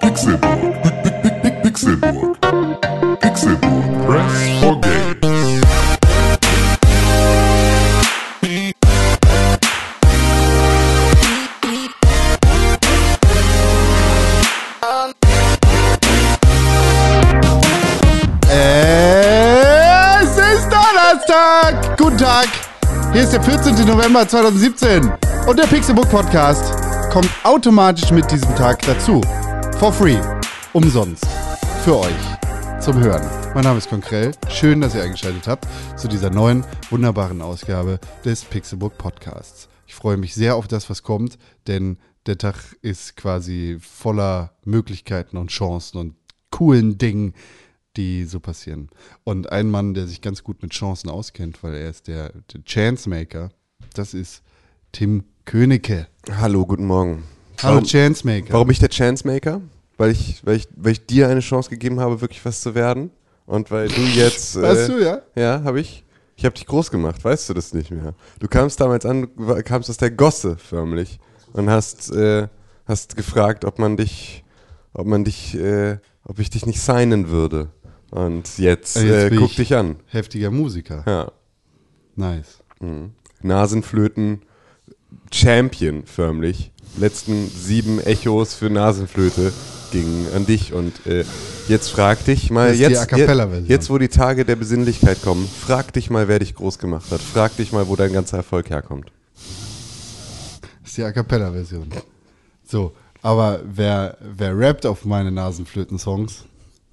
Pixelburg. Pixelburg. Pixelburg. Press for Games. Es ist Donnerstag! Guten Tag! Hier ist der 14. November 2017 und der Pixelbook Podcast kommt automatisch mit diesem Tag dazu. For free. Umsonst. Für euch. Zum Hören. Mein Name ist Konkrell. Schön, dass ihr eingeschaltet habt zu dieser neuen, wunderbaren Ausgabe des Pixelbook Podcasts. Ich freue mich sehr auf das, was kommt, denn der Tag ist quasi voller Möglichkeiten und Chancen und coolen Dingen, die so passieren. Und ein Mann, der sich ganz gut mit Chancen auskennt, weil er ist der, der Chancemaker, das ist Tim Königke. Hallo, guten Morgen. Hallo warum, Chancemaker. warum ich der Chancemaker? Weil ich, weil, ich, weil ich dir eine Chance gegeben habe, wirklich was zu werden. Und weil du jetzt. äh, Weißt du, ja? Ja, habe ich. Ich habe dich groß gemacht, weißt du das nicht mehr? Du kamst damals an, kamst aus der Gosse förmlich und hast, äh, hast gefragt, ob man dich, ob man dich, äh, ob ich dich nicht signen würde. Und jetzt, Äh, jetzt äh, guck ich- dich an. Heftiger Musiker. Ja. Nice. Mhm. Nasenflöten Champion förmlich. Letzten sieben Echos für Nasenflöte gingen an dich und äh, jetzt frag dich mal, jetzt, jetzt wo die Tage der Besinnlichkeit kommen, frag dich mal, wer dich groß gemacht hat. Frag dich mal, wo dein ganzer Erfolg herkommt. Das ist die A Cappella-Version. So, aber wer, wer rappt auf meine Nasenflöten-Songs?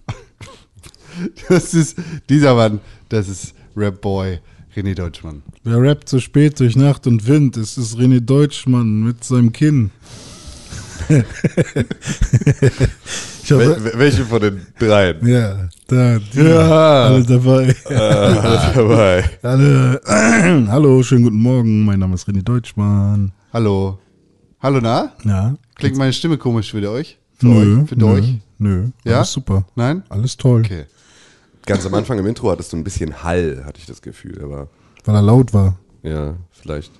das ist dieser Mann, das ist Rap-Boy René Deutschmann. Wer rappt so spät durch Nacht und Wind? Es ist René Deutschmann mit seinem Kinn. Wel wel- welche von den dreien? ja, da, die, Ja. alle dabei. Äh, dabei. Alle, hallo, schönen guten Morgen. Mein Name ist René Deutschmann. Hallo. Hallo, na? Ja. Klingt meine Stimme komisch für euch? Für Nö, euch? Für nö, euch? Nö, Ja? alles super. Nein? Alles toll, Okay. Ganz am Anfang im Intro hattest du ein bisschen Hall, hatte ich das Gefühl, aber weil er laut war. ja, vielleicht.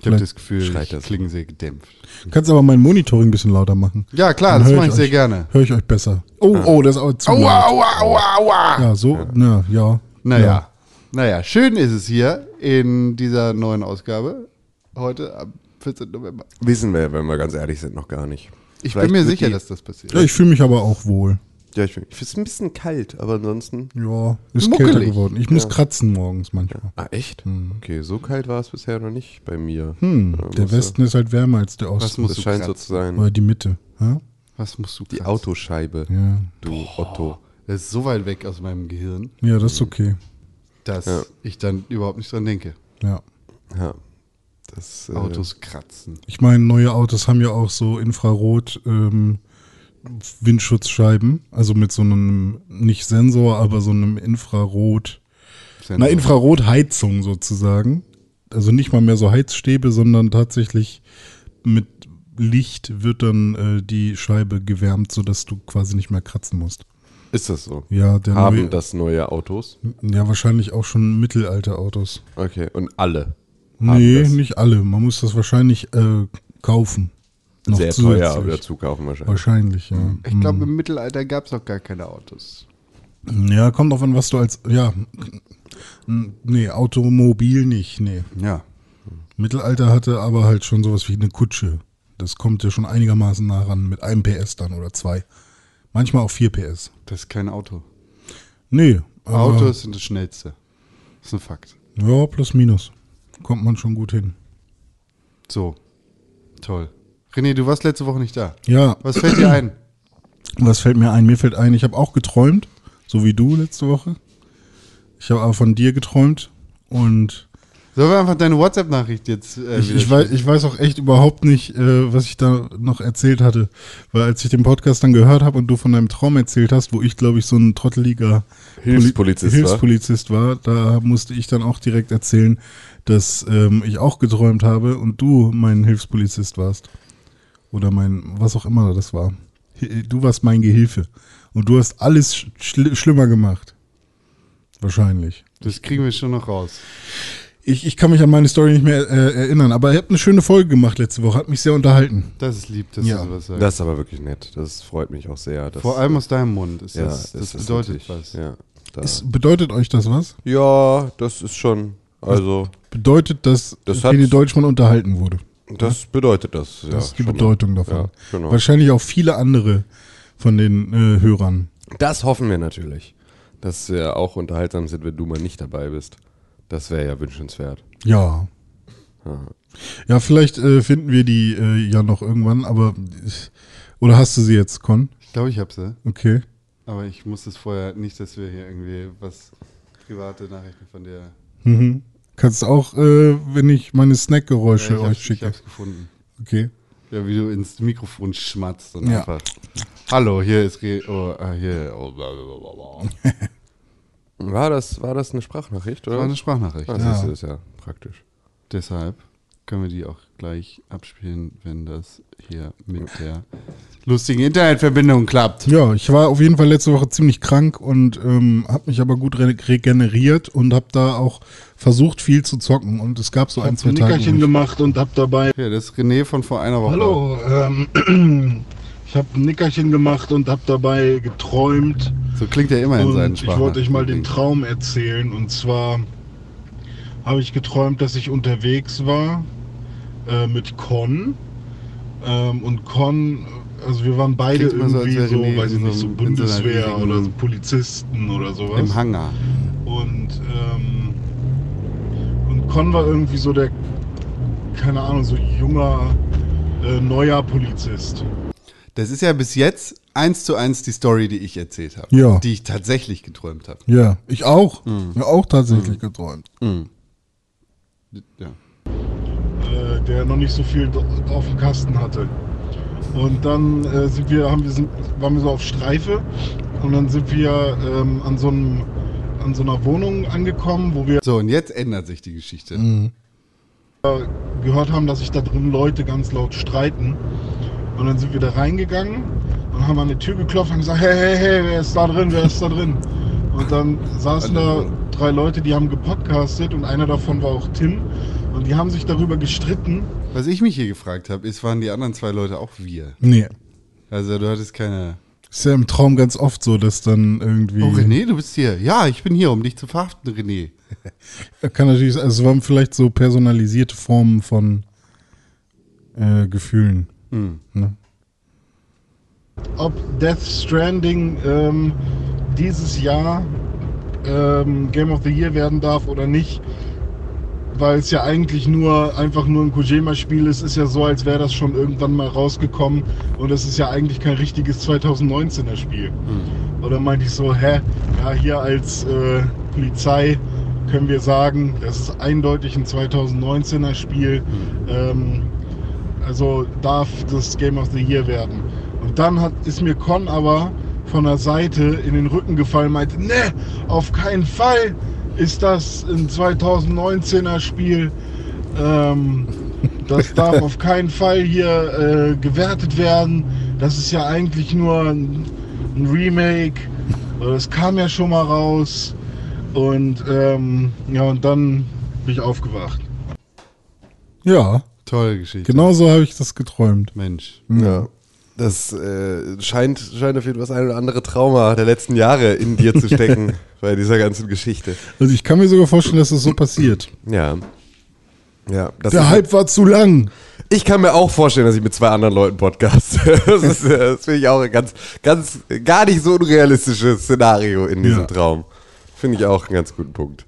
Ich habe das Gefühl, schreit ich das. klinge sehr gedämpft. Kannst aber mein Monitoring ein bisschen lauter machen. Ja, klar, Dann das mache ich sehr euch- gerne. Höre ich euch besser. Oh, oh, das ist aber zu laut. aua, aua, aua. Ja, so, ja, ja. Naja, Ja. naja, schön ist es hier in dieser neuen Ausgabe. Heute am 14. November. Wissen wir, wenn wir ganz ehrlich sind, noch gar nicht. Ich Vielleicht bin mir sicher, die- dass das passiert. Ja, ich fühle mich aber auch wohl. Ja, ich finde es ein bisschen kalt, aber ansonsten. Ja, ist Muckelig. kälter geworden. Ich muss kratzen morgens manchmal. Ah, echt? Okay, so kalt war es bisher noch nicht bei mir. Hm, der Westen ist halt wärmer als der Was Osten. muss- Das du scheint so kratzen? zu sein. Oder die Mitte. Ja? Was musst du Die kratzen? Autoscheibe, Ja. du Otto. Das ist so weit weg aus meinem Gehirn, ja, das ist okay. dass Ja. ich dann überhaupt nicht dran denke. Ja. Ja. Das, äh, Autos kratzen. Ich meine, neue Autos haben ja auch so Infrarot ähm, Windschutzscheiben, also mit so einem nicht Sensor, aber so einem Infrarot, na Infrarotheizung sozusagen. Also nicht mal mehr so Heizstäbe, sondern tatsächlich mit Licht wird dann äh, die Scheibe gewärmt, sodass du quasi nicht mehr kratzen musst. Ist das so? Ja, der Haben neue, das neue Autos? ja wahrscheinlich auch schon Mittelalterautos. Okay, und alle. Nee, nicht alle. Man muss das wahrscheinlich äh, kaufen. Noch Sehr teuer dazu kaufen wahrscheinlich. Wahrscheinlich, ja. Ich glaube, im Mittelalter gab es noch gar keine Autos. Ja, kommt drauf an, was du als. Ja. Nee, Automobil nicht, nee. Ja. Mittelalter hatte aber halt schon sowas wie eine Kutsche. Das kommt ja schon einigermaßen nah ran mit einem PS dann oder zwei. Manchmal auch vier PS. Das ist kein Auto. Nee. aber- Autos sind das Schnellste. Das ist ein Fakt. Ja, plus minus. Kommt man schon gut hin. So. Toll. René, du warst letzte Woche nicht da. Ja, Was fällt dir ein? was fällt mir ein? Mir fällt ein, ich habe auch geträumt, so wie du letzte Woche. Ich habe aber von dir geträumt und Sollen wir einfach deine WhatsApp-Nachricht jetzt äh, Ich, ich, weiß, ich weiß auch echt überhaupt nicht, äh, was ich da noch erzählt hatte. Weil als ich den Podcast dann gehört habe und du von deinem Traum erzählt hast, wo ich, glaube ich, so ein trotteliger Hilfspolizist Poli- war. Hilfspolizist war, da musste ich dann auch direkt erzählen, dass ähm, ich auch geträumt habe und du mein Hilfspolizist warst. Oder mein, was auch immer das war. Du warst mein Gehilfe. Und du hast alles sch schli- schlimmer gemacht. Wahrscheinlich. Das kriegen wir schon noch raus. Ich, ich kann mich an meine Story nicht mehr äh, erinnern, aber ihr habt eine schöne Folge gemacht letzte Woche, hat mich sehr unterhalten. Das ist lieb, dass Ja. du sowas sagst. Das ist aber wirklich nett. Das freut mich auch sehr. Das, Vor allem aus deinem Mund. Ist ja, das, das, ist bedeutet was. Ja, da. Ist, bedeutet euch das was? ja, das ist schon. Also, Bedeutet, dass Das René Deutschmann unterhalten wurde. Das bedeutet das. Ja, Das ist die schon mal. Bedeutung davon. Ja, genau. Wahrscheinlich auch viele andere von den äh, Hörern. Das hoffen wir natürlich. Dass wir auch unterhaltsam sind, wenn du mal nicht dabei bist. Das wäre ja wünschenswert. Ja. Ja, vielleicht äh, finden wir die äh, ja noch irgendwann, aber ich, oder hast du sie jetzt, Con? Ich glaube, ich habe sie. Okay. Aber ich muss es vorher nicht, dass wir hier irgendwie was private Nachrichten von dir. Mhm. Kannst auch, äh, wenn ich meine Snackgeräusche Ja, ich euch hab's- Ich schicke. hab's gefunden. Okay. Ja, wie du ins Mikrofon schmatzt und Ja. einfach. Hallo, hier ist Re oh, ah, hier. Oh. War das, war das eine Sprachnachricht, Das oder? war eine Sprachnachricht. Ah, Ja. du, ist ja praktisch. Deshalb können wir die auch gleich abspielen, wenn das hier mit der lustigen Internetverbindung klappt. Ja, ich war auf jeden Fall letzte Woche ziemlich krank und ähm, habe mich aber gut re regeneriert und habe da auch versucht, viel zu zocken. Und es gab so ein, zwei ein Tage. Nickerchen ich- gemacht und hab dabei. Ja, das ist René von vor einer Woche. Hallo, ähm, ich habe ein Nickerchen gemacht und hab dabei geträumt. So klingt er immer in seinen Und ich wollte euch mal den. Traum erzählen. Und zwar habe ich geträumt, dass ich unterwegs war äh, mit Con. Ähm, und Con, also wir waren beide Klingt so, irgendwie so, René weiß ich nicht, so so so Bundeswehr oder so Polizisten oder sowas. Im Hangar. Und, ähm, und Con war irgendwie so der, keine Ahnung, so junger, äh, neuer Polizist. Das ist ja bis jetzt eins zu eins die Story, die ich erzählt habe. Ja. Die ich tatsächlich geträumt habe. Ja, ich auch. Mhm. Ja, auch tatsächlich geträumt. Ja. äh, der noch nicht so viel auf dem Kasten hatte. Und dann äh, sind wir, haben wir sind, waren wir so auf Streife und dann sind wir ähm, an, so einem, an so einer Wohnung angekommen, wo wir So, und jetzt ändert sich die Geschichte. Mhm. gehört haben, dass sich da drin Leute ganz laut streiten. Und dann sind wir da reingegangen und haben an die Tür geklopft und gesagt, hey, hey, hey, wer ist da drin, wer ist da drin? Und dann saßen da drei Leute, die haben gepodcastet und einer davon war auch Tim. Und die haben sich darüber gestritten, Was ich mich hier gefragt habe, ist, waren die anderen zwei Leute auch wir? Nee. Also du hattest keine... Ist ja im Traum ganz oft so, dass dann irgendwie. Oh, René, du bist hier. Ja, ich bin hier, um dich zu verhaften, René. Kann natürlich, also es waren vielleicht so personalisierte Formen von äh, Gefühlen. Hm. Ne? ob Death Stranding ähm, dieses Jahr ähm, Game of the Year werden darf oder nicht. Weil es ja eigentlich nur einfach nur ein Kojima-Spiel ist, ist ja so, als wäre das schon irgendwann mal rausgekommen und es ist ja eigentlich kein richtiges 2019er Spiel. Oder meinte ich so, hä, ja, hier als äh, Polizei können wir sagen, das ist eindeutig ein 2019er Spiel. Ähm, also darf das Game of the Year werden. Und dann hat, ist mir Con aber von der Seite in den Rücken gefallen, meinte, ne, auf keinen Fall ist das ein 2019er Spiel. Ähm, das darf auf keinen Fall hier äh, gewertet werden. Das ist ja eigentlich nur ein, ein Remake. Das kam ja schon mal raus. Und ähm, ja, und dann bin ich aufgewacht. Ja, Tolle Geschichte. genau so habe ich das geträumt. Mensch. Ja. Das äh, scheint, scheint auf jeden Fall das ein oder andere Trauma der letzten Jahre in dir zu stecken bei dieser ganzen Geschichte. Also ich kann mir sogar vorstellen, dass das so passiert. Ja. Ja, Der Hype war zu lang. Ich kann mir auch vorstellen, dass ich mit zwei anderen Leuten podcast. Das ist, äh, das finde ich auch ein ganz, ganz, gar nicht so unrealistisches Szenario in diesem Ja. Traum. Finde ich auch einen ganz guten Punkt.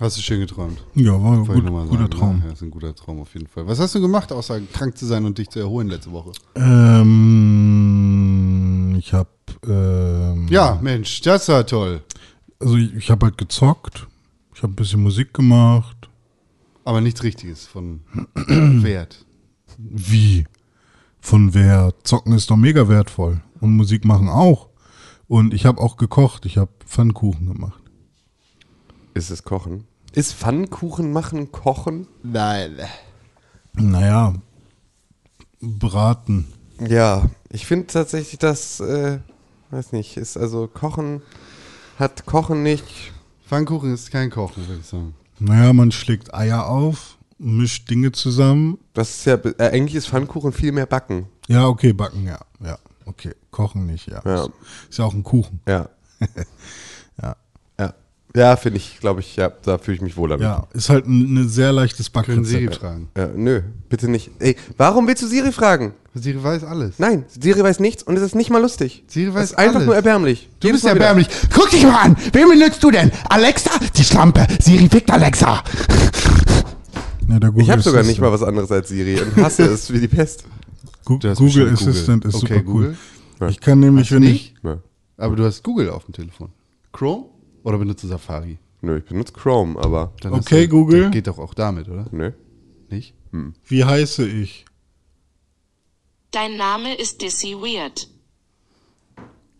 Hast du schön geträumt. Ja, war ein Wollte gut, guter sagen, Traum. Ne? Ja, ist ein guter Traum auf jeden Fall. Was hast du gemacht, außer krank zu sein und dich zu erholen letzte Woche? Ähm, ich habe ähm, Ja, Mensch, das war toll. also ich, ich habe halt gezockt. Ich habe ein bisschen Musik gemacht. Aber nichts Richtiges von Wert. Wie? Von wer? Zocken ist doch mega wertvoll. Und Musik machen auch. Und ich habe auch gekocht. Ich habe Pfannkuchen gemacht. Ist es Kochen? Ist Pfannkuchen machen Kochen? Nein. Naja, braten. Ja, ich finde tatsächlich, dass, äh, weiß nicht, ist also Kochen, hat Kochen nicht. Pfannkuchen ist kein Kochen, würde ich sagen. Naja, man schlägt Eier auf, mischt Dinge zusammen. Das ist ja, äh, eigentlich ist Pfannkuchen viel mehr backen. Ja, okay, backen, ja. Ja, okay. Kochen nicht, ja. Ja. Ist ja auch ein Kuchen. Ja. Ja. Ja. Ja, finde ich, glaube ich, ja, da fühle ich mich wohl damit. Ja, ist halt ein ne sehr leichtes Können Siri fragen. Ja, nö, bitte nicht. Ey, warum willst du Siri fragen? Siri weiß alles. Nein, Siri weiß nichts und es ist nicht mal lustig. Siri weiß es ist einfach alles. nur erbärmlich. Du Jedes bist Mal wieder. erbärmlich. Guck dich mal an. Wen benutzt du denn? Alexa? Die Schlampe. Siri fickt Alexa. Ja, der Google Ich habe sogar nicht mal was anderes als Siri und hasse es wie die Pest. Hast Google Assistant ist okay, super Google. cool. Ich kann nämlich, wenn nicht? ich. Ja. Aber du hast Google auf dem Telefon. Chrome? Oder benutzt du Safari? Nö, ich benutze Chrome, aber Dann Okay, du, Google. Geht doch auch damit, oder? nö. Nicht? Wie heiße ich? Dein Name ist Dizzy Weird.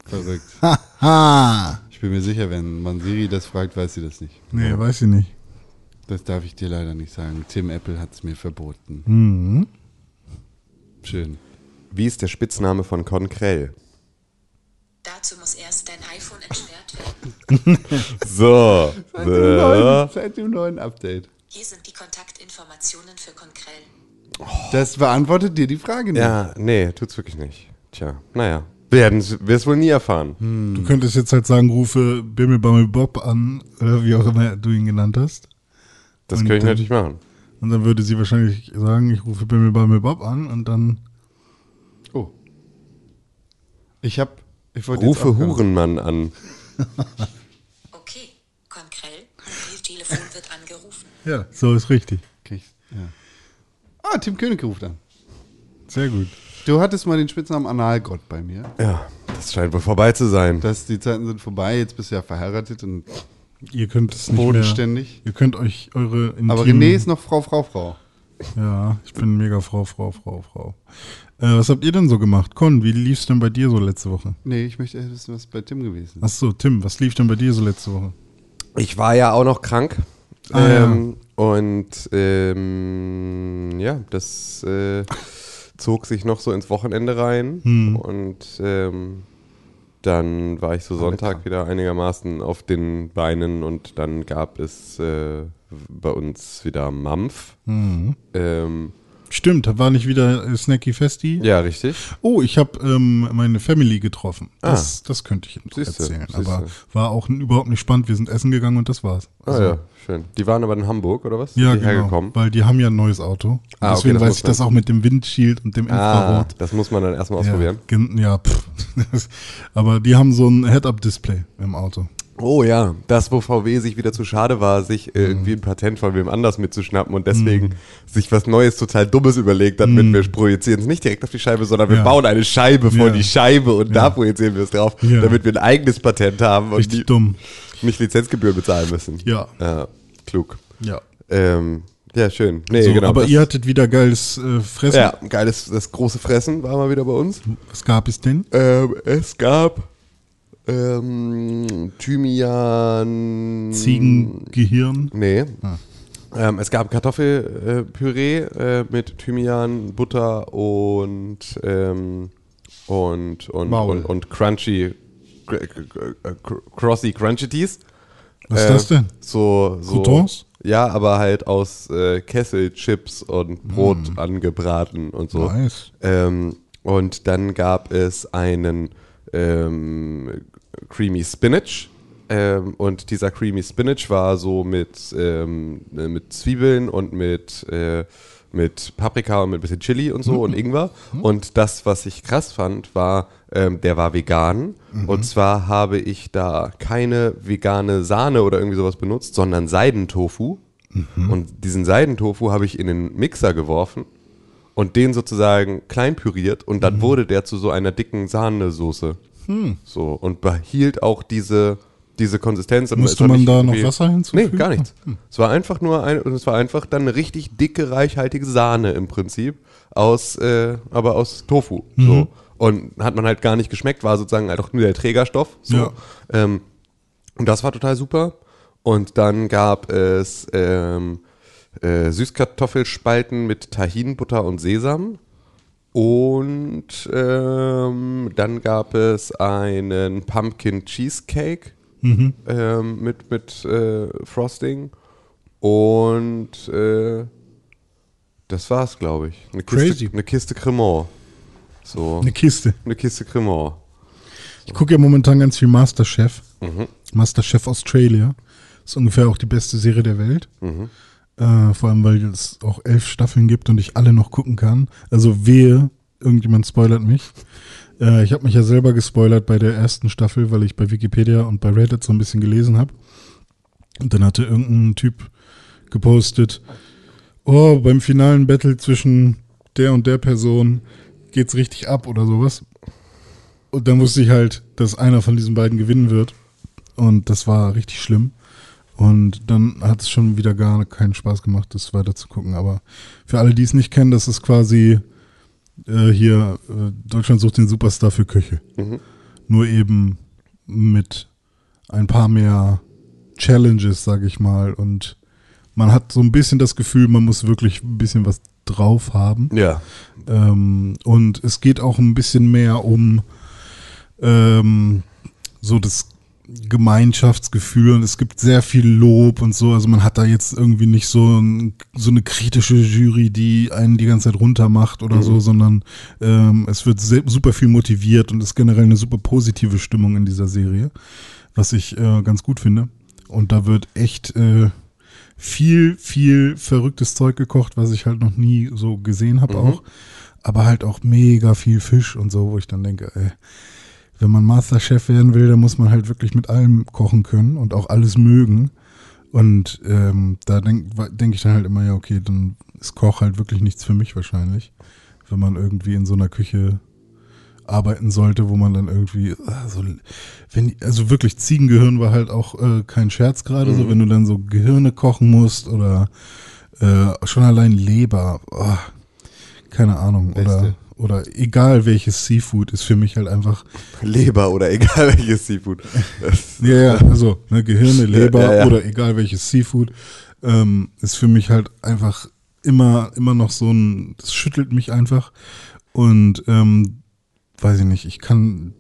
Verrückt. Ha! Ich bin mir sicher, wenn man Siri das fragt, weiß sie das nicht. Nee, weiß ich nicht. Das darf ich dir leider nicht sagen. Tim Apple hat es mir verboten. Mhm. Schön. Wie ist der Spitzname von Konkrell? Dazu muss erst dein iPhone entsperrt werden. So. Seit dem, neuen, seit dem neuen Update. Hier sind die Kontaktinformationen für Konkrell. Das beantwortet dir die Frage nicht. Ja, nee, tut's wirklich nicht. Tja, naja. Werden wir es wohl nie erfahren. Du könntest jetzt halt sagen, rufe Bimmel Bammel Bob an, oder wie auch immer du ihn genannt hast. Das Und könnte ich dann- natürlich machen. Und dann würde sie wahrscheinlich sagen, ich rufe Bimmel Bammel Bob an und dann. Oh. Ich hab. Ich wollte jetzt Rufe. Hurenmann an. Okay, Konkrell, Mobiltelefon wird angerufen. Ja, so ist richtig. Ich's, Ja. Ah, Tim König ruft an. Sehr gut. Du hattest mal den Spitznamen Analgott bei mir. Ja, das scheint wohl vorbei zu sein. Das, die Zeiten sind vorbei, jetzt bist du ja verheiratet und Ihr könnt es nicht bodenständig. mehr. Ihr könnt euch eure Aber René ist noch Frau, Frau, Frau. Ja, ich bin mega Frau, Frau, Frau, Frau. Äh, was habt ihr denn so gemacht? Con, wie lief's denn bei dir so letzte Woche? Nee, ich möchte erst wissen, was bei Tim gewesen ist. Ach so, Tim, was lief denn bei dir so letzte Woche? Ich war ja auch noch krank. Ah, ähm, Und ähm, ja, das äh, zog sich noch so ins Wochenende rein. Hm. Und ähm, dann war ich so Sonntag wieder einigermaßen auf den Beinen und dann gab es äh, bei uns wieder Mampf. Mhm. Ähm, Stimmt, da war nicht wieder äh, Snacky Festi? ja, richtig. Oh, ich habe ähm, meine Family getroffen. Das, das könnte ich Ah. Siehste, erzählen. siehste. Aber war auch überhaupt nicht spannend. Wir sind essen gegangen und das war's. Ah ja, schön. Die waren aber in Hamburg, oder was? Also Ja, die genau. hergekommen. Weil die haben ja ein neues Auto. Ah, okay, deswegen das weiß ich das auch mit dem Windshield und dem Ah, Infrarot. das muss man dann erstmal ausprobieren. Ja, ja pff. aber die haben so ein Head-Up-Display im Auto. Oh ja, das, wo VW sich wieder zu schade war, sich äh, irgendwie ein Patent von wem anders mitzuschnappen und deswegen sich was Neues, total Dummes überlegt hat, mit wir projizieren es nicht direkt auf die Scheibe, sondern wir Ja. bauen eine Scheibe vor Ja. die Scheibe und da projizieren wir es drauf, Ja. damit wir ein eigenes Patent haben und Richtig dumm. nicht Lizenzgebühren bezahlen müssen. Ja. Ja, klug. Ja. Ähm, ja, schön. Nee, So, genau. aber ihr hattet wieder geiles äh, Fressen. ja, geiles, das große Fressen war mal wieder bei uns. Was gab es denn? Ähm, es gab ähm, Thymian. Ziegengehirn. Nee. Ähm, es gab Kartoffelpüree äh, mit Thymian, Butter und und und Maul. und, und crunchy cr- cr- cr- crossy crunchities. Was ist Äh, das denn? So, so Croutons? Ja, aber halt aus äh, Kesselchips und Brot angebraten und so. Nice. Ähm, und dann gab es einen ähm, Creamy Spinach. Ähm, und dieser Creamy Spinach war so mit, ähm, äh, mit Zwiebeln und mit, äh, mit Paprika und mit ein bisschen Chili und so und Ingwer. Und das, was ich krass fand, war, ähm, der war vegan. Und zwar habe ich da keine vegane Sahne oder irgendwie sowas benutzt, sondern Seidentofu. Und diesen Seidentofu habe ich in den Mixer geworfen und den sozusagen klein püriert und Mhm. dann wurde der zu so einer dicken Sahnesoße. Hm. So und behielt auch diese, diese Konsistenz. Musste war man da noch Wasser hinzufügen? Nee, gar nichts. Es war einfach nur ein, und es war einfach dann eine richtig dicke, reichhaltige Sahne im Prinzip aus, äh, aber aus Tofu. Mhm. So. Und hat man halt gar nicht geschmeckt, war sozusagen halt auch nur der Trägerstoff. So. Ja. Ähm, und das war total super. Und dann gab es ähm, äh, Süßkartoffelspalten mit Tahinbutter und Sesam. Und ähm, dann gab es einen Pumpkin Cheesecake ähm, mit, mit äh, Frosting. Und äh, das war's, glaube ich. Eine Kiste, Crazy. Eine Kiste Cremant. So. Eine Kiste. Eine Kiste Cremant. Ich gucke ja momentan ganz viel Masterchef. Masterchef Australia. Ist ungefähr auch die beste Serie der Welt. Äh, vor allem, weil es auch elf Staffeln gibt und ich alle noch gucken kann. Also wehe, irgendjemand spoilert mich. Äh, ich habe mich ja selber gespoilert bei der ersten Staffel, weil ich bei Wikipedia und bei Reddit so ein bisschen gelesen habe. Und dann hatte irgendein Typ gepostet, oh, beim finalen Battle zwischen der und der Person geht's richtig ab oder sowas. Und dann wusste ich halt, dass einer von diesen beiden gewinnen wird. Und das war richtig schlimm. Und dann hat es schon wieder gar keinen Spaß gemacht, das weiter zu gucken. Aber für alle, die es nicht kennen, das ist quasi äh, hier, äh, Deutschland sucht den Superstar für Köche. Nur eben mit ein paar mehr Challenges, sage ich mal. Und man hat so ein bisschen das Gefühl, man muss wirklich ein bisschen was drauf haben. Ja. Ähm, und es geht auch ein bisschen mehr um ähm, so das Gemeinschaftsgefühl und es gibt sehr viel Lob und so. Also man hat da jetzt irgendwie nicht so, ein, so eine kritische Jury, die einen die ganze Zeit runtermacht oder so, sondern ähm, es wird sehr, super viel motiviert und es ist generell eine super positive Stimmung in dieser Serie, was ich äh, ganz gut finde. Und da wird echt äh, viel, viel verrücktes Zeug gekocht, was ich halt noch nie so gesehen habe auch. Aber halt auch mega viel Fisch und so, wo ich dann denke, ey, wenn man Masterchef werden will, dann muss man halt wirklich mit allem kochen können und auch alles mögen. Und ähm, da denke denk ich dann halt immer, ja, okay, dann ist Koch halt wirklich nichts für mich wahrscheinlich. Wenn man irgendwie in so einer Küche arbeiten sollte, wo man dann irgendwie, also, wenn, also wirklich Ziegengehirn war halt auch äh, kein Scherz gerade, so wenn du dann so Gehirne kochen musst oder äh, schon allein Leber, oh, keine Ahnung, Beste. oder egal welches Seafood ist für mich halt einfach, Leber oder egal welches Seafood. Ja, ja, also ne, Gehirne, Leber ja, ja. oder egal welches Seafood, ähm, ist für mich halt einfach immer, immer noch so ein, das schüttelt mich einfach und ähm, weiß ich nicht, ich kann,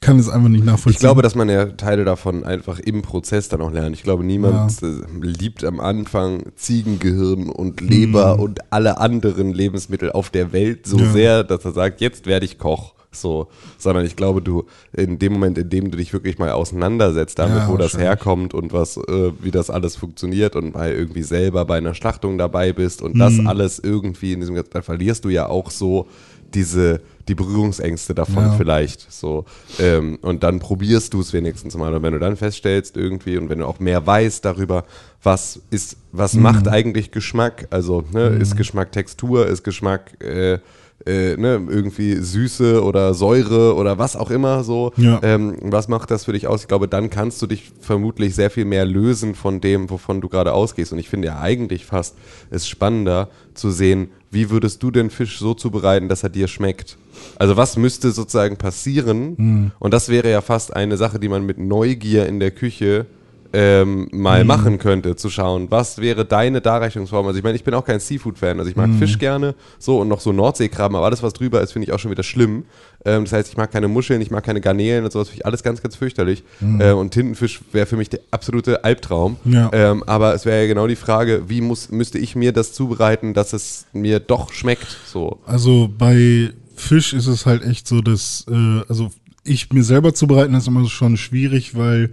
ich kann es einfach nicht nachvollziehen. Ich glaube, dass man ja Teile davon einfach im Prozess dann auch lernt. Ich glaube, niemand äh, liebt am Anfang Ziegengehirn und Leber und alle anderen Lebensmittel auf der Welt so Mhm. Ja. sehr, dass er sagt, jetzt werde ich Koch. So, sondern ich glaube, du in dem Moment, in dem du dich wirklich mal auseinandersetzt damit, Ja, wo das herkommt und was, äh, wie das alles funktioniert und mal irgendwie selber bei einer Schlachtung dabei bist und das Mhm. alles irgendwie in diesem, dann verlierst du ja auch so diese, die Berührungsängste davon Ja. vielleicht. So. Ähm, und dann probierst du es wenigstens mal. Und wenn du dann feststellst irgendwie und wenn du auch mehr weißt darüber, was ist, was Mhm. macht eigentlich Geschmack, also ne, ist Geschmack Textur, ist Geschmack äh, äh, ne, irgendwie Süße oder Säure oder was auch immer so. Ja. Ähm, was macht das für dich aus? Ich glaube, dann kannst du dich vermutlich sehr viel mehr lösen von dem, wovon du gerade ausgehst. Und ich finde ja eigentlich fast es spannender zu sehen, wie würdest du den Fisch so zubereiten, dass er dir schmeckt? Also was müsste sozusagen passieren? Und das wäre ja fast eine Sache, die man mit Neugier in der Küche ähm, mal machen könnte, zu schauen, was wäre deine Darreichungsform. Also ich meine, ich bin auch kein Seafood-Fan, also ich mag Fisch gerne, so und noch so Nordseekrabben, aber alles, was drüber ist, finde ich auch schon wieder schlimm. Ähm, das heißt, ich mag keine Muscheln, ich mag keine Garnelen und sowas, finde ich alles ganz, ganz fürchterlich. Äh, und Tintenfisch wäre für mich der absolute Albtraum. Ja. Ähm, aber es wäre ja genau die Frage, wie muss, müsste ich mir das zubereiten, dass es mir doch schmeckt, so. Also bei Fisch ist es halt echt so, dass, äh, also ich mir selber zubereiten ist immer schon schwierig, weil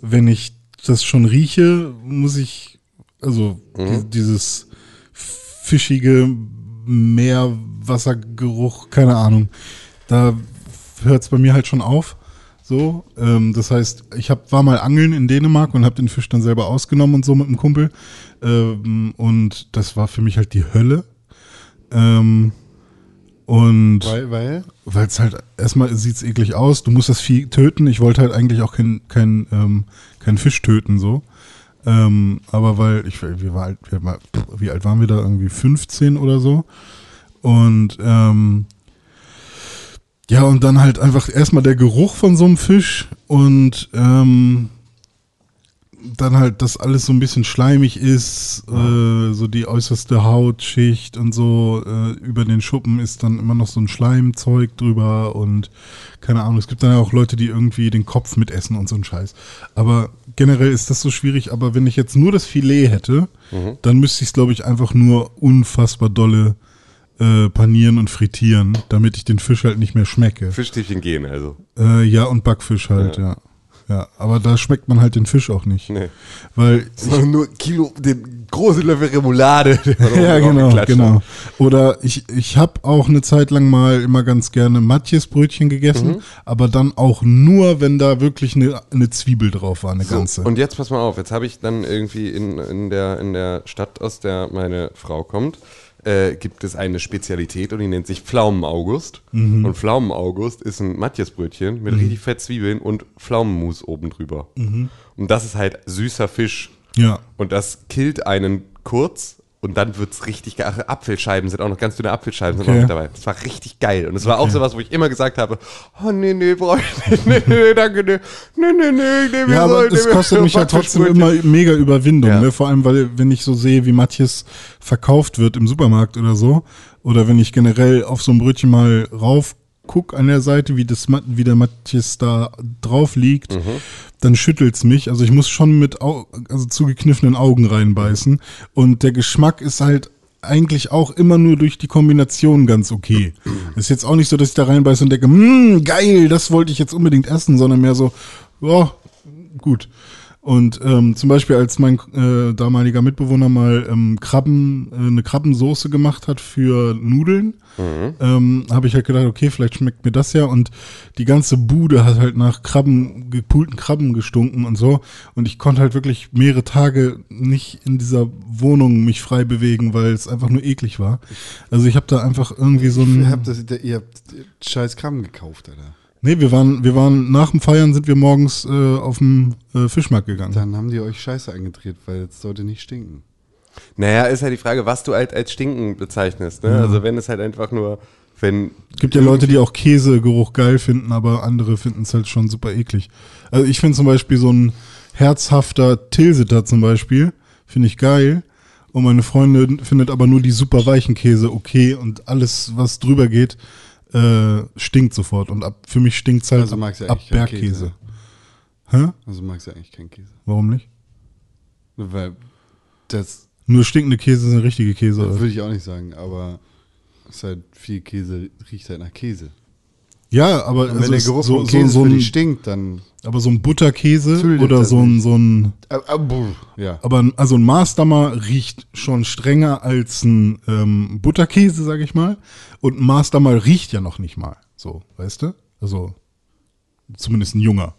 wenn ich das schon rieche, muss ich, also die, dieses fischige Meerwassergeruch, keine Ahnung, da hört es bei mir halt schon auf. So, ähm, das heißt, ich hab, war mal angeln in Dänemark und habe den Fisch dann selber ausgenommen und so mit einem Kumpel. Ähm, und das war für mich halt die Hölle. Ähm, und Weil, weil? weil es halt erstmal sieht's eklig aus. Du musst das Vieh töten. Ich wollte halt eigentlich auch keinen kein, ähm, kein Fisch töten so. Ähm, aber weil ich wie, war alt, wie, war, wie alt waren wir da irgendwie 15 oder so und ähm, ja und dann halt einfach erstmal der Geruch von so einem Fisch und ähm, dann halt, dass alles so ein bisschen schleimig ist, äh, so die äußerste Hautschicht und so, äh, über den Schuppen ist dann immer noch so ein Schleimzeug drüber und keine Ahnung, es gibt dann ja auch Leute, die irgendwie den Kopf mitessen und so ein Scheiß. Aber generell ist das so schwierig, aber wenn ich jetzt nur das Filet hätte, dann müsste ich es, glaube ich, einfach nur unfassbar dolle äh, panieren und frittieren, damit ich den Fisch halt nicht mehr schmecke. Fischstäbchen gehen also. Äh, ja, und Backfisch halt, ja. ja. aber da schmeckt man halt den Fisch auch nicht. Nee. Weil Sondern nur Kilo, den großen Löffel Remoulade. ja, genau, genau. Oder ich, ich habe auch eine Zeit lang mal immer ganz gerne Matjesbrötchen gegessen, Mhm. aber dann auch nur, wenn da wirklich eine, eine Zwiebel drauf war, eine So, ganze. und jetzt pass mal auf, jetzt habe ich dann irgendwie in, in, der, in der Stadt, aus der meine Frau kommt, äh, gibt es eine Spezialität und die nennt sich Pflaumen-August. Mhm. Und Pflaumen-August ist ein Matjesbrötchen mit richtig fett Zwiebeln und Pflaumenmus oben drüber. Mhm. Und das ist halt süßer Fisch. ja. Und das killt einen kurz und dann wird's richtig geil. Ach, Apfelscheiben sind auch noch ganz dünne Apfelscheiben sind Okay. auch noch dabei. Das war richtig geil. Und es war auch sowas, wo ich immer gesagt habe, oh nee, nee, brauch ich nicht, nee, nee, danke, nee, nee, nee, nee, nee, wir Ja, aber das nee, kostet mich ja trotzdem immer mega Überwindung, Ja. ne? Vor allem, weil, wenn ich so sehe, wie Matjes verkauft wird im Supermarkt oder so, oder wenn ich generell auf so ein Brötchen mal rauf guck an der Seite, wie, das, wie der Matjes da drauf liegt, dann schüttelt's mich. Also ich muss schon mit Au also zugekniffenen Augen reinbeißen. Und der Geschmack ist halt eigentlich auch immer nur durch die Kombination ganz okay. Ist jetzt auch nicht so, dass ich da reinbeiße und denke, mmm, geil, das wollte ich jetzt unbedingt essen, sondern mehr so, ja, gut. Und ähm, zum Beispiel, als mein äh, damaliger Mitbewohner mal ähm, Krabben, äh, eine Krabbensoße gemacht hat für Nudeln, ähm, habe ich halt gedacht, okay, vielleicht schmeckt mir das ja. Und die ganze Bude hat halt nach Krabben, gepulten Krabben gestunken und so. Und ich konnte halt wirklich mehrere Tage nicht in dieser Wohnung mich frei bewegen, weil es einfach nur eklig war. Also ich habe da einfach irgendwie so ein. Ihr habt, das, ihr habt scheiß Kram gekauft, Alter. Nee, wir waren, wir waren nach dem Feiern sind wir morgens äh, auf den äh, Fischmarkt gegangen. Dann haben die euch Scheiße eingedreht, weil es sollte nicht stinken. Naja, ist ja die Frage, was du halt als Stinken bezeichnest. Ne? Also wenn es halt einfach nur, wenn Es gibt ja Leute, die auch Käsegeruch geil finden, aber andere finden es halt schon super eklig. Also ich finde zum Beispiel so ein herzhafter Tilsiter zum Beispiel, finde ich geil. Und meine Freundin findet aber nur die super weichen Käse okay und alles, was drüber geht, äh, stinkt sofort. Und ab, für mich stinkt's halt Also ab keinen Bergkäse. Hä? Also magst du eigentlich keinen Käse. Warum nicht? Weil das Nur stinkende Käse sind richtige Käse. oder? würde ich auch nicht sagen, aber es ist halt viel Käse, riecht halt nach Käse. Ja, aber wenn also der es- Geruch so, von so, Käse so für ein, stinkt, dann. aber so ein Butterkäse oder so ein, so ein ja. Aber ein- also ein Maßdammer riecht schon strenger als ein ähm, Butterkäse, sag ich mal. Und ein Maßdammer riecht ja noch nicht mal. So, weißt du? Also zumindest ein Junger.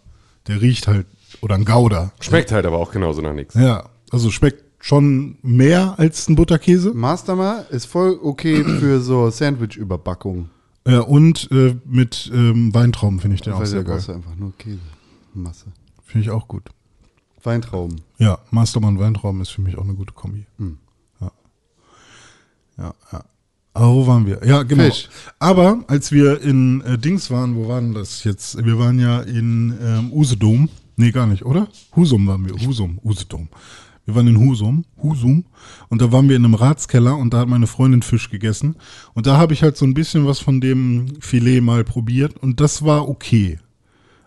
Der riecht halt, oder ein Gouda. schmeckt halt aber auch genauso nach nichts. Ja, also schmeckt schon mehr als ein Butterkäse. Masterma ist voll okay für so Sandwich-Überbackung. Ja, und äh, mit ähm, Weintrauben finde ich den auch sehr geil. brauchst du einfach nur Käse. Masse. Finde ich auch gut. Weintrauben. Ja, Mastermann Weintrauben ist für mich auch eine gute Kombi. Hm. Ja. Ja, ja. Aber wo waren wir? Ja, genau. Fisch. Aber als wir in äh, Dings waren, wo waren das jetzt? Wir waren ja in ähm, Usedom. Nee, gar nicht, oder? Husum waren wir. Husum, Usedom. Wir waren in Husum, Husum, und da waren wir in einem Ratskeller und da hat meine Freundin Fisch gegessen. Und da habe ich halt so ein bisschen was von dem Filet mal probiert und das war okay.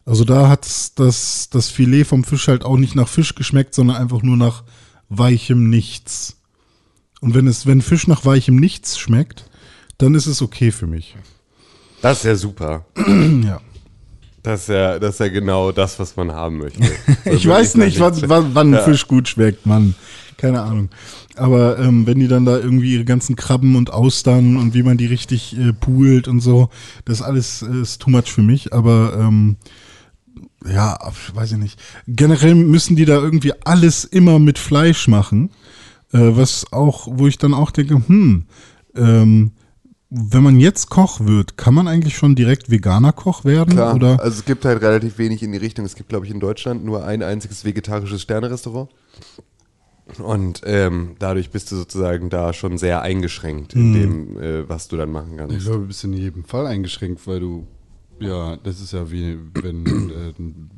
Also da hat das, das Filet vom Fisch halt auch nicht nach Fisch geschmeckt, sondern einfach nur nach weichem Nichts. Und wenn es, wenn Fisch nach weichem Nichts schmeckt, dann ist es okay für mich. Das ist ja super. ja. Das ist ja, das ist ja genau das, was man haben möchte. Ich weiß nicht, was, wann, wann ein Fisch gut schmeckt, Mann. Keine Ahnung. Aber ähm, wenn die dann da irgendwie ihre ganzen Krabben und Austern und wie man die richtig äh, poolt und so, das alles äh, ist too much für mich. Aber ähm, ja, weiß ich nicht. Generell müssen die da irgendwie alles immer mit Fleisch machen. Äh, was auch, wo ich dann auch denke, hm, ähm, wenn man jetzt Koch wird, kann man eigentlich schon direkt veganer Koch werden? Klar, Oder? also es gibt halt relativ wenig in die Richtung. Es gibt, glaube ich, in Deutschland nur ein einziges vegetarisches Sternerestaurant. Und ähm, dadurch bist du sozusagen da schon sehr eingeschränkt in dem, äh, was du dann machen Ich kannst. glaube, du bist in jedem Fall eingeschränkt, weil du ja, das ist ja wie wenn äh, ein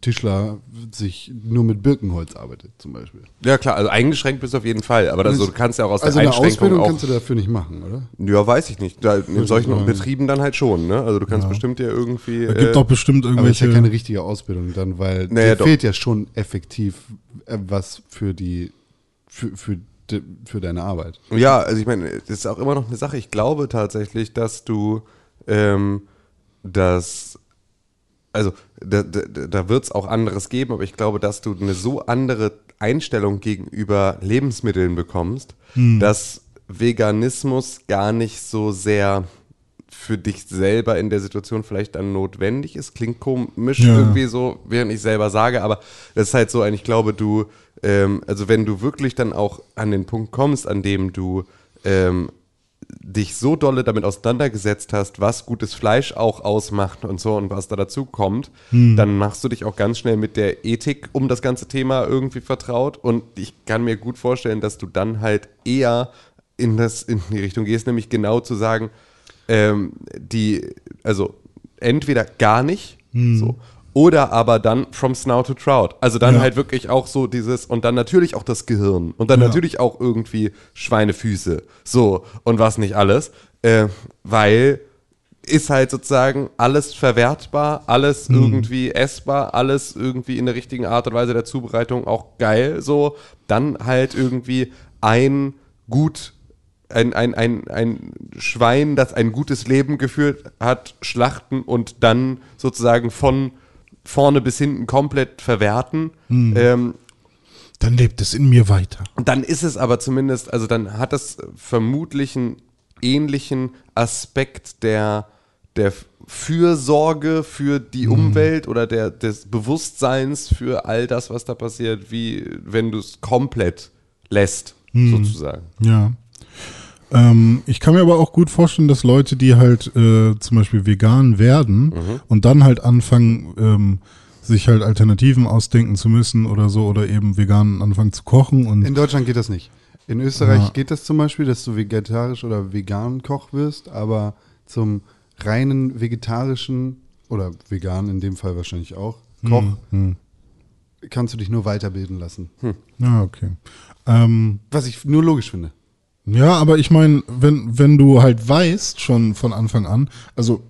Tischler sich nur mit Birkenholz arbeitet, zum Beispiel. Ja klar, also eingeschränkt bist du auf jeden Fall, aber das, du kannst ja auch aus Also der eine Einschränkung Ausbildung auch... kannst du dafür nicht machen, oder? Ja, weiß ich nicht. Da, in solchen sagen. Betrieben dann halt schon, ne? Also du kannst bestimmt ja irgendwie... Da gibt äh, doch bestimmt Aber es ist ja irgendwelche. keine richtige Ausbildung dann, weil Naja, dir doch. fehlt ja schon effektiv äh, was für die für, für, für deine Arbeit. Ja, also ich meine, das ist auch immer noch eine Sache. Ich glaube tatsächlich, dass du ähm, das, also da, da, da wird es auch anderes geben, aber ich glaube, dass du eine so andere Einstellung gegenüber Lebensmitteln bekommst, dass Veganismus gar nicht so sehr für dich selber in der Situation vielleicht dann notwendig ist. Klingt komisch Ja. irgendwie so, während ich selber sage, aber das ist halt so ein, ich glaube, du, ähm, also wenn du wirklich dann auch an den Punkt kommst, an dem du ähm, dich so dolle damit auseinandergesetzt hast, was gutes Fleisch auch ausmacht und so und was da dazu kommt, dann machst du dich auch ganz schnell mit der Ethik um das ganze Thema irgendwie vertraut. Und ich kann mir gut vorstellen, dass du dann halt eher in das in die Richtung gehst, nämlich genau zu sagen, ähm, die, also entweder gar nicht, so, oder aber dann from snout to trout. Also dann Ja. halt wirklich auch so dieses, und dann natürlich auch das Gehirn und dann Ja. natürlich auch irgendwie Schweinefüße, so, und was nicht alles, äh, weil ist halt sozusagen alles verwertbar, alles irgendwie essbar, alles irgendwie in der richtigen Art und Weise der Zubereitung auch geil, so, dann halt irgendwie ein gut ein, ein, ein, ein Schwein, das ein gutes Leben geführt hat, schlachten und dann sozusagen von vorne bis hinten komplett verwerten. Ähm, Dann lebt es in mir weiter. dann ist es aber zumindest, also dann hat es vermutlich einen ähnlichen Aspekt der, der Fürsorge für die Umwelt oder der, des Bewusstseins für all das, was da passiert, wie wenn du es komplett lässt, sozusagen. Ja. Ähm, ich kann mir aber auch gut vorstellen, dass Leute, die halt äh, zum Beispiel vegan werden und dann halt anfangen, ähm, sich halt Alternativen ausdenken zu müssen oder so oder eben vegan anfangen zu kochen und In Deutschland geht das nicht. In Österreich Ja. geht das zum Beispiel, dass du vegetarisch oder vegan Koch wirst, aber zum reinen vegetarischen oder vegan in dem Fall wahrscheinlich auch Koch kannst du dich nur weiterbilden lassen. ja, okay. Ähm, Was ich nur logisch finde. Ja, aber ich meine, wenn, wenn du halt weißt, schon von Anfang an, also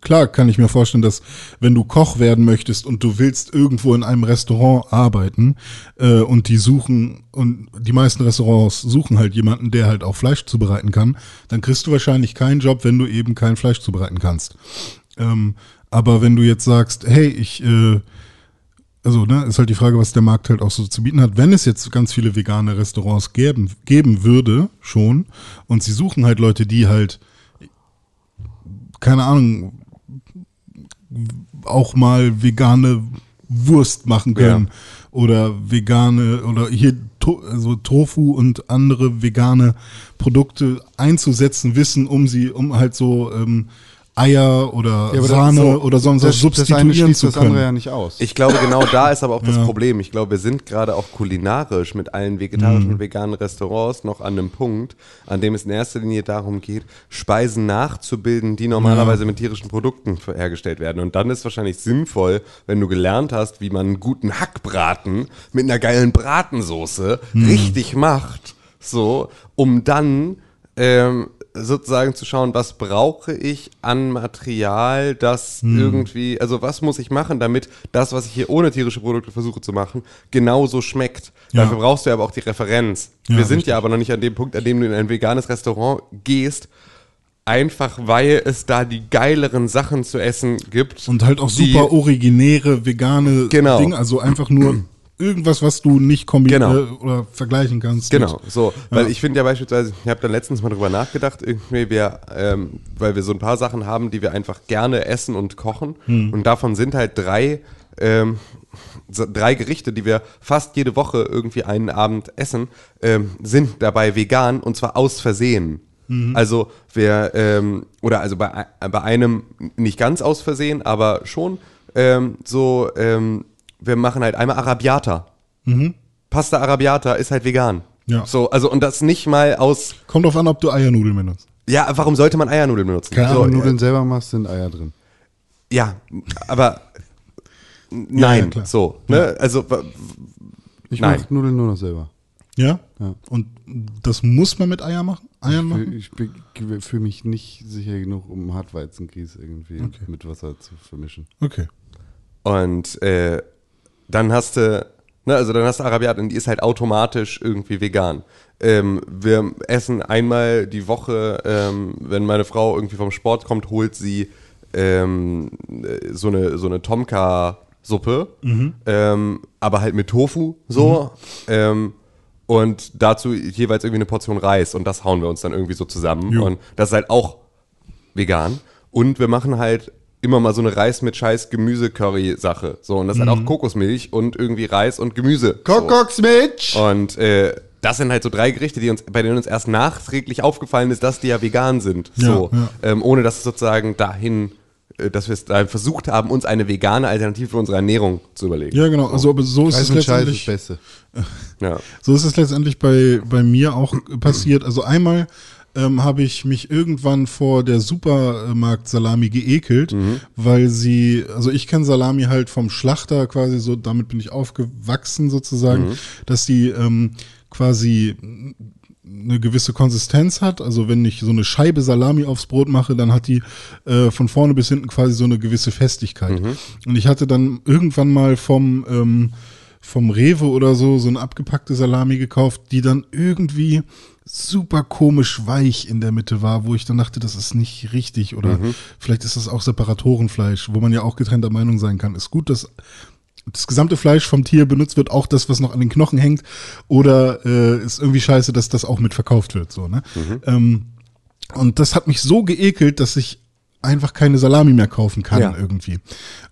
klar kann ich mir vorstellen, dass wenn du Koch werden möchtest und du willst irgendwo in einem Restaurant arbeiten äh, und die suchen, und die meisten Restaurants suchen halt jemanden, der halt auch Fleisch zubereiten kann, dann kriegst du wahrscheinlich keinen Job, wenn du eben kein Fleisch zubereiten kannst. Ähm, aber wenn du jetzt sagst, hey, ich, äh, also, ne, ist halt die Frage, was der Markt halt auch so zu bieten hat. Wenn es jetzt ganz viele vegane Restaurants geben, geben würde, schon, und sie suchen halt Leute, die halt, keine Ahnung, auch mal vegane Wurst machen können oder vegane oder hier to also Tofu und andere vegane Produkte einzusetzen wissen, um sie, um halt so ähm, Eier oder das- Sahne so, oder sonst was das, das eine substituieren zu das können. andere ja nicht aus. Ich glaube, genau da ist aber auch das Ja. Problem. Ich glaube, wir sind gerade auch kulinarisch mit allen vegetarischen und veganen Restaurants noch an einem Punkt, an dem es in erster Linie darum geht, Speisen nachzubilden, die normalerweise mit tierischen Produkten hergestellt werden. Und dann ist wahrscheinlich sinnvoll, wenn du gelernt hast, wie man einen guten Hackbraten mit einer geilen Bratensoße richtig macht, so, um dann ähm, sozusagen zu schauen, was brauche ich an Material, das Hm. irgendwie, also was muss ich machen, damit das, was ich hier ohne tierische Produkte versuche zu machen, genauso schmeckt. Ja. Dafür brauchst du aber auch die Referenz. Ja, Wir sind richtig. ja aber noch nicht an dem Punkt, an dem du in ein veganes Restaurant gehst, einfach weil es da die geileren Sachen zu essen gibt. Und halt auch super originäre vegane Genau. Dinge, also einfach nur irgendwas, was du nicht kombinieren Genau. oder vergleichen kannst. Genau, mit- so. Weil Ja. ich finde ja beispielsweise, ich habe da letztens mal drüber nachgedacht, irgendwie wir, ähm, weil wir so ein paar Sachen haben, die wir einfach gerne essen und kochen. Hm. Und davon sind halt drei, ähm, drei Gerichte, die wir fast jede Woche irgendwie einen Abend essen, ähm, sind dabei vegan und zwar aus Versehen. Mhm. Also wir, ähm, oder also bei, ei- bei einem nicht ganz aus Versehen, aber schon ähm, so, ähm, wir machen halt einmal Arabiata. Pasta Arabiata ist halt vegan. Mhm. Ja. So, also und das nicht mal aus. Kommt drauf an, ob du Eiernudeln benutzt. Ja, warum sollte man Eiernudeln benutzen? Keine so, Ahnung, Nudeln selber machst, sind Eier drin. Ja, aber nein, klar. so. Ne? Also Ich Nein. mache Nudeln nur noch selber. Ja? Ja. Und das muss man mit Eier machen? Eiern Ich, machen? ich bin- fühle mich nicht sicher genug, um Hartweizengrieß irgendwie Okay. mit Wasser zu vermischen. Okay. Und äh, dann hast du, ne, also dann hast du Arabiat und die ist halt automatisch irgendwie vegan. Ähm, wir essen einmal die Woche, ähm, wenn meine Frau irgendwie vom Sport kommt, holt sie ähm, äh, so eine, so eine Tomka-Suppe, ähm, aber halt mit Tofu so. Ähm, und dazu jeweils irgendwie eine Portion Reis und das hauen wir uns dann irgendwie so zusammen. Jo. Und das ist halt auch vegan. Und wir machen halt immer mal so eine Reis mit scheiß Gemüse-Curry-Sache. So, und das ist halt auch Kokosmilch und irgendwie Reis und Gemüse. Kokoksmitch! So. Und äh, das sind halt so drei Gerichte, die uns, bei denen uns erst nachträglich aufgefallen ist, dass die ja vegan sind. Ja, so. ja. Ähm, ohne dass es sozusagen dahin, äh, dass wir es da versucht haben, uns eine vegane Alternative für unsere Ernährung zu überlegen. Ja, genau. Also, aber so ist es letztendlich. Beste. Ja. So ist es letztendlich bei, bei mir auch passiert. Also einmal ähm, habe ich mich irgendwann vor der Supermarkt-Salami geekelt, weil sie, also ich kenne Salami halt vom Schlachter quasi so, damit bin ich aufgewachsen sozusagen, dass die ähm, quasi eine gewisse Konsistenz hat. Also wenn ich so eine Scheibe Salami aufs Brot mache, dann hat die äh, von vorne bis hinten quasi so eine gewisse Festigkeit. Und ich hatte dann irgendwann mal vom ähm, vom Rewe oder so so eine abgepackte Salami gekauft, die dann irgendwie super komisch weich in der Mitte war, wo ich dann dachte, das ist nicht richtig oder vielleicht ist das auch Separatorenfleisch, wo man ja auch getrennter Meinung sein kann. Ist gut, dass das gesamte Fleisch vom Tier benutzt wird, auch das, was noch an den Knochen hängt, oder äh, ist irgendwie scheiße, dass das auch mit verkauft wird, so, ne? Ähm, und das hat mich so geekelt, dass ich einfach keine Salami mehr kaufen kann Ja. irgendwie.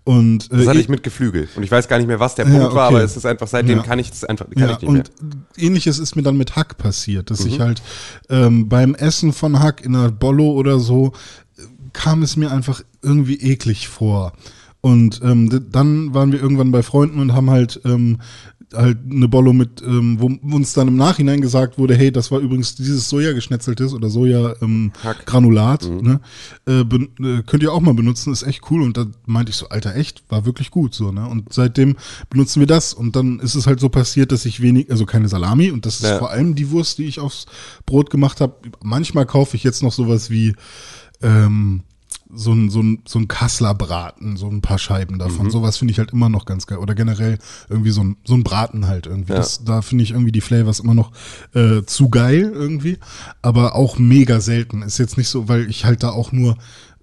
Und äh, Das hatte eh- ich mit Geflügel. Und ich weiß gar nicht mehr, was der Punkt Ja, war, okay. aber es ist einfach, seitdem Ja. kann ich das einfach kann ich nicht mehr. und ähnliches ist mir dann mit Hack passiert, dass Mhm. ich halt ähm, beim Essen von Hack in einer Bollo oder so äh, kam es mir einfach irgendwie eklig vor. Und ähm, dann waren wir irgendwann bei Freunden und haben halt ähm, halt eine Bollo mit, ähm, wo uns dann im Nachhinein gesagt wurde, hey, das war übrigens dieses Soja-geschnetzeltes oder Soja-Granulat, ähm. Granulat, ne? äh, äh, könnt ihr auch mal benutzen, ist echt cool. Und da meinte ich so, Alter, echt, war wirklich gut so, ne? Und seitdem benutzen wir das. Und dann ist es halt so passiert, dass ich wenig, also keine Salami, und das ist Ja. vor allem die Wurst, die ich aufs Brot gemacht habe. Manchmal kaufe ich jetzt noch sowas wie ähm, so ein, so ein, so ein Kassler Braten, so ein paar Scheiben davon. Sowas finde ich halt immer noch ganz geil. Oder generell irgendwie so ein, so ein Braten halt irgendwie. Ja. Das, da finde ich irgendwie die Flavors immer noch äh, zu geil irgendwie. Aber auch mega selten. Ist jetzt nicht so, weil ich halt da auch nur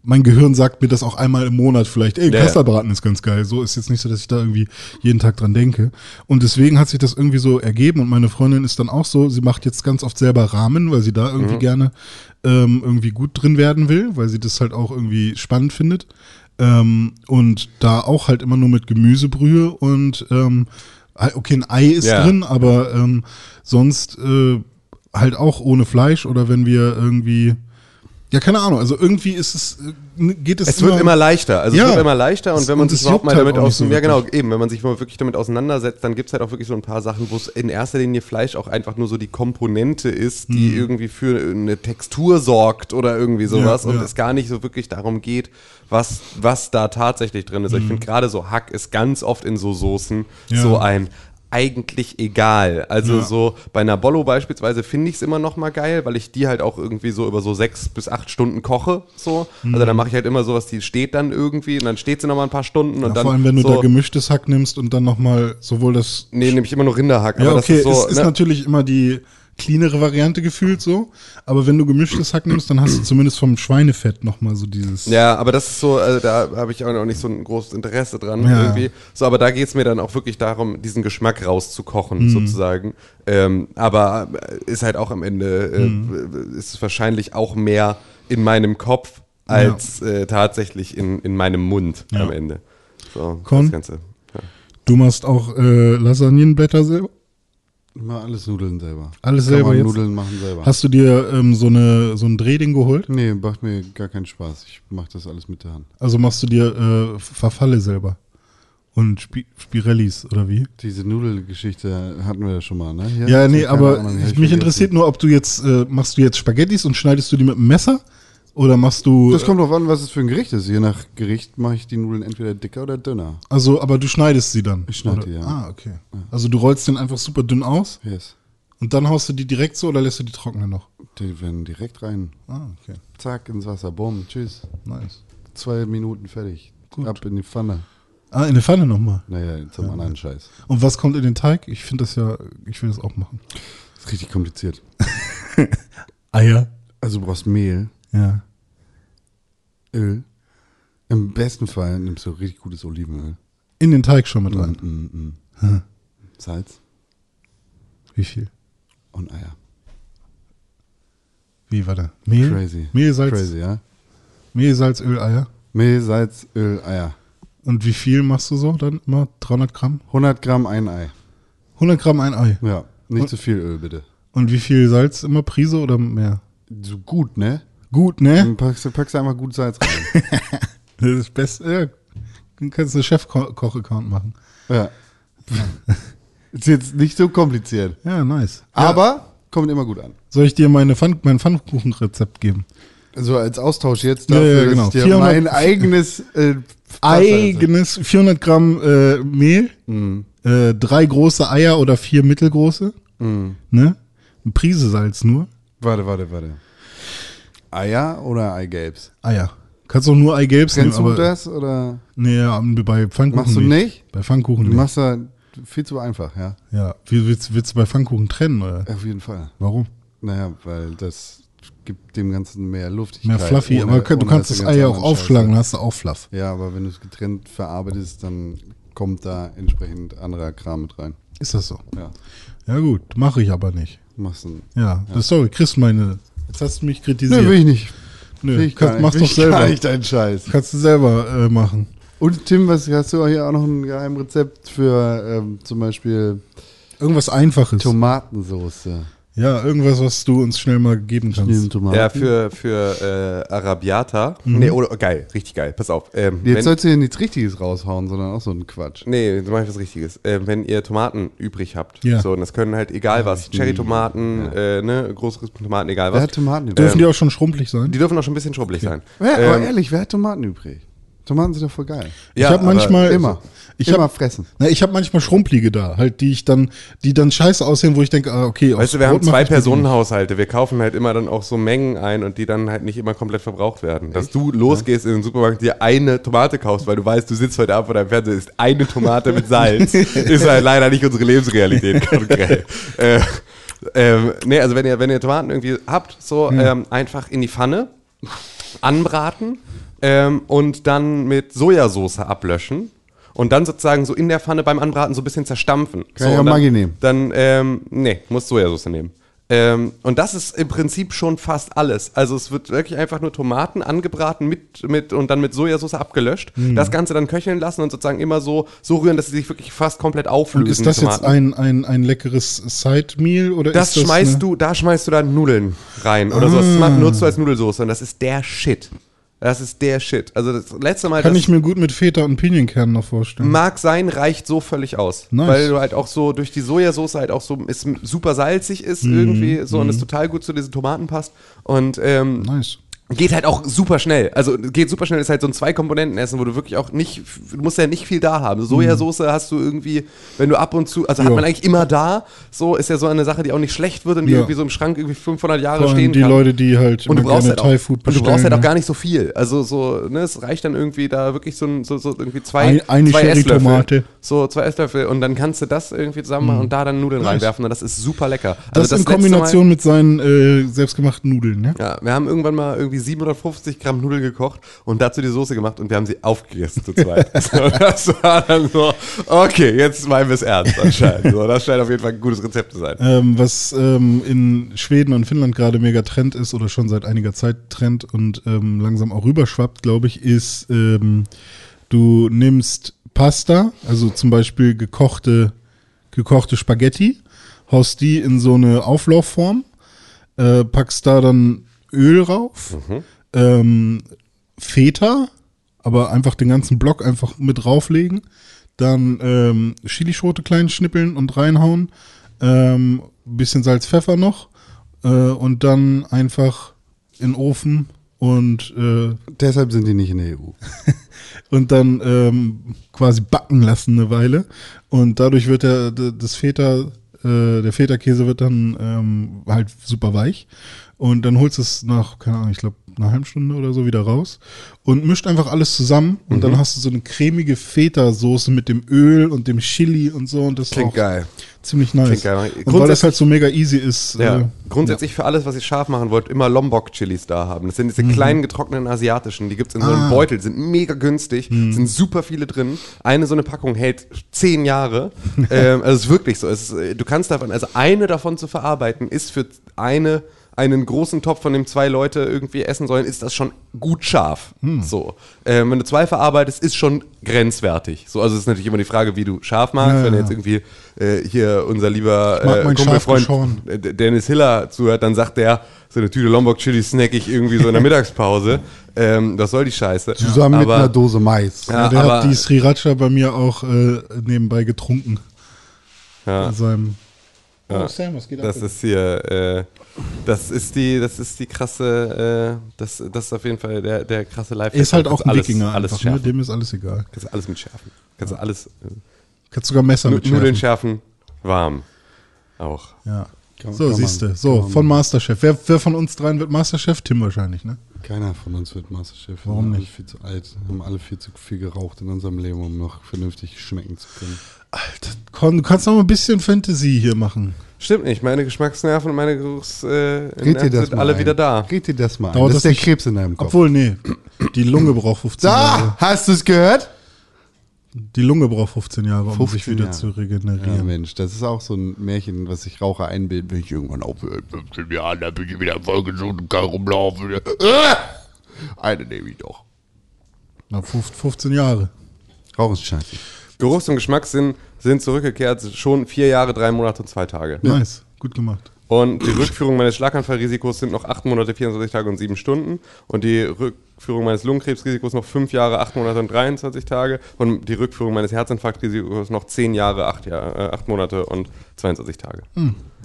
mein Gehirn sagt mir das auch einmal im Monat vielleicht, ey, Ja. Kasslerbraten ist ganz geil. So ist jetzt nicht so, dass ich da irgendwie jeden Tag dran denke. Und deswegen hat sich das irgendwie so ergeben und meine Freundin ist dann auch so, sie macht jetzt ganz oft selber Rahmen, weil sie da Mhm. irgendwie gerne ähm, irgendwie gut drin werden will, weil sie das halt auch irgendwie spannend findet. Ähm, und da auch halt immer nur mit Gemüsebrühe und ähm, okay, ein Ei ist Ja. drin, aber ähm, sonst äh, halt auch ohne Fleisch oder wenn wir irgendwie ja, keine Ahnung. Also irgendwie ist es, äh, geht es, Es wird immer leichter. Also Ja. es wird immer leichter und wenn man Und sich überhaupt mal halt damit aus, so ja genau, wirklich. eben, wenn man sich mal wirklich damit auseinandersetzt, dann gibt es halt auch wirklich so ein paar Sachen, wo es in erster Linie Fleisch auch einfach nur so die Komponente ist, die Mhm. irgendwie für eine Textur sorgt oder irgendwie sowas Ja, und ja. es gar nicht so wirklich darum geht, was, was da tatsächlich drin ist. Ich finde gerade so Hack ist ganz oft in so Soßen Mhm. So ein eigentlich egal. Also Ja. so bei einer Bollo beispielsweise finde ich es immer noch mal geil, weil ich die halt auch irgendwie so über so sechs bis acht Stunden koche. So. Also Mhm. dann mache ich halt immer sowas, die steht dann irgendwie und dann steht sie noch mal ein paar Stunden und Ja, dann vor allem, wenn du so, da gemischtes Hack nimmst und dann nochmal sowohl das. Nee, nehme ich immer nur Rinderhack. ja, aber okay, das ist so, es ist ne? natürlich immer die cleanere Variante gefühlt so. Aber wenn du gemischtes Hack nimmst, dann hast du zumindest vom Schweinefett nochmal so dieses. Ja, aber das ist so, also da habe ich auch noch nicht so ein großes Interesse dran Ja. irgendwie. So, aber da geht es mir dann auch wirklich darum, diesen Geschmack rauszukochen, Mhm. sozusagen. Ähm, aber äh, ist halt auch am Ende, äh, Mhm. ist es wahrscheinlich auch mehr in meinem Kopf als äh, tatsächlich in, in meinem Mund Ja. am Ende. So, Con? das Ganze. Ja. Du machst auch äh, Lasagnenblätter selber? Immer alles Nudeln selber. Alles Kann selber jetzt? Nudeln machen selber. Hast du dir ähm, so, eine, so ein Drehding geholt? nee, macht mir gar keinen Spaß. Ich mache das alles mit der Hand. Also machst du dir äh, Verfalle selber? Und Spi Spirellis oder wie? Diese Nudelgeschichte hatten wir ja schon mal, ne? Hier? Ja, nee, aber Ahnung, ich, ich mich interessiert nur, ob du jetzt, äh, machst du jetzt Spaghettis und schneidest du die mit dem Messer? Oder machst du. Das kommt drauf an, was es für ein Gericht ist. Je nach Gericht mache ich die Nudeln entweder dicker oder dünner. Also, aber du schneidest sie dann. Ich schneide oder? die, ja. Ah, okay. Also du rollst den einfach super dünn aus Yes. und dann haust du die direkt so oder lässt du die trocknen noch? Die werden direkt rein. Ah, okay. Zack, ins Wasser. Bumm, tschüss. Nice. Zwei Minuten fertig. Gut. Ab in die Pfanne. Ah, in der Pfanne nochmal. Naja, zum anderen Scheiß. Und was kommt in den Teig? Ich finde das ja, ich will das auch machen. ist richtig kompliziert. Eier. Also du brauchst Mehl, Ja. Öl. Im besten Fall nimmst du richtig gutes Olivenöl. In den Teig schon mit rein. Mm, mm, mm. Salz Wie viel? und Eier. Wie, warte. Mehl? Crazy. Mehl, Salz, Crazy, ja? Mehl, Salz, Öl, Eier. Mehl, Salz, Öl, Eier. Und wie viel machst du so dann immer? 300 Gramm? 100 Gramm ein Ei. 100 Gramm ein Ei. Ja, nicht zu viel Öl, bitte. Und wie viel Salz? Immer Prise oder mehr? So gut, ne? Gut, ne? Dann packst du packst du einfach gut Salz rein. Das ist das Beste. Ja. Dann kannst du einen Chef-Koch-Account machen. ja. Ist jetzt nicht so kompliziert. Ja, nice. Aber kommt immer gut an. Soll ich dir meine Pfann mein Pfannkuchenrezept geben? So als Austausch jetzt Ja, dafür, ja, genau. dass ich dir 400 mein eigenes äh, Eigenes 400 Gramm äh, Mehl, äh, drei große Eier oder vier mittelgroße, ne? Eine Prise Salz nur. Warte, warte, warte. Eier oder Eigelbs? Eier. Kannst auch nur Eigelbs nehmen, Kennst du das oder nee, ja, bei Pfannkuchen machst du nicht? Bei Pfannkuchen Du nicht. machst da viel zu einfach, ja? Ja, willst, willst du bei Pfannkuchen trennen oder? Auf jeden Fall. Warum? Naja, weil das gibt dem Ganzen mehr Luftigkeit. Mehr fluffy, ohne- aber du ohne, kannst das du Ei ja auch aufschlagen, dann Scheiß hast du auch Fluff. Ja, aber wenn du es getrennt verarbeitest, dann kommt da entsprechend anderer Kram mit rein. Ist das so? Ja. Ja gut, mache ich aber nicht. Du machst einen. Ja, Das, sorry, kriegst meine. Jetzt hast du mich kritisiert. Nee, will ich nicht. Nö, Will ich kannst, gar mach's nicht. doch ich selber. nicht deinen Scheiß. Kannst du selber äh, machen. Und Tim, was hast du hier auch noch ein Geheimrezept für ähm, zum Beispiel Irgendwas Einfaches. Tomatensoße? Ja, irgendwas, was du uns schnell mal geben kannst. Tomaten. Ja, für, für äh, Arabiata. Mhm. Nee, oder, geil, richtig geil. Pass auf. Ähm, Jetzt wenn, sollst du hier nichts Richtiges raushauen, sondern auch so einen Quatsch. nee, jetzt mache ich was Richtiges. Ähm, wenn ihr Tomaten übrig habt, Ja. so, und das können halt egal was, Cherry-Tomaten, äh, ne, Großtomaten, egal Wer was. hat Tomaten übrig? Dürfen die auch schon schrumpelig sein? Die dürfen auch schon ein bisschen schrubbelig sein. Wer, aber Ähm, ehrlich, wer hat Tomaten übrig? Tomaten sind doch voll geil. ja, ich habe manchmal Immer. Ich Immer hab, fressen. na, ich habe manchmal Schrumpelige da, halt, die ich dann, die dann scheiße aussehen, wo ich denke, ah, okay. Weißt du, wir haben Brot mach zwei. Personenhaushalte. Wir kaufen halt immer dann auch so Mengen ein und die dann halt nicht immer komplett verbraucht werden. Dass du losgehst in den Supermarkt, dir eine Tomate kaufst, weil du weißt, du sitzt heute Abend vor deinem Fernseher, ist eine Tomate mit Salz. ist halt leider nicht unsere Lebensrealität äh, ähm, nee, also wenn ihr, wenn ihr Tomaten irgendwie habt, so ähm, einfach in die Pfanne anbraten ähm, und dann mit Sojasauce ablöschen. Und dann sozusagen so in der Pfanne beim Anbraten so ein bisschen zerstampfen. Kann so, ich auch und dann, Maggi nehmen? Dann, ähm, nee, musst Sojasauce nehmen. Ähm, und das ist im Prinzip schon fast alles. Also es wird wirklich einfach nur Tomaten angebraten mit, mit und dann mit Sojasauce abgelöscht. Mhm. Das Ganze dann köcheln lassen und sozusagen immer so, so rühren, dass sie sich wirklich fast komplett auflösen. Und ist das jetzt ein, ein, ein leckeres Side-Meal oder Das ist das schmeißt du, da schmeißt du dann Nudeln rein oder so. Das nutzt du als Nudelsoße und das ist der Shit. Das ist der Shit. Also das letzte Mal, Kann ich mir gut mit Feta und Pinienkernen noch vorstellen. mag sein, reicht so völlig aus. Nice. Weil du halt auch so durch die Sojasauce halt auch so ist super salzig ist Mhm. irgendwie so und es total gut zu diesen Tomaten passt und ähm, nice. Geht halt auch super schnell. Also geht super schnell, ist halt so ein Zwei-Komponenten-Essen, wo du wirklich auch nicht, du musst ja nicht viel da haben. Sojasauce hast du irgendwie, wenn du ab und zu, also hat Ja. man eigentlich immer da, so ist ja so eine Sache, die auch nicht schlecht wird und die Ja. irgendwie so im Schrank irgendwie 500 Jahre stehen die kann. Leute, die halt und du brauchst halt auch, Thai-Food und du bestellen. brauchst halt auch ne? gar nicht so viel. Also so, ne, es reicht dann irgendwie da wirklich so, so, so irgendwie zwei, Ein- eine zwei Esslöffel. So zwei Esslöffel und dann kannst du das irgendwie zusammen machen und da dann Nudeln reinwerfen und das ist super lecker. Mhm. Das, in letzte Mal- Kombination mit seinen äh, selbstgemachten Nudeln, ne? ja, wir haben irgendwann mal irgendwie 750 Gramm Nudeln gekocht und dazu die Soße gemacht und wir haben sie aufgegessen zu zweit. so, das war dann so, okay, jetzt meinen wir es ernst anscheinend. So, das scheint auf jeden Fall ein gutes Rezept zu sein. Ähm, was ähm, in Schweden und Finnland gerade mega Trend ist oder schon seit einiger Zeit Trend und ähm, langsam auch rüberschwappt, glaube ich, ist, ähm, du nimmst Pasta, also zum Beispiel gekochte, gekochte Spaghetti, haust die in so eine Auflaufform, äh, packst da dann Öl rauf, ähm, Feta, aber einfach den ganzen Block einfach mit drauflegen, dann ähm, Chilischote klein schnippeln und reinhauen, ähm, bisschen Salz, Pfeffer noch äh, und dann einfach in den Ofen und äh, Deshalb sind die nicht in der EU. und dann ähm, quasi backen lassen eine Weile. Und dadurch wird der, der das Feta, äh, der Feta-Käse wird dann ähm, halt super weich. Und dann holst du es nach, keine Ahnung, ich glaube, einer halben Stunde oder so wieder raus und mischt einfach alles zusammen. Und Mhm. dann hast du so eine cremige Feta-Soße mit dem Öl und dem Chili und so. Und das Klingt geil. ziemlich nice. Klingt geil. Und weil das halt so mega easy ist. Ja. äh, Grundsätzlich für alles, was ihr scharf machen wollt, immer Lombok-Chilis da haben. Das sind diese kleinen getrockneten asiatischen, die gibt's in so einem Ah. Beutel, sind mega günstig, sind super viele drin. Eine so eine Packung hält zehn Jahre. ähm, also es ist wirklich so. Es ist, äh, du kannst davon, also eine davon zu verarbeiten, ist für eine einen großen Topf, von dem zwei Leute irgendwie essen sollen, ist das schon gut scharf. So. Ähm, wenn du zwei verarbeitest, ist schon grenzwertig. So, also es ist natürlich immer die Frage, wie du scharf magst. Ja, wenn ja. jetzt irgendwie äh, hier unser lieber äh, Kumpelfreund äh, Dennis Hiller zuhört, dann sagt der, so eine Tüte Lombok Chili snack ich irgendwie so in der Mittagspause. ähm, was soll die Scheiße? Zusammen mit Aber- einer Dose Mais. Ja, der aber- hat die Sriracha bei mir auch äh, nebenbei getrunken. Ja. In seinem. Ja. Oh, Sam, was geht ab? Das ist hier, äh, das ist die, das ist die krasse, äh, das, das ist auf jeden Fall der, der krasse er ist halt auch ein alles, Wikinger alles einfach, ne? schärfen. Dem ist alles egal. Kannst du alles mit schärfen. Kannst du alles, äh, Kannst sogar Messer mit Nudeln schärfen. schärfen, warm. Auch. Ja. Kann- So, siehst du. So, von. Masterchef. Wer, wer von uns dreien wird Masterchef? Tim wahrscheinlich, ne? Keiner von uns wird Masterchef. Wir Warum sind alle nicht? viel zu alt. Haben alle viel zu viel geraucht in unserem Leben, um noch vernünftig schmecken zu können. Alter, Con, du kannst noch mal ein bisschen Fantasy hier machen. Stimmt nicht, meine Geschmacksnerven und meine Geruchs, äh, sind alle ein. wieder da. Red dir das mal. Dauert Das das ist der nicht- Krebs in deinem Kopf. Obwohl, nee. Die Lunge braucht 15 Jahre. da, hast du es gehört? Die Lunge braucht 15 Jahre, um 15 sich wieder Jahre. zu Ja, regenerieren. Mensch, das ist auch so ein Märchen, was sich Raucher einbilden, wenn ich irgendwann aufhöre. in 15 Jahren, dann bin ich wieder voll gesund und kann rumlaufen. Ah! Eine nehme ich doch. Na, 15 15 Jahre. Rauchen ist scheiße. Geruchs- und Geschmackssinn sind zurückgekehrt, schon vier Jahre, drei Monate und zwei Tage. Nice. Gut gemacht. Und die Rückführung meines Schlaganfallrisikos sind noch 8 Monate, 24 Tage und 7 Stunden. Und die Rückführung meines Lungenkrebsrisikos noch 5 Jahre, 8 Monate und 23 Tage. Und die Rückführung meines Herzinfarktrisikos noch 10 Jahre, 8, Jahre, äh, 8 Monate und 22 Tage.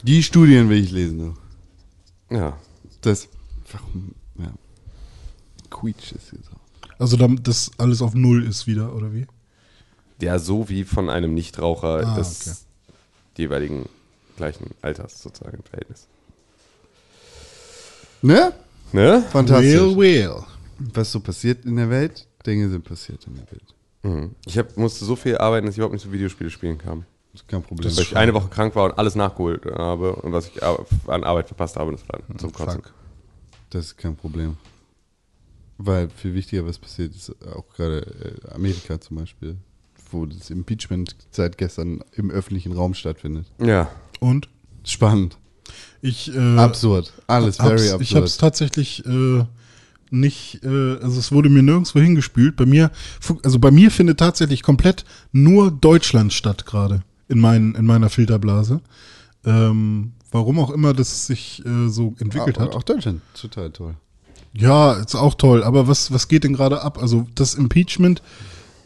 Die Studien will ich lesen. noch. Ja. Das, warum, ja. Quietsch ist jetzt auch. Also, das alles auf Null ist wieder, oder wie? Ja, so wie von einem Nichtraucher Ah, des okay. jeweiligen gleichen Alters sozusagen im Verhältnis. Ne? Ne? Fantastisch. Real, real. Was so passiert in der Welt, Dinge sind passiert in der Welt. Mhm. Ich hab, musste so viel arbeiten, dass ich überhaupt nicht zu Videospiele spielen kam. Das ist kein Problem. Weil ich eine Woche krank war und alles nachgeholt habe und was ich an Arbeit verpasst habe, das war dann zum Kotzen. Fuck. Das ist kein Problem. Weil viel wichtiger, was passiert ist, auch gerade äh, Amerika zum Beispiel, wo das Impeachment seit gestern im öffentlichen Raum stattfindet. Ja. Und? Spannend. Ich, äh, Absurd. Alles very absurd. Ich habe es tatsächlich äh, nicht, äh, also es wurde mir nirgendwo hingespült. Bei mir, also bei mir findet tatsächlich komplett nur Deutschland statt gerade in, mein, in meiner Filterblase. Ähm, warum auch immer das sich äh, so entwickelt auch, hat. auch Deutschland, total toll. Ja, ist auch toll. Aber was, was geht denn gerade ab? Also das Impeachment,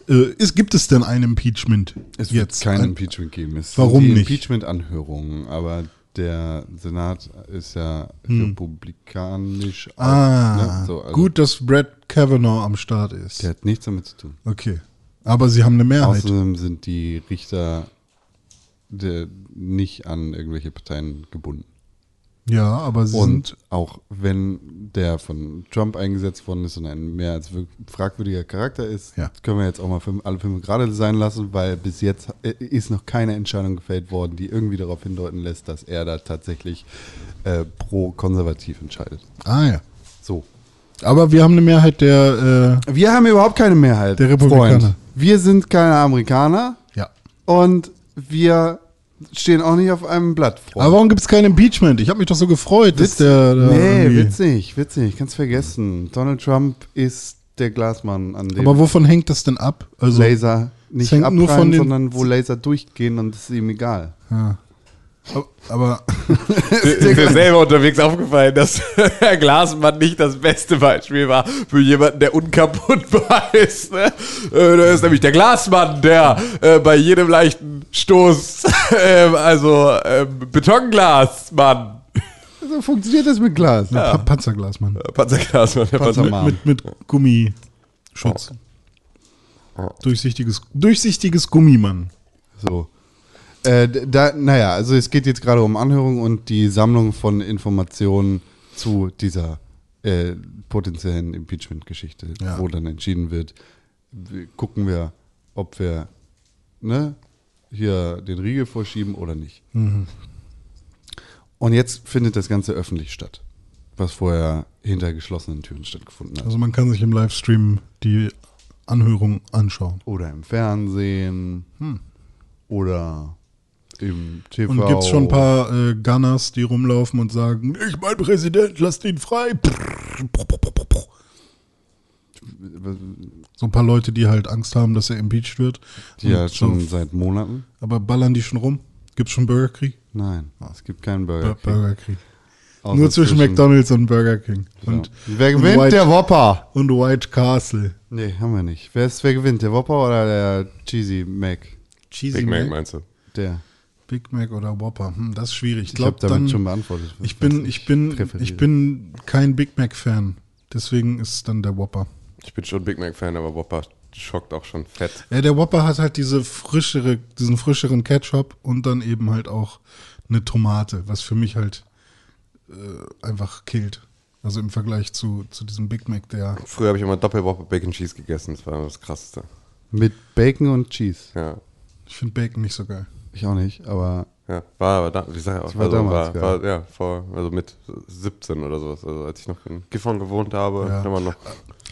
äh, ist, gibt es denn ein Impeachment Es wird jetzt? kein ein, Impeachment geben. Es Warum sind die nicht? Impeachment-Anhörungen, aber der Senat ist ja republikanisch. Hm. Ah, ne? so, also gut, dass Brett Kavanaugh am Start ist. Der hat nichts damit zu tun. Okay. Aber sie haben eine Mehrheit. Außerdem sind die Richter nicht an irgendwelche Parteien gebunden. Ja, aber sie Und sind. auch wenn der von Trump eingesetzt worden ist und ein mehr als fragwürdiger Charakter ist, Ja. können wir jetzt auch mal alle fünf gerade sein lassen, weil bis jetzt äh, ist noch keine Entscheidung gefällt worden, die irgendwie darauf hindeuten lässt, dass er da tatsächlich äh, pro-konservativ entscheidet. Ah ja. So. Aber wir haben eine Mehrheit der. Äh, Wir haben überhaupt keine Mehrheit. Der Republikaner. Freund. Wir sind keine Amerikaner ja. und wir stehen auch nicht auf einem Blatt. Freund. Aber warum gibt es kein Impeachment? Ich habe mich doch so gefreut, dass Witz, der. da nee, irgendwie- witzig, witzig, kannst vergessen. Donald Trump ist der Glasmann, an dem Aber wovon hängt das denn ab? Also, Laser nicht abprallen, nur von den- sondern wo Laser durchgehen und es ist ihm egal. Aber Ist mir selber unterwegs aufgefallen, dass Herr Glasmann nicht das beste Beispiel war für jemanden, der unkaputtbar ist. Ne? Äh, Da ist nämlich der Glasmann, der äh, bei jedem leichten Stoß, ähm, also ähm, Betonglasmann. So funktioniert das mit Glas. Pa Panzerglas, Mann. Panzerglas, Mann. Der Panzer Panzermann. Mit, mit Gummischutz. Durchsichtiges, durchsichtiges Gummi, Mann. So. Äh, da, naja, also es geht jetzt gerade um Anhörung und die Sammlung von Informationen zu dieser äh, potenziellen Impeachment-Geschichte, Ja. wo dann entschieden wird, gucken wir, ob wir ne, hier den Riegel vorschieben oder nicht. Und jetzt findet das Ganze öffentlich statt, was vorher hinter geschlossenen Türen stattgefunden hat. Also man kann sich im Livestream die Anhörung anschauen. Oder im Fernsehen oder im TV. Und gibt es schon ein paar äh, Gunners, die rumlaufen und sagen, ich mein Präsident, lasst ihn frei. So ein paar Leute, die halt Angst haben, dass er impeached wird. Die ja Und schon so, seit Monaten. aber ballern die schon rum? Gibt es schon Bürgerkrieg? Nein, es gibt keinen. King. Bürgerkrieg. Außer Nur zwischen McDonalds und Burger King. Und, Wer und gewinnt? White, der Whopper. und White Castle. Nee, haben wir nicht. Wer, ist, wer gewinnt? Der Whopper oder der Cheesy Mac? Cheesy Big Mac Mac, meinst du? Der. Big Mac oder Whopper. Hm, das ist schwierig. Ich glaube damit dann. schon beantwortet. ich bin, ich bin, ich bin kein Big Mac Fan. Deswegen ist es dann der Whopper. Ich bin schon Big Mac-Fan, aber Whopper schockt auch schon fett. Ja, der Whopper hat halt diese frischere, diesen frischeren Ketchup und dann eben halt auch eine Tomate, was für mich halt äh, einfach killt. Also im Vergleich zu, zu diesem Big Mac, der. Früher habe ich immer Doppelwhopper Bacon Cheese gegessen. Das war das Krasseste. Mit Bacon und Cheese. Ja. Ich finde Bacon nicht so geil. Ich auch nicht, aber Ja, war aber da, wie sag ich auch, war also damals war, war, ja, vor, also mit 17 oder sowas, also als ich noch in Gifhorn gewohnt habe, Ja. war noch,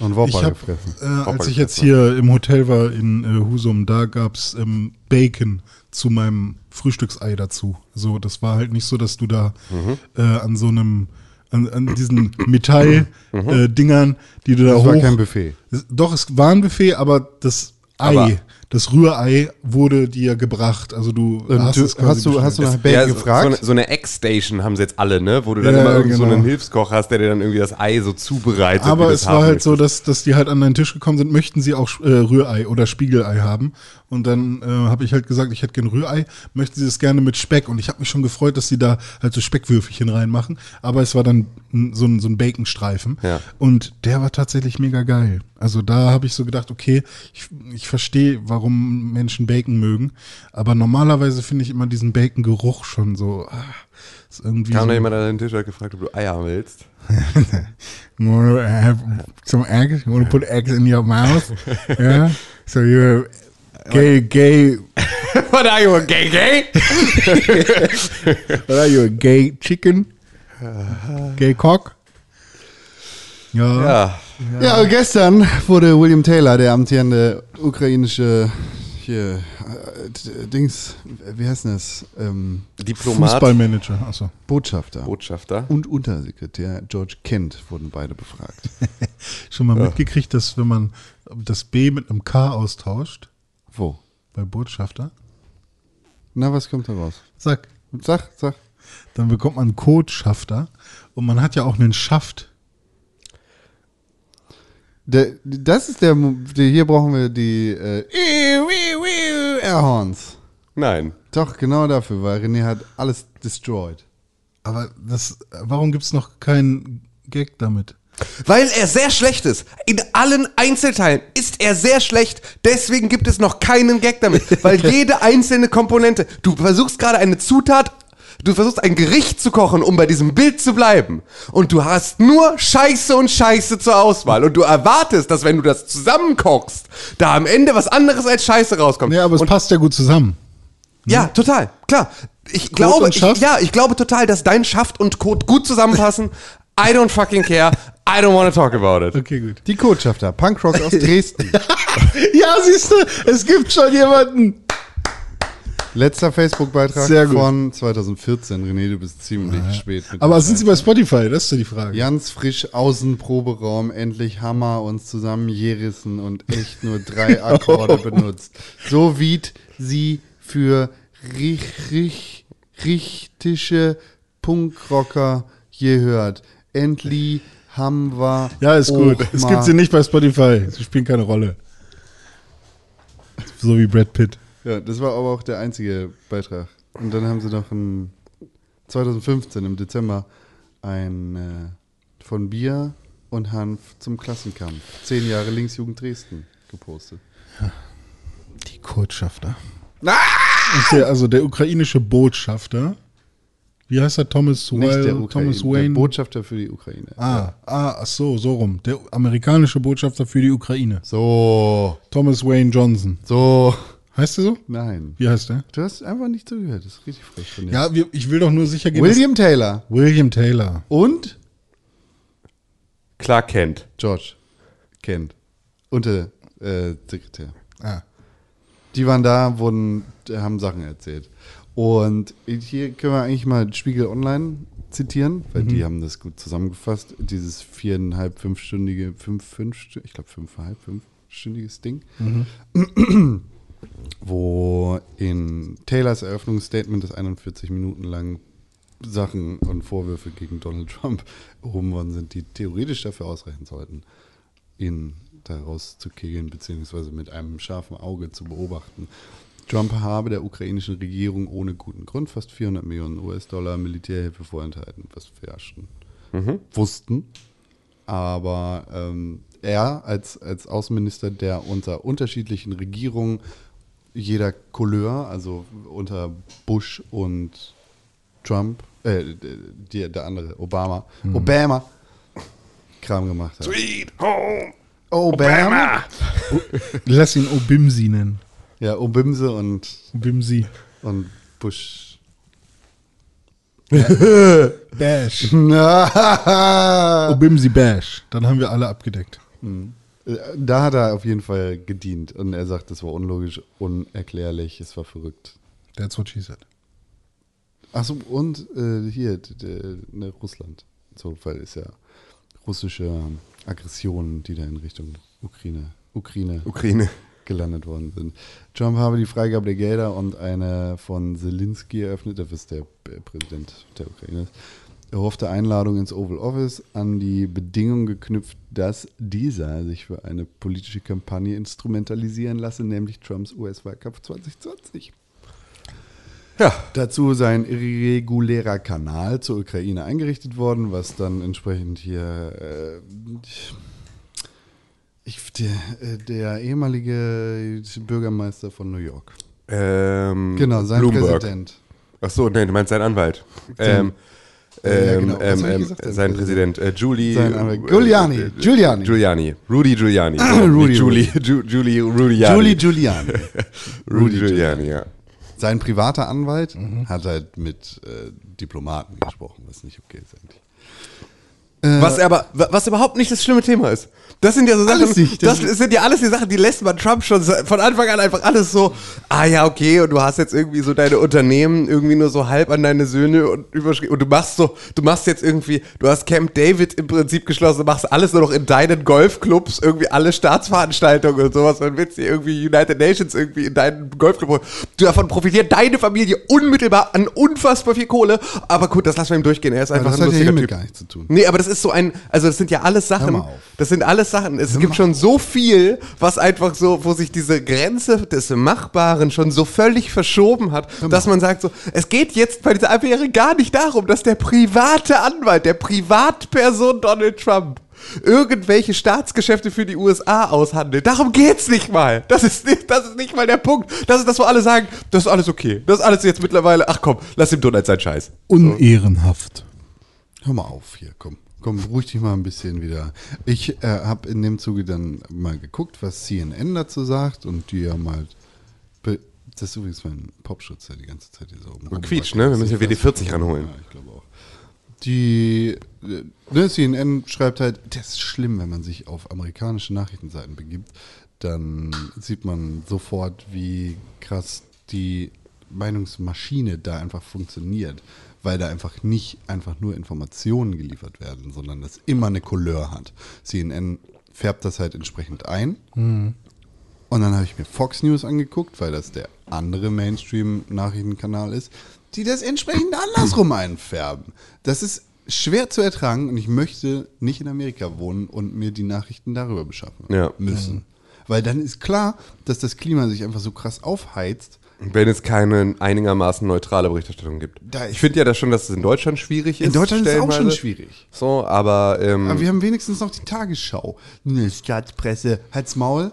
und hab, gefressen. äh, Whopper als ich jetzt hier im Hotel war in äh, Husum, da gab's ähm, Bacon zu meinem Frühstücksei dazu. So, das war halt nicht so, dass du da Mhm. äh, an so einem, an, an diesen Metall-Dingern, äh, Dingern, die du da Das hoch... war kein Buffet. Es- Doch, es war ein Buffet, aber das Ei, Aber- das Rührei wurde dir gebracht. Also du Und hast du, es quasi hast, du, hast du nach. Bacon ja, so, so, gefragt? eine, so eine Egg-Station haben sie jetzt alle, ne, wo du dann Ja, immer irgend so genau. einen Hilfskoch hast, der dir dann irgendwie das Ei so zubereitet. Aber du es war halt so, möchtest. dass, dass die halt an deinen Tisch gekommen sind, möchten sie auch äh, Rührei oder Spiegelei haben. Und dann äh, habe ich halt gesagt, ich hätte gern Rührei, möchten sie das gerne mit Speck. Und ich habe mich schon gefreut, dass sie da halt so Speckwürfelchen reinmachen. Aber es war dann so ein, so ein Baconstreifen. Ja. Und der war tatsächlich mega geil. Also da habe ich so gedacht, okay, ich, ich verstehe, warum Menschen Bacon mögen. Aber normalerweise finde ich immer diesen Bacon-Geruch schon so. Ah, ist irgendwie Kam so, da jemand an den Tisch und hat gefragt, ob du Eier willst? You some eggs? You want to put eggs in your mouth? yeah. So you're gay, gay. What are you, a gay gay? What are you, a gay chicken? Gay cock? Ja. Ja, Ja, gestern wurde William Taylor, der amtierende ukrainische hier, äh, Dings, wie heißt denn das? Ähm, Diplomat, Fußballmanager. Achso. Botschafter Botschafter. und Untersekretär George Kent wurden beide befragt. Schon mal mitgekriegt, dass wenn man das B mit einem K austauscht, Wo? bei Botschafter, Na, was kommt da raus? sag, Sag, sag. dann bekommt man Codschafter und man hat ja auch einen Schaft. Der, das ist der, der, hier brauchen wir die äh, Airhorns. Nein. Doch, genau dafür, weil René hat alles destroyed. Aber das, warum gibt's noch keinen Gag damit? Weil er sehr schlecht ist. In allen Einzelteilen ist er sehr schlecht. Deswegen gibt es noch keinen Gag damit. Weil jede einzelne Komponente, du versuchst gerade eine Zutat, du versuchst ein Gericht zu kochen, um bei diesem Bild zu bleiben. Und du hast nur Scheiße und Scheiße zur Auswahl. Und du erwartest, dass wenn du das zusammenkochst, da am Ende was anderes als Scheiße rauskommt. Ja, aber es und passt ja gut zusammen. ja, total, klar. Ich glaube, ich, ja, ich glaube total, dass dein Schaft und Code gut zusammenpassen. I don't fucking care. I don't want to talk about it. Okay, gut. Die Codschafter, Punkrock aus Dresden. Ja, siehst du, es gibt schon jemanden. Letzter Facebook-Beitrag von 2014. René, du bist ziemlich spät. Mit Aber sind sie bei Spotify? Das ist ja die Frage. Ganz frisch Außenproberaum, endlich Hammer uns zusammengerissen und echt nur drei Akkorde benutzt. So wie sie für rich, rich, richtige Punkrocker gehört. Endlich haben wir. Ja, ist gut. Es gibt sie nicht bei Spotify. Sie spielen keine Rolle. So wie Brad Pitt. Ja, das war aber auch der einzige Beitrag. Und dann haben sie noch in 2015 im Dezember ein äh, von Bier und Hanf zum Klassenkampf. Zehn Jahre Linksjugend Dresden gepostet. Die Kundschafter. Ist der, also der ukrainische Botschafter. Wie heißt er? Thomas, Nicht der, Ukraine, Thomas der Wayne. Botschafter für die Ukraine. ah, ah, ach so, so rum. Der amerikanische Botschafter für die Ukraine. So, Thomas Wayne Johnson. so. Heißt der so? Nein. Wie heißt der? Du hast einfach nicht zugehört. Das ist richtig frech von dir. Ja, wir, ich will doch nur sicher gehen. William Taylor William Taylor. und Clark Kent. George Kent. Unter äh, Sekretär. Ah. Die waren da, wurden, haben Sachen erzählt. Und hier können wir eigentlich mal Spiegel Online zitieren, weil die haben das gut zusammengefasst. Dieses viereinhalb, fünfstündige, fünf, fünf, ich glaube fünfeinhalb, fünfstündiges Ding. Wo in Taylors Eröffnungsstatement, das 41 Minuten lang Sachen und Vorwürfe gegen Donald Trump erhoben worden sind, die theoretisch dafür ausreichen sollten, ihn daraus zu kegeln, beziehungsweise mit einem scharfen Auge zu beobachten. Trump habe der ukrainischen Regierung ohne guten Grund fast 400 Millionen US-Dollar Militärhilfe vorenthalten, was wir ja schon wussten. Aber ähm, er als, als Außenminister, der unter unterschiedlichen Regierungen jeder Couleur, also unter Bush und Trump, äh, der, der andere, Obama, Obama, Kram gemacht hat. Sweet Home. Obama? Lass ihn Obimsi nennen. Ja, Obimse und, Obimsi. und Bush. Bash. Obimsi Bash. Dann haben wir alle abgedeckt. da hat er auf jeden Fall gedient. Und er sagt, das war unlogisch, unerklärlich, es war verrückt. That's what she said. Achso, und äh, hier, ne, Russland. So, weil ist ja russische Aggressionen, die da in Richtung Ukraine, Ukraine Ukraine. Gelandet worden sind. Trump habe die Freigabe der Gelder und eine von Zelensky eröffnet, das ist der Präsident der Ukraine, erhoffte Einladung ins Oval Office an die Bedingung geknüpft, dass dieser sich für eine politische Kampagne instrumentalisieren lasse, nämlich Trumps US-Wahlkampf 2020. Ja. Dazu sei ein irregulärer Kanal zur Ukraine eingerichtet worden, was dann entsprechend hier äh, ich, der, äh, der ehemalige Bürgermeister von New York. Ähm, Genau, sein Bloomberg. Präsident. Ach so, nee, du meinst sein Anwalt. Sein- Ähm, Ja, ähm, genau. Ähm, ähm, gesagt? Sein Präsident, äh, Julie. Sein Anwalt. äh, Giuliani. äh, Giuliani. Giuliani. Rudy Giuliani. Rudy Julie, Ju, Julie Rudiani. Julie Giuliani. Rudy Giuliani, ja. Sein privater Anwalt Mhm. hat halt mit äh, Diplomaten gesprochen, was nicht okay ist eigentlich. Was aber, wa- was überhaupt nicht das schlimme Thema ist. Das sind ja so Sachen, das, sind ja alles die Sachen, die lässt man Trump schon von Anfang an einfach alles so, ah ja, okay, und du hast jetzt irgendwie so deine Unternehmen irgendwie nur so halb an deine Söhne und überschrieben, und du machst so, du machst jetzt irgendwie, du hast Camp David im Prinzip geschlossen, du machst alles nur noch in deinen Golfclubs, irgendwie alle Staatsveranstaltungen und sowas, dann willst du irgendwie United Nations irgendwie in deinen Golfclub holen. Du davon profitiert deine Familie unmittelbar an unfassbar viel Kohle, aber gut, das lassen wir ihm durchgehen, er ist einfach das ein hat ja lustiger Typ. gar nichts zu tun. Nee, aber das ist so ein, also das sind ja alles Hör Sachen. mal auf. Das sind alles Sachen. Es gibt schon so viel, was einfach so, wo sich diese Grenze des Machbaren schon so völlig verschoben hat, dass man sagt so, es geht jetzt bei dieser Affäre gar nicht darum, dass der private Anwalt, der Privatperson Donald Trump irgendwelche Staatsgeschäfte für die USA aushandelt. Darum geht's nicht mal. Das ist nicht, das ist nicht mal der Punkt. Das ist das, wo alle sagen, das ist alles okay. Das ist alles jetzt mittlerweile, ach komm, lass ihm Donald seinen Scheiß. Unehrenhaft. Hör mal auf hier, komm. Komm, beruhig dich mal ein bisschen wieder. Ich äh, habe in dem Zuge dann mal geguckt, was CNN dazu sagt und die haben halt. Das ist übrigens mein Popschutz, der die ganze Zeit hier so rum. quietscht, ne? Wir müssen hier WD-40 ranholen. Ja, ich glaube auch. Die äh, ne, CNN schreibt halt, das ist schlimm, wenn man sich auf amerikanische Nachrichtenseiten begibt, dann sieht man sofort, wie krass die Meinungsmaschine da einfach funktioniert, weil da einfach nicht einfach nur Informationen geliefert werden, sondern das immer eine Couleur hat. CNN färbt das halt entsprechend ein. Und dann habe ich mir Fox News angeguckt, weil das der andere Mainstream-Nachrichtenkanal ist, die das entsprechend andersrum einfärben. Das ist schwer zu ertragen und ich möchte nicht in Amerika wohnen und mir die Nachrichten darüber beschaffen Ja. müssen. Weil dann ist klar, dass das Klima sich einfach so krass aufheizt, Wenn es keine einigermaßen neutrale Berichterstattung gibt. Da ich finde ja das schon, dass es in Deutschland schwierig ist. In Deutschland ist es auch schon schwierig. So, aber, ähm, Aber wir haben wenigstens noch die Tagesschau. Eine Stadtpresse, halt's Maul.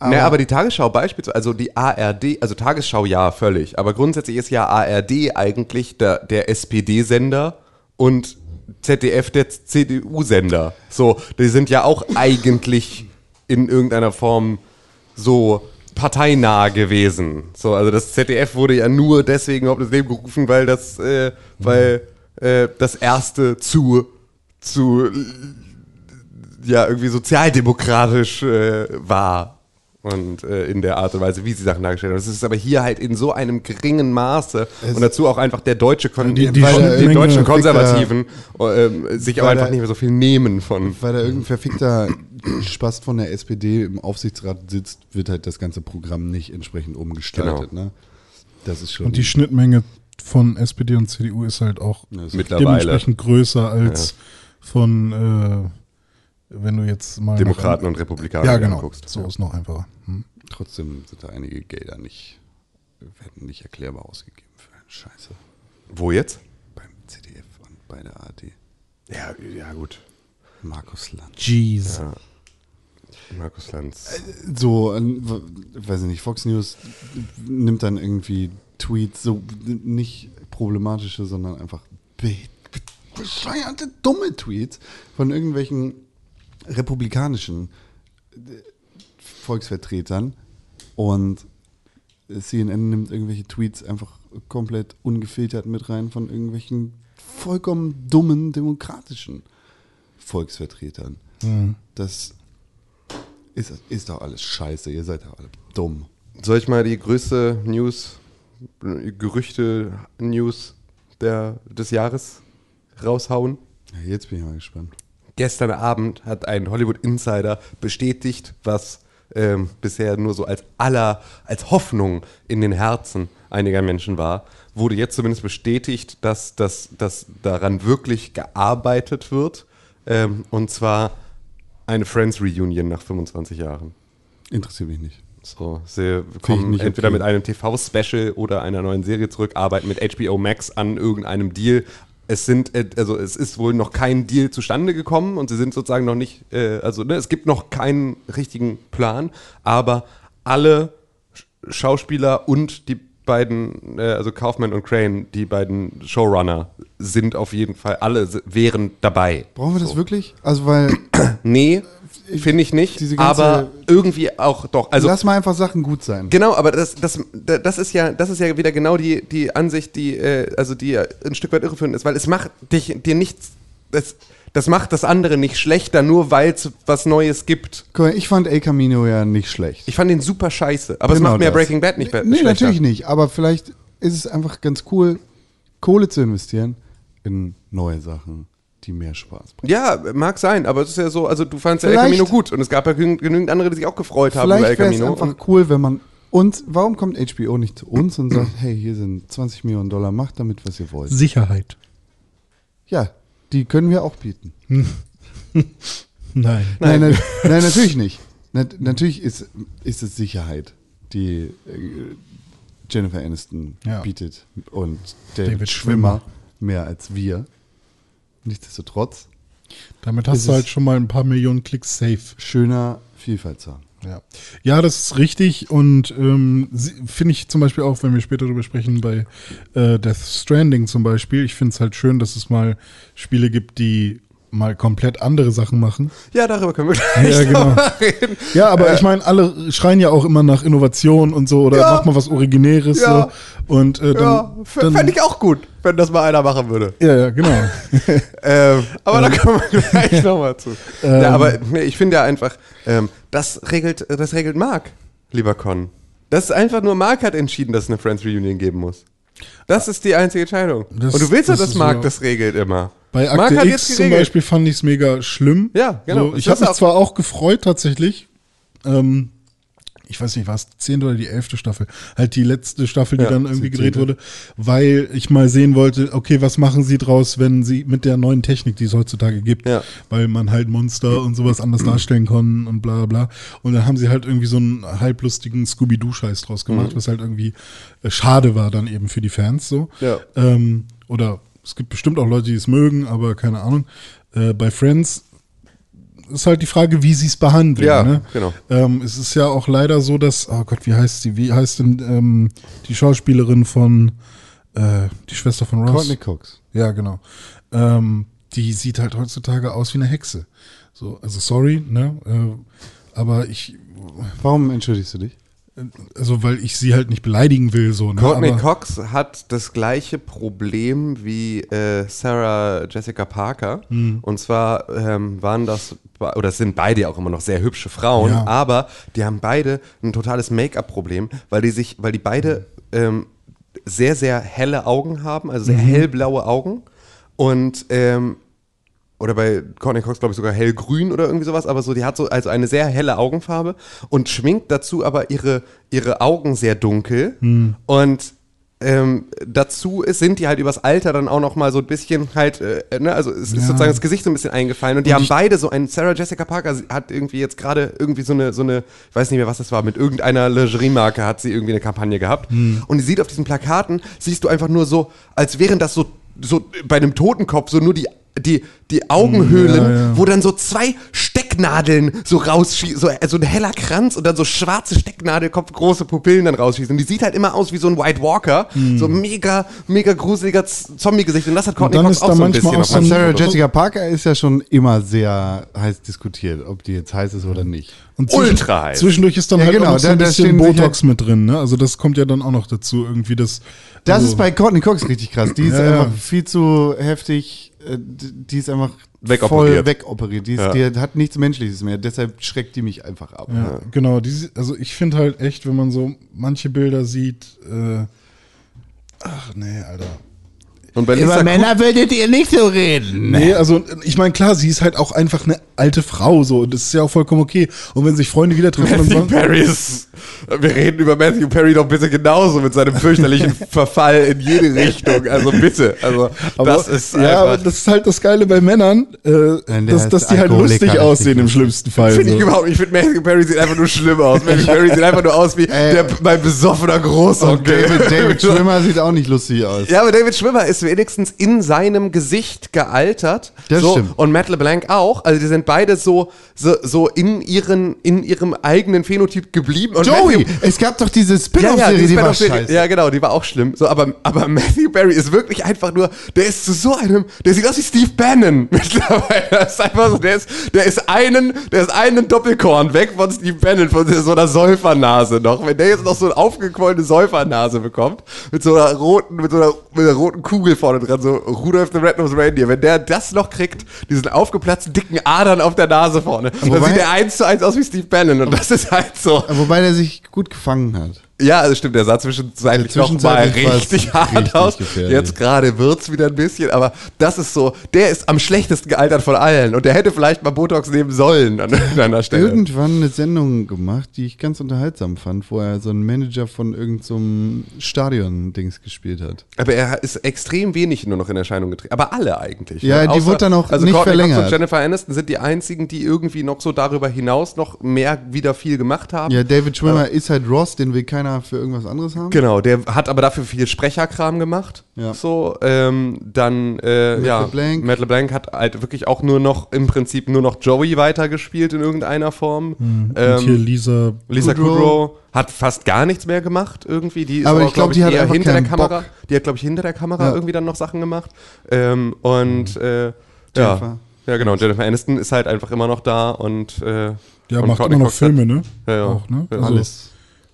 Aber, ne, aber die Tagesschau beispielsweise, also die ARD, also Tagesschau ja, völlig. Aber grundsätzlich ist ja ARD eigentlich der, der SPD-Sender und ZDF der CDU-Sender. So, die sind ja auch eigentlich in irgendeiner Form so parteinah gewesen. So, also das ZDF wurde ja nur deswegen auf das Leben gerufen, weil das, äh, weil äh, das erste zu, zu ja, irgendwie sozialdemokratisch äh, war. Und äh, in der Art und Weise, wie sie Sachen dargestellt haben. Das ist aber hier halt in so einem geringen Maße und dazu auch einfach der deutsche Kon Die- die, die die, Schnittmenge deutschen er- Konservativen äh, sich auch Weil einfach der- nicht mehr so viel nehmen von. Weil da irgendein verfickter Spast von der SPD im Aufsichtsrat sitzt, wird halt das ganze Programm nicht entsprechend umgestaltet. Genau. Ne? Das ist schon. Und die Schnittmenge von SPD und CDU ist halt auch Ja, das ist Mittlerweile dementsprechend größer als von, äh, wenn du jetzt mal. Demokraten und Republikaner Ja, genau. anguckst. So ist noch einfacher. Hm. Trotzdem sind da einige Gelder nicht, werden nicht erklärbar ausgegeben für eine Scheiße. Wo jetzt? Beim ZDF und bei der ARD. Ja, ja gut. Markus Land. Jeez. Markus Lanz. So, ähm, w- weiß ich nicht, Fox News nimmt dann irgendwie Tweets, so nicht problematische, sondern einfach be be bescheuerte, dumme Tweets von irgendwelchen republikanischen äh, Volksvertretern und CNN nimmt irgendwelche Tweets einfach komplett ungefiltert mit rein von irgendwelchen vollkommen dummen demokratischen Volksvertretern. Das ist, ist doch alles scheiße, ihr seid doch alle dumm. Soll ich mal die größte News, Gerüchte-News der, des Jahres raushauen? Ja, jetzt bin ich mal gespannt. Gestern Abend hat ein Hollywood Insider bestätigt, was ähm, bisher nur so als aller, als Hoffnung in den Herzen einiger Menschen war, wurde jetzt zumindest bestätigt, dass, dass, dass daran wirklich gearbeitet wird. Ähm, und zwar eine Friends Reunion nach 25 Jahren. Interessiert mich nicht. So, sie kommen nicht entweder okay. mit einem TV-Special oder einer neuen Serie zurück, arbeiten mit HBO Max an irgendeinem Deal. Es sind, äh, also es ist wohl noch kein Deal zustande gekommen und sie sind sozusagen noch nicht, äh, also ne, es gibt noch keinen richtigen Plan, aber alle Sch- Schauspieler und die beiden, äh, also Kaufman und Crane, die beiden Showrunner, sind auf jeden Fall, alle wären dabei. Brauchen wir das wirklich? Also, weil, Nee, finde ich nicht, aber irgendwie auch doch. Also lass mal einfach Sachen gut sein. Genau, aber das, das, das ist ja, das ist ja wieder genau die, die Ansicht, die, äh, also die ein Stück weit irreführend ist, weil es macht dich, dir nichts, das, das macht das andere nicht schlechter, nur weil es was Neues gibt. Guck mal, ich fand El Camino ja nicht schlecht. Ich fand den super scheiße, aber es Genau macht mir das. Breaking Bad nicht Nee, schlechter. natürlich nicht. Aber vielleicht ist es einfach ganz cool, Kohle zu investieren in neue Sachen, die mehr Spaß bringen. Ja, mag sein, aber es ist ja so, also du fandst ja El Camino gut und es gab ja genügend, andere, die sich auch gefreut haben über El Vielleicht wäre es Camino. einfach Und, cool, wenn man uns, warum kommt HBO nicht zu uns und sagt, hey, hier sind 20 Millionen Dollar, macht damit, was ihr wollt. Sicherheit. Ja, die können wir auch bieten. Nein. Nein, nein, nein natürlich nicht. Nat natürlich ist, ist es Sicherheit, die äh, Jennifer Aniston Ja. bietet und David, David Schwimmer mehr als wir. Nichtsdestotrotz Damit hast du halt schon mal ein paar Millionen Klicks safe. schöner Vielfalt zu haben. Ja, ja das ist richtig und ähm, finde ich zum Beispiel auch, wenn wir später darüber sprechen, bei äh, Death Stranding zum Beispiel, ich finde es halt schön, dass es mal Spiele gibt, die mal komplett andere Sachen machen. ja, darüber können wir gleich Ja, genau. reden. Ja, aber ich meine, alle schreien ja auch immer nach Innovation und so oder Ja. mach mal was Originäres Ja. so. Und äh, dann, Ja, fände ich auch gut, wenn das mal einer machen würde. ja, ja, genau. Ähm, aber da kommen wir gleich nochmal zu. Ähm. ja, aber nee, ich finde ja einfach, ähm, das regelt, das regelt Marc, lieber Con. Das ist einfach nur Marc hat entschieden, dass es eine Friends Reunion geben muss. Das ist die einzige Entscheidung. Das- Und du willst ja, das dass Marc das regelt immer. Bei Akte hat X zum. Beispiel fand ich es mega schlimm. Ja, genau. So, ich habe mich zwar auch gefreut tatsächlich. Ähm, ich weiß nicht, war es die zehnte oder die elfte Staffel, halt die letzte Staffel, die Ja, dann irgendwie gedreht wurde, weil ich mal sehen wollte, okay, was machen sie draus, wenn sie mit der neuen Technik, die es heutzutage gibt, Ja. weil man halt Monster und sowas anders darstellen kann und bla bla bla. Und dann haben sie halt irgendwie so einen halblustigen Scooby-Doo-Scheiß draus gemacht, was halt irgendwie äh, schade war dann eben für die Fans so. Ja. Ähm, oder es gibt bestimmt auch Leute, die es mögen, aber keine Ahnung. Äh, bei Friends ist halt die Frage, wie sie es behandeln. Ja, ne? genau. Ähm, es ist ja auch leider so, dass, oh Gott, wie heißt sie? Wie heißt denn ähm, die Schauspielerin von äh, die Schwester von Ross? Courtney Cox. Ja, genau. Ähm, die sieht halt heutzutage aus wie eine Hexe. So, also sorry, ne? Äh, aber ich, Warum entschuldigst du dich? Also weil ich sie halt nicht beleidigen will, so. Ne? Courtney aber, Cox hat das gleiche Problem wie äh, Sarah Jessica Parker. Hm. Und zwar ähm, waren das, oder sind beide ja auch immer noch sehr hübsche Frauen, Ja. aber die haben beide ein totales Make-up-Problem, weil die sich, weil die beide ähm, sehr, sehr helle Augen haben, also sehr Mhm. hellblaue Augen. Und ähm, oder bei Courtney Cox, glaube ich, sogar hellgrün oder irgendwie sowas, aber so, die hat so also eine sehr helle Augenfarbe und schminkt dazu aber ihre, ihre Augen sehr dunkel. Und ähm, dazu ist, sind die halt übers Alter dann auch noch mal so ein bisschen halt, äh, ne, also es ist Ja. sozusagen das Gesicht so ein bisschen eingefallen und die haben beide so einen, Sarah Jessica Parker hat irgendwie jetzt gerade irgendwie so eine, so eine, ich weiß nicht mehr, was das war, mit irgendeiner Lingerie-Marke hat sie irgendwie eine Kampagne gehabt und die sieht auf diesen Plakaten, siehst du einfach nur so, als wären das so, so bei einem Totenkopf so nur die die, die Augenhöhlen, Ja, ja. wo dann so zwei Stecknadeln so rausschießen, so, so ein heller Kranz und dann so schwarze Stecknadelkopf, große Pupillen dann rausschießen. Und die sieht halt immer aus wie so ein White Walker, so mega, mega gruseliger Zombie-Gesicht. Und das hat Courtney dann Cox ist auch da so ein manchmal bisschen. auch so Sarah. Jessica Parker ist ja schon immer sehr heiß diskutiert, ob die jetzt heiß ist oder nicht. Und zwischen- Ultra heiß. Zwischendurch ist dann Ja, halt genau, auch so da- ein da bisschen Botox mit drin, ne? Also das kommt ja dann auch noch dazu, irgendwie das. Das also- ist bei Courtney Cox richtig krass. Die ist Ja, ja. einfach viel zu heftig. Äh, Die ist einfach Wegoperiert. voll wegoperiert. Die, ist, Ja. die hat nichts Menschliches mehr. Deshalb schreckt die mich einfach ab. Ja, genau. Diese, also ich finde halt echt, wenn man so manche Bilder sieht, äh, ach nee, Alter. Und bei Lisa Kudrow- würdet ihr nicht so reden. Nee, also ich meine, klar, sie ist halt auch einfach eine alte Frau, so. Das ist ja auch vollkommen okay. Und wenn sich Freunde wieder treffen und Matthew sagen, Perry ist. Wir reden über Matthew Perry doch bitte genauso mit seinem fürchterlichen Verfall in jede Richtung. Also bitte. Also das ist ja, aber das ist halt das Geile bei Männern, äh, dass, ist dass die halt lustig aussehen im schlimmsten Fall. Finde ich so. überhaupt nicht. Ich finde, Matthew Perry sieht einfach nur schlimm aus. Matthew Perry sieht einfach nur aus wie der, mein besoffener Und Großonkel. David, David Schwimmer sieht auch nicht lustig aus. Ja, aber David Schwimmer ist wenigstens in seinem Gesicht gealtert. Das so, stimmt. Und Matt LeBlanc auch. Also die sind beide so, so, so in, ihren, in ihrem eigenen Phänotyp geblieben. Und Joey, Matthew, es gab doch diese ja, ja, Spin-off-Serie, die, war Spin-off-Serie. scheiße. Ja, genau, die war auch schlimm. So, aber, aber Matthew Perry ist wirklich einfach nur, der ist zu so einem, der sieht aus wie Steve Bannon mittlerweile. Das ist einfach so, der ist, der ist einen, der ist einen Doppelkorn weg von Steve Bannon, von so einer Säufernase noch. Wenn der jetzt noch so eine aufgequollene Säufernase bekommt, mit so einer roten, mit so einer, mit einer roten Kugel vorne dran, so Rudolph the Red-Nosed Reindeer, wenn der das noch kriegt, diesen aufgeplatzten dicken Adern auf der Nase vorne, dann Wobei- sieht er eins zu eins aus wie Steve Bannon und das ist halt so. Wobei der sich gut gefangen hat. Ja, das stimmt, der sah zwischenzeitlich, noch mal Zwischenzeitlich war's richtig hart richtig aus. gefährlich. Jetzt gerade wird's wieder ein bisschen, aber das ist so, der ist am schlechtesten gealtert von allen und der hätte vielleicht mal Botox nehmen sollen an einer Stelle. Irgendwann eine Sendung gemacht, die ich ganz unterhaltsam fand, wo er so einen Manager von irgendeinem so Stadion-Dings gespielt hat. aber er ist extrem wenig nur noch in Erscheinung getreten. Aber alle eigentlich. Ja, ne? die wurde dann auch also nicht Courtney Cox verlängert. und Jennifer Aniston sind die einzigen, die irgendwie noch so darüber hinaus noch mehr wieder viel gemacht haben. Ja, David Schwimmer ist halt Ross, den will keiner für irgendwas anderes haben. Genau, der hat aber dafür viel Sprecherkram gemacht. Ja. So, ähm, dann, äh, Matt ja, LeBlanc. Matt LeBlanc hat halt wirklich auch nur noch, im Prinzip nur noch Joey weitergespielt in irgendeiner Form. Und Ähm, hier Lisa, Lisa Kudrow. Kudrow hat fast gar nichts mehr gemacht irgendwie. Die ist Aber auch, ich glaub, glaub die hat eher hinter der Kamera. Bock. Die hat, glaube ich, hinter der Kamera Ja. irgendwie dann noch Sachen gemacht. Ähm, und äh, ja. Jennifer. Ja, genau. Und Jennifer Aniston ist halt einfach immer noch da und äh, ja, und macht Courtney immer noch Filme, ne? Ja, ja. Auch, ne? Also, Alles.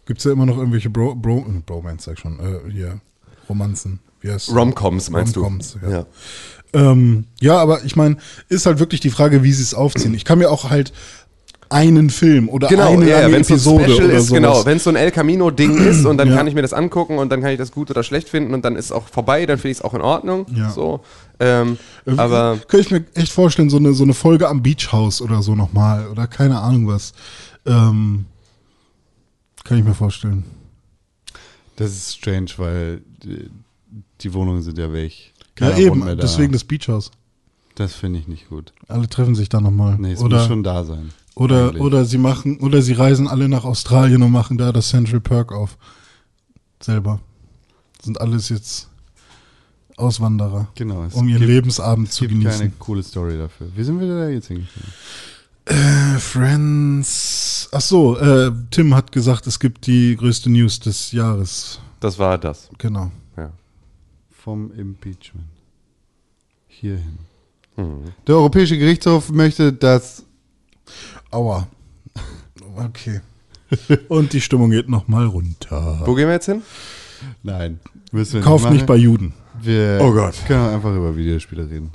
Gibt's ja immer noch irgendwelche Bro, Bro, Bromance, sag ich schon, äh, hier, Romanzen. Wie heißt Romcoms meinst Romcoms, du? ja. Ähm, ja, aber ich meine, ist halt wirklich die Frage, wie sie es aufziehen. Ich kann mir auch halt einen Film oder Genau, eine, ja, wenn es so ein Episode oder ist, sowas. genau, wenn es so ein El Camino-Ding ist und dann Ja. kann ich mir das angucken und dann kann ich das gut oder schlecht finden und dann ist es auch vorbei, dann finde ich es auch in Ordnung. Ja. So. Ähm, Äh, aber Könnte ich mir echt vorstellen, so eine, so eine Folge am Beach House oder so nochmal oder keine Ahnung was. Ähm, Kann ich mir vorstellen. Das ist strange, weil die, die Wohnungen sind ja weg. Ja, Keiner eben, wohnt mehr da. deswegen das Beach House. Das finde ich nicht gut. Alle treffen sich da nochmal. Nee, es oder, muss schon da sein. oder, eigentlich. oder sie machen, oder sie reisen alle nach Australien und machen da das Central Perk auf. Selber. Sind alles jetzt Auswanderer, Genau. Es um ihren gibt, Lebensabend es zu gibt keine genießen. coole Story dafür. Wie sind wir da jetzt hingekommen? Äh, Friends. Ach so, äh, Tim hat gesagt, es gibt die größte News des Jahres. Das war das. Genau. Ja. Vom Impeachment. Hierhin. Der Europäische Gerichtshof möchte, dass Aua. Okay. Und die Stimmung geht nochmal runter. Wo gehen wir jetzt hin? Nein. Müssen wir Kauft nicht machen. bei Juden. Wir Oh Gott. können einfach über Videospiele reden.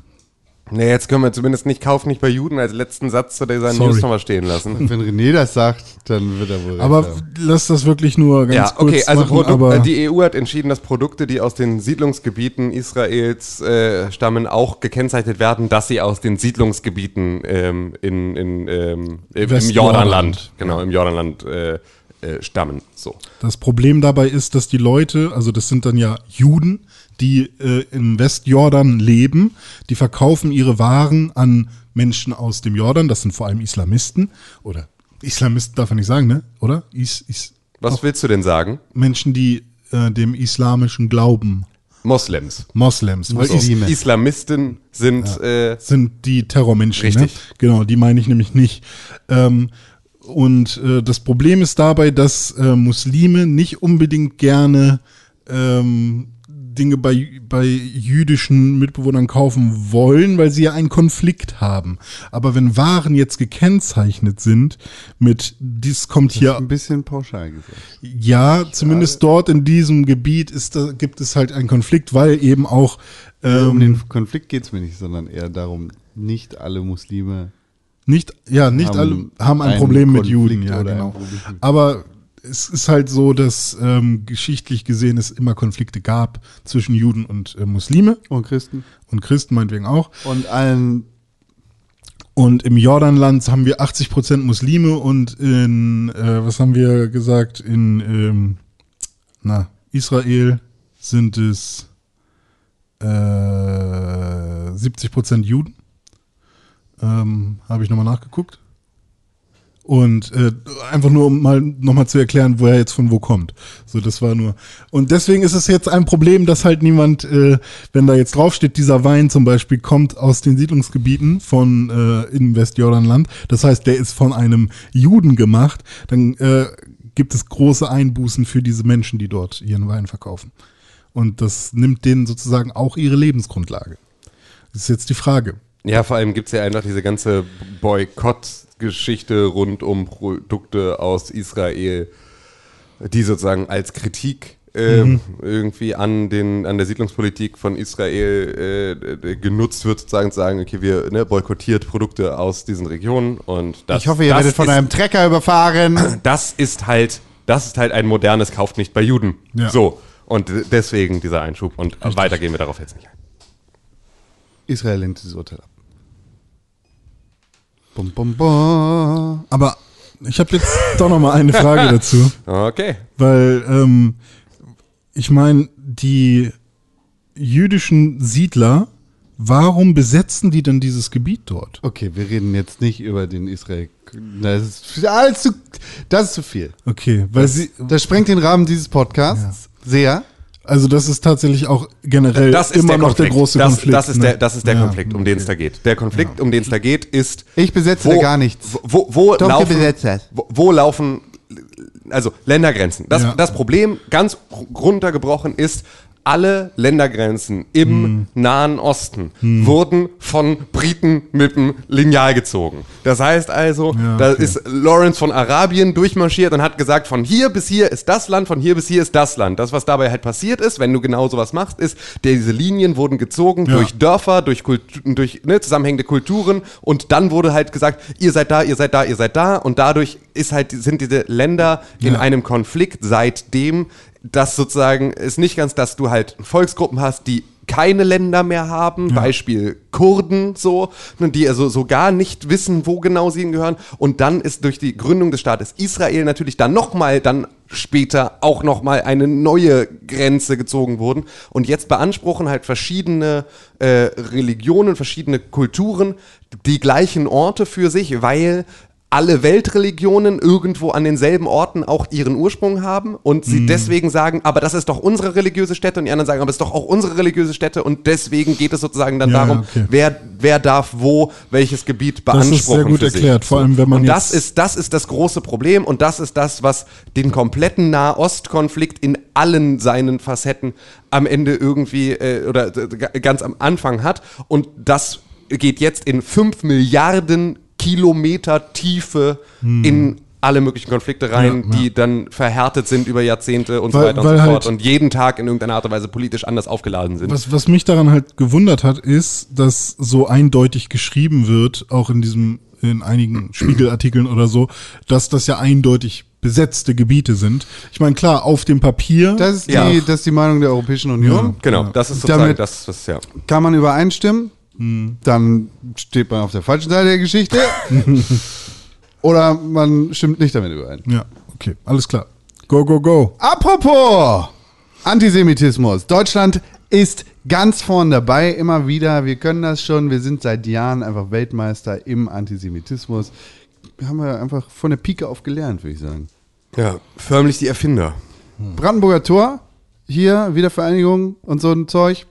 Nee, jetzt können wir zumindest nicht Kauf nicht bei Juden als letzten Satz zu dieser Sorry. News nochmal stehen lassen. Wenn René das sagt, dann wird er wohl Aber lass das wirklich nur ganz Ja, kurz okay, also machen, Produkt, aber äh, die EU hat entschieden, dass Produkte, die aus den Siedlungsgebieten Israels äh, stammen, auch gekennzeichnet werden, dass sie aus den Siedlungsgebieten ähm, in, in, ähm, im. Jordanland, genau, im Jordanland äh, äh, stammen. So. das Problem dabei ist, dass die Leute, also das sind dann ja Juden, die äh, im Westjordan leben, die verkaufen ihre Waren an Menschen aus dem Jordan, das sind vor allem Islamisten oder Islamisten darf man nicht sagen, ne? Oder? Is, is, Was willst du denn sagen? Menschen, die äh, dem islamischen Glauben, Moslems. Moslems, weil So. Is, Islamisten sind äh, sind die Terrormenschen. Richtig. Ne? Genau, die meine ich nämlich nicht. Ähm, und äh, das Problem ist dabei, dass äh, Muslime nicht unbedingt gerne ähm, Dinge bei, bei jüdischen Mitbewohnern kaufen wollen, weil sie ja einen Konflikt haben. Aber wenn Waren jetzt gekennzeichnet sind mit, dies kommt hier Ein bisschen pauschal gesagt. ja, zumindest dort in diesem Gebiet ist da, gibt es halt einen Konflikt, weil eben auch ähm, um den Konflikt geht es mir nicht, sondern eher darum, nicht alle Muslime. nicht, ja, nicht haben alle haben ein Problem mit Konflikt Juden, ja, genau. Mit- Aber es ist halt so, dass ähm, geschichtlich gesehen es immer Konflikte gab zwischen Juden und äh, Muslime Und Christen. und Christen meinetwegen auch. Und allen Und im Jordanland haben wir 80 Prozent Muslime und in, äh, was haben wir gesagt, in ähm, na, Israel sind es äh, 70 Prozent Juden. Ähm, Habe ich nochmal nachgeguckt. Und äh, einfach nur, um mal nochmal zu erklären, wo er jetzt von wo kommt. So, das war nur. Und deswegen ist es jetzt ein Problem, dass halt niemand, äh, wenn da jetzt draufsteht, dieser Wein zum Beispiel kommt aus den Siedlungsgebieten von äh, im Westjordanland. Das heißt, der ist von einem Juden gemacht. Dann äh, gibt es große Einbußen für diese Menschen, die dort ihren Wein verkaufen. Und das nimmt denen sozusagen auch ihre Lebensgrundlage. Das ist jetzt die Frage. Ja, vor allem gibt es ja einfach diese ganze Boykott-Geschichte rund um Produkte aus Israel, die sozusagen als Kritik äh, irgendwie an, den, an der Siedlungspolitik von Israel äh, genutzt wird, sozusagen zu sagen, okay, wir ne, boykottiert Produkte aus diesen Regionen und das, ich hoffe, ihr werdet von ist, einem Trecker überfahren. das ist halt, das ist halt ein modernes Kauft nicht bei Juden. Ja. So. Und deswegen dieser Einschub und weiter gehen wir darauf jetzt nicht ein. Israel lehnt dieses Urteil ab. Bum, bum, bum. Aber ich habe jetzt doch noch mal eine Frage dazu. Okay. Weil ähm, ich meine, die jüdischen Siedler, warum besetzen die denn dieses Gebiet dort? Okay, wir reden jetzt nicht über den Israel. Das ist alles zu, das ist zu viel. Okay, weil sie, Das sprengt den Rahmen dieses Podcasts sehr. Also das ist tatsächlich auch generell Das ist immer der noch Konflikt. der große das, Konflikt. Das ist ne? der, das ist der Ja, Konflikt, um den es da geht. Der Konflikt, um den es da geht, ist. Ich besetze da gar nichts. Wo, wo, Doch, laufen, wo, wo laufen, also Ländergrenzen. Das, Ja. das Problem, ganz runtergebrochen, ist, alle Ländergrenzen im Hm. Nahen Osten wurden von Briten mit dem Lineal gezogen. Das heißt also, Ja, da okay. ist Lawrence von Arabien durchmarschiert und hat gesagt, von hier bis hier ist das Land, von hier bis hier ist das Land. Das, was dabei halt passiert ist, wenn du genau sowas machst, ist, diese Linien wurden gezogen Ja. durch Dörfer, durch, Kultu durch ne, zusammenhängende Kulturen und dann wurde halt gesagt, ihr seid da, ihr seid da, ihr seid da und dadurch ist halt, sind diese Länder in Ja. einem Konflikt seitdem, dass sozusagen ist nicht ganz, dass du halt Volksgruppen hast, die keine Länder mehr haben, Beispiel Kurden so, ne, die also so gar nicht wissen, wo genau sie hingehören. Und dann ist durch die Gründung des Staates Israel natürlich dann nochmal dann später auch nochmal eine neue Grenze gezogen wurden. Und jetzt beanspruchen halt verschiedene äh, Religionen, verschiedene Kulturen die gleichen Orte für sich, weil alle Weltreligionen irgendwo an denselben Orten auch ihren Ursprung haben und sie deswegen sagen, aber das ist doch unsere religiöse Stätte und die anderen sagen, aber es ist doch auch unsere religiöse Stätte und deswegen geht es sozusagen dann Ja, darum, okay. wer, wer darf wo welches Gebiet Das beanspruchen. ist sehr gut erklärt, vor allem wenn man und das ist, das ist das große Problem und das ist das, was den kompletten Nahostkonflikt in allen seinen Facetten am Ende irgendwie äh, oder äh, ganz am Anfang hat und das geht jetzt in 5 Milliarden Kilometer Tiefe in alle möglichen Konflikte rein, Hm. Ja, ja. die dann verhärtet sind über Jahrzehnte und so Weil- weiter und so halt- fort und jeden Tag in irgendeiner Art und Weise politisch anders aufgeladen sind. Was, was mich daran halt gewundert hat, ist, dass so eindeutig geschrieben wird, auch in diesem, in einigen Spiegelartikeln oder so, dass das ja eindeutig besetzte Gebiete sind. Ich meine, klar, auf dem Papier. Das ist, die, Ja. das ist die Meinung der Europäischen Union. Genau, das ist sozusagen Damit- das, was ja. Kann man übereinstimmen, Hm. dann steht man auf der falschen Seite der Geschichte. Oder man stimmt nicht damit überein. ja, okay, alles klar. Go, go, go. Apropos Antisemitismus. Deutschland ist ganz vorn dabei, immer wieder. Wir können das schon. Wir sind seit Jahren einfach Weltmeister im Antisemitismus. Haben wir einfach von der Pike auf gelernt, würde ich sagen. Ja, förmlich die Erfinder. Brandenburger Tor, hier Wiedervereinigung und so ein Zeug.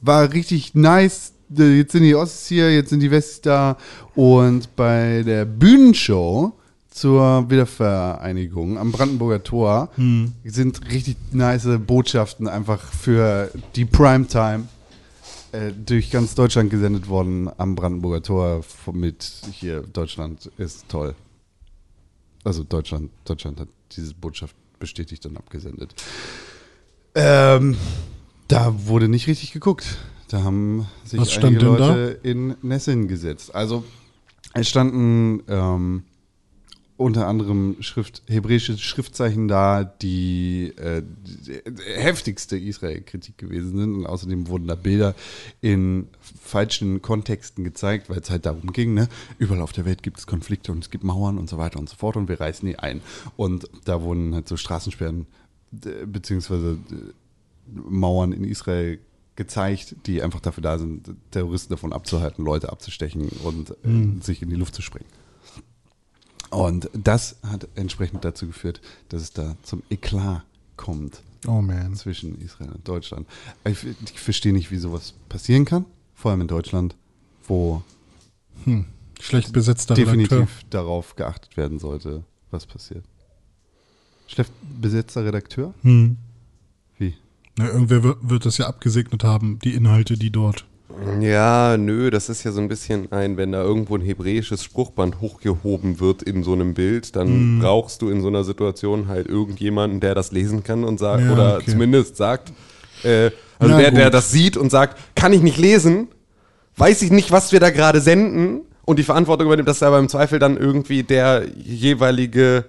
War richtig nice. Jetzt sind die Ossis hier, jetzt sind die Westis da. Und bei der Bühnenshow zur Wiedervereinigung am Brandenburger Tor sind richtig nice Botschaften einfach für die Primetime äh, durch ganz Deutschland gesendet worden am Brandenburger Tor mit hier Deutschland ist toll. Also Deutschland, Deutschland hat diese Botschaft bestätigt und abgesendet. Ähm, da wurde nicht richtig geguckt. Da haben sich Was einige denn da? Leute in Nesseln gesetzt. Also es standen ähm, unter anderem Schrift, hebräische Schriftzeichen da, die, äh, die heftigste Israel-Kritik gewesen sind. Und außerdem wurden da Bilder in falschen Kontexten gezeigt, weil es halt darum ging, ne? überall auf der Welt gibt es Konflikte und es gibt Mauern und so weiter und so fort und wir reißen die ein. Und da wurden halt so Straßensperren äh, beziehungsweise äh, Mauern in Israel gezeigt, die einfach dafür da sind, Terroristen davon abzuhalten, Leute abzustechen und äh, sich in die Luft zu sprengen. Und das hat entsprechend dazu geführt, dass es da zum Eklat kommt Oh man. zwischen Israel und Deutschland. Ich, ich verstehe nicht, wie sowas passieren kann, vor allem in Deutschland, wo Schlecht besetzter definitiv Redakteur. darauf geachtet werden sollte, was passiert. Schlecht besetzter Redakteur? Hm. Na, irgendwer wird, das ja abgesegnet haben, die Inhalte, die dort. Ja, nö, das ist ja so ein bisschen ein, wenn da irgendwo ein hebräisches Spruchband hochgehoben wird in so einem Bild, dann brauchst du in so einer Situation halt irgendjemanden, der das lesen kann und sagt, Ja, oder okay. zumindest sagt, äh, also Ja, der, der das sieht und sagt, kann ich nicht lesen, weiß ich nicht, was wir da gerade senden und die Verantwortung übernimmt, dass aber im Zweifel dann irgendwie der jeweilige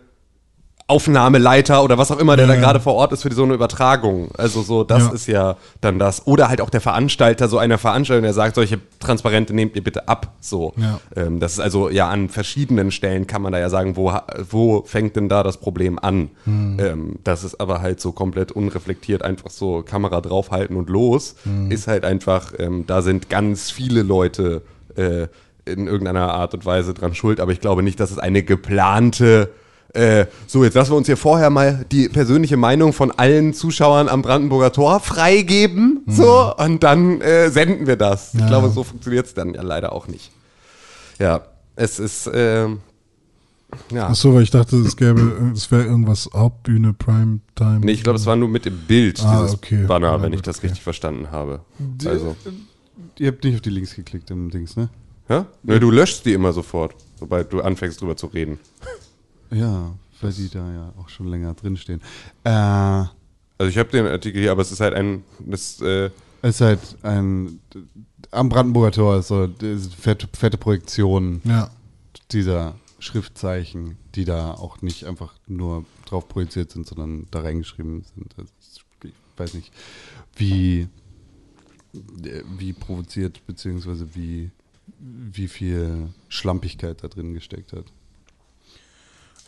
Aufnahmeleiter oder was auch immer, der Ja. da gerade vor Ort ist für so eine Übertragung. Also so, das Ja. ist ja dann das. Oder halt auch der Veranstalter so einer Veranstaltung, der sagt, solche Transparente nehmt ihr bitte ab. So. Ja. Ähm, das ist also ja an verschiedenen Stellen kann man da ja sagen, wo, wo fängt denn da das Problem an? Ähm, das ist aber halt so komplett unreflektiert, einfach so Kamera draufhalten und los. Ist halt einfach, ähm, da sind ganz viele Leute äh, in irgendeiner Art und Weise dran schuld, aber ich glaube nicht, dass es eine geplante äh, so, jetzt lassen wir uns hier vorher mal die persönliche Meinung von allen Zuschauern am Brandenburger Tor freigeben. So, und dann äh, senden wir das. Ich Ja. glaube, so funktioniert es dann ja leider auch nicht. Ja, es ist, ähm, ja. Ach so, weil ich dachte, es gäbe, es wäre irgendwas Hauptbühne, Primetime. Nee, ich glaube, es war nur mit dem Bild, Ah, dieses okay. Banner, Ja, wenn ich das okay. richtig verstanden habe. Also, Ihr habt nicht auf die Links geklickt im Dings, ne? ja? Ne, du löschst die immer sofort, sobald du anfängst drüber zu reden. Ja, weil die da ja auch schon länger drinstehen. Äh, Also ich habe den Artikel hier, aber es ist halt ein, das, äh, es ist halt ein, am Brandenburger Tor ist so fette, fette Projektion Ja. dieser Schriftzeichen, die da auch nicht einfach nur drauf projiziert sind, sondern da reingeschrieben sind. Ist, ich weiß nicht, wie, äh, wie provoziert, beziehungsweise wie, wie viel Schlampigkeit da drin gesteckt hat.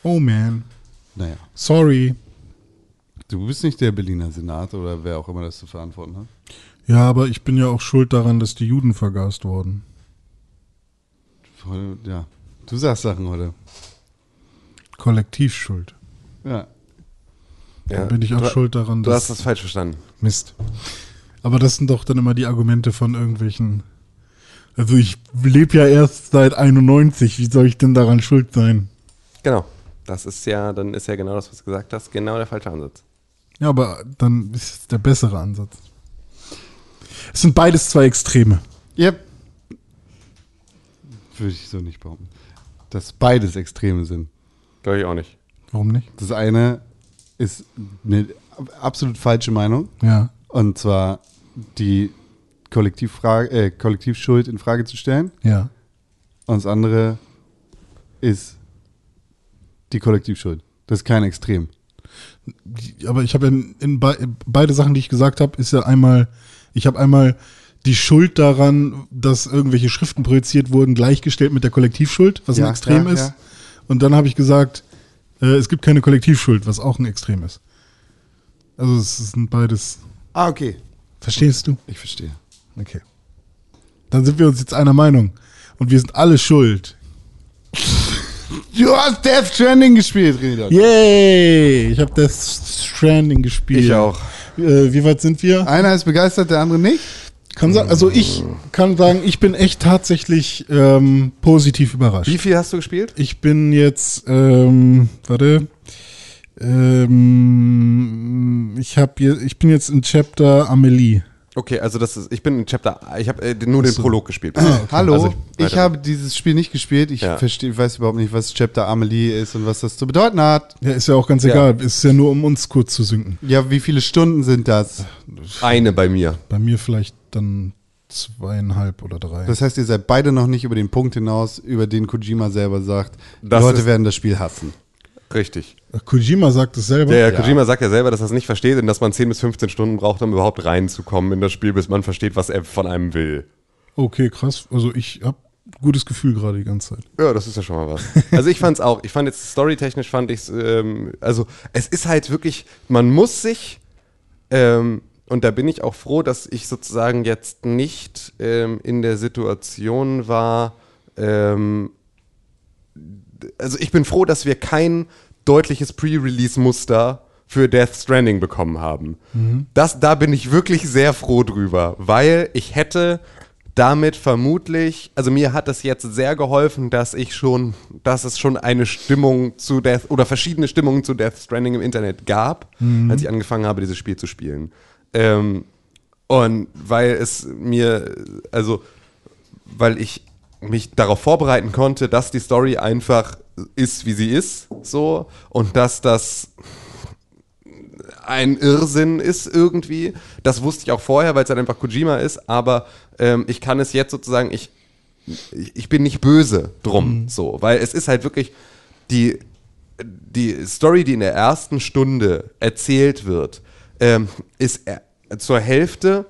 Oh man. Naja, Sorry. du bist nicht der Berliner Senat oder wer auch immer das zu verantworten hat. Ja, aber ich bin ja auch schuld daran, dass die Juden vergast wurden. Voll, ja, du sagst Sachen heute. Kollektivschuld. Ja. Ja. Dann bin ich auch du, schuld daran, Du dass. hast das falsch verstanden. Mist. Aber das sind doch dann immer die Argumente von irgendwelchen. Also ich lebe ja erst seit 91. Wie soll ich denn daran schuld sein? Genau. Das ist ja, dann ist ja genau das, was du gesagt hast, genau der falsche Ansatz. Ja, aber dann ist es der bessere Ansatz. Es sind beides zwei Extreme. Yep. Würde ich so nicht behaupten. Dass beides Extreme sind. Glaube ich auch nicht. Warum nicht? Das eine ist eine absolut falsche Meinung. Ja. Und zwar die Kollektivfrage, äh, Kollektivschuld in Frage zu stellen. Ja. Und das andere ist die Kollektivschuld. Das ist kein Extrem. Aber ich habe in, in be beide Sachen, die ich gesagt habe, ist ja einmal, ich habe einmal die Schuld daran, dass irgendwelche Schriften projiziert wurden, gleichgestellt mit der Kollektivschuld, was Ja, ein Extrem ja, ist. ja. Und dann habe ich gesagt, äh, es gibt keine Kollektivschuld, was auch ein Extrem ist. Also es sind beides. Ah, okay. Verstehst du? Ich verstehe. Okay. Dann sind wir uns jetzt einer Meinung. Und wir sind alle schuld. Du hast Death Stranding gespielt, René. Yay! Ich habe Death Stranding gespielt. Ich auch. Äh, wie weit sind wir? Einer ist begeistert, der andere nicht. Kann sagen, also ich kann sagen, ich bin echt tatsächlich ähm, positiv überrascht. Wie viel hast du gespielt? Ich bin jetzt, ähm, warte, ähm, ich habe, ich bin jetzt in Chapter Amelie. Okay, also das ist, ich bin in Chapter, ich habe äh, nur den Prolog gespielt. Hallo, Also ich, weiter. habe dieses Spiel nicht gespielt. Ich Ja. verstehe, weiß überhaupt nicht, was Chapter Amelie ist und was das zu bedeuten hat. Ja, ist ja auch ganz Ja. egal. Ist ja nur, um uns kurz zu sinken. Ja, wie viele Stunden sind das? Eine bei mir. Bei mir vielleicht dann zweieinhalb oder drei. Das heißt, ihr seid beide noch nicht über den Punkt hinaus, über den Kojima selber sagt, die Das Leute werden das Spiel hassen. Richtig. Kojima sagt es selber. Ja, ja, Kojima sagt ja selber, dass er es nicht versteht und dass man 10 bis 15 Stunden braucht, um überhaupt reinzukommen in das Spiel, bis man versteht, was er von einem will. Okay, krass. Also ich habe gutes Gefühl gerade die ganze Zeit. Ja, das ist ja schon mal was. Also ich fand's auch. Ich fand jetzt storytechnisch fand ich's, ähm, also es ist halt wirklich, man muss sich, ähm, und da bin ich auch froh, dass ich sozusagen jetzt nicht ähm, in der Situation war, ähm, also ich bin froh, dass wir kein deutliches Pre-Release-Muster für Death Stranding bekommen haben. Das, da bin ich wirklich sehr froh drüber, weil ich hätte damit vermutlich, also mir hat es jetzt sehr geholfen, dass ich schon, dass es schon eine Stimmung zu Death oder verschiedene Stimmungen zu Death Stranding im Internet gab, als ich angefangen habe, dieses Spiel zu spielen. Ähm, und weil es mir, also, weil ich mich darauf vorbereiten konnte, dass die Story einfach ist, wie sie ist, so, und dass das ein Irrsinn ist irgendwie. Das wusste ich auch vorher, weil es halt einfach Kojima ist, aber ähm, ich kann es jetzt sozusagen, ich, ich bin nicht böse drum, so, weil es ist halt wirklich die, die Story, die in der ersten Stunde erzählt wird, ähm, ist äh, zur Hälfte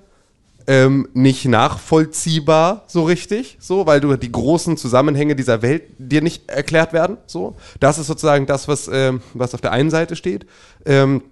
ähm, nicht nachvollziehbar so richtig, so, weil du die großen Zusammenhänge dieser Welt dir nicht erklärt werden, so. Das ist sozusagen das, was, ähm, was auf der einen Seite steht. Ähm,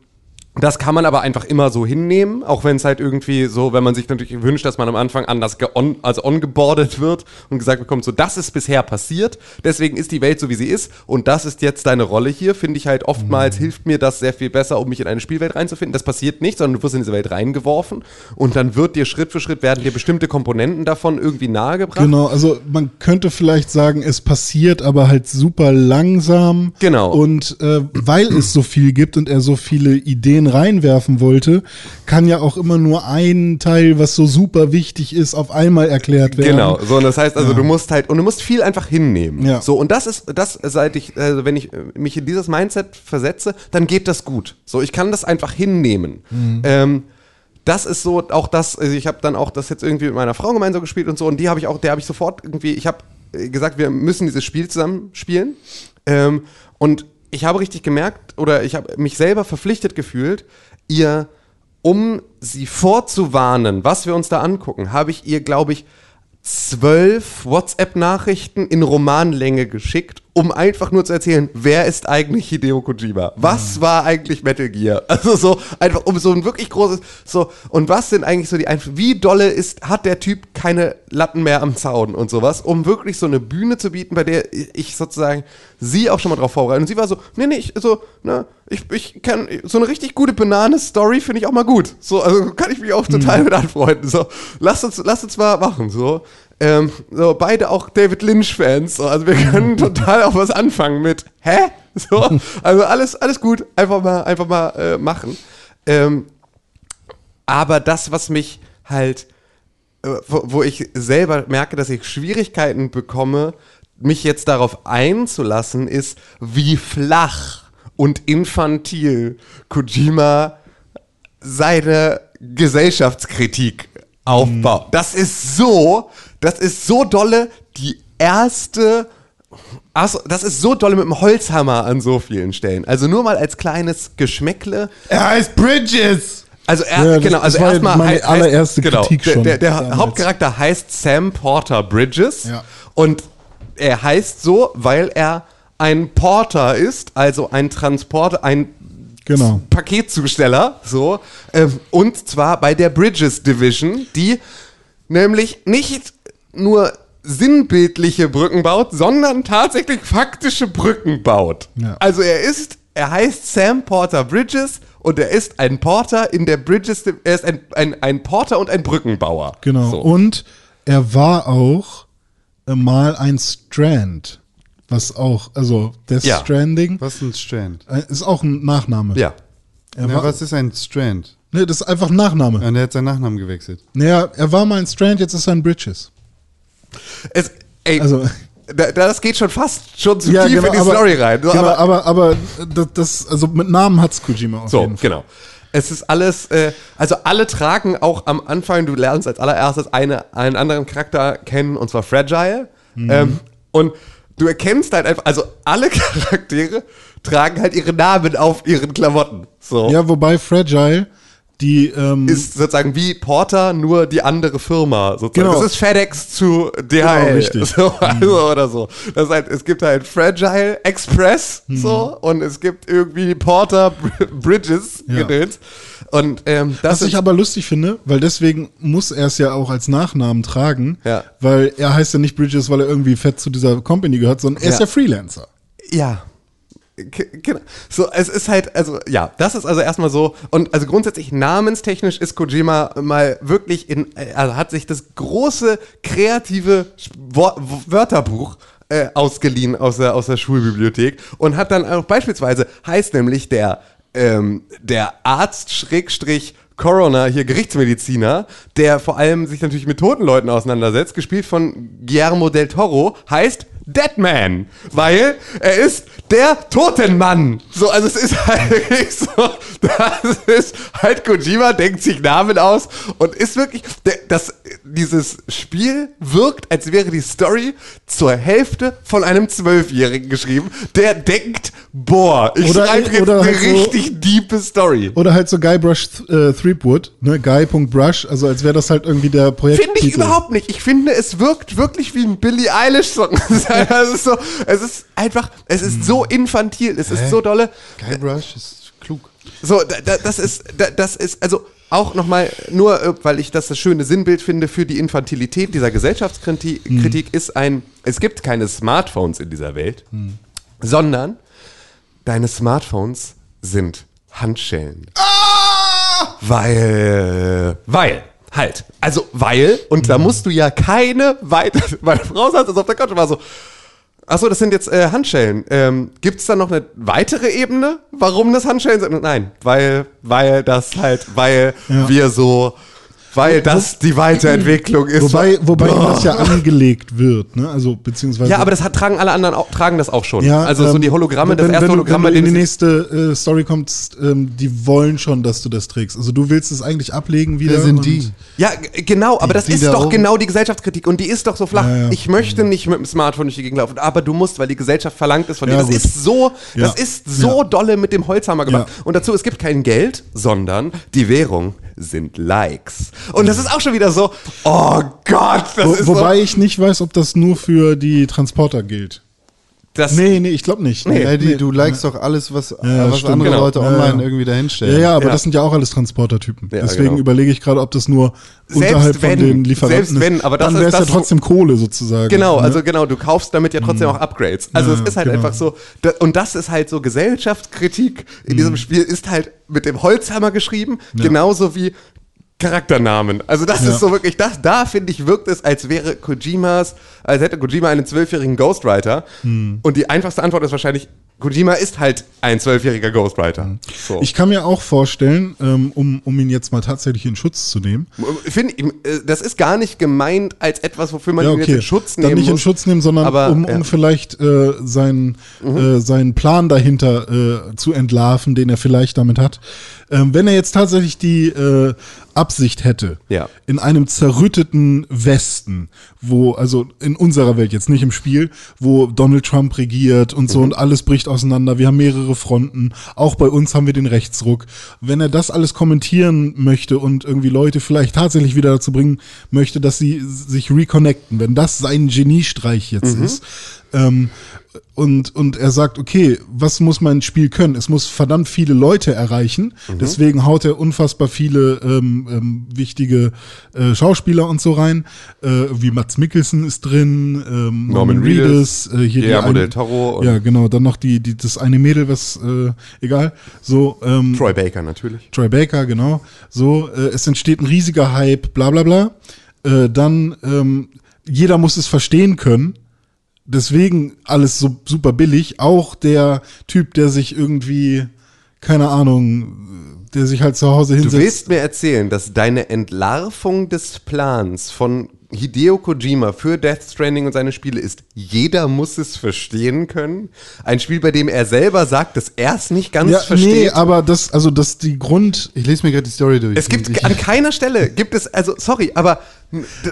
das kann man aber einfach immer so hinnehmen, auch wenn es halt irgendwie so, wenn man sich natürlich wünscht, dass man am Anfang anders on, also ongeboardet wird und gesagt bekommt, so das ist bisher passiert, deswegen ist die Welt so wie sie ist und das ist jetzt deine Rolle hier, finde ich halt oftmals hilft mir das sehr viel besser, um mich in eine Spielwelt reinzufinden. Das passiert nicht, sondern du wirst in diese Welt reingeworfen und dann wird dir Schritt für Schritt werden dir bestimmte Komponenten davon irgendwie nahegebracht. Genau, also man könnte vielleicht sagen, es passiert aber halt super langsam. Genau. Und äh, weil es so viel gibt und er so viele Ideen reinwerfen wollte, kann ja auch immer nur ein Teil, was so super wichtig ist, auf einmal erklärt werden. Genau, so und das heißt also, du musst halt und du musst viel einfach hinnehmen. Ja. So und das ist das seit ich also wenn ich mich in dieses Mindset versetze, dann geht das gut. So, ich kann das einfach hinnehmen. Ähm, das ist so auch das, also ich habe dann auch das jetzt irgendwie mit meiner Frau gemeinsam gespielt und so und die habe ich auch, der habe ich sofort irgendwie, ich habe äh, gesagt, wir müssen dieses Spiel zusammen spielen. Ähm, und ich habe richtig gemerkt oder ich habe mich selber verpflichtet gefühlt, ihr um sie vorzuwarnen, was wir uns da angucken, habe ich ihr, glaube ich, zwölf WhatsApp-Nachrichten in Romanlänge geschickt, um einfach nur zu erzählen, wer ist eigentlich Hideo Kojima? Was war eigentlich Metal Gear? Also so einfach um so ein wirklich großes so und was sind eigentlich so die Einf wie dolle ist hat der Typ keine Latten mehr am Zaun und sowas, um wirklich so eine Bühne zu bieten, bei der ich sozusagen sie auch schon mal drauf vorbereite und sie war so, nee, nee, ich, so, ne, ich, ich kann so eine richtig gute Banane-Story finde ich auch mal gut. So, also kann ich mich auch total mit anfreunden. So, lass uns, lass uns mal machen. So, ähm, so beide auch David Lynch-Fans. So, also wir können total auch was anfangen mit, hä? So, also alles, alles gut, einfach mal, einfach mal äh, machen. Ähm, aber das, was mich halt, äh, wo, wo ich selber merke, dass ich Schwierigkeiten bekomme, mich jetzt darauf einzulassen, ist, wie flach und infantil Kojima seine Gesellschaftskritik aufbaut. Das ist so, das ist so dolle die erste Achso, das ist so dolle mit dem Holzhammer an so vielen Stellen. Also nur mal als kleines Geschmäckle. Er heißt Bridges! Also er, Ja, das- genau, also erstmal meine heißt, allererste genau, Kritik der, schon Der, der. Hauptcharakter heißt Sam Porter Bridges Ja. und er heißt so, weil er ein Porter ist, also ein Transporter, ein Genau. Paketzusteller, so, ähm, und zwar bei der Bridges Division, die nämlich nicht nur sinnbildliche Brücken baut, sondern tatsächlich faktische Brücken baut. Ja. Also er ist, er heißt Sam Porter Bridges und er ist ein Porter in der Bridges, er ist ein, ein, ein Porter und ein Brückenbauer. Genau. So. Und er war auch mal ein Strand. Was auch, also Death Ja. Stranding Was ist ein Strand? äh, ist auch ein Nachname. ja. Er Ja, war, was ist ein Strand? nee, das ist einfach ein Nachname. Und er hat seinen Nachnamen gewechselt. Naja, er war mal ein Strand, jetzt ist er ein Bridges. Es, ey, Also- da, das geht schon fast schon zu Ja, tief genau, in die aber- Story rein. So, genau, aber, aber, aber, das, das, also mit Namen hat's Kojima auf So, jeden Fall. genau. Es ist alles, äh, also alle tragen auch am Anfang, du lernst als allererstes eine, einen anderen Charakter kennen, und zwar Fragile. Mhm. Ähm, und du erkennst halt einfach, also alle Charaktere tragen halt ihre Namen auf ihren Klamotten. So. Ja, wobei Fragile, die, ähm, Ist sozusagen wie Porter, nur die andere Firma. Sozusagen. Genau. Das ist FedEx zu DHL. Genau, richtig. So, also, oder so. Das ist halt, es gibt halt Fragile Express Mhm. so und es gibt irgendwie Porter Br- Bridges Ja. gedöns. Und ähm, das Was ich ist, aber lustig finde, weil deswegen muss er es ja auch als Nachnamen tragen, Ja. weil er heißt ja nicht Bridges, weil er irgendwie fett zu dieser Company gehört, sondern er ist Ja. ja Freelancer. Ja. Genau. So, es ist halt, also ja, das ist also erstmal so. Und also grundsätzlich namenstechnisch ist Kojima mal wirklich in, also hat sich das große kreative Wörterbuch äh, ausgeliehen aus der, aus der Schulbibliothek und hat dann auch beispielsweise, heißt nämlich der, ähm, der Arzt Schrägstrich Coroner, hier Gerichtsmediziner, der vor allem sich natürlich mit toten Leuten auseinandersetzt, gespielt von Guillermo del Toro, heißt Deadman, weil er ist der Totenmann. So, also es ist halt wirklich so, das ist halt Kojima denkt sich Namen aus und ist wirklich, das, dieses Spiel wirkt, als wäre die Story zur Hälfte von einem Zwölfjährigen geschrieben, der denkt, boah, ich schreibe jetzt oder eine halt so- richtig diepe Story. Oder halt so Guybrush äh, Threepwood, ne? Guy.brush, also als wäre das halt irgendwie der Projekt. Finde ich überhaupt nicht. Ich finde, es wirkt wirklich wie ein Billie Eilish-Song. es, ist so, es ist einfach, es ist so infantil, es ist so dolle. Guybrush ist klug. So, da, da, das ist, da, das ist, also auch nochmal, nur äh, weil ich das das schöne Sinnbild finde für die Infantilität dieser Gesellschaftskritik, Kritik ist ein, es gibt keine Smartphones in dieser Welt, sondern deine Smartphones sind Handschellen. Weil, weil, halt. Also, weil, und da musst du ja keine weiter. Meine Frau saß das auf der Couch und war so. Achso, das sind jetzt äh, Handschellen. Ähm, Gibt es da noch eine weitere Ebene, warum das Handschellen sind? Nein, weil, weil das halt, weil Ja. wir so, weil das die Weiterentwicklung ist. Wobei, wobei Boah. das ja angelegt wird, ne? Also beziehungsweise. Ja, aber das hat, tragen alle anderen auch, tragen das auch schon. Ja, also so ähm, die Hologramme, das wenn, erste wenn, du- Hologramm, wenn bei du in dem die nächste äh, Story kommst, ähm, die wollen schon, dass du das trägst. Also du willst es eigentlich ablegen wieder. Wer sind die? Ja, genau, aber das die ist da doch oben- genau die Gesellschaftskritik und die ist doch so flach. Ja, ja. Ich möchte nicht mit dem Smartphone durch die Gegend laufen, aber du musst, weil die Gesellschaft verlangt es von dir. Das gut. ist so, das Ja. ist so Ja. dolle mit dem Holzhammer gemacht. Ja. Und dazu, es gibt kein Geld, sondern die Währung sind Likes. Und das ist auch schon wieder so, oh Gott, das Wo, ist wobei ich nicht weiß, ob das nur für die Transporter gilt. Das, Nee, nee, ich glaube nicht. Nee. Ja, die, du likest doch alles, was, Ja, was stimmt, andere genau. Leute Ja, online ja. irgendwie dahinstellen. Ja, ja, aber Ja. das sind ja auch alles Transportertypen. Ja, Deswegen genau. überlege ich gerade, ob das nur Selbst unterhalb wenn- von den Lieferanten selbst wenn, ist. aber das Dann ist wäre es ja trotzdem Kohle sozusagen. Genau, ne? also genau, du kaufst damit ja trotzdem auch Upgrades. Also Ja, es ist halt genau. einfach so, da, und das ist halt so Gesellschaftskritik in diesem Spiel ist halt mit dem Holzhammer geschrieben, genauso wie Charakternamen. Also das Ja. ist so wirklich, das, da finde ich, wirkt es, als wäre Kojimas, als hätte Kojima einen zwölfjährigen Ghostwriter. Und die einfachste Antwort ist wahrscheinlich, Kojima ist halt ein zwölfjähriger Ghostwriter. So. Ich kann mir auch vorstellen, ähm, um, um ihn jetzt mal tatsächlich in Schutz zu nehmen. finde, äh, das ist gar nicht gemeint als etwas, wofür man Ja, ihn jetzt okay. in Schutz Dann nehmen nicht in muss. Schutz nehmen, sondern Aber, um, ja. Mhm. um vielleicht äh, seinen, äh, seinen Plan dahinter äh, zu entlarven, den er vielleicht damit hat. Ähm, wenn er jetzt tatsächlich die äh, Absicht hätte, Ja. in einem zerrütteten Westen, wo, also in unserer Welt jetzt nicht im Spiel, wo Donald Trump regiert und Mhm. so und alles bricht auseinander, wir haben mehrere Fronten, auch bei uns haben wir den Rechtsruck. Wenn er das alles kommentieren möchte und irgendwie Leute vielleicht tatsächlich wieder dazu bringen möchte, dass sie sich reconnecten, wenn das sein Geniestreich jetzt ist, ähm, und, und er sagt, okay, was muss mein Spiel können? Es muss verdammt viele Leute erreichen. Deswegen haut er unfassbar viele ähm, ähm, wichtige äh, Schauspieler und so rein. Äh, wie Mats Mikkelsen ist drin, ähm, Norman, Norman Reedus, äh, hier Guillermo die eine- Toro und- Ja, genau. Dann noch die, die, das eine Mädel, was, äh, egal. So, ähm, Troy Baker natürlich. Troy Baker, genau. So, äh, es entsteht ein riesiger Hype, bla bla bla. Äh, dann, ähm, jeder muss es verstehen können. Deswegen alles so super billig. Auch der Typ, der sich irgendwie, keine Ahnung, der sich halt zu Hause Du hinsetzt. willst mir erzählen, dass deine Entlarvung des Plans von Hideo Kojima für Death Stranding und seine Spiele ist, jeder muss es verstehen können? Ein Spiel, bei dem er selber sagt, dass er es nicht ganz ja, versteht? nee, aber das, also das die Grund, Ich lese mir gerade die Story durch. es gibt ich, an keiner Stelle, gibt es, also, sorry, aber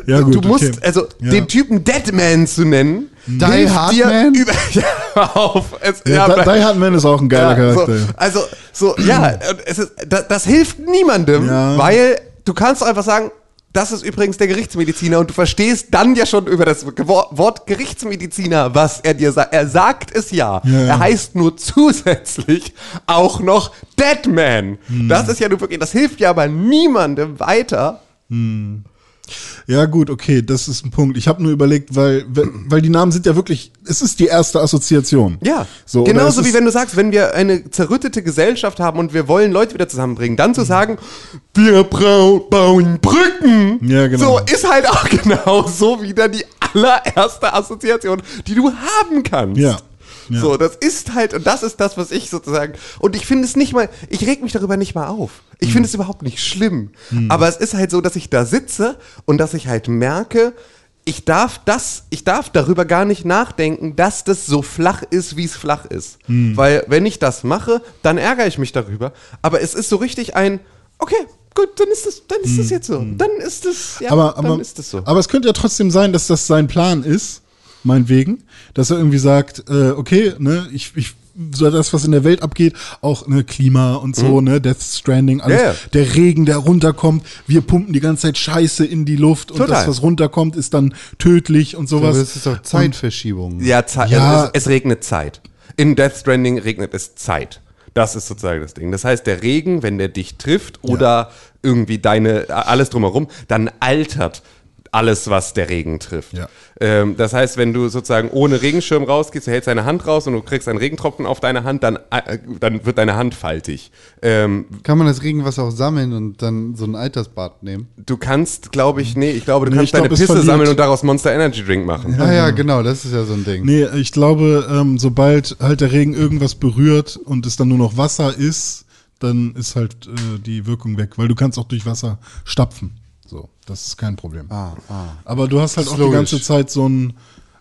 Ja, du gut, musst, okay. also, Ja. den Typen Deadman zu nennen, Die Hard Man? über, ja, hör auf. Es, ja, ja, Die Hard Man ist auch ein geiler Ja, Charakter. So, also, so, ja, es ist, das, das hilft niemandem, Ja. weil du kannst doch einfach sagen, das ist übrigens der Gerichtsmediziner und du verstehst dann ja schon über das Wort Gerichtsmediziner, was er dir sagt. Er sagt es ja. Ja. Er heißt nur zusätzlich auch noch Deadman. Hm. Das ist ja nur wirklich, das hilft ja aber niemandem weiter. Ja, gut, okay, das ist ein Punkt. Ich habe nur überlegt, weil, weil die Namen sind ja wirklich, es ist die erste Assoziation. Ja, so, genauso wie wenn du sagst, wenn wir eine zerrüttete Gesellschaft haben und wir wollen Leute wieder zusammenbringen, dann zu sagen, wir bauen Brücken. Ja, genau. So ist halt auch genau so wieder die allererste Assoziation, die du haben kannst. Ja. Ja. So, das ist halt, und das ist das, was ich sozusagen, und ich finde es nicht mal, ich reg mich darüber nicht mal auf. Ich Hm. finde es überhaupt nicht schlimm. Aber es ist halt so, dass ich da sitze und dass ich halt merke, ich darf das, ich darf darüber gar nicht nachdenken, dass das so flach ist, wie es flach ist. Hm. Weil wenn ich das mache, dann ärgere ich mich darüber. Aber es ist so richtig ein, okay, gut, dann ist das, dann ist das jetzt so. Dann ist das, ja, Hm. aber, dann aber, ist das so. aber es könnte ja trotzdem sein, dass das sein Plan ist, meinetwegen, dass er irgendwie sagt, äh, okay, ne, ich, ich so das, was in der Welt abgeht, auch ne, Klima und so, ne, Death Stranding, alles, Ja, ja. der Regen, der runterkommt, wir pumpen die ganze Zeit Scheiße in die Luft und Total. das, was runterkommt, ist dann tödlich und aber sowas. das ist doch Zeitverschiebung. Ja, Zeit, Ja. Es, es regnet Zeit. In Death Stranding regnet es Zeit. Das ist sozusagen das Ding. Das heißt, der Regen, wenn der dich trifft oder irgendwie deine, alles drumherum, dann altert alles, was der Regen trifft. Ja. Ähm, das heißt, wenn du sozusagen ohne Regenschirm rausgehst, du hältst deine Hand raus und du kriegst einen Regentropfen auf deine Hand, dann, äh, dann wird deine Hand faltig. Ähm, Kann man das Regenwasser auch sammeln und dann so ein Altersbad nehmen? du kannst, glaube ich, nee, ich glaube, du Nee, kannst glaub, deine Pisse verliert- sammeln und daraus Monster Energy Drink machen. Ah ja, genau, das ist ja so ein Ding. Nee, ich glaube, ähm, sobald halt der Regen irgendwas berührt und es dann nur noch Wasser ist, dann ist halt äh, die Wirkung weg, weil du kannst auch durch Wasser stapfen. So, das ist kein Problem. Ah, ah. Aber du hast halt auch die ganze. Zeit so einen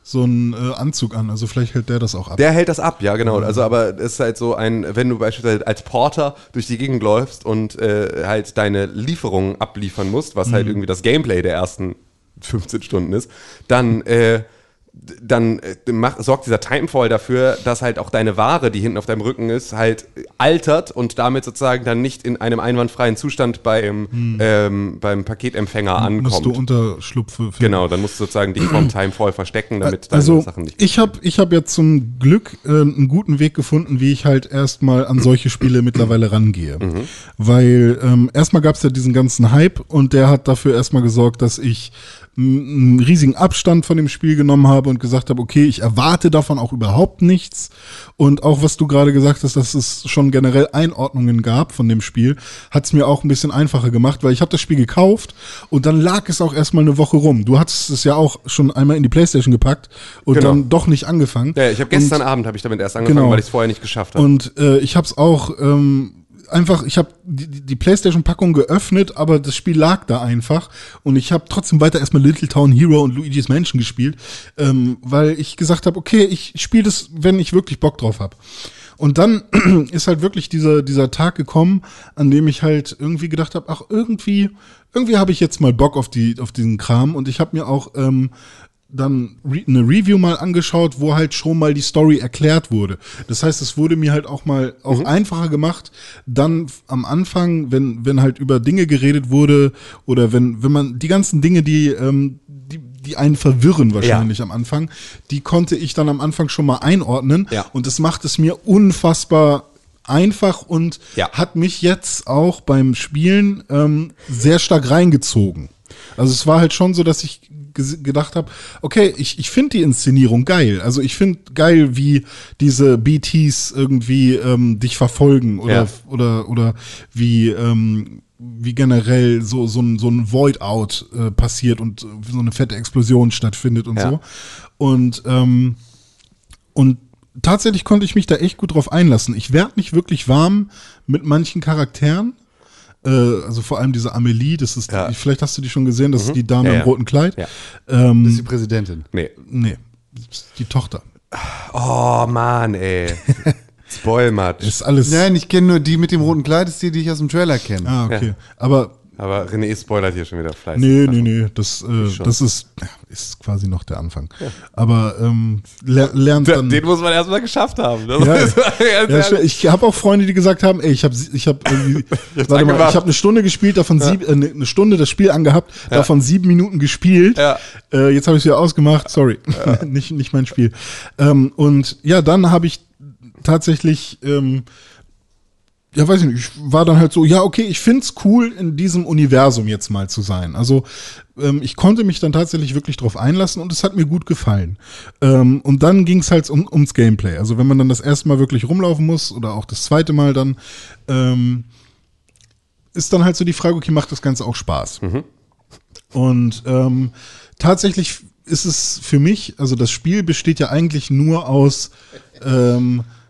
so einen, äh, Anzug an, also vielleicht hält der das auch ab. Der hält das ab, ja, genau. Also, aber es ist halt so ein, wenn du beispielsweise als Porter durch die Gegend läufst und äh, halt deine Lieferungen abliefern musst, was halt irgendwie das Gameplay der ersten 15 Stunden ist, dann, äh, dann äh, mach, sorgt dieser Timefall dafür, dass halt auch deine Ware, die hinten auf deinem Rücken ist, halt altert und damit sozusagen dann nicht in einem einwandfreien Zustand beim, ähm, beim Paketempfänger Hm. Musst du ankommt. Unterschlupfe finden. Genau, dann musst du sozusagen dich vom Timefall verstecken, damit deine Also Sachen nicht. ich habe ich hab jetzt zum Glück äh, einen guten Weg gefunden, wie ich halt erstmal an solche Spiele mittlerweile rangehe. Mhm. Weil ähm, erstmal gab es ja diesen ganzen Hype und der hat dafür erstmal gesorgt, dass ich einen riesigen Abstand von dem Spiel genommen habe und gesagt habe, okay, ich erwarte davon auch überhaupt nichts. Und auch was du gerade gesagt hast, dass es schon generell Einordnungen gab von dem Spiel, hat es mir auch ein bisschen einfacher gemacht, weil ich habe das Spiel gekauft und dann lag es auch erstmal eine Woche rum. Du hattest es ja auch schon einmal in die Playstation gepackt und Genau. dann doch nicht angefangen. Ja, ich habe gestern Abend habe ich damit erst angefangen, Genau. weil ich es vorher nicht geschafft habe. Und äh, ich habe es auch ähm, einfach, ich habe die, die PlayStation-Packung geöffnet, aber das Spiel lag da einfach und ich habe trotzdem weiter erstmal Little Town Hero und Luigi's Mansion gespielt, ähm, weil ich gesagt habe, okay, ich spiele das, wenn ich wirklich Bock drauf habe. Und dann ist halt wirklich dieser, dieser Tag gekommen, an dem ich halt irgendwie gedacht habe, ach, irgendwie, irgendwie habe ich jetzt mal Bock auf, die, auf diesen Kram. Und ich habe mir auch ähm, dann eine Review mal angeschaut, wo halt schon mal die Story erklärt wurde. Das heißt, es wurde mir halt auch mal auch einfacher gemacht, dann am Anfang, wenn, wenn halt über Dinge geredet wurde oder wenn, wenn man die ganzen Dinge, die, ähm, die, die einen verwirren wahrscheinlich am Anfang, die konnte ich dann am Anfang schon mal einordnen. Ja. Und das macht es mir unfassbar einfach und Ja. hat mich jetzt auch beim Spielen ähm, sehr stark reingezogen. Also es war halt schon so, dass ich gedacht habe, okay, ich, ich finde die Inszenierung geil. Also ich finde geil, wie diese BTs irgendwie ähm, dich verfolgen oder, Ja. oder, oder wie, ähm, wie generell so, so ein, so ein Void-Out äh, passiert und äh, so eine fette Explosion stattfindet und Ja. so. Und, ähm, und tatsächlich konnte ich mich da echt gut drauf einlassen. Ich werde nicht wirklich warm mit manchen Charakteren. Äh, also vor allem diese Amelie, das ist, Ja. die, vielleicht hast du die schon gesehen, das ist die Dame Ja, im roten Kleid. Ja. Ähm, Das ist die Präsidentin. Nee. nee, das ist die Tochter. Oh Mann, ey. Spoilmatch. Ist alles. Nein, ich kenne nur die mit dem roten Kleid, ist die, die ich aus dem Trailer kenne. ah, okay. Ja. Aber Aber René spoilert hier schon wieder fleißig. nee, nee, nee, das, äh, das ist, ja, ist quasi noch der Anfang. Aber ähm, ler lernt dann. Den muss man erstmal geschafft haben. Das Ja, Ja, ich habe auch Freunde, die gesagt haben, ey, ich habe ich habe irgendwie warte mal, ich habe eine Stunde gespielt, davon sieb, äh, eine eine Stunde das Spiel angehabt, davon sieben Minuten gespielt. Ja. Äh, jetzt habe ich es wieder ausgemacht, sorry, nicht nicht mein Spiel. Ähm, und ja, dann habe ich tatsächlich ähm, ja, weiß ich nicht, ich war dann halt so, ja, okay, ich find's cool, in diesem Universum jetzt mal zu sein. Also ähm, ich konnte mich dann tatsächlich wirklich drauf einlassen und es hat mir gut gefallen. Ähm, und dann ging's halt um, ums Gameplay. Also wenn man dann das erste Mal wirklich rumlaufen muss oder auch das zweite Mal dann, ähm, ist dann halt so die Frage, okay, macht das Ganze auch Spaß? Und ähm, tatsächlich ist es für mich, also das Spiel besteht ja eigentlich nur aus ähm, äh,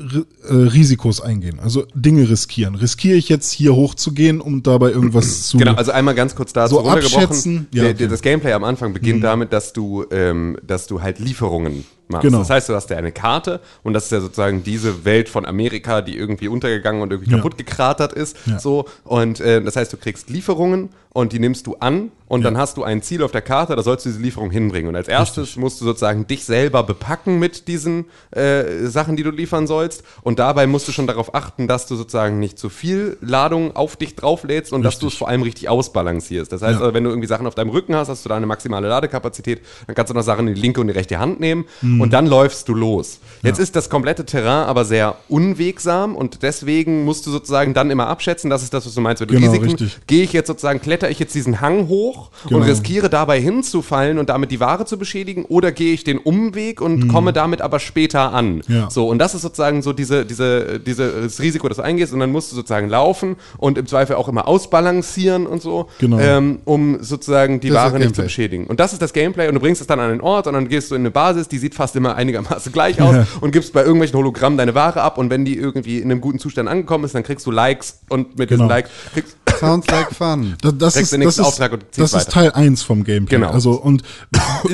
Risikos eingehen, also Dinge riskieren. Riskiere ich jetzt hier hochzugehen, um dabei irgendwas zu. Genau, also einmal ganz kurz dazu So runtergebrochen. abschätzen, ja, okay. Das Gameplay am Anfang beginnt damit, dass du, ähm, dass du halt Lieferungen machst. Genau. Das heißt, du hast ja eine Karte und das ist ja sozusagen diese Welt von Amerika, die irgendwie untergegangen und irgendwie Ja. kaputt gekratert ist. Ja. So und äh, das heißt, du kriegst Lieferungen und die nimmst du an und dann hast du ein Ziel auf der Karte, da sollst du diese Lieferung hinbringen. Und als erstes musst du sozusagen dich selber bepacken mit diesen äh, Sachen, die du liefern sollst. Und dabei musst du schon darauf achten, dass du sozusagen nicht zu viel Ladung auf dich drauflädst und dass du es vor allem richtig ausbalancierst. Das heißt, Ja. also, wenn du irgendwie Sachen auf deinem Rücken hast, hast du da eine maximale Ladekapazität, dann kannst du noch Sachen in die linke und die rechte Hand nehmen Mhm. Und dann läufst du los. Jetzt ist das komplette Terrain aber sehr unwegsam und deswegen musst du sozusagen dann immer abschätzen, das ist das, was du meinst mit Genau, Risiken. richtig. Gehe ich jetzt sozusagen, kletter ich jetzt diesen Hang hoch Genau. und riskiere dabei hinzufallen und damit die Ware zu beschädigen oder gehe ich den Umweg und komme damit aber später an. Mhm. Ja. So, und das ist sozusagen so diese, diese, dieses Risiko, das du eingehst und dann musst du sozusagen laufen und im Zweifel auch immer ausbalancieren und so, Genau. ähm, um sozusagen die Das Ware nicht zu beschädigen. Und das ist das Gameplay und du bringst es dann an einen Ort und dann gehst du in eine Basis, die sieht fast immer einigermaßen gleich aus Ja. und gibst bei irgendwelchen Hologrammen deine Ware ab und wenn die irgendwie in einem guten Zustand angekommen ist, dann kriegst du Likes und mit diesen Genau. Likes kriegst Sounds like fun. Das, das ist, den das ist, das ist. Teil 1 vom Gameplay. Genau. Also, und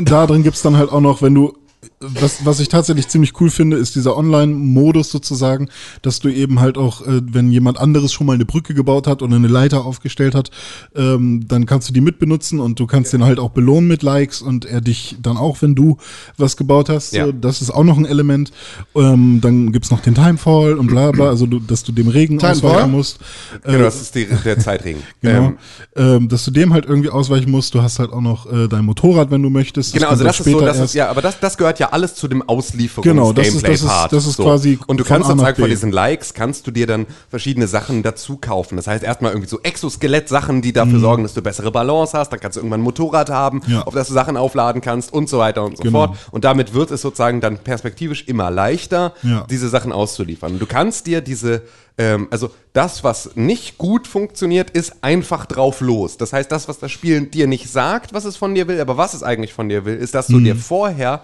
da drin gibt's dann halt auch noch, wenn du was, was ich tatsächlich ziemlich cool finde, ist dieser Online-Modus sozusagen, dass du eben halt auch, äh, wenn jemand anderes schon mal eine Brücke gebaut hat oder eine Leiter aufgestellt hat, ähm, dann kannst du die mitbenutzen und du kannst den halt auch belohnen mit Likes und er dich dann auch, wenn du was gebaut hast. Ja. So, das ist auch noch ein Element. Ähm, dann gibt's noch den Timefall und bla bla, also du, dass du dem Regen Timefall? ausweichen musst. Genau, das ist die, der Zeitregen. Genau. Ähm, Ähm, dass du dem halt irgendwie ausweichen musst. Du hast halt auch noch äh, dein Motorrad, wenn du möchtest. Genau, kommt also das ist so, das ist, ja, aber das, das gehört ja alles zu dem Auslieferungs Genau, das ist- das ist- Gameplay-Part. das ist so. quasi Und du von kannst sozusagen von B. diesen Likes, kannst du dir dann verschiedene Sachen dazu kaufen. Das heißt erstmal irgendwie so Exoskelett-Sachen, die dafür sorgen, dass du bessere Balance hast. Dann kannst du irgendwann ein Motorrad haben, Mhm. Ja. auf das du Sachen aufladen kannst und so weiter und so Genau. fort. Und damit wird es sozusagen dann perspektivisch immer leichter, Ja. diese Sachen auszuliefern. Und du kannst dir diese ähm, also das, was nicht gut funktioniert, ist einfach drauf los. Das heißt, das, was das Spiel dir nicht sagt, was es von dir will, aber was es eigentlich von dir will, ist, dass du dir vorher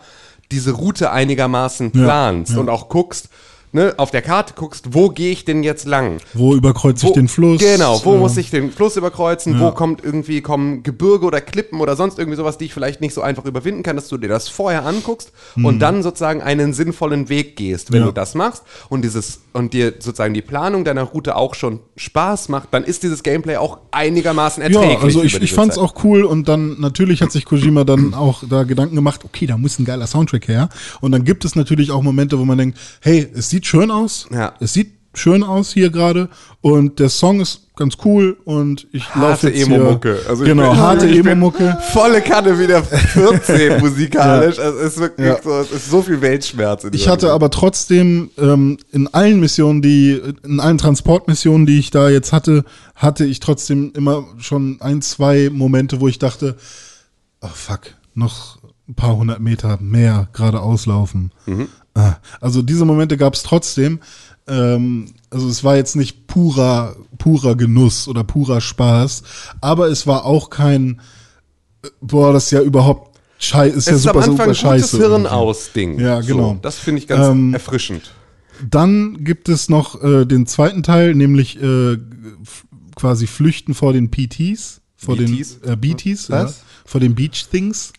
diese Route einigermaßen Mhm. Ja, planst ja. und auch guckst, ne, auf der Karte guckst, wo gehe ich denn jetzt lang? Wo überkreuze ich den Fluss? Genau, wo Äh, muss ich den Fluss überkreuzen? Ja. Wo kommt irgendwie, kommen Gebirge oder Klippen oder sonst irgendwie sowas, die ich vielleicht nicht so einfach überwinden kann, dass du dir das vorher anguckst und dann sozusagen einen sinnvollen Weg gehst. Wenn Mhm. Ja. du das machst und dieses und dir sozusagen die Planung deiner Route auch schon Spaß macht, dann ist dieses Gameplay auch einigermaßen erträglich. Ja, also ich, ich fand's Zeit. auch cool und dann natürlich hat sich Kojima dann auch da Gedanken gemacht, okay, da muss ein geiler Soundtrack her. Und dann gibt es natürlich auch Momente, wo man denkt, hey, es sieht schön aus, Ja. es sieht schön aus hier gerade und der Song ist ganz cool und ich laufe jetzt hier, Emo-Mucke. Also ich genau, bin- harte ich bin Emo-Mucke. Volle Kanne wieder 14 musikalisch. Also es ist wirklich Ja. so, es ist so viel Weltschmerz. Ich hatte Musik. aber trotzdem ähm, in allen Missionen, die, in allen Transportmissionen, die ich da jetzt hatte, hatte ich trotzdem immer schon ein, zwei Momente, wo ich dachte, oh fuck, noch ein paar hundert Meter mehr geradeaus laufen. Ah, Also diese Momente gab es trotzdem. Ähm, also es war jetzt nicht purer, purer Genuss oder purer Spaß, aber es war auch kein, äh, boah, das ist ja überhaupt scheiße, ist es ja ist super, am Anfang super ein gutes scheiße. Hirn aus Ding. Ja, genau. So, das finde ich ganz Ähm, erfrischend. Dann gibt es noch äh, den zweiten Teil, nämlich äh, quasi Flüchten vor den PTs, vor BTs? den äh, BTs, ja, Was? vor den Beach Things.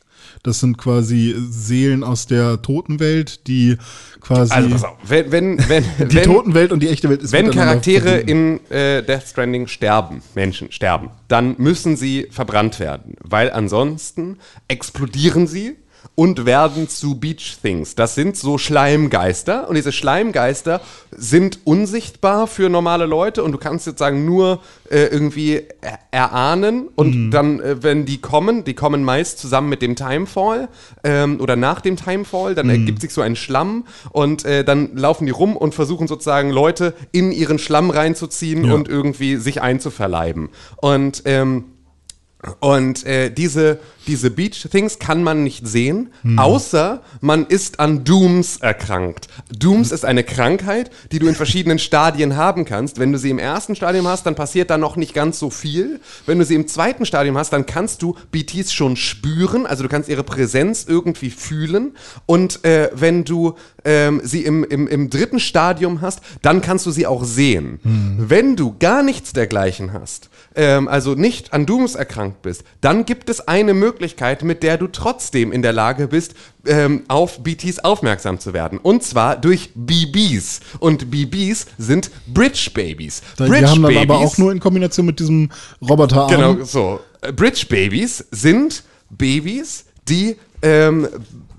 Das sind quasi Seelen aus der Totenwelt, die quasi Also pass auf, wenn, wenn, wenn, die wenn, Totenwelt und die echte Welt ist wenn Charaktere in äh, Death Stranding sterben, Menschen sterben, dann müssen sie verbrannt werden, weil ansonsten explodieren sie und werden zu Beach Things. Das sind so Schleimgeister und diese Schleimgeister sind unsichtbar für normale Leute und du kannst sozusagen nur äh, irgendwie er erahnen und Mhm. dann, äh, wenn die kommen, die kommen meist zusammen mit dem Timefall ähm, oder nach dem Timefall, Mhm. dann ergibt sich so ein Schlamm und äh, dann laufen die rum und versuchen sozusagen Leute in ihren Schlamm reinzuziehen Ja. und irgendwie sich einzuverleiben. Und ähm, und äh, diese, diese Beach Things kann man nicht sehen, außer man ist an Dooms erkrankt. Dooms ist eine Krankheit, die du in verschiedenen Stadien haben kannst. Wenn du sie im ersten Stadium hast, dann passiert da noch nicht ganz so viel. Wenn du sie im zweiten Stadium hast, dann kannst du BTs schon spüren, also du kannst ihre Präsenz irgendwie fühlen. Und äh, wenn du ähm, sie im, im, im dritten Stadium hast, dann kannst du sie auch sehen. Wenn du gar nichts dergleichen hast, ähm, also nicht an Dooms erkrankt bist, dann gibt es eine Möglichkeit, mit der du trotzdem in der Lage bist, ähm, auf BTs aufmerksam zu werden. Und zwar durch BBs. Und BBs sind Bridge Babies. Bridge die haben dann aber Babies- auch nur in Kombination mit diesem Roboterarm. Genau, so. Bridge Babies sind Babys, die ähm,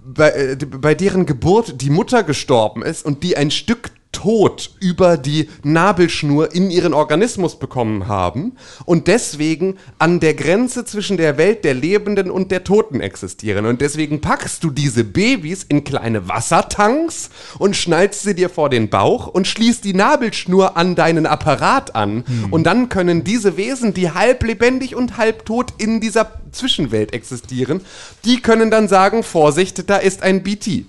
bei, äh, die- bei deren Geburt die Mutter gestorben ist und die ein Stück Tod über die Nabelschnur in ihren Organismus bekommen haben und deswegen an der Grenze zwischen der Welt der Lebenden und der Toten existieren. Und deswegen packst du diese Babys in kleine Wassertanks und schnallst sie dir vor den Bauch und schließt die Nabelschnur an deinen Apparat an. Und dann können diese Wesen, die halb lebendig und halb tot in dieser Zwischenwelt existieren, die können dann sagen, Vorsicht, da ist ein BT.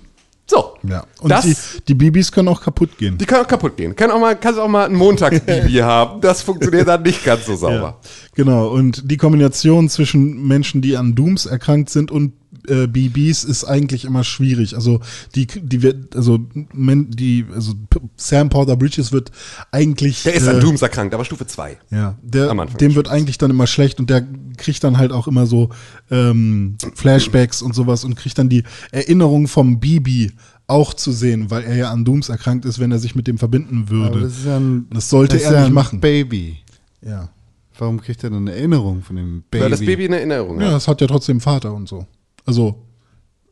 So. Ja. Und das, die, die Babys können auch kaputt gehen. die können auch kaputt gehen. Kann auch mal, kannst auch mal ein Montagsbibi haben. Das funktioniert dann nicht ganz so sauber. Ja, genau. Und die Kombination zwischen Menschen, die an Dooms erkrankt sind und äh, BBs ist eigentlich immer schwierig. Also die, die wird, also die, also Sam Porter Bridges wird eigentlich. Der ist äh, an Dooms erkrankt, aber Stufe 2. Ja, der, Am Anfang dem wird eigentlich dann immer schlecht und der kriegt dann halt auch immer so ähm, Flashbacks und sowas und kriegt dann die Erinnerung vom Bibi auch zu sehen, weil er ja an Dooms erkrankt ist, wenn er sich mit dem verbinden würde. Aber das ist ja ein, Das sollte das ist er ja nicht ein machen. Baby. ja. Warum kriegt er dann eine Erinnerung von dem Baby? Weil das Baby eine Erinnerung ja, hat. das hat ja trotzdem Vater und so. Also,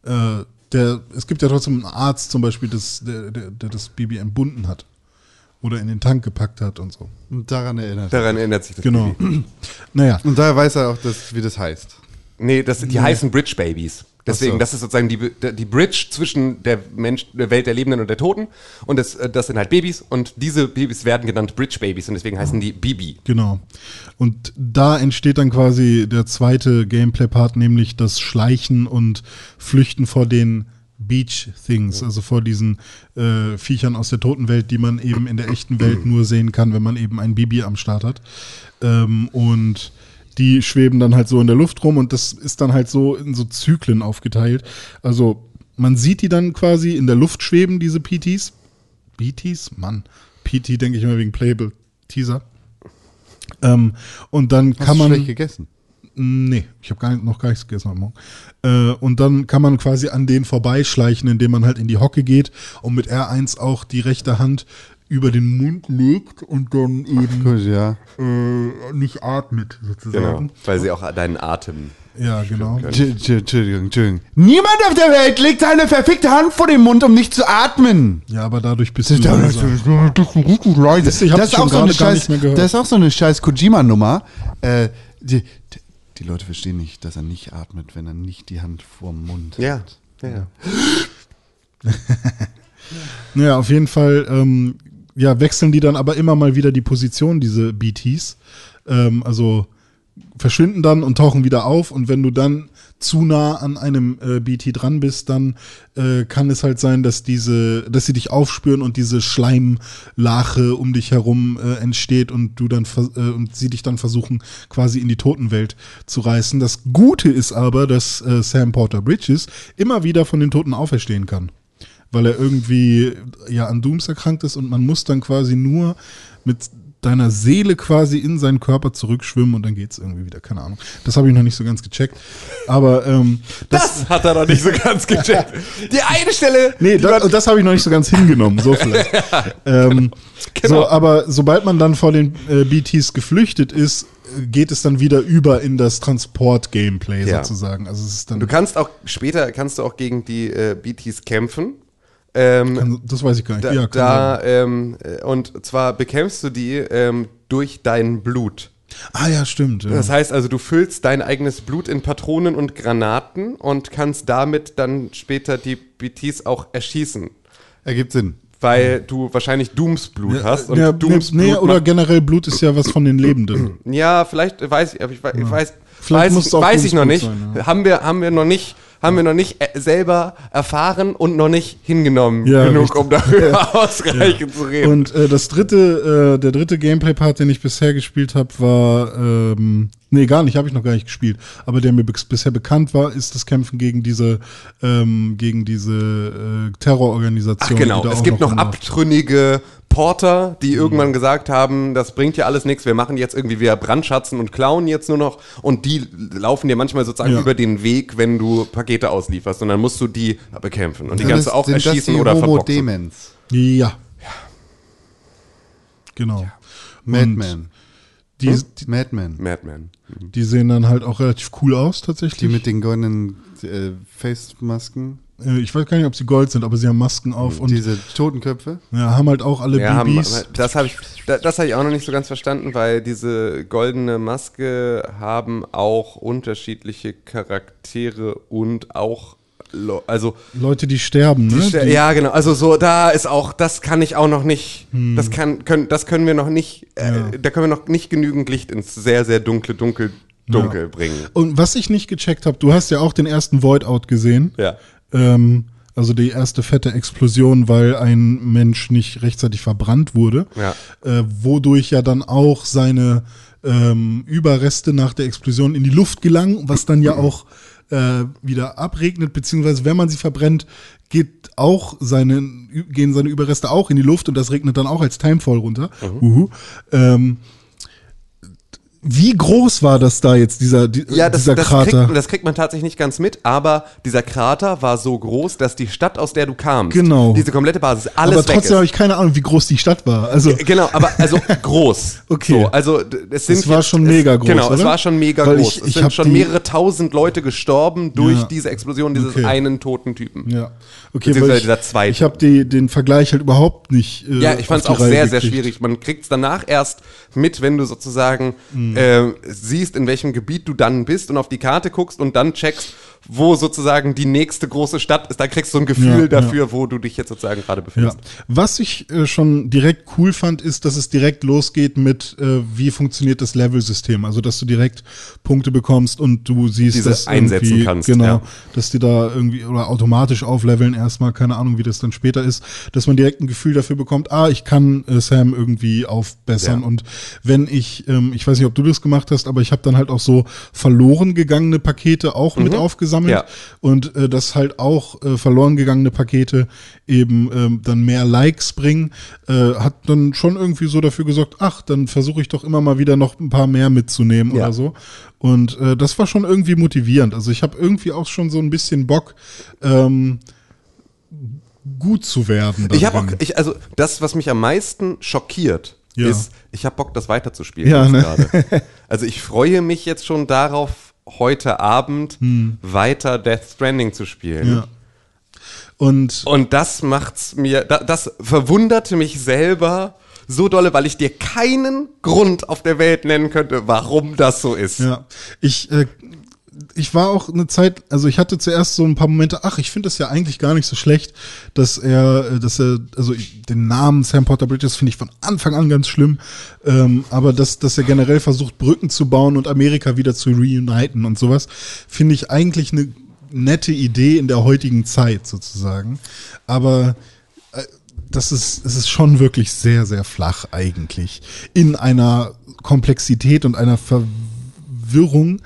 äh, der, es gibt ja trotzdem einen Arzt zum Beispiel, das, der, der, der das Baby entbunden hat. Oder in den Tank gepackt hat und so. Und daran erinnert. Daran erinnert sich das Genau. Baby. naja. Und daher weiß er auch, das, wie das heißt. Nee, das, die heißen Bridge Babies. Deswegen, so. das ist sozusagen die, die Bridge zwischen der, Mensch, der Welt der Lebenden und der Toten. Und das, äh, das sind halt Babys. Und diese Babys werden genannt Bridge Babies. Und deswegen heißen die Bibi. Genau. Und da entsteht dann quasi der zweite Gameplay-Part, nämlich das Schleichen und Flüchten vor den Beach Things, also vor diesen äh, Viechern aus der Totenwelt, die man eben in der echten Welt nur sehen kann, wenn man eben ein Bibi am Start hat. Ähm, und die schweben dann halt so in der Luft rum und das ist dann halt so in so Zyklen aufgeteilt. Also man sieht die dann quasi in der Luft schweben, diese PTs. BTs? Mann. PT denke ich immer wegen Playable Teaser. Ähm, und dann Hast kann du man. schlecht gegessen? Nee, ich habe gar nicht, noch gar nichts gegessen heute Morgen. Äh, und dann kann man quasi an denen vorbeischleichen, indem man halt in die Hocke geht und mit R1 auch die rechte Hand über den Mund legt und dann eben Gut, ja. äh, nicht atmet, Genau. sozusagen. Weil sie auch deinen Atem. Ja, genau. Tsch- tsch- Entschuldigung, Entschuldigung. Niemand auf der Welt legt seine verfickte Hand vor den Mund, um nicht zu atmen. Ja, aber dadurch bist du Das leiser. ich hab Das ist auch so eine scheiß, das ist auch so eine scheiß Kojima-Nummer. Äh, die, die Leute verstehen nicht, dass er nicht atmet, wenn er nicht die Hand vorm Mund Ja. hat. ja, ja. Ja, auf jeden Fall ähm, ja, wechseln die dann aber immer mal wieder die Position, diese BTs. Ähm, also verschwinden dann und tauchen wieder auf und wenn du dann zu nah an einem äh, BT dran bist, dann äh, kann es halt sein, dass diese, dass sie dich aufspüren und diese Schleimlache um dich herum äh, entsteht und du dann äh, und sie dich dann versuchen quasi in die Totenwelt zu reißen. Das Gute ist aber, dass äh, Sam Porter Bridges immer wieder von den Toten auferstehen kann weil er irgendwie ja an Dooms erkrankt ist und man muss dann quasi nur mit deiner Seele quasi in seinen Körper zurückschwimmen und dann geht's irgendwie wieder, keine Ahnung. Das habe ich noch nicht so ganz gecheckt. Aber ähm, das, Das hat er noch nicht so ganz gecheckt. Die eine Stelle. nee, das, das habe ich noch nicht so ganz hingenommen, so vielleicht. ähm, Genau. so, aber sobald man dann vor den äh, BTs geflüchtet ist, äh, geht es dann wieder über in das Transport-Gameplay Ja. sozusagen. Also es ist dann, Du kannst auch später kannst du auch gegen die äh, BTs kämpfen. Ähm, kann, das weiß ich gar nicht. da, ja, da ähm, äh, und zwar bekämpfst du die ähm, durch dein Blut. ah ja, stimmt. Ja. Das heißt also, du füllst dein eigenes Blut in Patronen und Granaten und kannst damit dann später die BTs auch erschießen. Ergibt Sinn. Weil du wahrscheinlich Dooms Blut hast. Und ja, Dooms nee, oder generell Blut ist ja was von den Lebenden. Ja, vielleicht weiß ich, aber ich, wei- ich weiß, Vielleicht weiß, weiß ich noch nicht. Sein, ja. Haben wir, haben wir noch nicht, haben wir noch nicht äh, selber erfahren und noch nicht hingenommen Ja, genug, richtig. um darüber ausreichend zu reden. Und äh, das dritte, äh, der dritte Gameplay-Part, den ich bisher gespielt habe, war, ähm, nee, gar nicht, habe ich noch gar nicht gespielt, aber der mir bis- bisher bekannt war, ist das Kämpfen gegen diese, ähm, gegen diese äh, Terrororganisation. Ach genau, die da es auch gibt noch immer- abtrünnige Porter, die irgendwann gesagt haben, das bringt ja alles nichts, wir machen jetzt irgendwie wieder Brandschatzen und klauen jetzt nur noch und die laufen dir manchmal sozusagen Ja. über den Weg, wenn du Pakete auslieferst und dann musst du die bekämpfen und die kannst das- du auch sind das erschießen die oder Homo verboxen. Demens. Ja. Genau. Madman. Die, Hm? die, Madman. Madman. die sehen dann halt auch relativ cool aus, tatsächlich. Die mit den goldenen äh, Face-Masken. äh, ich weiß gar nicht, ob sie Gold sind, aber sie haben Masken auf und diese Totenköpfe. ja, haben halt auch alle Ja, haben, BBs. das habe ich, da- das habe ich auch noch nicht so ganz verstanden, weil diese goldene Maske haben auch unterschiedliche Charaktere und auch, Lo- also Leute, die sterben, die ne? Ste- Die- ja genau, also so da ist auch, das kann ich auch noch nicht, das kann, können, das können wir noch nicht, äh, Hm. Ja. da können wir noch nicht genügend Licht ins sehr sehr dunkle dunkel dunkel Ja. bringen. Und was ich nicht gecheckt habe, du hast ja auch den ersten Void-Out gesehen. Ja. Ähm, also die erste fette Explosion, weil ein Mensch nicht rechtzeitig verbrannt wurde. Ja. Äh, wodurch ja dann auch seine ähm, Überreste nach der Explosion in die Luft gelangen, was dann ja auch äh, wieder abregnet, beziehungsweise wenn man sie verbrennt, geht auch seine, gehen seine Überreste auch in die Luft und das regnet dann auch als Timefall runter. Uhu. Ähm, wie groß war das da jetzt, dieser, die, Ja, das, dieser das, Krater? kriegt, das kriegt man tatsächlich nicht ganz mit, aber dieser Krater war so groß, dass die Stadt, aus der du kamst, Genau. diese komplette Basis, alles aber trotzdem habe ich keine Ahnung, wie groß die Stadt war. Also Genau, aber also groß. Okay. So, also es sind Es war schon es, mega groß, Genau, es oder? war schon mega Weil groß. ich- es ich sind hab schon mehrere tausend Leute gestorben durch Ja. diese Explosion dieses Okay. einen toten Typen. Ja, okay, Beziehungsweise ich, dieser zweite. ich habe den Vergleich halt überhaupt nicht. Äh, Ja, ich fand es auch Reihe sehr, sehr gekriegt. schwierig. Man kriegt es danach erst mit, wenn du sozusagen Mhm. Äh, siehst, in welchem Gebiet du dann bist und auf die Karte guckst und dann checkst, wo sozusagen die nächste große Stadt ist. Da kriegst du ein Gefühl Ja, dafür, wo du dich jetzt sozusagen gerade Ja. befindest. Was ich äh, schon direkt cool fand, ist, dass es direkt losgeht mit, äh, wie funktioniert das Level-System. Also, dass du direkt Punkte bekommst und du siehst, Diese dass einsetzen kannst, Genau, ja. dass die da irgendwie oder automatisch aufleveln erstmal, keine Ahnung, wie das dann später ist, dass man direkt ein Gefühl dafür bekommt, ah, ich kann äh, Sam irgendwie aufbessern. Ja. Und wenn ich, ähm, ich weiß nicht, ob du das gemacht hast, aber ich habe dann halt auch so verloren gegangene Pakete auch mit aufgesammelt. Mhm. Ja. Und äh, dass halt auch äh, verloren gegangene Pakete eben ähm, dann mehr Likes bringen, äh, hat dann schon irgendwie so dafür gesorgt, ach, dann versuche ich doch immer mal wieder noch ein paar mehr mitzunehmen Ja. oder so. Und äh, das war schon irgendwie motivierend. Also ich habe irgendwie auch schon so ein bisschen Bock, ähm, gut zu werden. Ich habe auch, darin. ich, also das, was mich am meisten schockiert, Ja. ist, ich habe Bock, das weiterzuspielen. Ja, ne? gerade. Also ich freue mich jetzt schon darauf, heute Abend weiter Death Stranding zu spielen. Hm. ja. Und Und das macht's mir, da, das verwunderte mich selber so dolle, weil ich dir keinen Grund auf der Welt nennen könnte, warum das so ist. Ja, ich, äh, ich war auch eine Zeit, also ich hatte zuerst so ein paar Momente, ach, ich finde das ja eigentlich gar nicht so schlecht, dass er, äh, dass er, also ich, den Namen Sam Porter Bridges finde ich von Anfang an ganz schlimm, ähm, aber dass, dass er generell versucht, Brücken zu bauen und Amerika wieder zu reuniten und sowas, finde ich eigentlich eine nette Idee in der heutigen Zeit sozusagen. Aber äh, das ist, es ist schon wirklich sehr, sehr flach eigentlich. In einer Komplexität und einer Verwirrung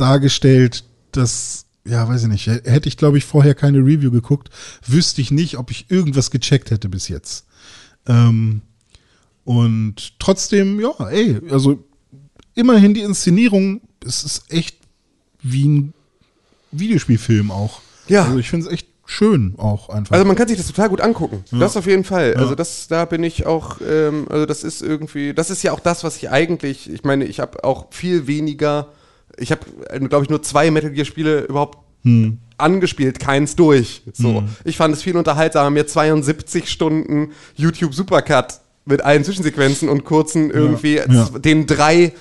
dargestellt, dass, ja, weiß ich nicht, hätte ich, glaube ich, vorher keine Review geguckt, wüsste ich nicht, ob ich irgendwas gecheckt hätte bis jetzt. Ähm, und trotzdem, ja, ey, also immerhin die Inszenierung, es ist echt wie ein Videospielfilm auch. Ja. Also ich finde es echt schön auch einfach. Also man kann sich das total gut angucken. Das auf jeden Fall. Also das, da bin ich auch, ähm, also das ist irgendwie, das ist ja auch das, was ich eigentlich, ich meine, ich habe auch viel weniger, ich habe, glaube ich, nur zwei Metal Gear Spiele überhaupt angespielt, keins durch. So, ich fand es viel unterhaltsamer, mir 72 Stunden YouTube Supercut mit allen Zwischensequenzen und kurzen irgendwie ja. den drei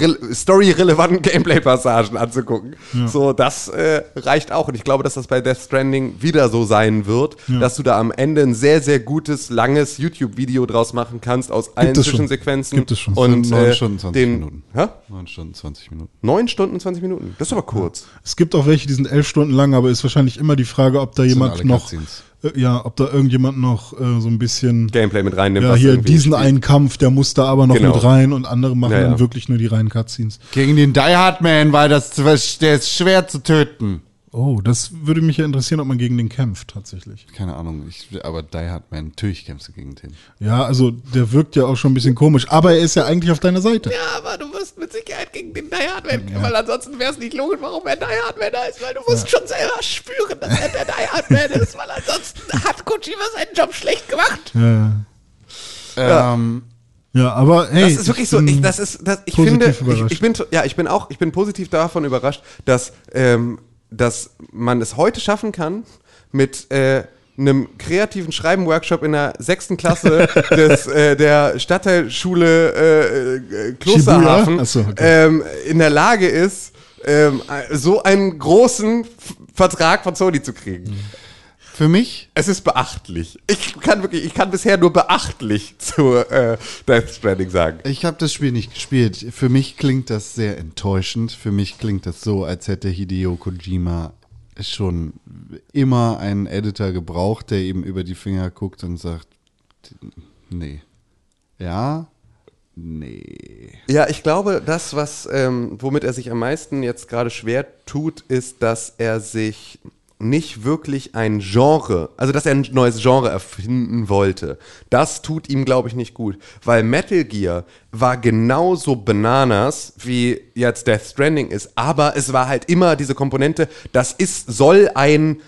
re- story-relevanten Gameplay-Passagen anzugucken. So, das äh, reicht auch. Und ich glaube, dass das bei Death Stranding wieder so sein wird, dass du da am Ende ein sehr, sehr gutes, langes YouTube-Video draus machen kannst aus allen schon. Zwischensequenzen. Gibt es schon. Und Neun äh, Stunden, 20 den, Minuten. Hä? 9 Stunden, 20 Minuten. Neun Stunden, 20 Minuten. Das ist aber kurz. Es gibt auch welche, die sind elf Stunden lang, aber ist wahrscheinlich immer die Frage, ob da sind jemand noch, Cutscenes. Äh, ja, ob da irgendjemand noch äh, so ein bisschen, Gameplay mit reinnimmt. ja, hier diesen spielt. einen Kampf, der muss da aber noch Genau. mit rein und andere machen Ja, ja. dann wirklich nur die reinen Cutscenes. Gegen den Die Hard Man, weil das, der ist schwer zu töten. Oh, das würde mich ja interessieren, ob man gegen den kämpft tatsächlich. Keine Ahnung, ich, aber Die Hard Man, natürlich kämpfst du gegen den. Ja, also der wirkt ja auch schon ein bisschen komisch, aber er ist ja eigentlich auf deiner Seite. Ja, aber du wirst mit Sicherheit gegen den Die Hard Man, weil ansonsten wäre es nicht logisch, warum er Die Hard Man heißt, weil du musst schon selber spüren, dass er der Die Hard Man ist, weil ansonsten hat Kojima seinen Job schlecht gemacht. Ja, Ähm, ja aber hey. Das ist wirklich ich so, bin ich, das ist, das, ich positiv finde, ich, überrascht. ich bin, ja, ich bin auch, ich bin positiv davon überrascht, dass, ähm, dass man es heute schaffen kann, mit äh, einem kreativen Schreiben-Workshop in der sechsten Klasse des, äh, der Stadtteilschule äh, äh, Klosterhafen so, okay. ähm, in der Lage ist, ähm, so einen großen Vertrag von Sony zu kriegen. Für mich, Es ist beachtlich. Ich kann wirklich, ich kann bisher nur beachtlich zu äh, Death Stranding sagen. ich habe das Spiel nicht gespielt. Für mich klingt das sehr enttäuschend. Für mich klingt das so, als hätte Hideo Kojima schon immer einen Editor gebraucht, der eben über die Finger guckt und sagt, nee. Ja, Nee. Ja, ich glaube, das, was, ähm, womit er sich am meisten jetzt gerade schwer tut, ist, dass er sich nicht wirklich ein Genre, also dass er ein neues Genre erfinden wollte. Das tut ihm, glaube ich, nicht gut. Weil Metal Gear war genauso bananas, wie jetzt Death Stranding ist. Aber es war halt immer diese Komponente, das ist, soll ein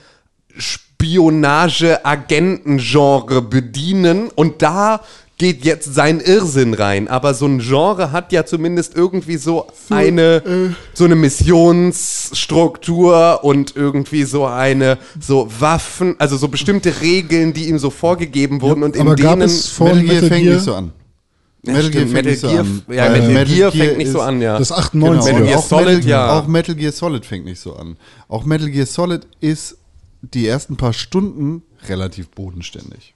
Spionage-Agenten-Genre bedienen und da geht jetzt sein Irrsinn rein. Aber so ein Genre hat ja zumindest irgendwie so eine, so eine Missionsstruktur und irgendwie so eine, so Waffen, also so bestimmte Regeln, die ihm so vorgegeben wurden und in aber gab denen. es vor Metal Gear Metal fängt Gear nicht so an. Ja, Metal Gear stimmt, fängt nicht so Gear, an. ja, Metal, Metal Gear Gear fängt nicht so an, ja. Das Genau. 98er. Metal Gear auch, Solid, Metal, ja. auch Metal Gear Solid fängt nicht so an. Auch Metal Gear Solid ist die ersten paar Stunden relativ bodenständig.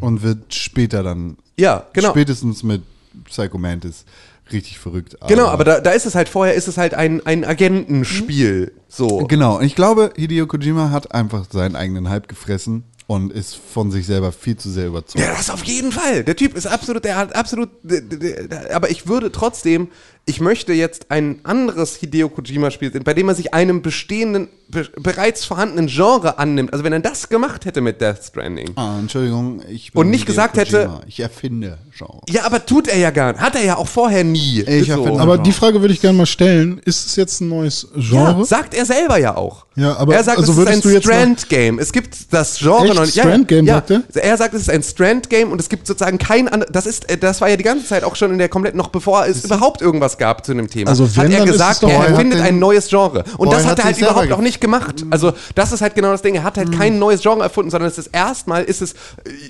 Und wird später dann, Ja, genau. spätestens mit Psycho Mantis, richtig verrückt. Genau, aber da, da ist es halt vorher, ist es halt ein, ein Agentenspiel. So. Genau, und ich glaube, Hideo Kojima hat einfach seinen eigenen Hype gefressen und ist von sich selber viel zu sehr überzeugt. Ja, das auf jeden Fall. Der Typ ist absolut, der hat absolut, der- der- der- aber ich würde trotzdem, ich möchte jetzt ein anderes Hideo Kojima-Spiel sehen, bei dem er sich einem bestehenden, be bereits vorhandenen Genre annimmt. Also wenn er das gemacht hätte mit Death Stranding. Ah, Entschuldigung, ich Und nicht Hideo gesagt hätte- Kojima. Ich erfinde Genre. Ja, aber tut er ja gar nicht. Hat er ja auch vorher nie. Ich erfinde- Aber die Frage würde ich gerne mal stellen: Ist es jetzt ein neues Genre? Ja, sagt er selber ja auch. Ja, aber- er sagt, also es ist ein Strand-Game. Es gibt das Genre Echt? noch nicht. Strand-Game, ja, sagt er? Er sagt, es ist ein Strand-Game und es gibt sozusagen kein anderes. Das ist, äh, das war ja die ganze Zeit auch schon in der kompletten, noch bevor es überhaupt irgendwas gab zu dem Thema. Also wenn, hat er gesagt, er Er erfindet ein neues Genre. Und das hat er halt überhaupt auch nicht gemacht. Also das ist halt genau das Ding. Er hat halt Hm. kein neues Genre erfunden, sondern es ist erstmal ist es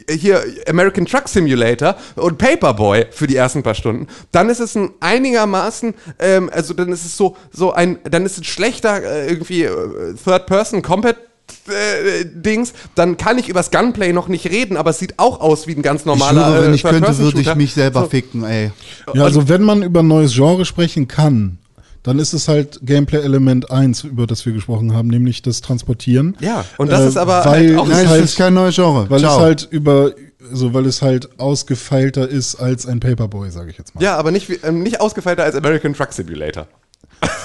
äh, hier American Truck Simulator und Paperboy für die ersten paar Stunden. Dann ist es ein einigermaßen, ähm, also dann ist es so, so ein, dann ist es schlechter äh, irgendwie äh, Third-Person-Combat äh, Dings, dann kann ich übers Gunplay noch nicht reden, aber es sieht auch aus wie ein ganz Ich normaler schwöre, wenn äh, ich könnte, würde ich mich selber So. ficken, ey. Ja, also wenn man über ein neues Genre sprechen kann, dann ist es halt Gameplay-Element 1, über das wir gesprochen haben, nämlich das Transportieren. Ja, und das Äh, ist aber weil halt auch es Nein, halt- ist kein neues Genre. Weil Ciao. es halt über, so weil es halt ausgefeilter ist als ein Paperboy, sage ich jetzt mal. Ja, aber nicht, wie- ähm, nicht ausgefeilter als American Truck Simulator.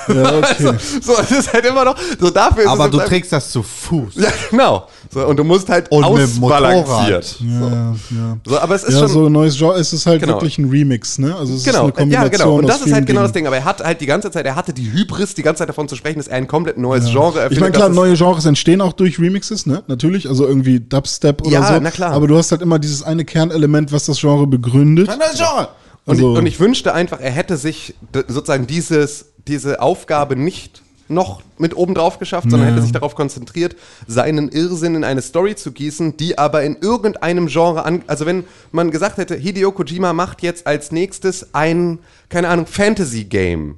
Ja, okay. So, es ist halt immer noch, so dafür ist Aber es du trägst das zu Fuß. Ja, genau. So, und du musst halt Und ausbalanciert. ja, ja. So, aber es ist ja, schon. so ein neues Genre, es ist halt Genau. wirklich ein Remix, ne? Also es Genau, ist eine ja, Kombination genau. Und das ist halt genau das Dingen. Ding. Aber er hat halt die ganze Zeit, er hatte die Hybris, die ganze Zeit davon zu sprechen, dass er ein komplett neues Genre erfindet. Ich meine, klar, das neue Genres entstehen auch durch Remixes, ne? Natürlich, also irgendwie Dubstep oder Ja, so. na klar. Aber du hast halt immer dieses eine Kernelement, was das Genre begründet. Kein neues Genre. Und, Also- ich, und ich wünschte einfach, er hätte sich sozusagen dieses, diese Aufgabe nicht noch mit oben drauf geschafft, sondern Ja. hätte sich darauf konzentriert, seinen Irrsinn in eine Story zu gießen, die aber in irgendeinem Genre an. Also wenn man gesagt hätte, Hideo Kojima macht jetzt als nächstes ein, keine Ahnung, Fantasy-Game.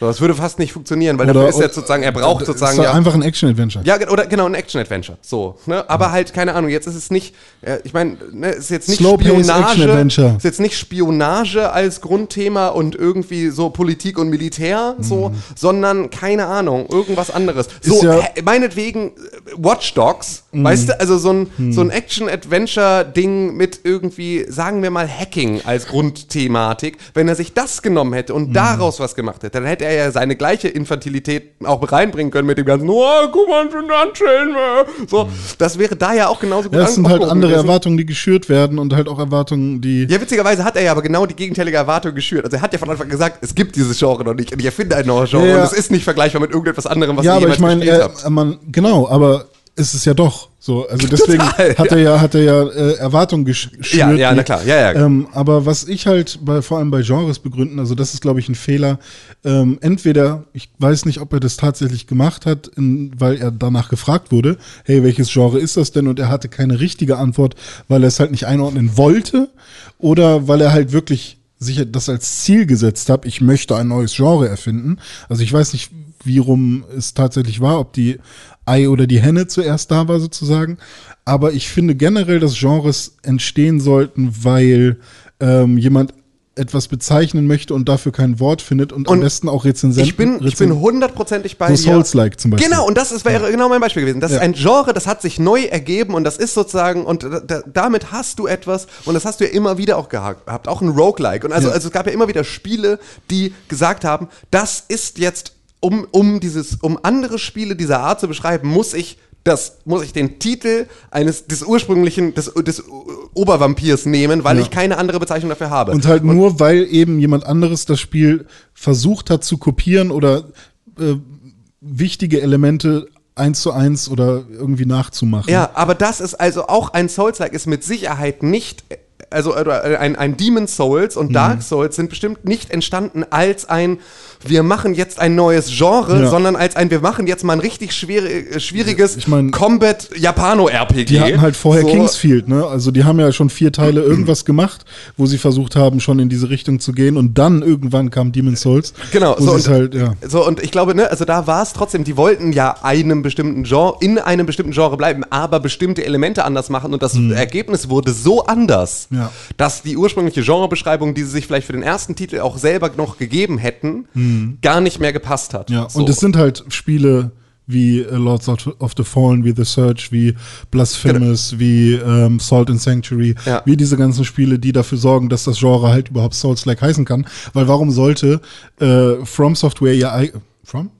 So, das würde fast nicht funktionieren, weil dafür ist jetzt sozusagen, er braucht Es sozusagen. ist Ja, einfach ein Action-Adventure. ja, oder genau, ein Action-Adventure. So, ne? Aber halt, keine Ahnung, jetzt ist es nicht, äh, ich meine, ne, es ist jetzt nicht Slow-paced Spionage. Ist jetzt nicht Spionage als Grundthema und irgendwie so Politik und Militär, so, sondern, keine Ahnung, irgendwas anderes. So, Mhm. ja- meinetwegen äh, Watch Dogs, Mhm. weißt du, also so ein, so ein Action-Adventure-Ding mit irgendwie, sagen wir mal, Hacking als Grundthematik. Wenn er sich das genommen hätte Mhm. und daraus was gemacht hätte, dann hätte er ja seine gleiche Infantilität auch reinbringen können mit dem ganzen, oh, guck mal, schon anstellen. äh." So, das wäre da ja auch genauso gut. Ja, es sind halt andere gewesen. Erwartungen, die geschürt werden und halt auch Erwartungen, die. Ja, witzigerweise hat er ja aber genau die gegenteilige Erwartung geschürt. Also er hat ja von Anfang an gesagt, es gibt dieses Genre noch nicht und ich erfinde ein neues Genre Ja, ja. und es ist nicht vergleichbar mit irgendetwas anderem, was ja, aber jemals ich meine, gespielt er, man, genau, aber es ist ja doch so. Also deswegen Total, hat er ja, hat er ja äh, Erwartungen gesch- geschürt. Ja, ja, na klar, ja, ja. Ähm, aber was ich halt bei, vor allem bei Genres begründen, also das ist, glaube ich, ein Fehler. Ähm, entweder, ich weiß nicht, ob er das tatsächlich gemacht hat, in, weil er danach gefragt wurde, hey, welches Genre ist das denn? Und er hatte keine richtige Antwort, weil er es halt nicht einordnen wollte, oder weil er halt wirklich sich das als Ziel gesetzt hat, ich möchte ein neues Genre erfinden. Also ich weiß nicht, wie rum es tatsächlich war, ob die Ei oder die Henne zuerst da war sozusagen. Aber ich finde generell, dass Genres entstehen sollten, weil ähm, jemand etwas bezeichnen möchte und dafür kein Wort findet und, am Und besten auch Rezensenten. Ich bin, ich bin hundertprozentig bei so. Souls-like zum Beispiel. Genau, und das ist, wäre genau mein Beispiel gewesen. Das ist ein Genre, das hat sich neu ergeben und das ist sozusagen, und da, da, damit hast du etwas, und das hast du ja immer wieder auch gehabt, auch ein Roguelike. Und also, Ja. also es gab ja immer wieder Spiele, die gesagt haben, das ist jetzt, um, um dieses, um andere Spiele dieser Art zu beschreiben, muss ich das muss ich den Titel eines des ursprünglichen des, des Obervampirs nehmen, weil Ja. ich keine andere Bezeichnung dafür habe. Und halt nur, weil eben jemand anderes das Spiel versucht hat zu kopieren oder äh, wichtige Elemente eins zu eins oder irgendwie nachzumachen. Ja, aber das ist also auch ein Souls-like ist mit Sicherheit nicht also oder ein, ein Demon Souls Mhm. und Dark Souls sind bestimmt nicht entstanden als ein wir machen jetzt ein neues Genre, Ja. sondern als ein wir machen jetzt mal ein richtig schwer, äh, schwieriges Ich mein, Combat Japano RPG. Die hatten halt vorher So, Kingsfield, ne? Also die haben ja schon vier Teile irgendwas gemacht, wo sie versucht haben, schon in diese Richtung zu gehen und dann irgendwann kam Demon's Souls. Genau, so und, halt, ja. so und ich glaube, ne, also da war es trotzdem, die wollten ja einem bestimmten Genre, in einem bestimmten Genre bleiben, aber bestimmte Elemente anders machen und das Ergebnis wurde so anders. Ja. dass die ursprüngliche Genrebeschreibung, die sie sich vielleicht für den ersten Titel auch selber noch gegeben hätten, gar nicht mehr gepasst hat. Mhm. Ja, So. und es sind halt Spiele wie äh, Lords of, the Fallen, wie The Search, wie Blasphemous, wie ähm, Salt and Sanctuary, Ja. wie diese ganzen Spiele, die dafür sorgen, dass das Genre halt überhaupt Souls-like heißen kann. Weil warum sollte äh, From Software ihr ei- From?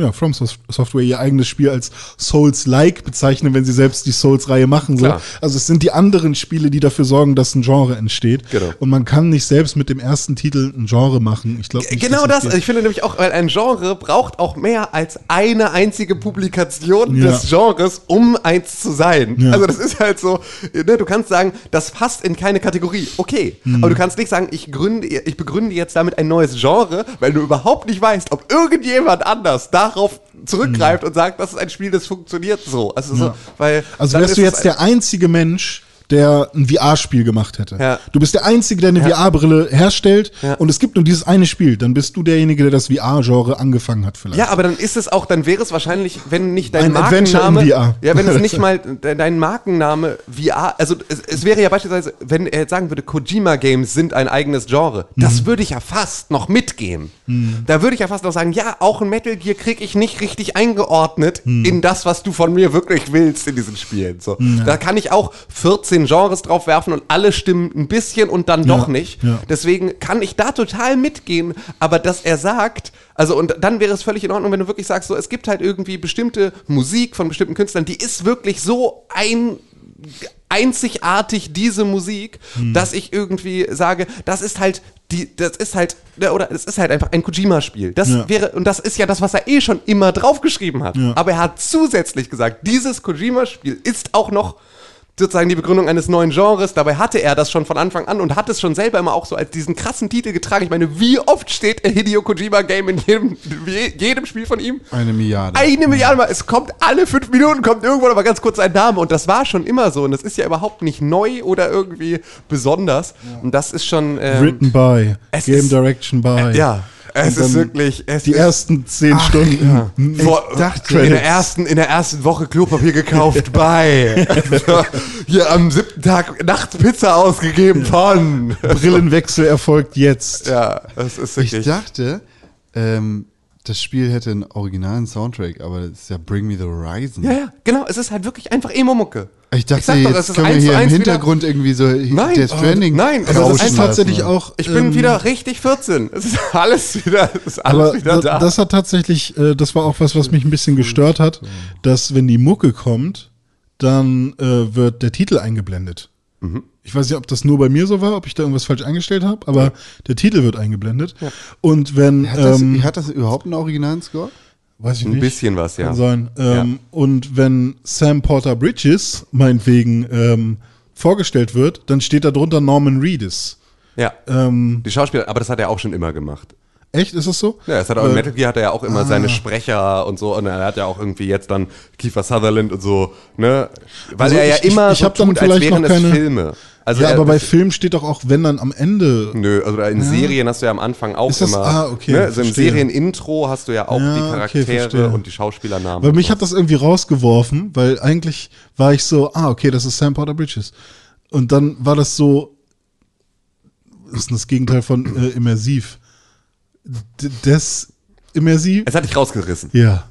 Ja. From Sof- Software ihr eigenes Spiel als Souls-like bezeichnen, wenn sie selbst die Souls-Reihe machen. So. Also es sind die anderen Spiele, die dafür sorgen, dass ein Genre entsteht. Genau. Und man kann nicht selbst mit dem ersten Titel ein Genre machen. Ich glaube Genau das, geht. ich finde nämlich auch, weil ein Genre braucht auch mehr als eine einzige Publikation Ja. des Genres, um eins zu sein. Ja. Also das ist halt so, ne, du kannst sagen, das passt in keine Kategorie, okay. Mhm. Aber du kannst nicht sagen, ich, gründe, ich begründe jetzt damit ein neues Genre, weil du überhaupt nicht weißt, ob irgendjemand anders darauf zurückgreift und sagt, das ist ein Spiel, das funktioniert so. Also so, Mhm. Ja. weil Also wärst du jetzt der einzige Mensch, der ein VR-Spiel gemacht hätte. Ja. Du bist der Einzige, der eine VR-Brille herstellt Ja. und es gibt nur dieses eine Spiel. Dann bist du derjenige, der das VR-Genre angefangen hat vielleicht. Ja, aber dann ist es auch, dann wäre es wahrscheinlich, wenn nicht dein Ein Markenname. VR. Ja, wenn es nicht mal de- dein Markenname VR, also es, es wäre ja beispielsweise, wenn er jetzt sagen würde, Kojima Games sind ein eigenes Genre, Mhm. das würde ich ja fast noch mitgehen. Da würde ich ja fast noch sagen, ja, auch ein Metal Gear kriege ich nicht richtig eingeordnet Mhm. in das, was du von mir wirklich willst in diesen Spielen. So. Da kann ich auch 14 Genres drauf werfen und alle stimmen ein bisschen und dann doch Ja, nicht. ja. Deswegen kann ich da total mitgehen, aber dass er sagt, also und dann wäre es völlig in Ordnung, wenn du wirklich sagst, so es gibt halt irgendwie bestimmte Musik von bestimmten Künstlern, die ist wirklich so ein einzigartig diese Musik, Hm. dass ich irgendwie sage, das ist halt die, das ist halt oder es ist halt einfach ein Kojima-Spiel. Das Ja. wäre und das ist ja das, was er eh schon immer draufgeschrieben hat. Ja. Aber er hat zusätzlich gesagt, dieses Kojima-Spiel ist auch noch sozusagen die Begründung eines neuen Genres. Dabei hatte er das schon von Anfang an und hat es schon selber immer auch so als diesen krassen Titel getragen. Ich meine, wie oft steht Hideo Kojima Game in jedem, je- jedem Spiel von ihm? Eine Milliarde. Eine Milliarde Mal. Es kommt alle fünf Minuten, kommt irgendwo aber ganz kurz ein Name. Und das war schon immer so. Und das ist ja überhaupt nicht neu oder irgendwie besonders. Und das ist schon. Ähm, Written by, Game ist- Direction by. ja, es ist wirklich. Es Die ist, ersten zehn Stunden. Hm, vor, dachte- in, der ersten, in der ersten Woche Klopapier gekauft bei. Hier am siebten Tag nachts Pizza ausgegeben von. Brillenwechsel erfolgt jetzt. Ja, das ist Ich wirklich. dachte, ähm, das Spiel hätte einen originalen Soundtrack, aber das ist ja Bring Me the Horizon. Ja, ja, genau. Es ist halt wirklich einfach Emo-Mucke. Ich dachte, sag doch, jetzt es ist können wir hier im Hintergrund irgendwie so Nein, Death Stranding nein, also das ist lassen. tatsächlich auch. Ich bin ähm, wieder richtig 14. Es ist alles wieder, es ist alles Aber wieder da, da. das hat tatsächlich, äh, das war auch was, was mich ein bisschen gestört hat, dass wenn die Mucke kommt, dann äh, wird der Titel eingeblendet. Mhm. Ich weiß nicht, ob das nur bei mir so war, ob ich da irgendwas falsch eingestellt habe, aber der Titel wird eingeblendet. Und wenn, Hat das, ähm, hat das überhaupt einen originalen Score? weiß ich Ein nicht, bisschen was, ja. kann sein. Ähm, Und wenn Sam Porter Bridges meinetwegen ähm, vorgestellt wird, dann steht da drunter Norman Reedus. Ja. Ähm, Die Schauspieler, aber das hat er auch schon immer gemacht. Echt, ist das so? Ja, es hat auch in Äh, Metal Gear hat er ja auch immer seine Sprecher und so und er hat ja auch irgendwie jetzt dann Kiefer Sutherland und so, ne? Weil Also er ja ich- ich- immer ich so hab dann tut, als vielleicht wären noch es keine- Filme. Also ja, er, aber bei Film steht doch auch, wenn dann am Ende. Nö, also in Serien hast du ja am Anfang auch Ist das- immer. ah, okay, ne? Also im. Serienintro hast du ja auch Ja, die okay, Charaktere verstehe. und die Schauspielernamen. Weil mich so. hat das irgendwie rausgeworfen, weil eigentlich war ich so, ah, okay, das ist Sam Porter Bridges. Und dann war das so, ist denn das Gegenteil von äh, immersiv? D des immersiv? Es hat dich rausgerissen. Ja.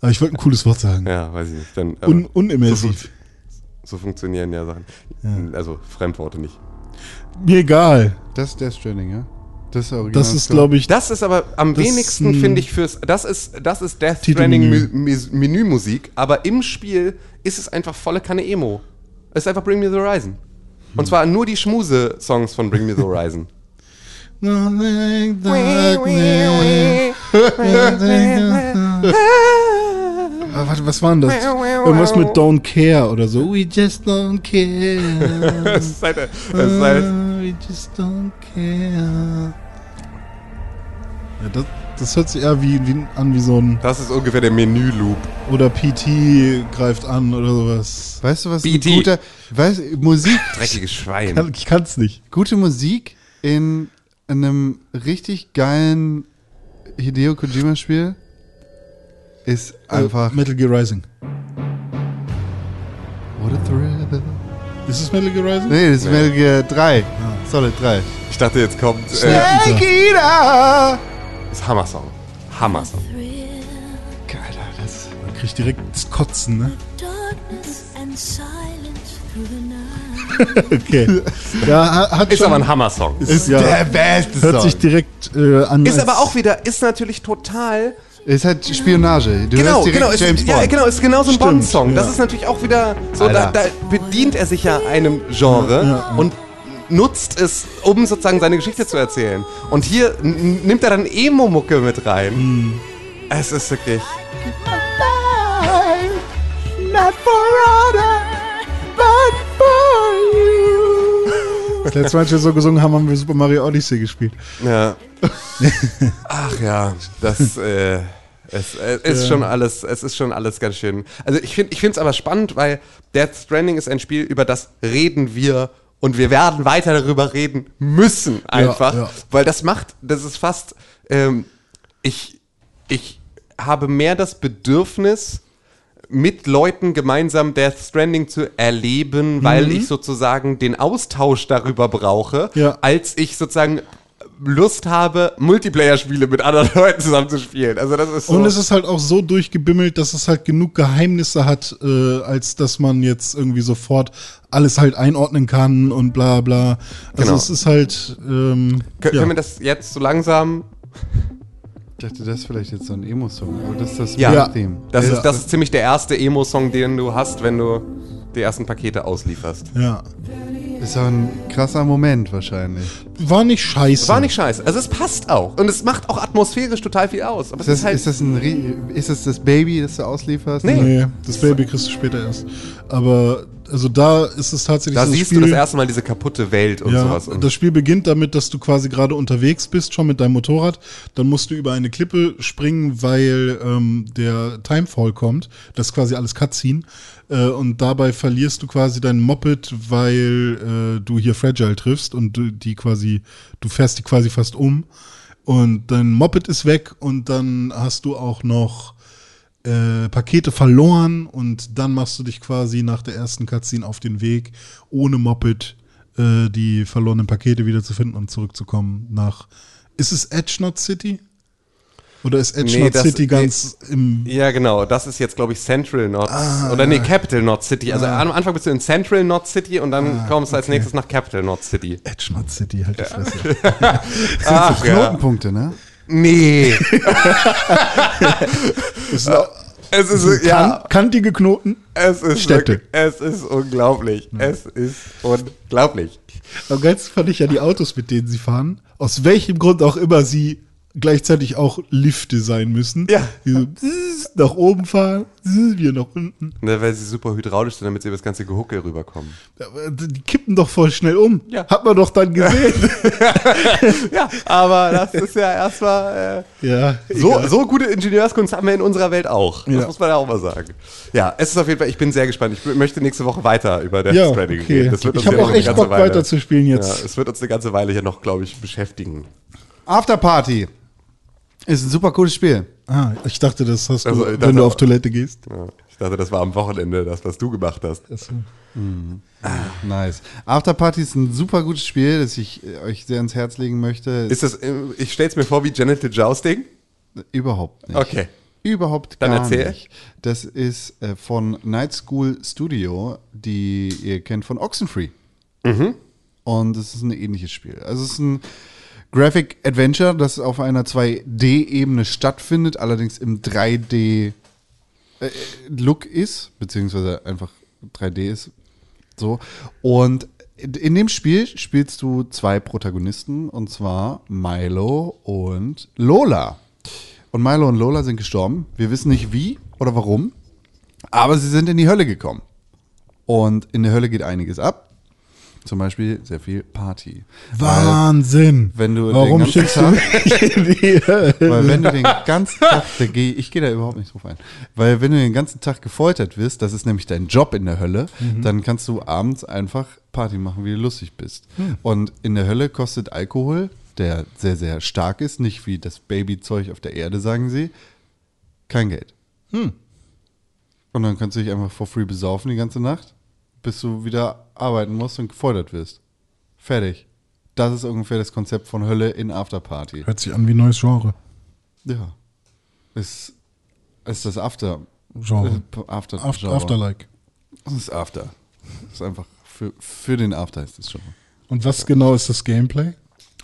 Aber ich wollte ein cooles Wort sagen. Ja, weiß ich nicht. Dann, Un unimmersiv. so funktionieren ja Sachen. Also Fremdworte nicht. Mir egal. Das ist Death Stranding, ja? Das ist original. Das ist, glaube ich, Das ist aber am Das wenigsten, finde ich, fürs. Das ist, das ist Death. Stranding Menü. Menümusik, aber im Spiel ist es einfach volle Kanne Emo. Es ist einfach Bring Me the Horizon. Und zwar nur die Schmuse-Songs von Bring Me the Horizon. Ah, warte, was war denn das? Irgendwas mit Don't Care oder so. We just don't care. Es ist halt, es ist halt, We just don't care. Ja, das, das hört sich eher wie, wie, an wie so ein. das ist ungefähr der Menü-Loop. Oder PT greift an oder sowas. Weißt du, was ein guter. Weißt, Musik, Dreckiges Schwein. Kann, ich kann's nicht. gute Musik in einem richtig geilen Hideo Kojima-Spiel ist einfach. Äh, Metal Gear Rising. What a thrill. Ist es Metal Gear Rising? Nee, das ist Metal Gear 3. Solid 3. Ich dachte, jetzt kommt. Äh, das ist Hammer-Song. Hammer-Song. Geil, das. Man kriegt direkt das Kotzen, ne? Darkness and silence through the night. Okay. Ja, ha- hat Ist schon, aber ein Hammer-Song. ist, ja, Der beste hört Song. sich direkt äh, an. Ist aber auch wieder, ist natürlich total. Ist halt Spionage. Du Genau, genau, ist, James ja, Bond. genau, ist genau so ein Bond-Song. Das ja. ist natürlich auch wieder so, da, da bedient er sich ja einem Genre Ja, ja. und nutzt es, um sozusagen seine Geschichte zu erzählen. Und hier nimmt er dann Emo-Mucke mit rein. Hm. Es ist wirklich. Das letzte Mal, als wir so gesungen haben, haben wir Super Mario Odyssey gespielt. Ja. Ach ja, das äh, es, äh, ist schon alles, es ist schon alles ganz schön. Also ich finde, ich finde es aber spannend, weil Death Stranding ist ein Spiel, über das reden wir und wir werden weiter darüber reden müssen einfach, ja. weil das macht, das ist fast, ähm, ich, ich habe mehr das Bedürfnis mit Leuten gemeinsam Death Stranding zu erleben, weil ich sozusagen den Austausch darüber brauche, Ja. als ich sozusagen Lust habe, Multiplayer-Spiele mit anderen Leuten zusammen zu spielen. Also das ist so. Und es ist halt auch so durchgebimmelt, dass es halt genug Geheimnisse hat, äh, als dass man jetzt irgendwie sofort alles halt einordnen kann und bla bla. Also Genau. es ist halt. Ähm, Kön ja. Können wir das jetzt so langsam? Ich dachte, das ist vielleicht jetzt so ein Emo-Song. Aber das ist das Ja. ja. Theme. Das, Ja. ist, das ist ziemlich der erste Emo-Song, den du hast, wenn du die ersten Pakete auslieferst. ja. Ist auch ein krasser Moment wahrscheinlich. War nicht scheiße. War nicht scheiße. Also es passt auch. Und es macht auch atmosphärisch total viel aus. Aber Ist es das, ist halt. ist, das ein, ist das das Baby, das du auslieferst? Nee. Nee, das Baby kriegst du später erst. Aber also da ist es tatsächlich da so. siehst du das erste Mal diese kaputte Welt und ja, sowas. Und das Spiel beginnt damit, dass du quasi gerade unterwegs bist, schon mit deinem Motorrad. Dann musst du über eine Klippe springen, weil ähm, der Timefall kommt. Das ist quasi alles Cutscene. Äh, und dabei verlierst du quasi dein Moped, weil äh, du hier Fragile triffst und du die quasi, du fährst die quasi fast um. Und dein Moped ist weg und dann hast du auch noch äh, Pakete verloren und dann machst du dich quasi nach der ersten Cutscene auf den Weg, ohne Moped äh, die verlorenen Pakete wiederzufinden und zurückzukommen nach. Ist es Edge City? Oder ist Edge Nee, das- City ganz im. ja, genau. Das ist jetzt, glaube ich, Central Not. Ah, oder nee, Capital Not City. Also am Anfang bist du in Central Not City und dann kommst du als nächstes nach Capital Not City. Edge City, halt die Fresse. Ach Knotenpunkte, ne? Nee. Ist auch es ist, ja. kan kantige Knoten. Es ist Städte. es ist unglaublich. Es ist unglaublich. Am geilsten fand ich ja die Autos, mit denen sie fahren. Aus welchem Grund auch immer sie gleichzeitig auch Lifte sein müssen. Ja. Die so nach oben fahren, wieder nach unten. Ne, weil sie super hydraulisch sind, damit sie über das ganze Gehuckel rüberkommen. Die kippen doch voll schnell um. Ja. Hat man doch dann gesehen. Ja, aber das ist ja erstmal. Äh, ja. so, egal. so gute Ingenieurskunst haben wir in unserer Welt auch. Das Ja. muss man ja auch mal sagen. Ja, es ist auf jeden Fall, ich bin sehr gespannt. Ich möchte nächste Woche weiter über Death Ja, Stranding okay. reden. Das wird uns Ich habe ja auch echt ganze Bock Weile- weiter zu spielen Ja, jetzt. es wird uns eine ganze Weile hier noch, glaube ich, beschäftigen. Afterparty. Ist ein super cooles Spiel. Ah, ich dachte, das hast du, Also, ich wenn du auf Toilette gehst. Ja, Ich dachte, das war am Wochenende, das, was du gemacht hast. Nice. Afterparty ist ein super gutes Spiel, das ich äh, euch sehr ans Herz legen möchte. Ist das, äh, ich stell's mir vor wie Genital Jousting. überhaupt nicht. Okay. Überhaupt Dann gar erzähl. nicht. Das ist äh, von Night School Studio, die ihr kennt von Oxenfree. Mhm. Und es ist ein ähnliches Spiel. Also es ist ein Graphic Adventure, das auf einer 2D-Ebene stattfindet, allerdings im 3D äh, ist, beziehungsweise einfach 3D ist. So. Und in dem Spiel spielst du zwei Protagonisten, und zwar Milo und Lola. Und Milo und Lola sind gestorben. Wir wissen nicht wie oder warum, aber sie sind in die Hölle gekommen. Und in der Hölle geht einiges ab. Zum Beispiel sehr viel Party. Wahnsinn. wenn du den Warum ganzen schickst du Tag- die Hölle? Weil wenn du den ganzen Tag, da geh, ich gehe da überhaupt nicht drauf ein, weil wenn du den ganzen Tag gefoltert wirst, das ist nämlich dein Job in der Hölle, dann kannst du abends einfach Party machen, wie du lustig bist. Und in der Hölle kostet Alkohol, der sehr, sehr stark ist, nicht wie das Babyzeug auf der Erde, sagen sie, kein Geld. Und dann kannst du dich einfach for free besaufen die ganze Nacht, bis du wieder arbeiten musst und gefoltert wirst. Fertig. Das ist ungefähr das Konzept von Hölle in Afterparty. Hört sich an wie neues Genre. Ja. Ist, ist das After. Genre. äh, After, After, Genre. Afterlike. Das ist After. Das ist einfach für, für den After ist es schon. Und was genau ist das Gameplay?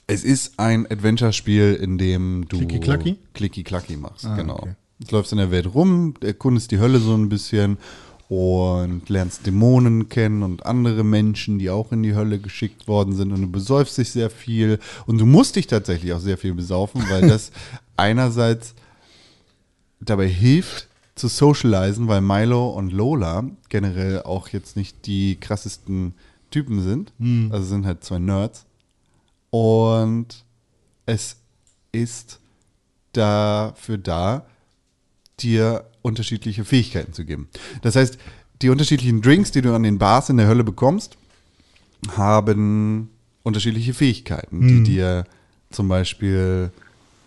Es ist ein Adventure-Spiel, in dem du Klicki-Klacki? Klicki-Klacki machst, Ah, genau. okay. Du läufst in der Welt rum, erkundest die Hölle so ein bisschen und lernst Dämonen kennen und andere Menschen, die auch in die Hölle geschickt worden sind und du besäufst dich sehr viel und du musst dich tatsächlich auch sehr viel besaufen, weil das einerseits dabei hilft zu socialisen, weil Milo und Lola generell auch jetzt nicht die krassesten Typen sind. Also sind halt zwei Nerds. Und es ist dafür da, dir unterschiedliche Fähigkeiten zu geben. Das heißt, die unterschiedlichen Drinks, die du an den Bars in der Hölle bekommst, haben unterschiedliche Fähigkeiten, die dir zum Beispiel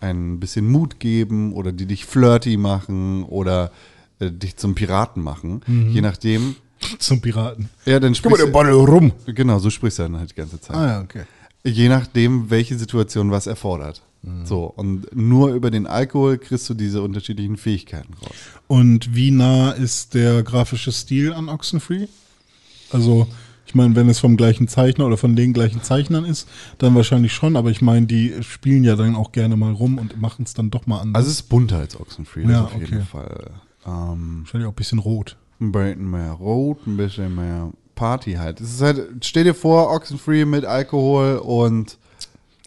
ein bisschen Mut geben oder die dich flirty machen oder äh, dich zum Piraten machen. Je nachdem. Zum Piraten. Ja, dann Guck mal, sprichst der Bottle rum. genau, so sprichst du dann halt die ganze Zeit. Ah ja, okay. Je nachdem, welche Situation was erfordert. So, und nur über den Alkohol kriegst du diese unterschiedlichen Fähigkeiten raus. Und wie nah ist der grafische Stil an Oxenfree? Also, ich meine, wenn es vom gleichen Zeichner oder von den gleichen Zeichnern ist, dann wahrscheinlich schon, aber ich meine, die spielen ja dann auch gerne mal rum und machen es dann doch mal anders. Also es ist bunter als Oxenfree, Ja, auf jeden okay. Fall. Ähm, wahrscheinlich auch ein bisschen rot. ein bisschen mehr Rot, ein bisschen mehr Party halt. Es ist halt, stell dir vor, Oxenfree mit Alkohol und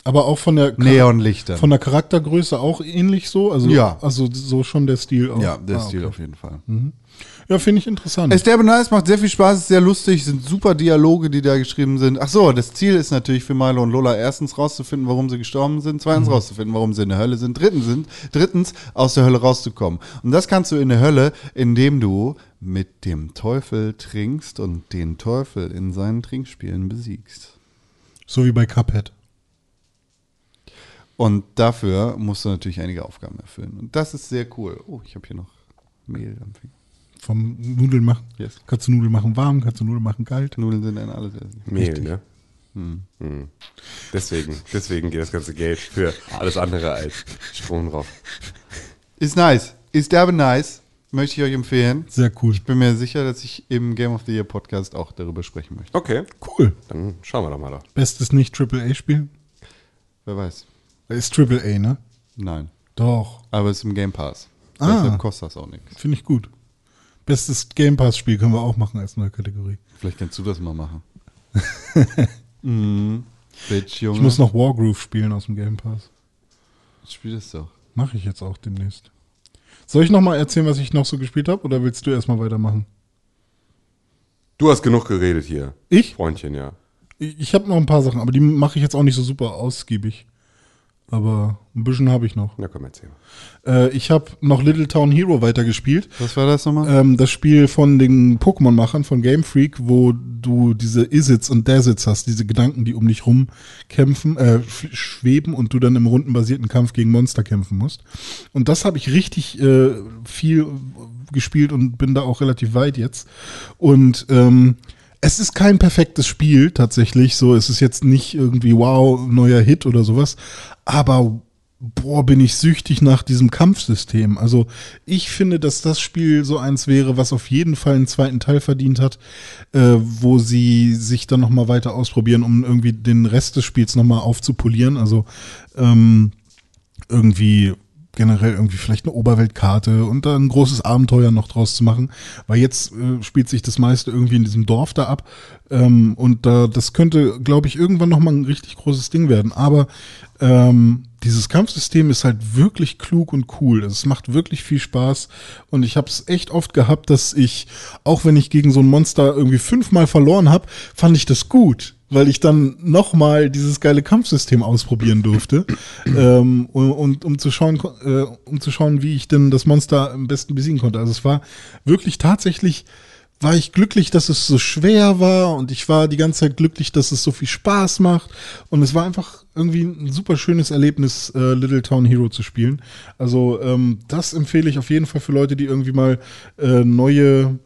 Aber auch von der Char- Neonlichtern. von der Charaktergröße auch ähnlich so? Also, Ja. Also so schon der Stil auch. ja, der Ah, Stil okay. auf jeden Fall. Ja, finde ich interessant. Es ist derbe nice, macht sehr viel Spaß, ist sehr lustig, sind super Dialoge, die da geschrieben sind. Ach so, das Ziel ist natürlich für Milo und Lola erstens rauszufinden, warum sie gestorben sind, zweitens rauszufinden, warum sie in der Hölle sind, drittens, sind, drittens aus der Hölle rauszukommen. Und das kannst du in der Hölle, indem du mit dem Teufel trinkst und den Teufel in seinen Trinkspielen besiegst. so wie bei Cuphead. Und dafür musst du natürlich einige Aufgaben erfüllen. Und das ist sehr cool. Oh, ich habe hier noch Mehl am Finger. Vom Nudeln machen. Yes. Kannst du Nudeln machen warm, kannst du Nudeln machen kalt. Nudeln sind ein alles. Essen. Mehl, ne? Hm. Deswegen, deswegen geht das ganze Geld für alles andere als Strom drauf. Ist nice. Ist derbe nice. Möchte ich euch empfehlen. Sehr cool. Ich bin mir sicher, dass ich im Game of the Year Podcast auch darüber sprechen möchte. Okay, Cool. dann schauen wir doch mal doch. Bestes nicht AAA-Spiel? Wer weiß. Ist AAA, ne? Nein. Doch. Aber es ist im Game Pass. Ah. Deshalb kostet das auch nichts. Finde ich gut. Bestes Game Pass-Spiel können wir auch machen als neue Kategorie. Vielleicht kannst du das mal machen. mhm. Bitch, Junge. Ich muss noch Wargroove spielen aus dem Game Pass. Spiel das doch. Mache ich jetzt auch demnächst. Soll ich noch mal erzählen, was ich noch so gespielt habe, oder willst du erstmal weitermachen? Du hast genug geredet hier. Ich? Freundchen, ja. Ich, ich habe noch ein paar Sachen, aber die mache ich jetzt auch nicht so super ausgiebig. Aber ein bisschen habe ich noch. Na komm, erzähl. Äh, ich habe noch Little Town Hero weitergespielt. Was war das nochmal? Ähm, das Spiel von den Pokémon-Machern von Game Freak, wo du diese Isits und Dasits hast, diese Gedanken, die um dich rum kämpfen, äh, schweben und du dann im rundenbasierten Kampf gegen Monster kämpfen musst. Und das habe ich richtig äh, viel gespielt und bin da auch relativ weit jetzt. Und ähm, es ist kein perfektes Spiel tatsächlich. So, es ist jetzt nicht irgendwie wow, neuer Hit oder sowas. Aber boah, bin ich süchtig nach diesem Kampfsystem. Also ich finde, dass das Spiel so eins wäre, was auf jeden Fall einen zweiten Teil verdient hat, äh, wo sie sich dann noch mal weiter ausprobieren, um irgendwie den Rest des Spiels noch mal aufzupolieren. Also ähm, irgendwie generell irgendwie vielleicht eine Oberweltkarte und da ein großes Abenteuer noch draus zu machen, weil jetzt äh, spielt sich das meiste irgendwie in diesem Dorf da ab ähm, und da das könnte, glaube ich, irgendwann noch mal ein richtig großes Ding werden. Aber ähm, dieses Kampfsystem ist halt wirklich klug und cool. Es macht wirklich viel Spaß und ich habe es echt oft gehabt, dass ich, auch wenn ich gegen so ein Monster irgendwie fünfmal verloren habe, fand ich das gut, weil ich dann nochmal dieses geile Kampfsystem ausprobieren durfte, ähm, und, und um zu schauen, äh, um zu schauen, wie ich denn das Monster am besten besiegen konnte. Also es war wirklich tatsächlich war ich glücklich, dass es so schwer war und ich war die ganze Zeit glücklich, dass es so viel Spaß macht und es war einfach irgendwie ein super schönes Erlebnis, äh, Little Town Hero zu spielen. Also ähm, das empfehle ich auf jeden Fall für Leute, die irgendwie mal äh, neue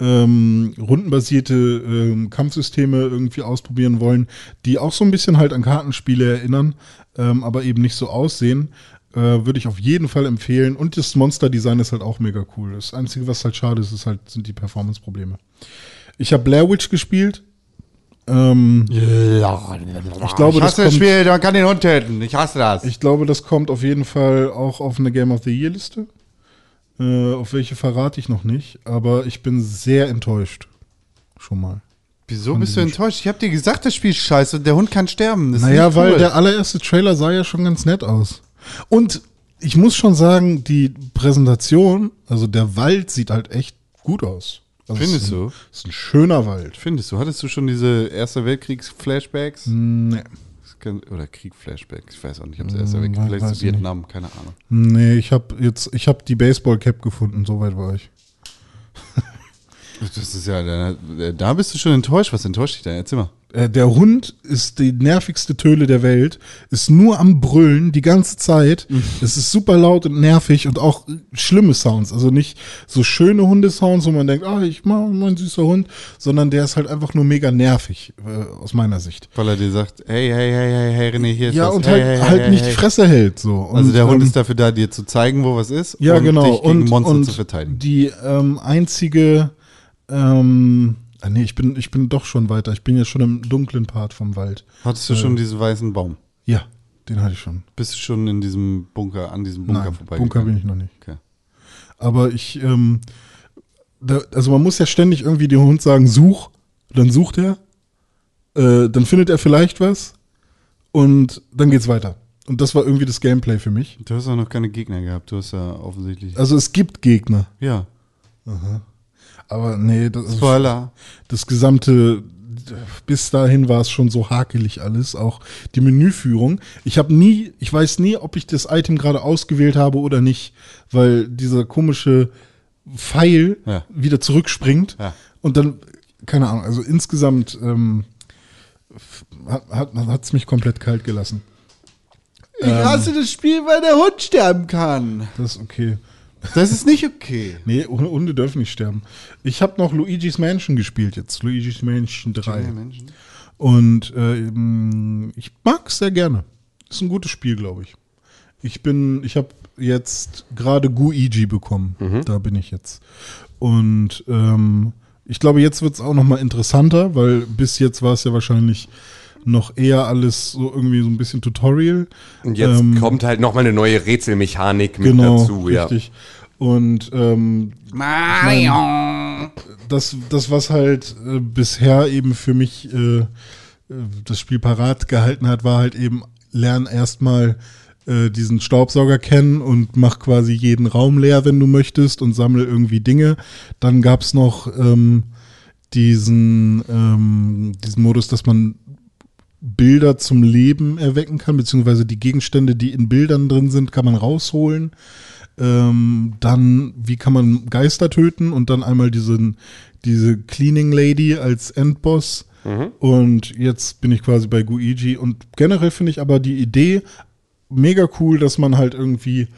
ähm, rundenbasierte ähm, Kampfsysteme irgendwie ausprobieren wollen, die auch so ein bisschen halt an Kartenspiele erinnern, ähm, aber eben nicht so aussehen. Äh, würde ich auf jeden Fall empfehlen. Und das Monster-Design ist halt auch mega cool. Das Einzige, was halt schade ist, ist halt, sind die Performance-Probleme. Ich habe Blair Witch gespielt. Ähm, ich glaube, ich das hasse das kommt, Spiel, man kann den Hund töten. Ich hasse das. ich glaube, das kommt auf jeden Fall auch auf eine Game of the Year Liste. Äh, auf welche verrate ich noch nicht, aber ich bin sehr enttäuscht. Schon mal. Wieso Von bist du enttäuscht? Ich hab dir gesagt, das Spiel ist scheiße und der Hund kann sterben. Das Naja, nicht weil cool. der allererste Trailer sah ja schon ganz nett aus. Und ich muss schon sagen, die Präsentation, also der Wald sieht halt echt gut aus. Also Findest ein, du? Ist ein schöner Wald. Findest du, hattest du schon diese Erste Weltkriegs-Flashbacks? Nee. Oder Krieg-Flashbacks, ich weiß auch nicht, ob es Erster Hm, Weltkrieg, vielleicht weiß ich nicht. Vietnam, keine Ahnung. Nee, ich habe jetzt, ich habe die Baseball-Cap gefunden, soweit war ich. Das ist ja, da, da bist du schon enttäuscht. Was enttäuscht dich da? Erzähl mal. Äh, der Hund ist die nervigste Töle der Welt, ist nur am Brüllen die ganze Zeit. Es ist super laut und nervig und auch schlimme Sounds. Also nicht so schöne Hundesounds, wo man denkt, ah, ich mag mein süßer Hund, sondern der ist halt einfach nur mega nervig, äh, aus meiner Sicht. Weil er dir sagt, hey, hey, hey, hey, hey, René, hier ist Ja, was. und hey, halt, hey, hey, halt hey, nicht hey. die Fresse hält, so. Und, Also der Hund ähm, ist dafür da, dir zu zeigen, wo was ist Ja, und genau. dich gegen und, Monster und zu verteidigen. Die ähm, einzige, ähm, ah, nee, ich bin, ich bin doch schon weiter. Ich bin jetzt schon im dunklen Part vom Wald. Hattest du äh, schon diesen weißen Baum? Ja, den hatte ich schon. Bist du schon in diesem Bunker, an diesem Bunker Nein, vorbei? Bunker bin ich noch nicht. Okay. Aber ich, ähm, da, also man muss ja ständig irgendwie dem Hund sagen, such, dann sucht er, äh, dann findet er vielleicht was und dann geht's weiter. Und das war irgendwie das Gameplay für mich. Du hast auch noch keine Gegner gehabt. Du hast ja offensichtlich. Also es gibt Gegner, ja. Aber nee, das, ist Spoiler. das gesamte, bis dahin war es schon so hakelig alles, auch die Menüführung. Ich habe nie, ich weiß nie, ob ich das Item gerade ausgewählt habe oder nicht, weil dieser komische Pfeil Ja. wieder zurückspringt Ja. und dann, keine Ahnung, also insgesamt ähm, hat es hat, mich komplett kalt gelassen. Ich hasse das Spiel, weil der Hund sterben kann. Das ist okay. Das ist nicht okay. Nee, Hunde dürfen nicht sterben. Ich habe noch Luigi's Mansion gespielt jetzt, Luigi's Mansion 3. Menschen. Und äh, ähm, ich mag es sehr gerne. Ist ein gutes Spiel, glaube ich. Ich bin, ich habe jetzt gerade Guigi bekommen. Da bin ich jetzt. Und ähm, ich glaube, jetzt wird es auch noch mal interessanter, weil bis jetzt war es ja wahrscheinlich noch eher alles so irgendwie so ein bisschen Tutorial. Und jetzt Ähm, kommt halt nochmal eine neue Rätselmechanik mit Genau, dazu, ja. Und ähm, Mario. das, das, was halt äh, bisher eben für mich äh, äh, das Spiel parat gehalten hat, war halt eben, lern erstmal äh, diesen Staubsauger kennen und mach quasi jeden Raum leer, wenn du möchtest und sammle irgendwie Dinge. Dann gab's noch ähm, diesen, ähm, diesen Modus, dass man Bilder zum Leben erwecken kann, beziehungsweise die Gegenstände, die in Bildern drin sind, kann man rausholen. Ähm, dann, wie kann man Geister töten und dann einmal diesen, diese Cleaning Lady als Endboss. Und jetzt bin ich quasi bei Guigi. Und generell finde ich aber die Idee mega cool, dass man halt irgendwie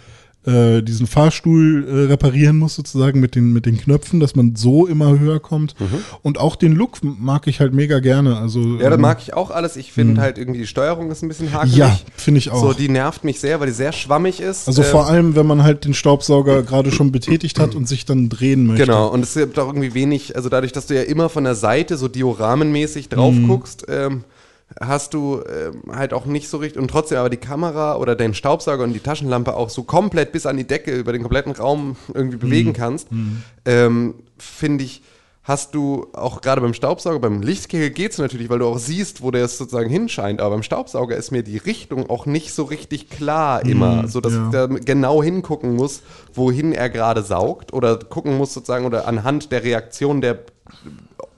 äh, diesen Fahrstuhl äh, reparieren muss, sozusagen mit den, mit den Knöpfen, dass man so immer höher kommt. Und auch den Look mag ich halt mega gerne. Also, Mhm. Ja, das ähm, mag ich auch alles. Ich finde halt irgendwie die Steuerung ist ein bisschen hakelig. Ja, finde ich auch. So, die nervt mich sehr, weil die sehr schwammig ist. Also Ähm, vor allem, wenn man halt den Staubsauger gerade schon betätigt hat und sich dann drehen möchte. Genau, und es gibt auch irgendwie wenig, also dadurch, dass du ja immer von der Seite so dioramenmäßig drauf Mhm. guckst, ähm, hast du ähm, halt auch nicht so richtig und trotzdem aber die Kamera oder den Staubsauger und die Taschenlampe auch so komplett bis an die Decke über den kompletten Raum irgendwie Mhm. bewegen kannst, ähm, finde ich, hast du auch gerade beim Staubsauger, beim Lichtkegel geht es natürlich, weil du auch siehst, wo der es sozusagen hinscheint, aber beim Staubsauger ist mir die Richtung auch nicht so richtig klar immer, so dass ja. ich da genau hingucken muss, wohin er gerade saugt oder gucken muss sozusagen oder anhand der Reaktion der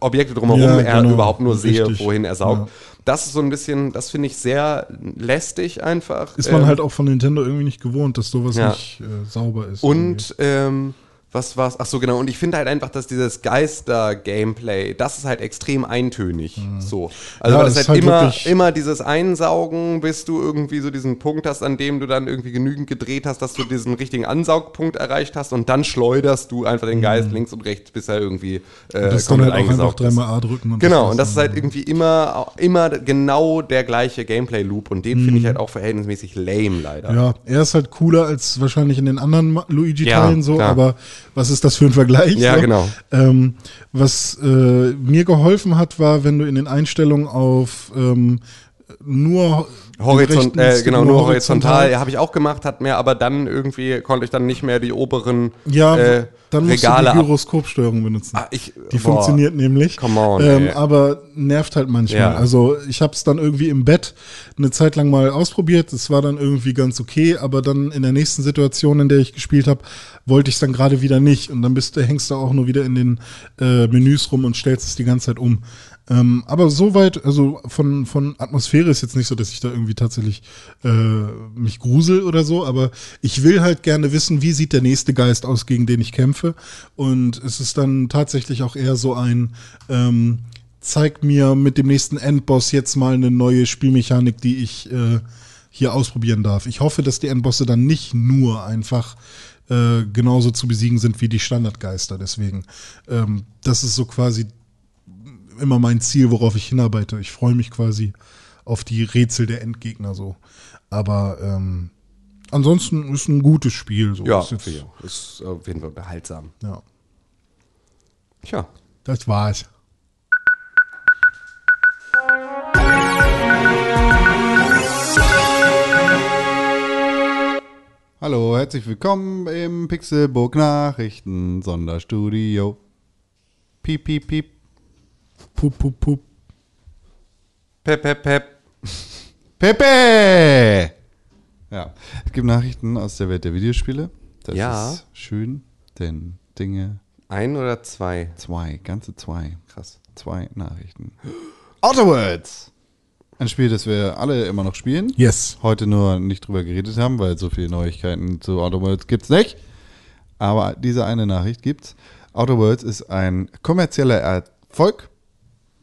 Objekte drumherum Ja, er genau. überhaupt nur sehe, Richtig. wohin er saugt. Ja. Das ist so ein bisschen, das finde ich sehr lästig einfach. Ist man Ähm, halt auch von Nintendo irgendwie nicht gewohnt, dass sowas Ja. nicht äh, sauber ist. Und ähm, was war's? Ach so, genau. Und ich finde halt einfach, dass dieses Geister-Gameplay, das ist halt extrem eintönig. So. Also Ja, das das ist halt, halt immer, immer dieses Einsaugen, bis du irgendwie so diesen Punkt hast, an dem du dann irgendwie genügend gedreht hast, dass du diesen richtigen Ansaugpunkt erreicht hast und dann schleuderst du einfach den Geist links und rechts, bis er irgendwie äh, das dann komplett halt auch einfach eingesaugt dreimal A drücken. Und Genau, war's und das ist dann. halt irgendwie immer, immer genau der gleiche Gameplay-Loop und den finde ich halt auch verhältnismäßig lame leider. Mhm. Ja, er ist halt cooler als wahrscheinlich in den anderen Luigi-Teilen Ja, so, klar. aber was ist das für ein Vergleich? Ja, so? genau. Ähm, was äh, mir geholfen hat, war, wenn du in den Einstellungen auf ähm, nur Horizont, äh, genau, nur horizontal, ja, habe ich auch gemacht, hat mir aber dann irgendwie, konnte ich dann nicht mehr die oberen Ja, äh, dann musst Regale du die. Gyroskopsteuerung benutzen. Ah, ich, Die boah. funktioniert nämlich. Come on, ähm, aber nervt halt manchmal. Ja. Also ich habe es dann irgendwie im Bett eine Zeit lang mal ausprobiert. Es war dann irgendwie ganz okay, aber dann in der nächsten Situation, in der ich gespielt habe, wollte ich es dann gerade wieder nicht. Und dann bist du, hängst du auch nur wieder in den äh, Menüs rum und stellst es die ganze Zeit um. Ähm, aber soweit, also von, von Atmosphäre ist jetzt nicht so, dass ich da irgendwie tatsächlich äh, mich grusel oder so, aber ich will halt gerne wissen, wie sieht der nächste Geist aus, gegen den ich kämpfe. Und es ist dann tatsächlich auch eher so ein, ähm, zeig mir mit dem nächsten Endboss jetzt mal eine neue Spielmechanik, die ich äh, hier ausprobieren darf. Ich hoffe, dass die Endbosse dann nicht nur einfach äh, genauso zu besiegen sind wie die Standardgeister. Deswegen, ähm, das ist so quasi immer mein Ziel, worauf ich hinarbeite. Ich freue mich quasi auf die Rätsel der Endgegner so. Aber ähm, ansonsten ist ein gutes Spiel. So. Ja, ist, jetzt, ist auf jeden Fall unterhaltsam. ja, Tja. das war's. Hallo, herzlich willkommen im Pixelburg Nachrichten Sonderstudio. Piep, piep, piep. Pup, pup, pup. Pep, pep, pep. Pepe! Ja, es gibt Nachrichten aus der Welt der Videospiele. Das Ja. ist schön, denn Dinge, Ein oder zwei? zwei, ganze zwei, Krass. zwei Nachrichten. Outer Worlds! Ein Spiel, das wir alle immer noch spielen. Yes. Heute nur nicht drüber geredet haben, weil so viele Neuigkeiten zu Outer Worlds gibt's nicht. Aber diese eine Nachricht gibt's. Outer Worlds ist ein kommerzieller Erfolg.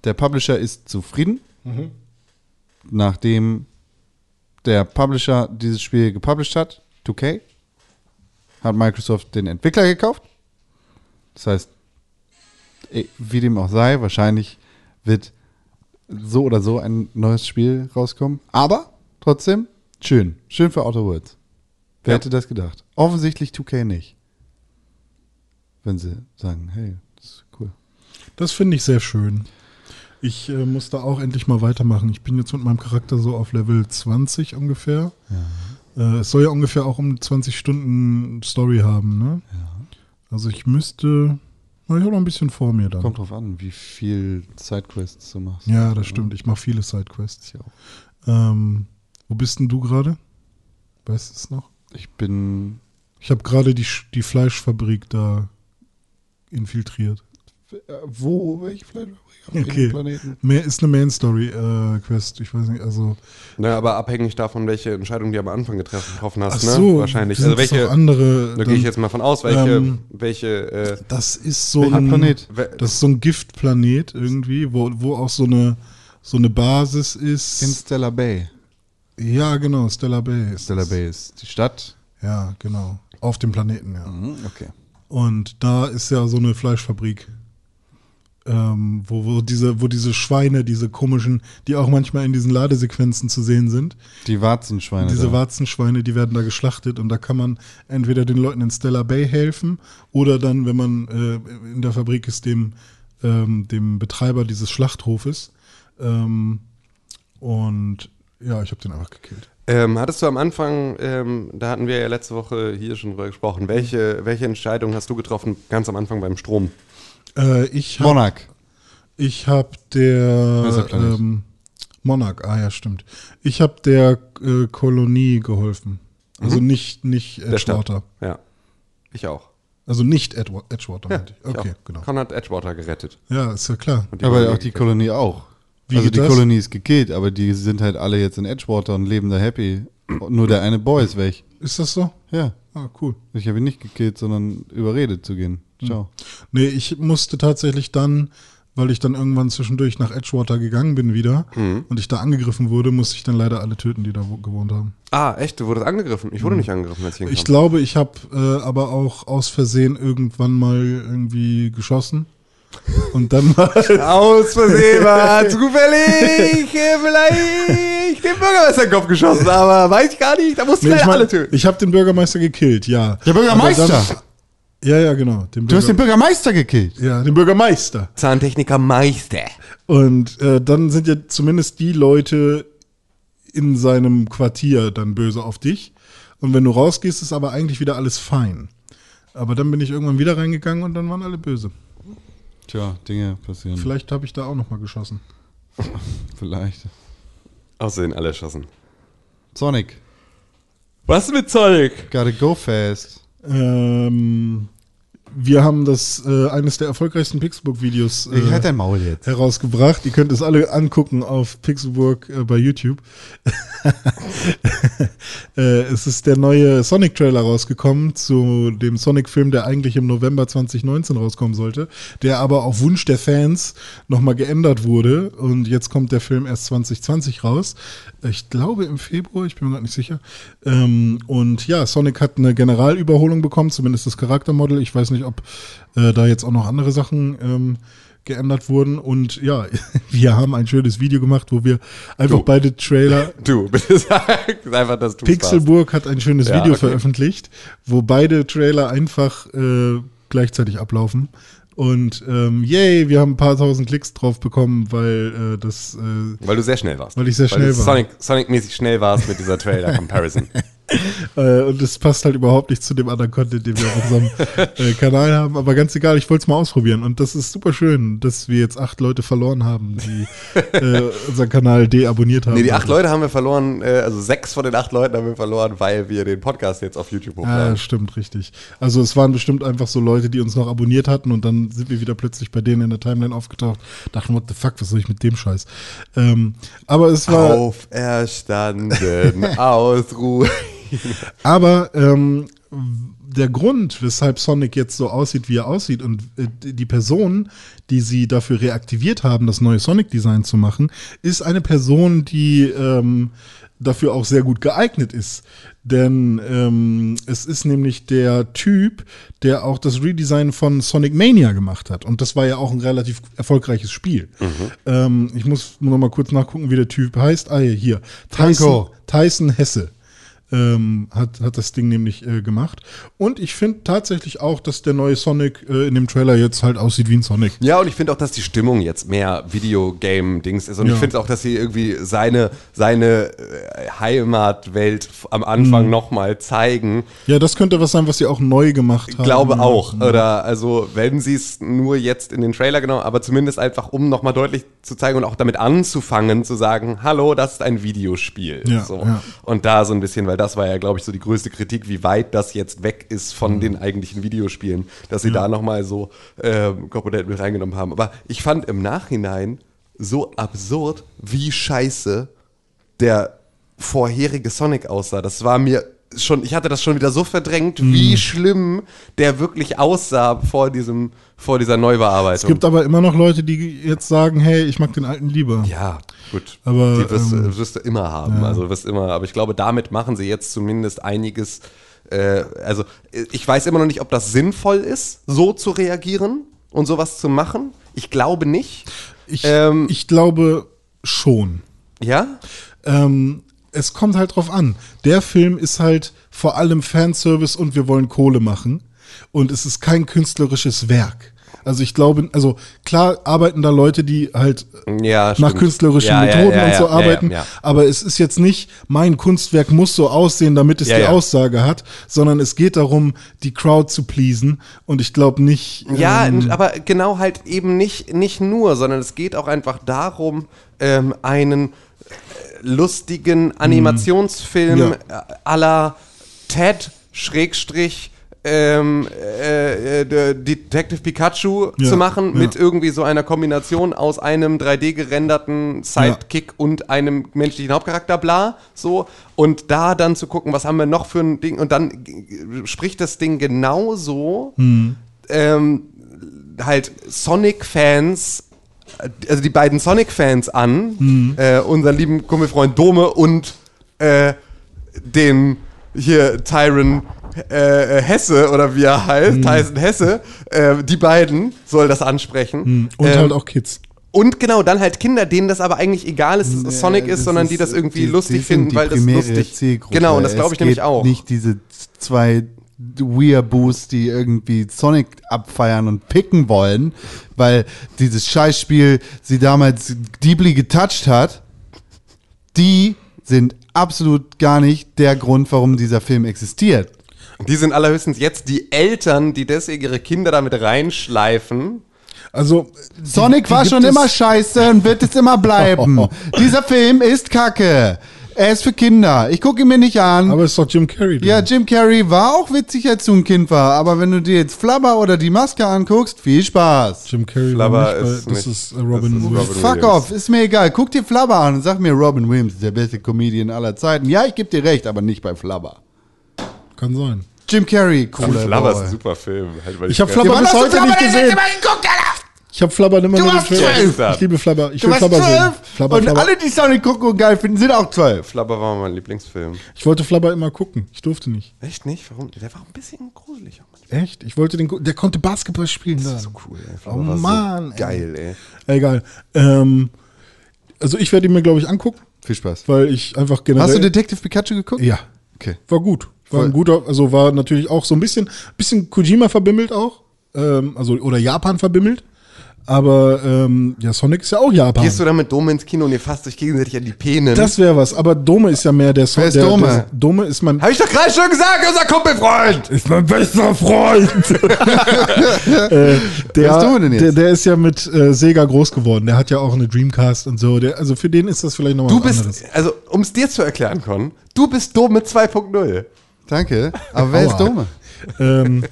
Der Publisher ist zufrieden. Nachdem der Publisher dieses Spiel gepublished hat, 2K, hat Microsoft den Entwickler gekauft. Das heißt, eh, wie dem auch sei, wahrscheinlich wird so oder so ein neues Spiel rauskommen. Aber trotzdem, schön. Schön für Outer Worlds. Wer Ja. hätte das gedacht? Offensichtlich 2K nicht. Wenn sie sagen, hey, das ist cool. Das finde ich sehr schön. Ich äh, muss da auch endlich mal weitermachen. Ich bin jetzt mit meinem Charakter so auf Level 20 ungefähr. Äh, es soll ja ungefähr auch um 20 Stunden Story haben, ne? Also ich müsste. na, Ich habe noch ein bisschen vor mir dann. Kommt drauf an, wie viel Sidequests du machst. Ja, das stimmt. Ich mache viele Sidequests. Ich auch. Ähm, wo bist denn du gerade? Weißt du es noch? Ich bin Ich habe gerade die, die Fleischfabrik da infiltriert. Äh, Wo? Welche Fleischfabrik? Auf welchem Okay. Planeten? Mehr ist eine Main Story äh, Quest. Ich weiß nicht, also. Na, aber abhängig davon, welche Entscheidung du am Anfang getroffen hast, Ach ne? so, Wahrscheinlich. sind Also welche. andere. Da gehe ich dann- jetzt mal von aus, welche, Ähm, welche, äh, Das ist so ein Planet? Das ist so ein Giftplanet irgendwie, wo, wo auch so eine so eine Basis ist. In Stella Bay. ja, genau, Stella Bay. Stella. Bay ist die Stadt. Ja, genau. Auf dem Planeten, ja. Mhm, okay. Und da ist ja so eine Fleischfabrik. Ähm, wo, wo, diese, wo diese Schweine, diese komischen, die auch manchmal in diesen Ladesequenzen zu sehen sind, Die Warzenschweine. diese da. Warzenschweine, die werden da geschlachtet und da kann man entweder den Leuten in Stella Bay helfen oder dann, wenn man äh, in der Fabrik ist, dem, ähm, dem Betreiber dieses Schlachthofes. Ähm, und ja, ich habe den einfach gekillt. Ähm, hattest du am Anfang, ähm, da hatten wir ja letzte Woche hier schon drüber gesprochen, welche, welche Entscheidung hast du getroffen ganz am Anfang beim Strom? Äh, ich habe Monarch. ich hab der ähm, Monarch, ah ja, stimmt. Ich habe der äh, Kolonie geholfen. Also nicht, nicht Mhm. Der Stadt. Edgewater. Ja. Ich auch. Also nicht Edwa- Edgewater, Ja, meinte ich. ich Okay, auch. genau. Conrad Edgewater gerettet. Ja, ist ja klar. Aber Kolonie auch die. Kolonie auch. Wie also die das? Kolonie ist gekillt, aber die sind halt alle jetzt in Edgewater und leben da happy. Und Nur der eine Boy ist weg. Ist das so? Ja. Ah, cool. Ich habe ihn nicht gekillt, sondern überredet zu gehen. Ciao. Nee, ich musste tatsächlich dann, weil ich dann irgendwann zwischendurch nach Edgewater gegangen bin wieder Mhm. und ich da angegriffen wurde, musste ich dann leider alle töten, die da wo- gewohnt haben. Ah, echt? Du wurdest angegriffen? Ich wurde nicht angegriffen, als ich Ich glaube, ich habe äh, aber auch aus Versehen irgendwann mal irgendwie geschossen. Und dann war Aus Versehen war zufällig äh, vielleicht den Bürgermeister in den Kopf geschossen, aber weiß ich gar nicht, da mussten Nee, wir ich mein, alle töten. ich habe den Bürgermeister gekillt, ja. Der Bürgermeister! Ja, ja, genau. Den Du hast den Bürgermeister gekillt. ja, den Bürgermeister. Zahntechniker Meister. Und äh, dann sind ja zumindest die Leute in seinem Quartier dann böse auf dich. Und wenn du rausgehst, ist aber eigentlich wieder alles fein. Aber dann bin ich irgendwann wieder reingegangen und dann waren alle böse. Tja, Dinge passieren. Vielleicht habe ich da auch noch mal geschossen. Vielleicht. Außerdem alle erschossen. Sonic. Was mit Sonic? Gotta go fast. Ähm, wir haben das äh, eines der erfolgreichsten Pixelbook-Videos Ich äh, halt herausgebracht. Ihr könnt es alle angucken auf Pixelburg äh, bei YouTube. äh, es ist der neue Sonic-Trailer rausgekommen zu dem Sonic-Film, der eigentlich im November 2019 rauskommen sollte, der aber auf Wunsch der Fans nochmal geändert wurde und jetzt kommt der Film erst 2020 raus. Ich glaube im Februar, ich bin mir gerade nicht sicher. Ähm, und ja, Sonic hat eine Generalüberholung bekommen, zumindest das Charaktermodell. Ich weiß nicht, ob äh, da jetzt auch noch andere Sachen ähm, geändert wurden. Und ja, wir haben ein schönes Video gemacht, wo wir einfach Du. beide Trailer. Du, bitte sag einfach, dass du Pixelburg hat ein schönes Ja, Video okay. veröffentlicht, wo beide Trailer einfach äh, gleichzeitig ablaufen. Und ähm, yay, wir haben ein paar tausend Klicks drauf bekommen, weil äh, das äh, Weil du sehr schnell warst. Weil ich sehr schnell du war. Sonic, Sonic-mäßig schnell warst mit dieser Trailer-Comparison. Äh, und es passt halt überhaupt nicht zu dem anderen Content, den wir auf unserem äh, Kanal haben. Aber ganz egal, ich wollte es mal ausprobieren. Und das ist super schön, dass wir jetzt acht Leute verloren haben, die äh, unseren Kanal deabonniert haben. nee, die acht Leute haben wir verloren, äh, also sechs von den acht Leuten haben wir verloren, weil wir den Podcast jetzt auf YouTube Ah, hochladen. stimmt, richtig. Also es waren bestimmt einfach so Leute, die uns noch abonniert hatten und dann sind wir wieder plötzlich bei denen in der Timeline aufgetaucht. Dachten, what the fuck, was soll ich mit dem Scheiß? Ähm, aber es war. Auferstanden, Ausruhe. Aber ähm, der Grund, weshalb Sonic jetzt so aussieht, wie er aussieht und äh, die Person, die sie dafür reaktiviert haben, das neue Sonic-Design zu machen, ist eine Person, die ähm, dafür auch sehr gut geeignet ist. Denn ähm, es ist nämlich der Typ, der auch das Redesign von Sonic Mania gemacht hat. Und das war ja auch ein relativ erfolgreiches Spiel. Ähm, ich muss nur noch mal kurz nachgucken, wie der Typ heißt. Ah, hier. Tyson. Tyson Hesse ähm, hat, hat das Ding nämlich äh, gemacht. Und ich finde tatsächlich auch, dass der neue Sonic äh, in dem Trailer jetzt halt aussieht wie ein Sonic. Ja, und ich finde auch, dass die Stimmung jetzt mehr Videogame-Dings ist. Und Ja. ich finde auch, dass sie irgendwie seine, seine äh, Heimatwelt am Anfang Mhm. nochmal zeigen. Ja, das könnte was sein, was sie auch neu gemacht Ich haben. glaube auch. Ja. Oder also, wenn sie es nur jetzt in den Trailer genommen, aber zumindest einfach, um nochmal deutlich zu zeigen und auch damit anzufangen, zu sagen, hallo, das ist ein Videospiel. Ja, so. ja. Und da so ein bisschen, weil weil das war ja, glaube ich, so die größte Kritik, wie weit das jetzt weg ist Mhm. von den eigentlichen Videospielen, dass sie da nochmal so ähm, Komponenten mit reingenommen haben. Aber ich fand im Nachhinein so absurd, wie scheiße der vorherige Sonic aussah. Das war mir schon, ich hatte das schon wieder so verdrängt, Mhm. wie schlimm der wirklich aussah vor diesem, vor dieser Neubearbeitung. Es gibt aber immer noch Leute, die jetzt sagen, hey, ich mag den alten lieber. Ja, gut. Aber, die wirst, ähm, du- wirst du immer haben. Also du wirst immer, aber ich glaube, damit machen sie jetzt zumindest einiges. Äh, also ich weiß immer noch nicht, ob das sinnvoll ist, so zu reagieren und sowas zu machen. Ich glaube nicht. Ich, Ähm, ich glaube schon. Ja? Ähm, es kommt halt drauf an. Der Film ist halt vor allem Fanservice und wir wollen Kohle machen. Und es ist kein künstlerisches Werk. Also ich glaube, also klar arbeiten da Leute, die halt Ja, nach künstlerischen Ja, Methoden ja, und so arbeiten. Aber es ist jetzt nicht, mein Kunstwerk muss so aussehen, damit es die. Aussage hat, sondern es geht darum, die Crowd zu pleasen. Und ich glaube nicht. Ja, ähm, aber genau halt eben nicht, nicht nur, sondern es geht auch einfach darum, ähm, einen äh, lustigen Animationsfilm Ja. à la Ted Schrägstrich ähm, äh, äh, Detective Pikachu Ja, zu machen ja. mit irgendwie so einer Kombination aus einem 3D gerenderten Sidekick und einem menschlichen Hauptcharakter, bla, so. Und da dann zu gucken, was haben wir noch für ein Ding und dann spricht das Ding genauso ähm, halt Sonic-Fans, also die beiden Sonic-Fans an, äh, unseren lieben Kummelfreund Dome und äh, den hier Tyron äh, Hesse oder wie er heißt, Tyson Hesse, äh, die beiden soll das ansprechen. und Ähm, halt auch Kids. und genau, dann halt Kinder, denen das aber eigentlich egal ist, dass es Sonic ist, das sondern die ist- das irgendwie die- lustig die finden, die weil das lustig Zielgruppe. Genau, und das glaube Es ich nämlich geht auch. Nicht diese zwei Weeaboos, die irgendwie Sonic abfeiern und picken wollen, weil dieses Scheißspiel sie damals deeply getouched hat. Die sind absolut gar nicht der Grund, warum dieser Film existiert. Die sind allerhöchstens jetzt die Eltern, die deswegen ihre Kinder damit reinschleifen. Also Sonic die war gibt schon immer scheiße und wird es immer bleiben. Dieser Film ist kacke. Er ist für Kinder. Ich gucke ihn mir nicht an. Aber es ist doch Jim Carrey. Ja, Jim Carrey war auch witzig, als du ein Kind war. Aber wenn du dir jetzt Flubber oder die Maske anguckst, viel Spaß. Jim Carrey Flubber war nicht, ist das nicht- ist Robin das ist Williams. Robin Fuck Williams. off, ist mir egal. Guck dir Flubber an und sag mir, Robin Williams ist der beste Comedian aller Zeiten. Ja, ich gebe dir recht, aber nicht bei Flubber. Kann sein. Jim Carrey, cooler Flubber ist ein super Film. Halt, Ich habe Flubber bis heute Flubber nicht gesehen. immer geguckt, Alter? Ich habe Flubber immer Du nur warst zwölf. Ich liebe Flubber. Ich Du will warst Flubber sehen. zwölf Flubber, und Flubber. alle, die Sonic gucken und geil finden, sind auch zwölf. Flubber war mein Lieblingsfilm. Ich wollte Flubber immer gucken. Ich durfte nicht. Echt nicht? Warum? Der war ein bisschen gruselig. Echt? Ich wollte den. Der konnte Basketball spielen. Das ist so cool. Ey. Oh Mann, So ey. geil, ey. Egal. Ähm, also ich werde ihn mir, glaube ich, angucken, Viel Spaß. weil ich einfach generell. Hast du Detective Pikachu geguckt? Ja. Okay. War gut. War Voll. ein guter, also war natürlich auch so ein bisschen, bisschen Kojima verbimmelt auch. Ähm, also, oder Japan verbimmelt. Aber ähm, ja, Sonic ist ja auch Japan. Gehst du da mit Dome ins Kino und ihr fasst euch gegenseitig an die Penen? das wäre was. Aber Dome ist ja mehr der Sonic. Wer ist der, Dome? Der, Dome ist mein. Hab ich doch gerade schon gesagt, unser Kumpelfreund! Ist mein bester Freund. äh, Wer der, ist Dome denn jetzt? Der, der ist ja mit äh, Sega groß geworden. Der hat ja auch eine Dreamcast und so. Der, also für den ist das vielleicht nochmal Du was anderes. bist, also um es dir zu erklären, Con, du bist Dome 2.0. Danke. Aber wer ist. Dome? ähm,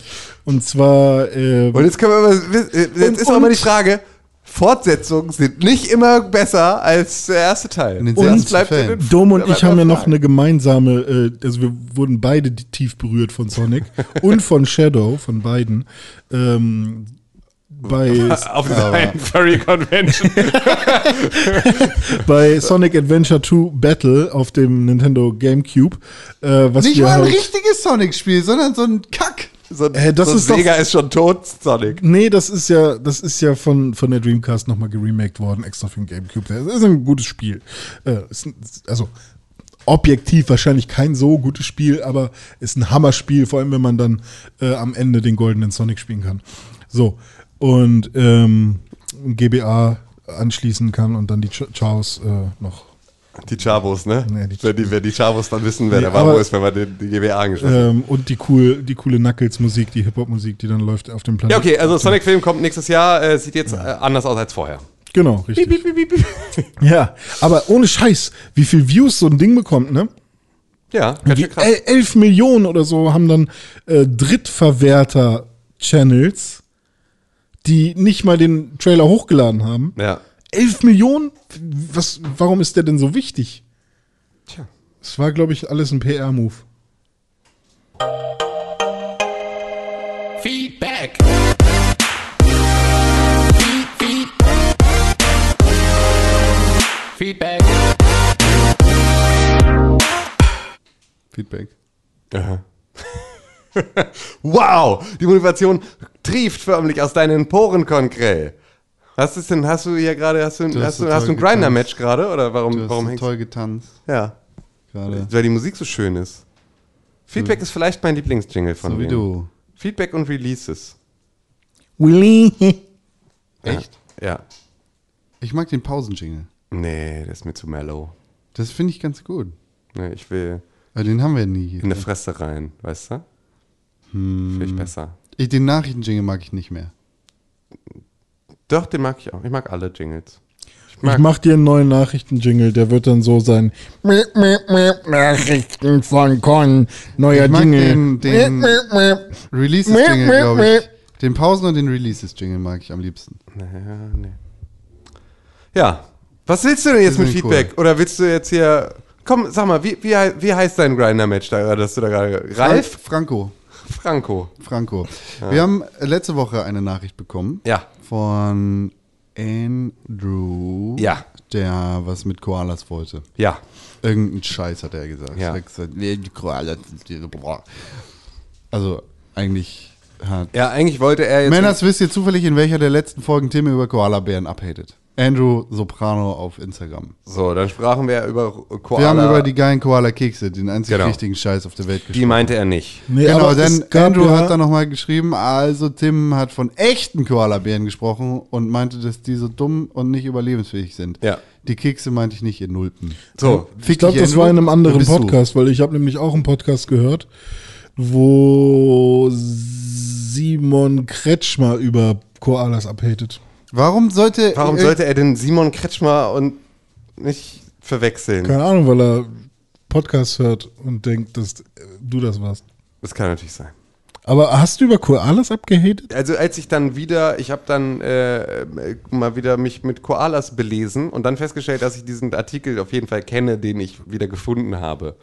und zwar. Äh, Und jetzt können wir mal, jetzt Und- ist auch mal und- die Frage, Fortsetzungen sind nicht immer besser als der erste Teil. In den seltensten bleibt in den- Dom und ich haben ja noch eine gemeinsame, äh, also wir wurden beide tief berührt von Sonic und von Shadow, von beiden. Ähm, bei, Auf dieser Furry Convention. bei Sonic Adventure 2 Battle auf dem Nintendo GameCube. Äh, was Nicht mal ein halt, richtiges Sonic-Spiel, sondern so ein Kack. So, Äh, das so ist doch- Sega ist schon tot, Sonic. Nee, das ist ja, das ist ja von, von der Dreamcast nochmal geremaked worden, extra für den GameCube. Das ist ein gutes Spiel. Äh, ist also objektiv wahrscheinlich kein so gutes Spiel, aber ist ein Hammerspiel, vor allem wenn man dann äh, am Ende den goldenen Sonic spielen kann. So. Und ähm, GBA anschließen kann und dann die Ch Chaos äh, noch. Die Chavos, ne? Nee, die wenn, die, wenn die Chavos dann wissen, wer Nee, der Wabo ist, wenn man den, die GBA angeschlossen hat. Ähm, und die cool, die coole Knuckles-Musik, die Hip-Hop-Musik, die dann läuft auf dem Ja, Planeten. okay, also Sonic-Film kommt nächstes Jahr, äh, sieht jetzt äh, anders aus als vorher. Genau, richtig. Ja, aber ohne Scheiß, wie viel Views so ein Ding bekommt, ne? Ja, ganz schön krass. el- 11 Millionen oder so haben dann äh, Drittverwerter-Channels, die nicht mal den Trailer hochgeladen haben. Ja. 11 Millionen? Was, warum ist der denn so wichtig? Tja. Es war, glaube ich, alles ein PR-Move. Feedback. Feed, feed. Feedback. Feedback. Aha. wow, die Motivation trieft förmlich aus deinen Poren, Konkret. Was ist denn, hast du hier gerade, hast du, Du hast hast du, so hast du toll ein Grinder-Match gerade? Oder Du warum, hast warum so hängst toll getanzt Ja, gerade. weil die Musik so schön ist. Feedback ist vielleicht mein Lieblingsjingle von So wie denen. du. Feedback und Releases. Willy. Echt? Ja. Ich mag den Pausenjingle. Nee, das ist mir zu mellow. Das finde ich ganz gut. Nee, ich will Aber den haben wir nie. in eine Fresse rein, weißt du? Finde ich besser. Ich, den Nachrichtenjingle mag ich nicht mehr. Doch, den mag ich auch. Ich mag alle Jingles. Ich Ich mag, mach dir einen neuen Nachrichten-Jingle, der wird dann so sein. Miep, miep, miep, Nachrichten von Con, neuer Ich mag Jingle. den- den-. Releases-Jingle, glaube ich. Den Pausen- und den Releases-Jingle mag ich am liebsten. naja, nee. Ja, was willst du denn jetzt mit Feedback? Oder willst du jetzt hier. Komm, sag mal, wie, wie, wie heißt dein Grinder-Match da, dass du da gerade. Ralf Frank- Franco. Franco. Franco. Wir haben letzte Woche eine Nachricht bekommen. Ja. Von Andrew. Ja. Der was mit Koalas wollte. Ja. Irgendeinen Scheiß hat er gesagt. Ja. Er hat gesagt, nee, die Koalas. Also eigentlich hat. Ja, eigentlich wollte er jetzt. Männers, wisst ihr zufällig, in welcher der letzten Folgen Tim über Koala-Bären abhatet? Andrew Soprano auf Instagram. So, dann sprachen wir über Koala. Wir haben über die geilen Koala-Kekse, den einzig Genau. richtigen Scheiß auf der Welt Die meinte er nicht. Nee, genau, aber denn Andrew ja, hat dann nochmal geschrieben, also Tim hat von echten Koalabären gesprochen und meinte, dass die so dumm und nicht überlebensfähig sind. Ja. Die Kekse meinte ich nicht, ihr Nulpen. So, Ich glaube, das Andrew. war in einem anderen bist du? Podcast, weil ich habe nämlich auch einen Podcast gehört, wo Simon Kretschmer über Koalas abhatet. Warum sollte. Warum sollte er denn Simon Kretschmer und nicht verwechseln? Keine Ahnung, weil er Podcast hört und denkt, dass du das warst. Das kann natürlich sein. Aber hast du über Koalas abgehatet? Also als ich dann wieder, ich habe dann äh, mal wieder mich mit Koalas belesen und dann festgestellt, dass ich diesen Artikel auf jeden Fall kenne, den ich wieder gefunden habe.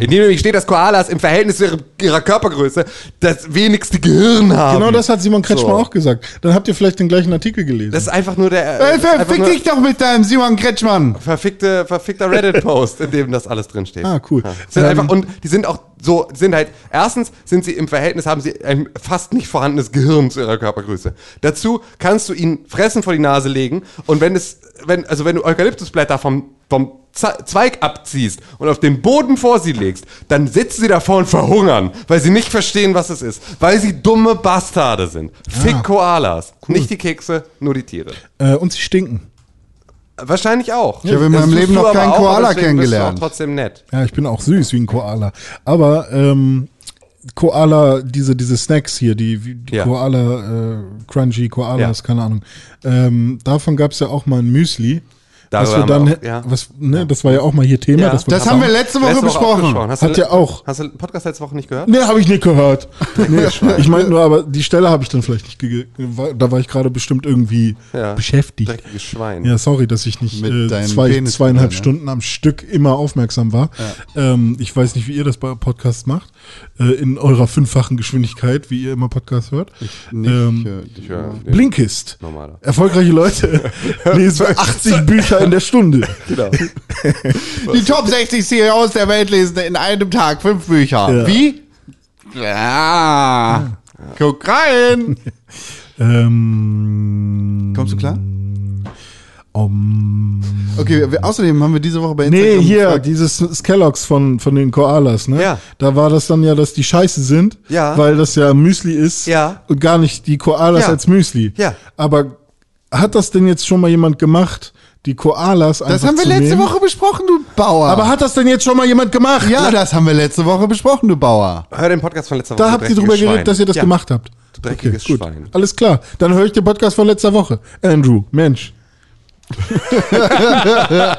In dem nämlich steht, dass Koalas im Verhältnis zu ihrer, Körpergröße das wenigste Gehirn haben. Genau das hat Simon Kretschmer So. auch gesagt. Dann habt ihr vielleicht den gleichen Artikel gelesen. Das ist einfach nur der äh, verfick dich doch mit deinem Simon Kretschmann! verfickte, verfickter Reddit-Post, in dem das alles drin steht. Ah, cool. Ja. Sind Ähm, einfach, und die sind auch so, sind halt, erstens sind sie im Verhältnis, haben sie ein fast nicht vorhandenes Gehirn zu ihrer Körpergröße. Dazu kannst du ihnen Fressen vor die Nase legen und wenn es, wenn, also wenn du Eukalyptusblätter vom, vom Zweig abziehst und auf den Boden vor sie legst, dann sitzen sie davor und verhungern, weil sie nicht verstehen, was es ist. Weil sie dumme Bastarde sind. Fick Koalas. Nicht die Kekse, nur die Tiere. äh, und sie stinken. Wahrscheinlich auch. Ich habe in meinem Leben noch keinen Koala kennengelernt. Bist du auch trotzdem nett. Ja, ich bin auch süß wie ein Koala. Aber ähm, Koala, diese, diese Snacks hier, die, die Ja. Koala, äh, Crunchy Koalas, Ja. keine Ahnung. Ähm, davon gab es ja auch mal ein Müsli. Was Darüber wir haben dann, wir auch, ja. was, ne, das war ja auch mal hier Thema. Ja. das Das wir- haben wir letzte Woche Letzte Woche auch besprochen. Hast Hat du, ja auch. Hast du den Podcast letzte Woche nicht gehört? Nee, habe ich nicht gehört. Nee, ich meine nur, aber die Stelle habe ich dann vielleicht nicht ge Da war ich gerade bestimmt irgendwie Ja. beschäftigt. Dreckiges Schwein. Ja, sorry, dass ich nicht Mit äh, zwei, Penis zweieinhalb? Stunden am Stück immer aufmerksam war. Ähm, ich weiß nicht, wie ihr das bei Podcasts macht, äh, in eurer fünffachen Geschwindigkeit, wie ihr immer Podcasts hört. Nicht, Ähm, äh, Ich höre Blinkist. normaler. Erfolgreiche Leute lesen 80 Bücher in der Stunde. Genau. Die Top 60 CEOs der Welt lesen in einem Tag fünf Bücher. Ja. Wie? Ja. Guck rein. Ähm, Kommst du klar? Um, Okay, wir, außerdem haben wir diese Woche bei nee, Instagram hier, gefragt- dieses Kellogg's von, von den Koalas, ne? Ja. Da war das dann ja, dass die scheiße sind, Ja. weil das ja Müsli ist Ja. und gar nicht die Koalas Ja. als Müsli. Ja. Aber hat das denn jetzt schon mal jemand gemacht, die Koalas einfach Das haben wir zu letzte nehmen? Woche besprochen, du Bauer. Aber hat das denn jetzt schon mal jemand gemacht? ja, das haben wir letzte Woche besprochen, du Bauer. Hör den Podcast von letzter Woche. Da habt ihr drüber geredet, dass ihr das ja. gemacht habt. Du dreckiges gut. Schwein. Alles klar. Dann höre ich den Podcast von letzter Woche. Andrew, Mensch.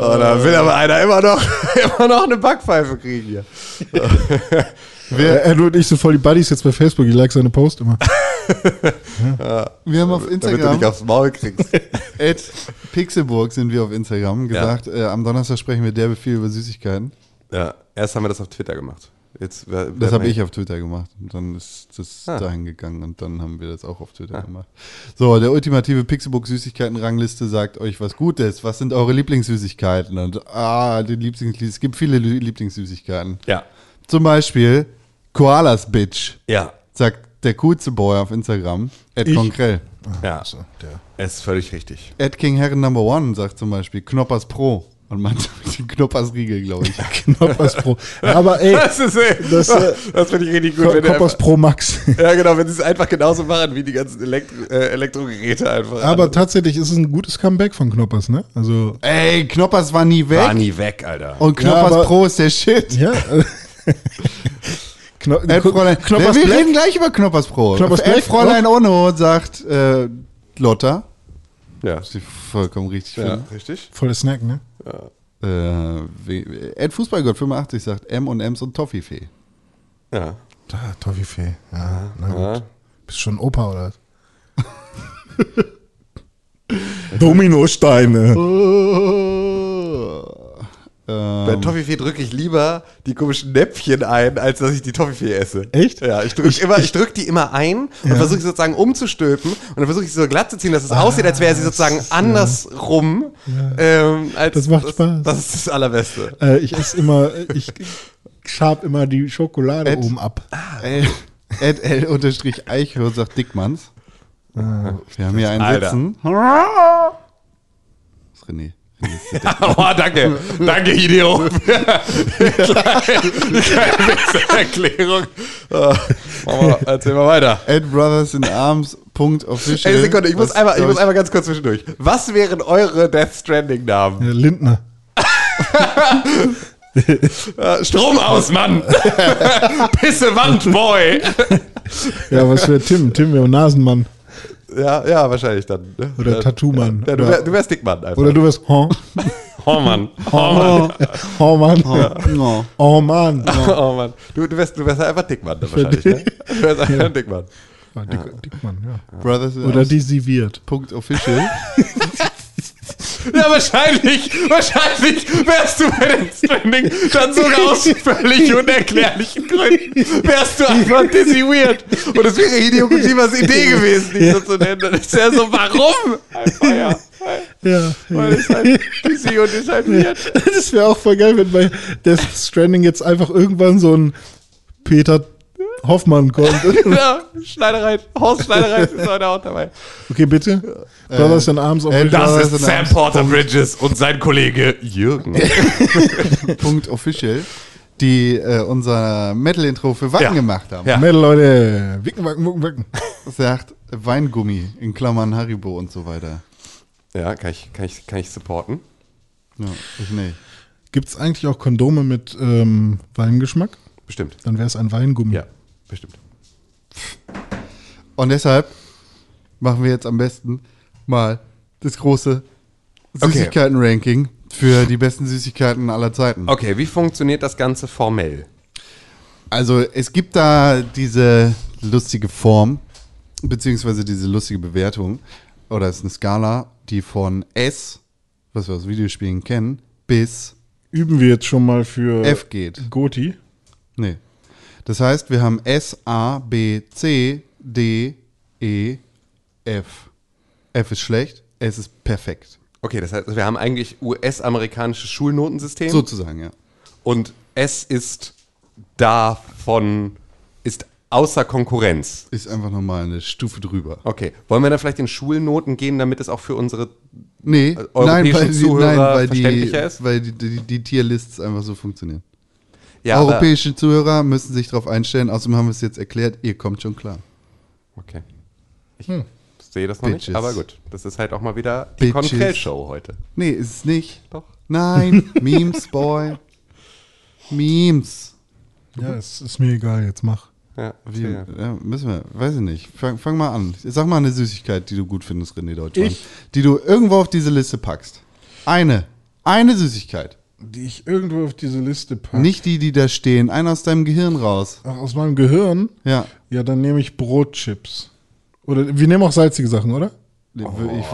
Oh, da will aber einer immer noch, immer noch eine Backpfeife kriegen hier. Wer, er und ich sind voll die Buddies jetzt bei Facebook. Ich like seine Post immer. Wir haben auf Damit du Instagram, nicht aufs Maul kriegst. at Pixelburg sind wir auf Instagram, gesagt, äh, am Donnerstag sprechen wir derbe viel über Süßigkeiten. Ja, erst haben wir das auf Twitter gemacht. Jetzt, wer- Das habe ich auf Twitter gemacht. Und dann ist das Ah. dahin gegangen und dann haben wir das auch auf Twitter gemacht. So, der ultimative Pixelbook Süßigkeiten-Rangliste sagt euch was Gutes. Was sind eure Lieblingssüßigkeiten? Und ah, die Lieblings es gibt viele Lieblingssüßigkeiten. Ja. Zum Beispiel Koalas Bitch, Ja. sagt der coolste Boy auf Instagram, Ed? Konkrell. Ja. So, der. Es ist völlig richtig. Ed King Herren Number One sagt zum Beispiel Knoppers Pro. Und meint den Knoppers Riegel, glaube ich. Knoppers Pro. Ja, aber ey, Das ist, ey, Das, das, äh, das finde ich richtig gut. Ko- wenn du Knoppers einfach- Pro Max. Ja, genau, wenn sie es einfach genauso machen wie die ganzen Elektro äh, Elektrogeräte einfach. Aber tatsächlich ist es ein gutes Comeback von Knoppers, ne? Also, Ey, Knoppers war nie weg. war nie weg, Alter. Und Ja, Knoppers aber- Pro ist der Shit. ja. äh, Kno Ed Fräulein, Knoppers wir Black. reden gleich über Knoppers Pro. Knoppers Ed Black Fräulein Ono sagt äh, Lotta. Ja. Was ich vollkommen richtig ja, finde. richtig. Voll der Snack, ne? Äh, wie- Ed Fußballgott 85 sagt M und M's und Toffifee. Ja. Da, Toffifee. Ja, na gut. ja. Bist schon Opa oder was? Dominosteine. Bei Ähm, Toffifee drücke ich lieber die komischen Näpfchen ein, als dass ich die Toffifee esse. Echt? Ja, ich drücke immer, ich drück die immer ein und versuche sie sozusagen umzustülpen und dann versuche ich sie so glatt zu ziehen, dass es aussieht, als wäre sie sozusagen andersrum. Ähm, als, Das macht Spaß. Das ist das Allerbeste. Äh, ich esse immer, ich schab immer die Schokolade Ed- oben ab. Ed, Ed L unterstrich Eichhörn sagt Dickmanns. Wir haben hier einen Alter. sitzen. Das ist René. Oh, danke. Danke, Hideo. Oh, machen wir, erzähl mal weiter. Ed Brothers in Arms. Punkt official. Ey, Sekunde, ich muss, Was, einmal, ich muss einmal ganz kurz zwischendurch. Was wären eure Death Stranding-Namen? Ja, Lindner. Strom aus, Mann! Pisse Wand, Boy! Ja, was wäre Tim? Tim wäre Nasenmann. Ja, ja, wahrscheinlich dann. ne? Oder Ja, Tattoo-Mann. Ja, du, wär, du wärst Dickmann einfach. Oder du wärst, oh, oh Mann. Oh Mann. oh Mann. No. Oh Mann. Oh Mann. Du, du, wärst, du wärst einfach Dickmann dann wahrscheinlich, ne? Du wärst einfach ein Dickmann. Ja, Dick, Dickmann, ja. Brothers Oder desiviert. Punkt official. Ja, wahrscheinlich, wahrscheinlich wärst du bei den Stranding dann sogar aus völlig unerklärlichen Gründen wärst du einfach Dizzy Weird. Und es wäre Hideo Kojimas Idee gewesen, dich so zu nennen. Dann ist er so, warum? Einfach, ja. Ja. Weil es halt Dizzy und ist halt weird. Das wäre auch voll geil, wenn bei Death Stranding jetzt einfach irgendwann so ein Peter Hoffmann kommt. Ja, Schneiderei, Horst Schneiderei ist heute auch dabei. Okay, bitte. Brothers in Arms Ed Das ist Sam Arms. Porter Bridges und sein Kollege Jürgen. Punkt official. Die äh, unser Metal-Intro für Wacken Ja. gemacht haben. Ja. Metal, Leute. Wicken, wacken, wucken, wacken. Sagt Weingummi in Klammern Haribo und so weiter. Ja, kann ich, kann ich, kann ich supporten. Ja, ich nicht. Gibt es eigentlich auch Kondome mit ähm, Weingeschmack? Bestimmt. Dann wäre es ein Weingummi. Ja, bestimmt. Und deshalb machen wir jetzt am besten mal das große Okay. Süßigkeiten-Ranking für die besten Süßigkeiten aller Zeiten. Okay, wie funktioniert das Ganze formell? Also es gibt da diese lustige Form, beziehungsweise diese lustige Bewertung, oder es ist eine Skala, die von S, was wir aus Videospielen kennen, bis Üben wir jetzt schon mal für F geht. Goti. Nee. Das heißt, wir haben S, A, B, C, D, E, F. F ist schlecht, S ist perfekt. Okay, das heißt, wir haben eigentlich US-amerikanisches Schulnotensystem Sozusagen, ja. und S ist davon, ist außer Konkurrenz. Ist einfach nochmal eine Stufe drüber. Okay, wollen wir dann vielleicht in Schulnoten gehen, damit es auch für unsere Nee, Äh, europäischen die, Zuhörer weil die, verständlicher ist? weil die, die, die Tierlists einfach so funktionieren. Ja, Europäische Zuhörer müssen sich darauf einstellen, außerdem haben wir es jetzt erklärt, ihr kommt schon klar. Okay. Ich sehe das noch Bitches. nicht, aber gut. Das ist halt auch mal wieder die. Contrell-Show heute. Nee, ist es nicht. Doch. Nein, Memes, Boy. Memes. Ja, es ist mir egal, jetzt mach. Ja, Wie, ja, müssen wir, weiß ich nicht. Fang, fang mal an. Sag mal eine Süßigkeit, die du gut findest, René Deutschmann. Ich? Die du irgendwo auf diese Liste packst. Eine. Eine Süßigkeit. Die ich irgendwo auf diese Liste packe. Nicht die, die da stehen. Eine aus deinem Gehirn raus. Ach, aus meinem Gehirn? Ja. Ja, dann nehme ich Brotchips. Oder wir nehmen auch salzige Sachen, oder? Ich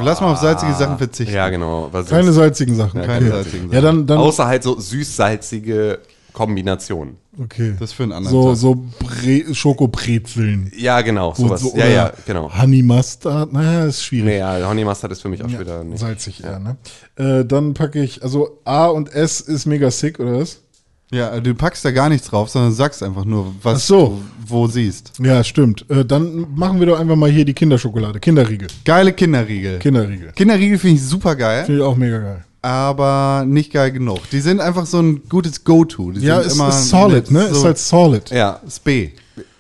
lass mal auf salzige Sachen verzichten. Ja, genau. Was Keine ist- salzigen Sachen. keine okay. salzigen Ja, dann, dann Außer halt so süß-salzige Kombinationen. Okay. Das für einen anderen so Tag. so Bre Schokobrezeln. Ja, genau, sowas. So- ja, ja, genau. Honey Mustard, naja, ist schwierig. Nee, ja, Honey Mustard ist für mich auch Ja, wieder nicht. salzig eher, ne? Äh, dann packe ich, also A und S ist mega sick, oder was? Ja, du packst da gar nichts drauf, sondern sagst einfach nur, was Ach so. du wo siehst. Ja, stimmt. Äh, dann machen wir doch einfach mal hier die Kinderschokolade. Kinderriegel. Geile Kinderriegel. Kinderriegel. Kinderriegel finde ich super geil, Finde ich auch mega geil. Aber nicht geil genug. Die sind einfach so ein gutes Go-To. Die Ja, sind ist, ist solid, ne? So, Ist halt solid. Ja, ist B.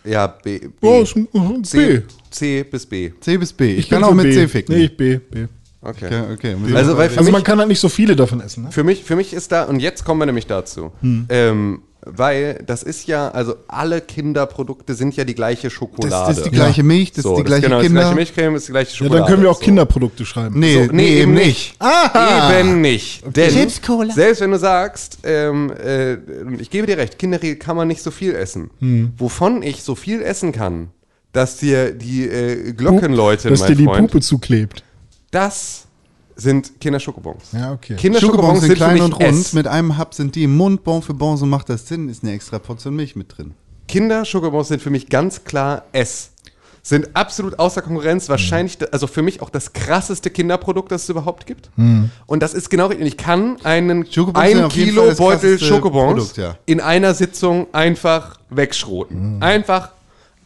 ja, B. B Oh, ist ein ein C, B. C bis B. C bis B. Ich, bin kann auch mit B. C ficken. Nee, ich B. B. Okay. okay, okay. Also, weil für, Also mich, man kann halt nicht so viele davon essen, ne? für, mich, für mich ist da, und jetzt kommen wir nämlich dazu, Hm. ähm, weil das ist ja, also alle Kinderprodukte sind ja die gleiche Schokolade. das, das ist die gleiche Milch, das so, ist die gleiche genau, Kinder. Das gleiche Milchcreme ist die gleiche Ja, Schokolade. dann können wir auch so. Kinderprodukte schreiben. nee, So, nee, eben nicht. Aha. Eben nicht. Denn Chips, Cola. selbst wenn du sagst, ähm, äh, ich gebe dir recht, Kinderriegel kann man nicht so viel essen. Hm. Wovon ich so viel essen kann, dass dir die äh, Glockenleute, Dass mein dir die Freund, Puppe zuklebt. Das sind Kinderschokobons. Ja, okay. Kinderschokobons Schokobons sind sind klein und rund. S. Mit einem Hub sind die im Mund. Bon für Bon, so macht das Sinn. Ist eine extra Portion Milch mit drin. Kinderschokobons sind für mich ganz klar S. Sind absolut außer Konkurrenz, wahrscheinlich, da- also für mich auch das krasseste Kinderprodukt, das es überhaupt gibt. Und das ist genau richtig. Ich kann einen Schokobons ein Kilo Beutel Schokobons Produkt, ja. in einer Sitzung einfach wegschroten. Einfach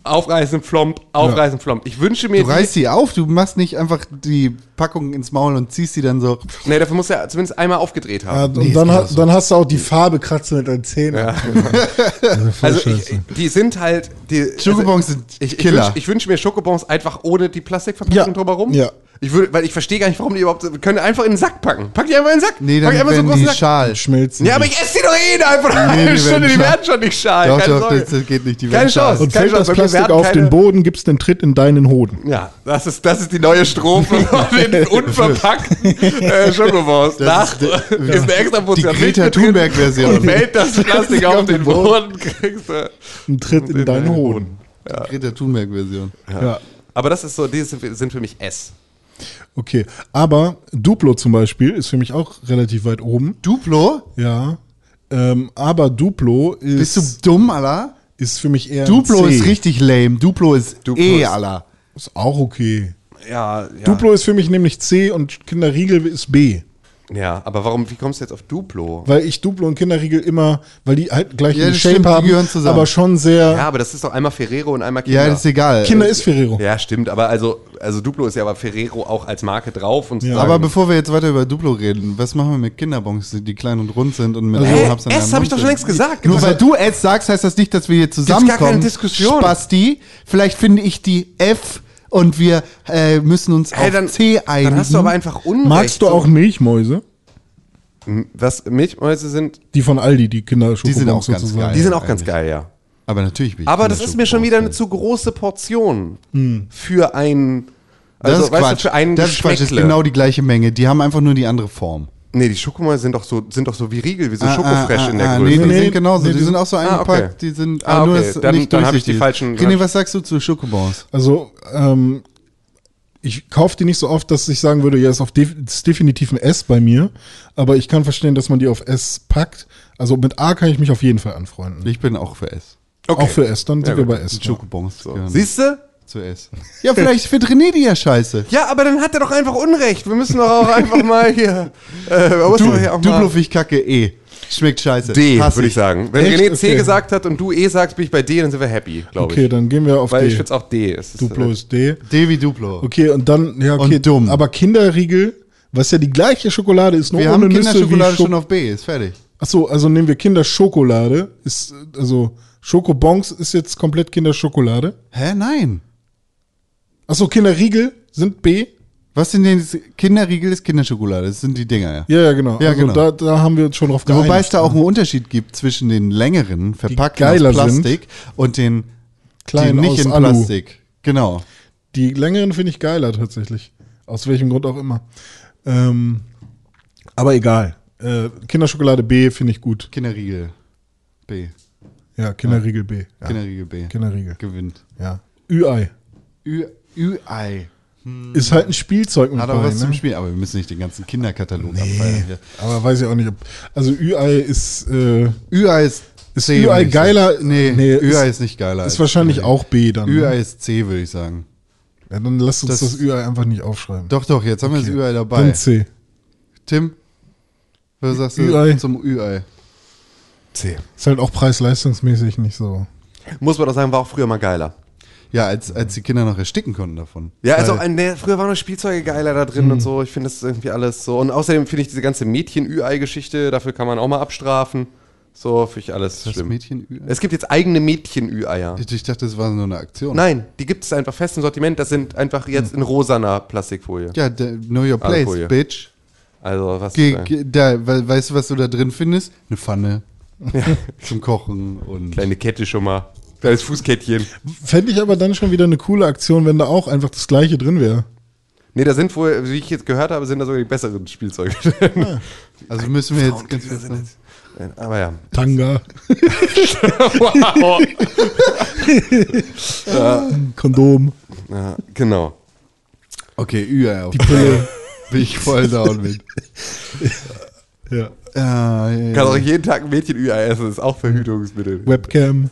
aufreißen, flomp, aufreißen, flomp. Ich wünsche mir Du reißt sie auf, du machst nicht einfach die Packung ins Maul und ziehst sie dann so. Nee, dafür muss er zumindest einmal aufgedreht Ja, haben. und Nee, dann, ist ha- klar so. dann hast du auch die Farbe kratzen mit deinen Zähnen. Also voll Also ich, die sind halt die Schokobons sind ich, ich Killer. wünsch- Ich wünsche mir Schokobons einfach ohne die Plastikverpackung Ja. drumherum. Ja. Ich würde, weil ich verstehe gar nicht, warum die überhaupt. Wir können einfach in den Sack packen. Pack die einfach in den Sack. Nee, Pack dann einfach so einen die großen Sack. schal. Schmelzen. Ja, aber ich esse die doch eh einfach nach Nee, einer die Stunde. werden Die werden schon nicht schal. Doch, keine doch, Sorge. das, das geht nicht. Die Keine werden schal. Chance. und keine fällt das Chance, bei mir Plastik werden auf keine- den Boden, gibt's den Tritt in deinen Hoden. Ja, das ist, das ist die neue Strophe von den unverpackten äh, Schokobons. Nach ist eine extra Portion die Milch Greta mit drin. Thunberg-Version. Und fällt das Plastik auf den Boden, kriegst du. Ein Tritt in deinen Hoden. Greta Thunberg-Version. Ja. Aber das ist so, die sind für mich S. Okay. Aber Duplo zum Beispiel ist für mich auch relativ weit oben. Duplo? Ja. Ähm, aber Duplo Bist ist, du dumm, Alter? ist für mich eher ein Duplo C. ist richtig lame. Duplo ist Duplo E, ist- Alter. Ist auch okay. Ja, ja. Duplo ist für mich nämlich C und Kinderriegel ist B. Ja, aber warum, wie kommst du jetzt auf Duplo? Weil ich Duplo und Kinderriegel immer, weil die halt gleich Ja, eine das Shape stimmt, die haben, gehören zusammen. aber schon sehr. Ja, aber das ist doch einmal Ferrero und einmal Kinder. Ja, das ist egal. Kinder ist Ferrero. Ja, stimmt, aber also, also Duplo ist ja aber Ferrero auch als Marke drauf und Ja. Aber bevor wir jetzt weiter über Duplo reden, was machen wir mit Kinderbons, die klein und rund sind und mit Also-? Haps in S habe ich doch schon längst gesagt. Nur Das weil ist- du S sagst, heißt das nicht, dass wir hier gar zusammenkommen. keine Diskussion. Spasti, vielleicht finde ich die F und wir äh, müssen uns Hey, auf dann, C einigen. dann hast du aber einfach Unrecht. Magst du auch Milchmäuse? Was Milchmäuse sind, Die von Aldi, die Kinder Die sind auch ganz geil. die sind auch ganz eigentlich. geil, ja. aber natürlich bin ich Aber das ist mir schon wieder eine zu große Portion für ein, Das also ist weißt Quatsch. du, für einen das ist Quatsch, das ist genau die gleiche Menge. Die haben einfach nur die andere Form. Nee, die Schokomäuse sind doch so, sind doch so wie Riegel, wie so Ah, Schokofresh ah, in der ah, Größe. Nee, die Nee, sind genauso. nee, die die sind auch so Ah, okay. eingepackt. Die sind Ah, ah, nur okay. das Dann- nicht dann hab ich die falschen- René, was sagst du zu Schokobons? Also, ähm, ich kaufe die nicht so oft, dass ich sagen würde, ja, ist, auf def ist definitiv ein S bei mir. Aber ich kann verstehen, dass man die auf S packt. Also mit A kann ich mich auf jeden Fall anfreunden. Ich bin auch für S. Okay. Auch für S, dann sind wir bei S. Ja. Schokobons gehören Siehst du? Zu S. Ja, vielleicht findet René die ja scheiße. Ja, aber dann hat er doch einfach Unrecht. Wir müssen doch auch einfach mal hier. Äh, Du, hier auch mal bluffig Kacke E. Schmeckt scheiße. D, Hass würde ich sagen. Wenn Echt? René C Okay. gesagt hat und du E sagst, bin ich bei D, dann sind wir happy, glaube Okay, ich. dann gehen wir auf Weil D. ich finde es auch D. Es ist, Duplo äh, ist D. D wie Duplo. Okay, und dann, ja, okay. Und dumm. Aber Kinderriegel, was ja die gleiche Schokolade ist, nur Wir ohne haben Nüsse Kinderschokolade wie schon Schok auf B. Ist fertig. Achso, also nehmen wir Kinderschokolade. Ist, äh, also, Schokobons ist jetzt komplett Kinderschokolade. Hä? Nein. Achso, Kinderriegel sind B. Was sind denn diese- Kinderriegel ist Kinderschokolade? Das sind die Dinger, ja. Ja, ja, genau. Ja, also genau. Da, da haben wir uns schon drauf geeinigt. Wobei es da auch einen Unterschied gibt zwischen den längeren, verpackten aus Plastik und den Kleinen nicht in Alu. Plastik. Genau. Die längeren finde ich geiler tatsächlich. Aus welchem Grund auch immer. Ähm, aber egal. Äh, Kinderschokolade B finde ich gut. Kinderriegel. B. Ja, Kinderriegel B. Ja. Kinderriegel B. Kinderriegel. Gewinnt. Ja. Ü-Ei. Ü Ü-Ei. Ist halt ein Spielzeug mit Hat bei, was zum ne? Spiel, aber wir müssen nicht den ganzen Kinderkatalog abfeiern hier. Aber weiß ich auch nicht, ob. Also Ü-Ei ist. Äh, Ü-Ei ist Ist Ü-Ei geiler? sagen. Nee, Nee, Ü-Ei ist- ist, nicht geiler. ist wahrscheinlich auch B dann. ne? Ü-Ei ist C, würde ich sagen. Ja, dann lass uns das, Das- Ü-Ei einfach nicht aufschreiben. Doch, doch, jetzt haben wir das Ü-Ei dabei. Dann C. Tim, was sagst du Ü-Ei. zum Ü-Ei? C. Ist halt auch preis-leistungsmäßig nicht so. Muss man doch sagen, war auch früher mal geiler. Ja, als, als die Kinder noch ersticken konnten davon. Ja, also ein, der, früher waren noch Spielzeuge geiler da drin und so. Ich finde das irgendwie alles so. Und außerdem finde ich diese ganze Mädchen-Ü-Ei-Geschichte, dafür kann man auch mal abstrafen. So, finde ich alles das schlimm. Mädchen-Ü-Ei? Es gibt jetzt eigene Mädchen-Ü-Eier. Ich, ich dachte, das war nur eine Aktion. Nein, die gibt es einfach fest im Sortiment. Das sind einfach jetzt in rosaner Plastikfolie. Ja, der, know your place, Alufolie. bitch. Also, was. Ge, ge, da, we, weißt du, was du da drin findest? Eine Pfanne zum Kochen und kleine Kette schon mal. Kleines Fußkettchen. Fände ich aber dann schon wieder eine coole Aktion, wenn da auch einfach das gleiche drin wäre. Nee, da sind wohl, wie ich jetzt gehört habe, sind da sogar die besseren Spielzeuge drin. also müssen wir jetzt ganz sagen. Aber ja. Tanga, Wow. Kondom. ja, genau. Okay, auf. Die Pille. Bin ich voll down mit. Ja. Ja, ja, Kann auch ja. jeden Tag ein Mädchen-Ü-Ei essen, ist auch Verhütungsmittel. Webcam.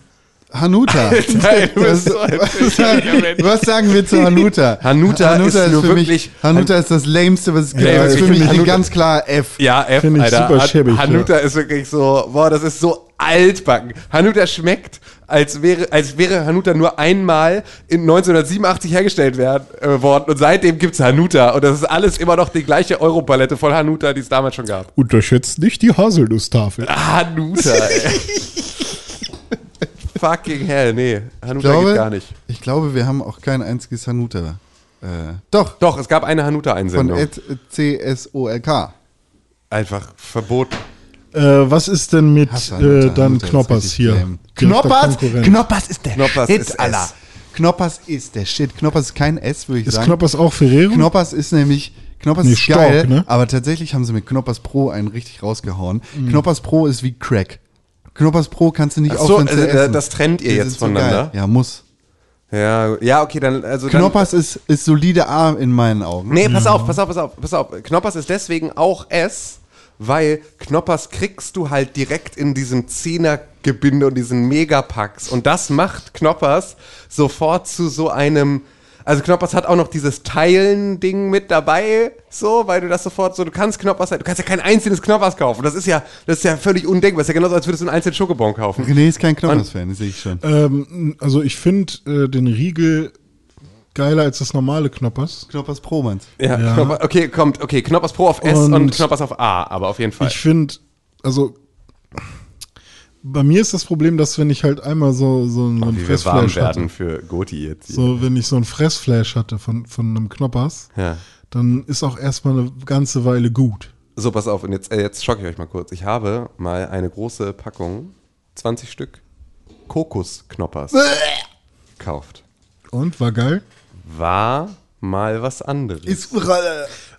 Hanuta. Nein, du bist Was, so ein was, was sagen wir zu Hanuta? Hanuta ist nur für mich, wirklich- Hanuta ist das lämste, was es gibt. Ja, das ist ich für mich Hanuta- ganz klar F. Ja, F, Finde ich Alter. super schäbig, Hanuta ist wirklich so, boah, das ist so altbacken. Hanuta schmeckt, als wäre, als wäre Hanuta nur einmal in 1987 hergestellt werden, äh, worden und seitdem gibt's Hanuta und das ist alles immer noch die gleiche Europalette voll Hanuta, die es damals schon gab. Unterschätzt nicht die Haselnusstafel. Hanuta, ey. Fucking hell, nee. Ich Hanuta glaube, geht gar nicht. ich glaube, wir haben auch kein einziges Hanuta. Äh, doch, Doch, es gab eine von Hanuta-Einsendung. Ed CSOLK. Einfach verboten. Äh, was ist denn mit Hasse Hanuta, äh, dann Hanuta ist Knoppers hier? Knoppers. Knoppers ist der Knoppers Shit, ist. S. Knoppers ist der Shit. Knoppers ist kein S, würde ich Ist sagen. Knoppers auch Ferrero? Knoppers ist nämlich, Knoppers Nee, ist Stork, geil, ne? aber tatsächlich haben sie mit Knoppers Pro einen richtig rausgehauen. Mhm. Knoppers Pro ist wie Crack. Knoppers Pro kannst du nicht Ach so, aufhören zu also, äh, essen. das trennt ihr Die jetzt so voneinander? geil. Ja, muss. Ja, ja, okay, dann, also dann, Knoppers ist, ist solide A in meinen Augen. Nee, pass auf, pass auf, pass auf, pass auf. Knoppers ist deswegen auch S, weil Knoppers kriegst du halt direkt in diesem Zehnergebinde und diesen Megapacks. Und das macht Knoppers sofort zu so einem. Also Knoppers hat auch noch dieses Teilen-Ding mit dabei, so, weil du das sofort so, du kannst Knoppers, du kannst ja kein einzelnes Knoppers kaufen. Das ist ja, das ist ja völlig undenkbar. Das ist ja genauso, als würdest du einen einzelnen Schokobon kaufen. René ist kein Knoppers-Fan, das sehe ich schon. Ähm, also ich finde äh, den Riegel geiler als das normale Knoppers. Knoppers Pro, meinst Ja, Ja. Knopper, okay, kommt, okay, Knoppers Pro auf S und, Und- Knoppers auf A, aber auf jeden Fall. Ich finde, also bei mir ist das Problem, dass wenn ich halt einmal so, so, so ein Wie wir warm Fressflash hatte, für Goti jetzt. hier. so wenn ich so ein Fressflash hatte von, von einem Knoppers, Ja. dann ist auch erstmal eine ganze Weile gut. So, pass auf, und jetzt, äh, jetzt schocke ich euch mal kurz. Ich habe mal eine große Packung, 20 Stück, Kokosknoppers gekauft. Und war geil. War mal was anderes.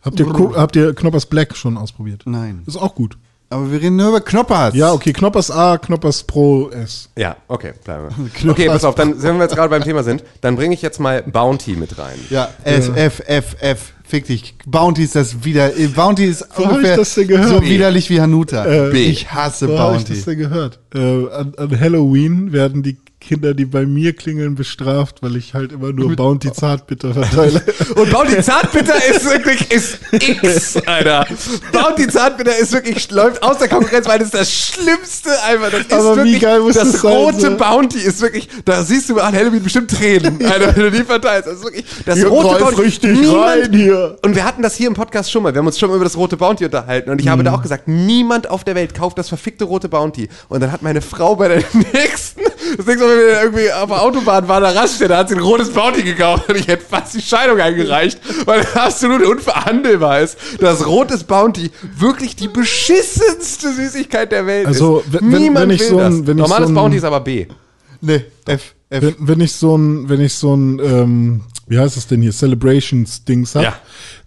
Habt ihr, Ko- habt ihr Knoppers Black schon ausprobiert? Nein. Ist auch gut. Aber wir reden nur über Knoppers. Ja, okay, Knoppers A, Knoppers Pro S. ja, okay, bleiben wir. Okay, pass auf, dann, wenn wir jetzt gerade beim Thema sind, dann bringe ich jetzt mal Bounty mit rein. Ja, S, F, F, F. Fick dich. Bounty ist das wieder. Bounty ist Wo hab ungefähr ich das denn gehört? so B. widerlich wie Hanuta. Äh, B. Ich hasse Wo habe ich Bounty. das denn gehört? Äh, an, an Halloween werden die Kinder, die bei mir klingeln, bestraft, weil ich halt immer nur Bounty Zartbitter verteile. Und Bounty Zartbitter ist wirklich, ist X, Alter. Bounty Zartbitter ist wirklich, läuft aus der Konkurrenz, weil das ist das Schlimmste einfach. Das ist Aber wie wirklich, geil muss das das sein, rote so? Bounty ist wirklich, da siehst du an Halloween bestimmt Tränen, Alter, wenn du die verteilst. Das ist wirklich, das Ihr rote greift richtig rein hier. Und wir hatten das hier im Podcast schon mal. Wir haben uns schon mal über das rote Bounty unterhalten. Und ich Mhm. habe da auch gesagt, niemand auf der Welt kauft das verfickte rote Bounty. Und dann hat meine Frau bei der nächsten, das nächste Mal, wenn wir irgendwie auf der Autobahn waren, da Raststätte, da hat sie ein rotes Bounty gekauft. Und ich hätte fast die Scheidung eingereicht, weil das absolut unverhandelbar ist, dass rotes Bounty wirklich die beschissenste Süßigkeit der Welt Also, ist. wenn- wenn- Niemand wenn ich will so das. ein- wenn ich Normales so ein- Bounty ist aber B. Nee, F. F. Wenn, wenn ich so ein, wenn ich so ein, ähm, wie heißt das denn hier, Celebrations-Dings hab, Ja.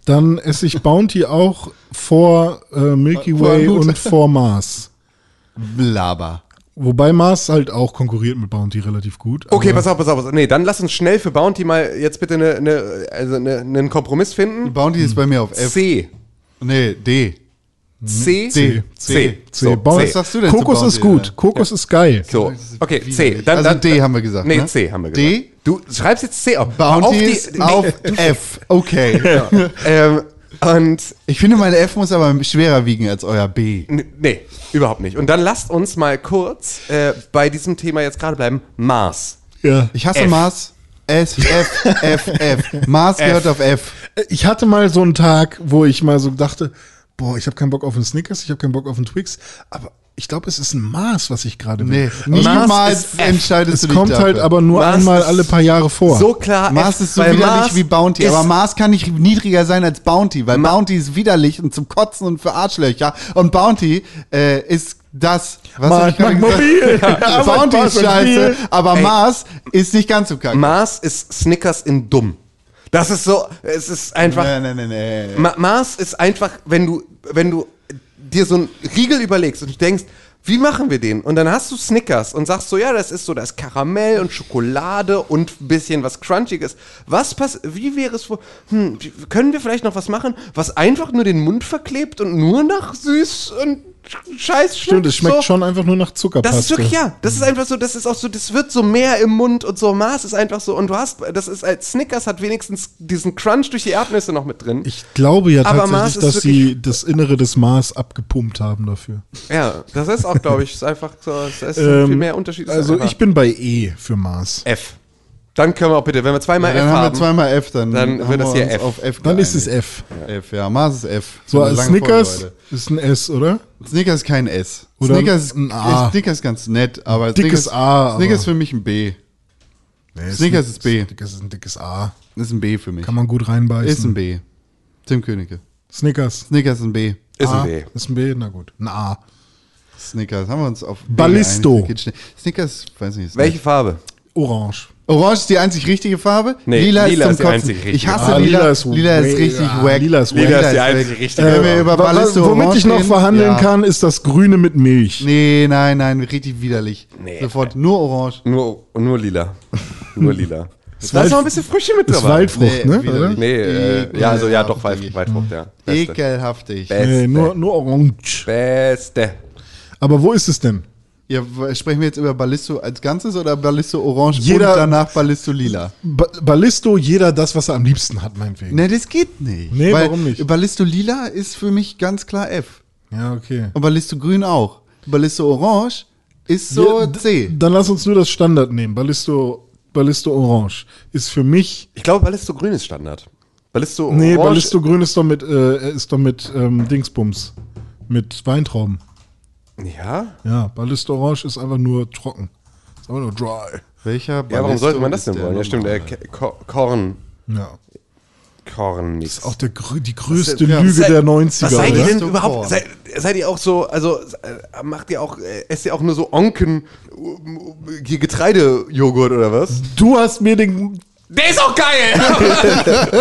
dann esse ich Bounty auch vor äh, Milky Vor Way Nut. und vor Mars. Laber. Wobei Mars halt auch konkurriert mit Bounty relativ gut. Okay, pass auf, pass auf. pass auf. Nee, dann lass uns schnell für Bounty mal jetzt bitte eine, eine, also eine, einen Kompromiss finden. Bounty ist bei mir auf F. C. Nee, D. C. C. C. C. So, Bounty- Was sagst du denn Kokos ist gut. Kokos ist geil. So, okay, C. Dann, Also dann, D haben wir gesagt, Nee, ne? C haben wir gesagt. D? Du schreibst jetzt C auf. Bounty auf die- ist nee, auf F. Okay. Ähm, und Ich finde, meine F muss aber schwerer wiegen als euer B. nee, überhaupt nicht. Und dann lasst uns mal kurz äh, bei diesem Thema jetzt gerade bleiben. Mars. Ja. Ich hasse F. Mars. S, F, F, F. Mars gehört auf F. Ich hatte mal so einen Tag, wo ich mal so dachte, boah, ich habe keinen Bock auf einen Snickers, ich habe keinen Bock auf einen Twix, aber ich glaube, es ist ein Maß, was ich gerade will. Nee, niemals entscheidest Es du dich kommt dafür. halt aber nur Mars einmal alle paar Jahre vor. So klar. Mars F, ist so widerlich Mars wie Bounty, aber Mars kann nicht niedriger sein als Bounty, weil Bounty ist widerlich und zum Kotzen und für Arschlöcher und Bounty äh, ist das, was hab ich gesagt? Mobil. Ja, Bounty ist scheiße, aber Ey. Mars ist nicht ganz so kacke. Mars ist Snickers in dumm. Das ist so, es ist einfach. nee, nee, nee, nee. Ma Mars ist einfach, wenn du, wenn du dir so einen Riegel überlegst und denkst, wie machen wir den? Und dann hast du Snickers und sagst so, ja, das ist so, das Karamell und Schokolade und ein bisschen was Crunchiges. Was pass wie wäre es, hm, können wir vielleicht noch was machen, was einfach nur den Mund verklebt und nur nach süß und scheiß Stimmt, es schmeckt so? schon einfach nur nach Zuckerpaste. Das ist wirklich, ja, das ist einfach so, das ist auch so, das wird so mehr im Mund und so, Mars ist einfach so, und du hast, das ist als Snickers hat wenigstens diesen Crunch durch die Erdnüsse noch mit drin. Ich glaube ja Aber tatsächlich, dass sie das Innere des Mars abgepumpt haben dafür. Ja, das ist auch, glaube ich, ist einfach so, es ist viel Ähm, mehr Unterschied. Also ich bin bei E für Mars. F. Dann können wir auch bitte, wenn wir zweimal Ja, dann F haben wir haben, zweimal F, dann, Dann haben wird das wir hier F. auf F Dann ist es. F. F, ja, Mars ist F. So, Eine als lange Snickers Folge ist ein S, oder? Snickers ist kein S. Oder Snickers ist, ein A. Snickers ist ganz nett, aber Dickes Snickers, A, aber- Snickers ist für mich ein B. Nee, Snickers ist B. Snickers ist ein dickes A. Ist ein B für mich. Kann man gut reinbeißen. Ist ein B. Tim Königke. Snickers. Snickers ist ein B. ist A. ein B. Ist ein B, na gut. Ein A. Snickers, haben wir uns auf B Ballisto. Snickers, weiß nicht. ist Welche Farbe? Orange. Orange ist die einzig richtige Farbe. Nee, lila, lila ist ist zum die einzig richtige Ich hasse. Ah, lila. lila ist Lila ist richtig ja, wack. lila ist wack. Lila ist die einzig richtige Wenn wir Ballisto Womit Orange ich noch verhandeln ja. kann, ist das Grüne mit Milch. Nee, nein, nein, richtig widerlich. Nee. Sofort nur Orange. Nur, nur lila. Nur lila. Da Wald- ist noch ein bisschen Frische mit Ist dabei. Waldfrucht, Nee, ne? Oder? Nee, äh, ja, also ja, doch, Wald, Ekelhaftig. Waldfrucht, ja. Beste. Ekelhaftig. Beste. Nee, nur, nur Orange. Beste. Aber wo ist es denn? Ja, sprechen wir jetzt über Ballisto als Ganzes oder Ballisto Orange Jeder- und danach Ballisto Lila? Ba Ballisto, jeder das, was er am liebsten hat, meinetwegen. Ne, das geht nicht. Nee, Weil warum nicht? Ballisto Lila ist für mich ganz klar F. Ja, okay. Und Ballisto Grün auch. Ballisto Orange ist so Ja, C. Dann lass uns nur das Standard nehmen. Ballisto, Ballisto Orange ist für mich. Ich glaube, Ballisto Grün ist Standard. Ballisto Nee, Orange- Ballisto Grün ist doch mit, äh, ist doch mit ähm, Dingsbums. Mit Weintrauben. Ja? Ja, Ballisto Orange ist einfach nur trocken. Ist einfach nur dry. Welcher Ja, warum Ballisto sollte man das ist denn der wollen? Ja, stimmt? K- Ko- Korn. Ja. Kornmix. Auch der, grö- die größte ja, Lüge Seid- der 90er, Was seid ihr oder? denn überhaupt? Seid, seid ihr auch so, also äh, macht ihr auch, äh, esst ihr auch nur so Onken, äh, hier Getreidejoghurt oder was? Du hast mir den. Der ist auch geil!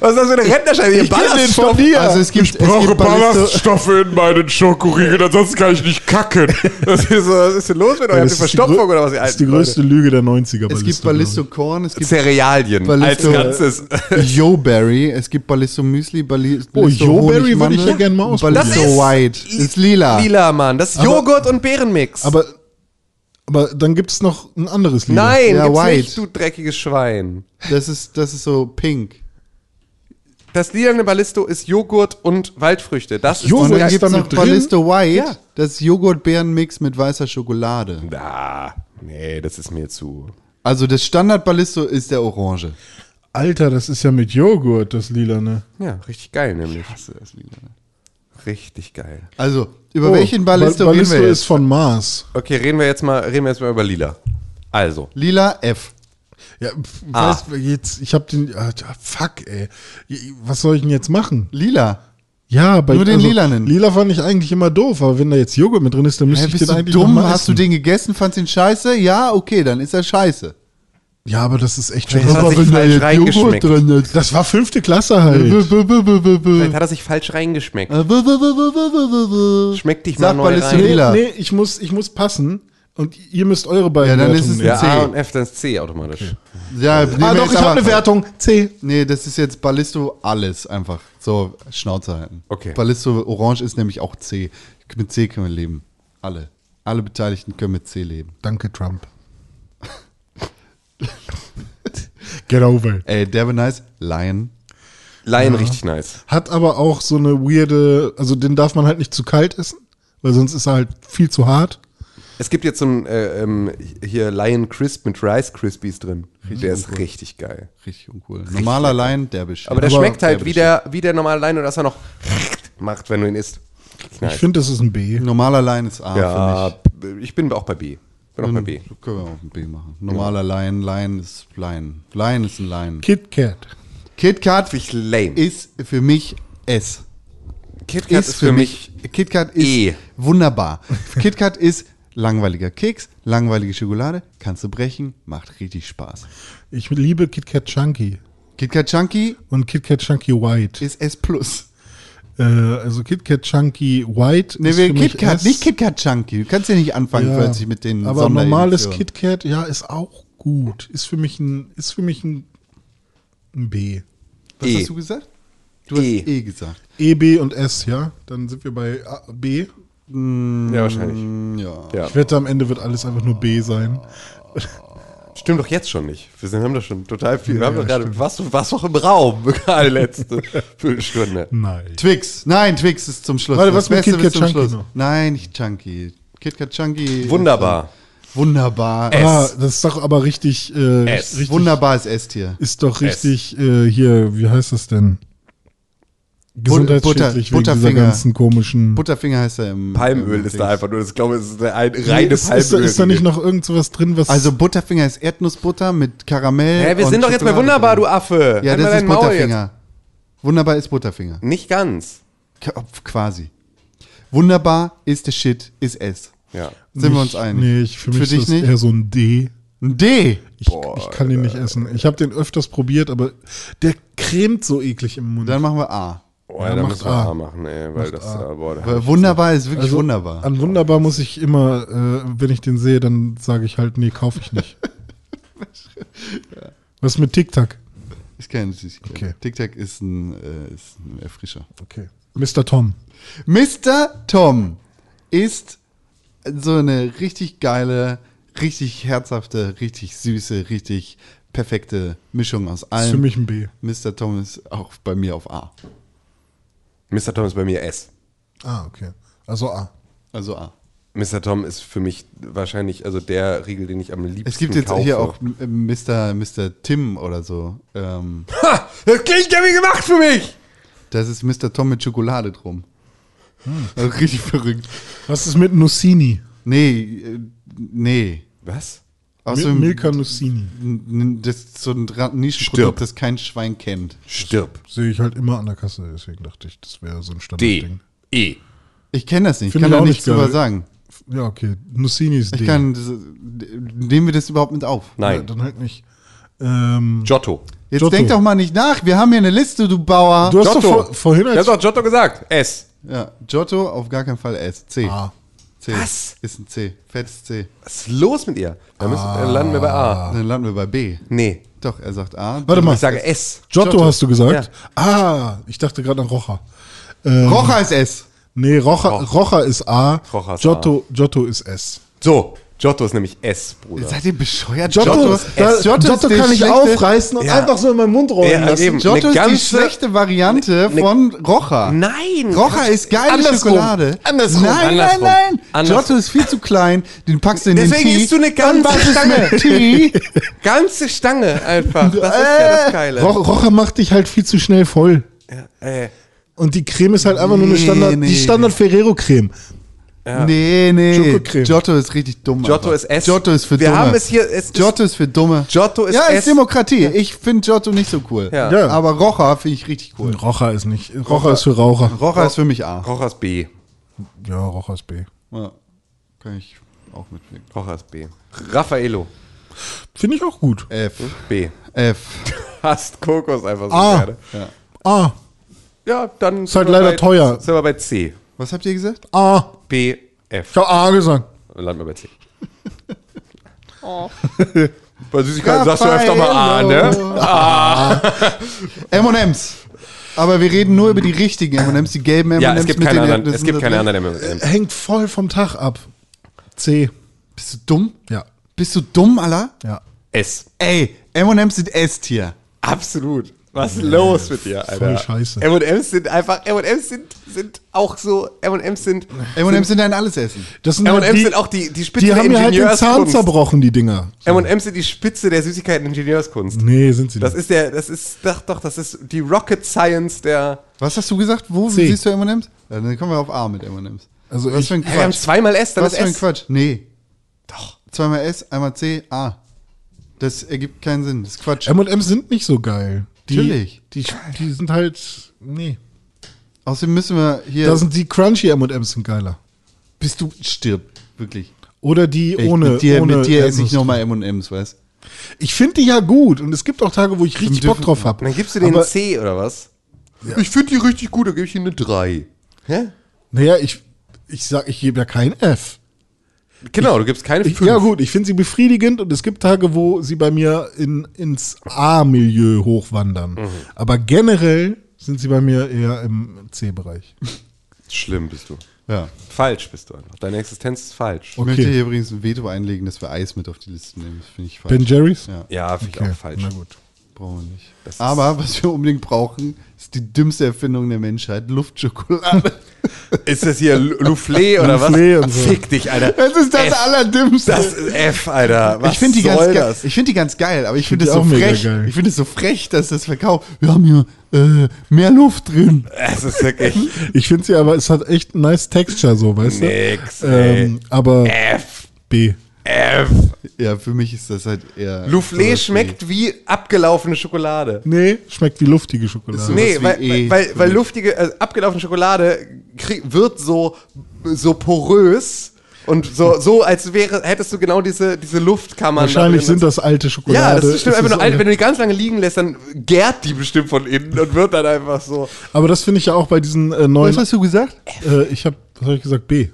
was ist das für eine Rentnerscheibe? Ihr Ich kenn den Ballaststoff. von dir. Also es gibt, es brauche gibt Ballisto, Ballaststoffe in meinen Schokoriegeln, ansonsten kann ich nicht kacken. Was ist, so, was ist denn los mit euch? Habt ihr das ist die Verstopfung oder was? Das ist die größte Lüge der 90er. es gibt Ballisto Korn, es Leute? gibt Cerealien Ballisto- als Ganzes. Yo-Berry, es gibt Ballisto Müsli, Oh, Ballisto Yo-Berry Honigmandel, würde ich ja gerne mal ausprobieren. Ballisto Das ist- White, ist lila. Lila, Mann. Das ist Aber- Joghurt und Beerenmix. Aber, aber dann gibt es noch ein anderes Lied. Nein, Ja, gibt's white. nicht, du dreckiges Schwein. Das ist, das ist so pink. Das lilane Ballisto ist Joghurt und Waldfrüchte. Das ist Joghurt Und dann ist gibt es noch drin? Ballisto White, Ja. das ist Joghurt-Beeren-Mix mit weißer Schokolade. Ah, nee, das ist mir zu. Also das Standard-Ballisto ist der Orange. Alter, das ist ja mit Joghurt, das Lilane. Ja, richtig geil nämlich. Hasse das Lila. Richtig geil. Also, über Oh, welchen Ballisto, Ba- reden wir ist jetzt? von Mars. Okay, reden wir jetzt mal, reden wir jetzt mal über Lila. Also, Lila, F. Ja, Ah. weißt du, jetzt, ich hab den, ah, fuck, ey. Was soll ich denn jetzt machen? Lila. Ja, bei Nur den lilanen. Lila fand ich eigentlich immer doof, aber wenn da jetzt Joghurt mit drin ist, dann müsste Hä, ich bist den du eigentlich dumm? noch mal Hast du den gegessen, fandst ihn scheiße? Ja, okay, dann ist er scheiße. Ja, aber das ist echt Vielleicht hat Aber sich wenn da falsch jetzt reingeschmeckt. Joghurt drin ist. Das war fünfte Klasse halt. Vielleicht hat er sich falsch reingeschmeckt. Schmeck dich mal Sag neu Ballisto rein. Nee, nee, ich muss, ich muss passen und ihr müsst eure beiden Ja, dann Wertungen ist es nehmen. Ja, C. A und F, dann ist C automatisch. Ja, nehmen Ah doch, ich habe aber- eine Wertung. C. Nee, das ist jetzt Ballisto alles einfach. So, Schnauze halten. Okay. Ballisto Orange ist nämlich auch C. Mit C können wir leben. Alle. Alle Beteiligten können mit C leben. Danke, Trump. Get over it. Ey, der war nice. Lion. Lion richtig nice. Hat aber auch so eine weirde, also den darf man halt nicht zu kalt essen, weil sonst ist er halt viel zu hart. Es gibt jetzt so ein äh, ähm, hier Lion Crisp mit Rice Krispies drin. Der ist richtig geil. Richtig uncool. Normaler Lion, der bestimmt. Aber der Aber schmeckt halt der wie der, wie der normale Lion und dass er noch macht, wenn du ihn isst. Richtig nice. Ich finde, das ist ein B. Normaler Lion ist A ja, für mich. ich bin auch bei B. Bin auch bei B. Können wir auch ein B machen. Normaler Lion, Lion ist Lion. Lion ist ein Lion. Kit Kat. KitKat Ich lame. ist für mich S. KitKat ist für mich KitKat ist E. wunderbar. KitKat ist langweiliger Keks, langweilige Schokolade, kannst du brechen, macht richtig Spaß. Ich liebe Kit Kat Chunky KitKat Chunky und Kit Kat Chunky White. ist S+. Äh, also Kit Kat Chunky White Nee, ist KitKat, S. nicht KitKat Chunky. Du kannst ja nicht anfangen, Ja, plötzlich mit den Aber normales. Kit Kat, ja, ist auch gut. Ist für mich ein, ist für mich ein, ein B. Was E. hast du gesagt? Du hast E. E gesagt. E, B und S, ja. Dann sind wir bei A, B. Ja, wahrscheinlich. Ja. Ja. Ich wette, am Ende wird alles einfach nur B sein. Stimmt doch jetzt schon nicht. Wir sind, haben doch schon total viel. wir haben Ja, doch gerade, warst du warst doch im Raum, gerade letzte Viertelstunde. Nein. Twix. Nein, Twix ist zum Schluss. Warte, Das was mit Beste zum Chunky Schluss. noch? Nein, nicht Chunky. KitKat Chunky. ist, Wunderbar. äh, Wunderbar. Ah, das ist doch aber richtig, äh, S. richtig Wunderbares S-Tier. ist doch richtig äh, hier, wie heißt das denn? Gesundheitsschädlich Butter- wegen dieser Butterfinger. ganzen komischen. Butterfinger heißt er im. Palmöl im ist da einfach nur. Ich glaube, es ist eine ein, Nee, reine ist, ist, da, Palmöl. ist da nicht noch irgend sowas drin, was. Also Butterfinger ist Erdnussbutter mit Karamell. Hä, wir und sind doch jetzt bei Wunderbar, du Affe. Ja, mal das ist Butterfinger. Wunderbar ist Butterfinger. Nicht ganz. Quasi. Wunderbar ist der Shit, ist S. Ja. Sind wir nicht- uns einig? Nee, ich, für mich Für ist dich das nicht? eher so ein D. Ein D. Ich, ich kann den nicht essen. Ich habe den öfters probiert, aber der cremt so eklig im Mund. Dann machen wir A. Boah, Ja, da macht müssen wir A. A machen, ey, weil das, äh, boah, da wunderbar ist wirklich Also, wunderbar. An wunderbar muss ich immer, äh, wenn ich den sehe, dann sage ich halt, nee, kaufe ich nicht. Was mit Tic-Tac? Ich kenne es nicht. Okay. Tic-Tac ist ein, äh, ist ein Erfrischer. Okay. Mr. Tom. Mr. Tom ist so eine richtig geile, richtig herzhafte, richtig süße, richtig perfekte Mischung aus Ist allem. für mich ein B. Mr. Tom ist auch bei mir auf A. Mr. Tom ist bei mir S. Ah, okay. Also A. Also A. Mr. Tom ist für mich wahrscheinlich also der Riegel, den ich am liebsten Es gibt jetzt kaufe. hier auch Mr. Mr. Tim oder so. Ähm, Ha! Das klingt ja wie gemacht für mich! das ist Mr. Tom mit Schokolade drum. Also richtig verrückt. Was ist mit Nussini? Nee, äh, nee. Was? Aus Mil dem- Milka Nussini. Das ist so ein Nischenprodukt, das kein Schwein kennt. Stirb. Sehe ich halt immer an der Kasse, deswegen dachte ich, das wäre so ein D. Standardding. E. Ich kenne das nicht, Find kann ich da auch nichts drüber sagen. Ja, okay. Nussini ist Ich D. kann, das, nehmen wir das überhaupt mit auf? Ja, Nein. dann halt nicht. Ähm, Giotto. Jetzt Giotto. denk doch mal nicht nach, wir haben hier eine Liste, du Bauer. du hast doch Giotto. vor, vorhin Ich als hab doch Giotto gesagt. S. ja, Giotto auf gar keinen Fall S. C. A. C. Was? Ist ein C. Fettes C. Was ist los mit ihr? Dann, müssen, dann landen wir bei A. Dann landen wir bei B. Nee. Doch, er sagt A. Warte mal. Ich sage S. Giotto, Giotto. hast du gesagt? Ah, ich dachte gerade an Rocha. Ähm, Rocha ist S. Nee, Rocha, Rocha ist A. Rocha ist Giotto, Giotto ist S. So. Giotto ist nämlich S, Bruder. Seid ihr bescheuert? Giotto, da, S. Giotto, ist die kann ich aufreißen und Ja. einfach so in meinen Mund rollen Ja, lassen. eben. Giotto Eine ist die schlechte Variante ne- von Rocha. Nein. Rocha ist geile Andersrum. Schokolade. Andersrum. Nein, Andersrum. nein, nein. Andersrum. Giotto ist viel zu klein. Den packst du in Deswegen den Tee. isst du eine ganze ist Stange. Tee. Ganze Stange einfach. Das ist ja das Geile. Ro Rocha macht dich halt viel zu schnell voll. Ja, äh, Und die Creme ist halt einfach nur eine Nee, Standard, nee. die Standard Ferrero Creme. Nee, nee. Schokocreme. Giotto ist richtig dumm. Giotto aber. ist S. Giotto ist für Wir Dumme. haben es hier- es ist- Giotto ist für Dumme. Giotto ist ja, S. ist Demokratie. Ich finde Giotto nicht so cool. Ja. Ja. Aber Rocha finde ich richtig cool. Rocher ist nicht. Rocher ist für Raucher. Rocha ist für mich A. Rochers B. Ja, Rocher ist B. Ja. Kann ich auch mitwirken. Rochers B. Raffaello. Finde ich auch gut. F. B. F. Hasst Kokos einfach so Ah. gerne. A. Ja, dann. Ist halt leider bei, teuer. Sind wir bei C. Was habt ihr gesagt? A. B, F. Ich habe A gesagt. Dann landen wir bei C. Bei Süßigkeiten sagst du öfter mal A, ne? M&M's. Aber wir reden nur über die richtigen M&M's, die gelben M&M's. Ja, es gibt mit keine den- anderen. das Es sind gibt das- keine anderen M&M's. Hängt voll vom Tag ab. C. Bist du dumm? Ja. Bist du dumm, Alter? Ja. S. Ey, M&M's sind S-Tier. Absolut. Was ist los mit dir, Alter? Voll scheiße. M&M's sind einfach, M&M's sind, sind auch so, M&M's sind, M&M's sind ein alles Essen. Das sind M&M's halt die, sind auch die, die Spitze die der haben mir halt den Zahn zerbrochen, die Dinger. So. M&M's sind die Spitze der Süßigkeiten Ingenieurskunst. Nee, sind sie Das nicht. ist der, das ist, doch, doch, das ist die Rocket Science der, Was hast du gesagt? Wo C. siehst du M&M's? Ja, dann kommen wir auf A mit M&M's. Also Was ich, für ein Hey, wir haben Quatsch. zweimal S, dann Was ist für ein S. Quatsch. Nee. Doch. Zweimal S, einmal C, A. Das ergibt keinen Sinn. Das ist Quatsch. M&M's sind nicht so geil. Die, Natürlich. Die, die sind halt, nee. Außerdem müssen wir hier. Da sind die Crunchy M&M's sind geiler. bist du stirb, wirklich. Oder die Echt, ohne, mit dir, ohne mit dir esse ich nochmal M&M's, weißt Ich finde die ja gut und es gibt auch Tage, wo ich richtig dürfen- Bock drauf habe. Und dann gibst du denen C oder was? Ich finde die richtig gut, da gebe ich ihnen eine 3. Hä? Naja, ich, ich sag, ich gebe ja kein F. Genau, du gibst keine Ich, 5. ja gut, ich finde sie befriedigend und es gibt Tage, wo sie bei mir in, ins A-Milieu hochwandern. Mhm. Aber generell sind sie bei mir eher im C-Bereich. Schlimm bist du. Ja. Falsch bist du einfach. Deine Existenz ist falsch. Ich möchte Okay. hier übrigens ein Veto einlegen, dass wir Eis mit auf die Liste nehmen. Das finde ich falsch. Ben Jerry's? Ja, Ja, finde ich Okay, auch falsch. na gut. brauchen wir nicht. Aber was wir unbedingt brauchen, ist die dümmste Erfindung der Menschheit: Luftschokolade. Ist das hier Lu- Soufflé oder was? Soufflé und so. Fick dich, Alter. Das ist das F. Allerdümmste. Das ist F, Alter. Was ich finde die, ganz geil. das? Ich find die ganz geil, aber ich find finde es so frech. geil. Ich finde es so frech, dass das verkauft. Wir haben hier äh, mehr Luft drin. Es ist wirklich Ich finde sie aber, es hat echt nice Texture so, weißt nix, du? Ähm, aber F. B. F. Ja, für mich ist das halt eher. Soufflé schmeckt wie abgelaufene Schokolade. Nee, schmeckt wie luftige Schokolade. Nee, weil, E weil, weil luftige, also abgelaufene Schokolade krieg, wird so, so porös und so, so als wäre, hättest du genau diese, diese Luftkammern. Wahrscheinlich da sind das alte Schokolade. Ja, das ist stimmt Es einfach nur alt. Wenn du die ganz lange liegen lässt, dann gärt die bestimmt von innen und wird dann einfach so. Aber das finde ich ja auch bei diesen äh, neuen. Was hast du gesagt? Äh, ich habe, was habe ich gesagt? B.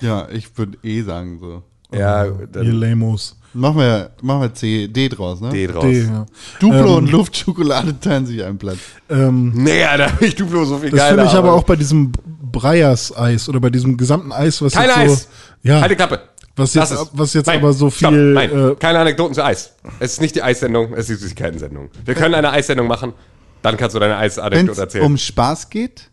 Ja, ich würde E sagen so. Ja, Ihr dann Lamos. Machen wir, machen wir C, D draus, ne? D draus. D, ja. Duplo Ähm, und Luftschokolade teilen sich einen Platz. Ähm, Nee, da bin ich Duplo so viel das geiler. finde ich aber auch bei diesem Breyers-Eis oder bei diesem gesamten Eis, was Kein jetzt Eis! so. Ja, Halt die Klappe. was jetzt, es. was jetzt Nein, aber so stopp, viel. Nein, äh, keine Anekdoten zu Eis. Es ist nicht die Eissendung, es ist die Süßigkeiten-Sendung. Wir können eine Eissendung machen, dann kannst du deine Wenn Eisanekdote es erzählen. um Spaß geht,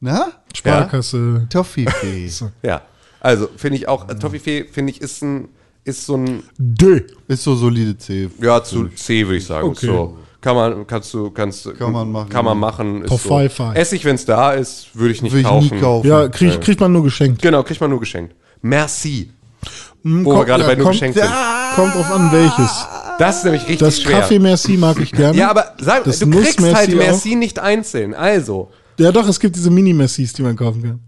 na? Sparkasse. Toffifee. ja, also finde ich auch, Toffifee, finde ich, ist ein, ist so ein, D. Ist so solide C. ja, zu C würde ich sagen. Okay. So. Kann man, kannst du, kannst Kann man machen. Kann man machen. Ist Top so. five, five. Essig, wenn es da ist, würde ich nicht Würde ich kaufen. nie kaufen. Ja, krieg, kriegt man nur geschenkt. Genau, kriegt man nur geschenkt. Merci. Hm, Wo wir kommt- gerade ja, bei nur kommt, geschenkt sind. Kommt drauf an, welches. Das ist nämlich richtig Das schwer. Kaffee Merci mag ich gerne. ja, aber sag, Das du Nuss kriegst halt Merci Merci nicht einzeln. Also. Ja, doch, es gibt diese Mini-Messis, die man kaufen kann.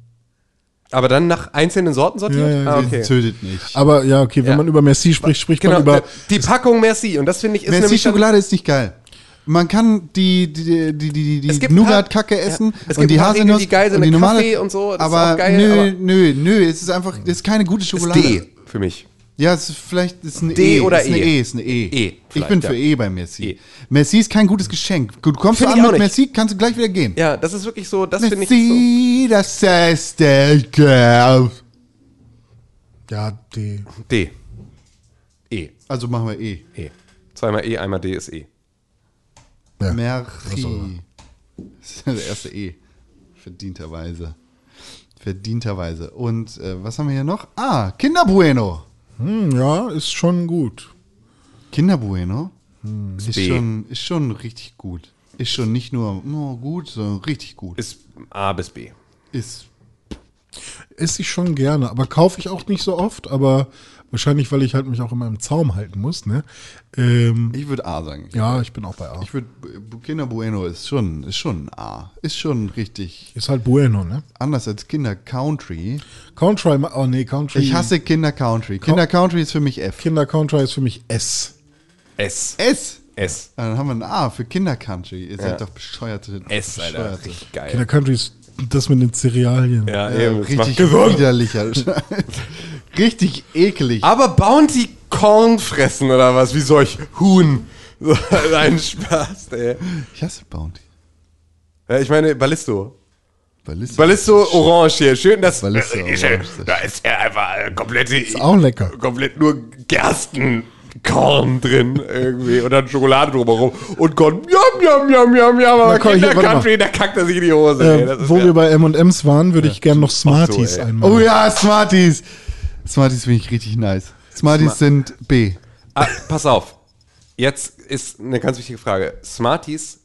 Aber dann nach einzelnen Sorten sortiert? Ja, ja, ah, okay. Tötet nicht. Aber ja, okay, wenn Ja. man über Merci spricht, spricht Genau, man über. die Packung Merci. Und das finde ich ist Merci Schokolade ist nicht geil. Man kann die, die, die, die, die, Es Nougat-Kacke ja, essen es und gibt die Haselnuss die geil sind, und die mit normale. Kaffee und so, das ist aber auch geil, nö, aber- nö, nö, es ist einfach, das ist keine gute ist Schokolade. D für mich. Ja, es ist vielleicht ist eine D E. oder ist eine E? E, ist eine E. E, ich bin für ja. E bei Merci. E. Merci ist kein gutes Geschenk. Du kommst Find du ich an mit. Merci, kannst du gleich wieder gehen. Ja, das ist wirklich so, das finde ich so. Merci, das ist der Kauf. Ja, D. D. E. Also machen wir E. E. Zweimal E, einmal D ist E. Ja. Merci. Das ist das erste E. Verdienterweise. Verdienterweise. Und äh, was haben wir hier noch? Ah, Kinder Bueno. Hm, ja, ist schon gut. Kinder Bueno ist, B. schon, ist schon richtig gut. Ist schon nicht nur oh, gut, sondern richtig gut. Ist A bis B. Ist esse ich schon gerne, aber kaufe ich auch nicht so oft, aber wahrscheinlich, weil ich halt mich auch immer im Zaum halten muss, ne? Ähm, Ich würde A sagen. ja, ich bin auch bei A. Ich würde, Kinder Bueno ist schon, ist schon ein A. Ist schon richtig Ist halt Bueno, ne? anders als Kinder Country. Country, oh nee, Country. Ich hasse Kinder Country. Kinder Country ist für mich F. Kinder Country ist für mich S. S. S. S. Dann haben wir ein A für Kinder Country. Ihr seid doch bescheuerte. S, Alter. bescheuerte. Richtig geil. Kinder Country ist das mit den Cerealien. Ja, Ja, eben. Richtig gesund. widerlicher. richtig eklig. Aber Bounty Korn fressen oder was? Wie solch Huhn. So, Nein, Spaß, ey. Ich hasse Bounty. Ja, ich meine, Ballisto. Ballisto. Ballisto Orange hier. Schön, dass. Ballisto äh, ich, Orange, da ist ja einfach komplett, Auch lecker. komplett nur Gerstenkorn drin irgendwie und dann Schokolade drumherum und Gott, jam, jam, jam, jam, jam, aber komm, hier, Kinder mal. Country, da kackt er sich in die Hose. ey. Äh, ist wo ja- wir bei M&M's waren, würde ich gerne noch Smarties ey. einmal. Oh ja, Smarties. Smarties finde ich richtig nice. Smarties sind B. Ah, pass auf. Jetzt ist eine ganz wichtige Frage. Smarties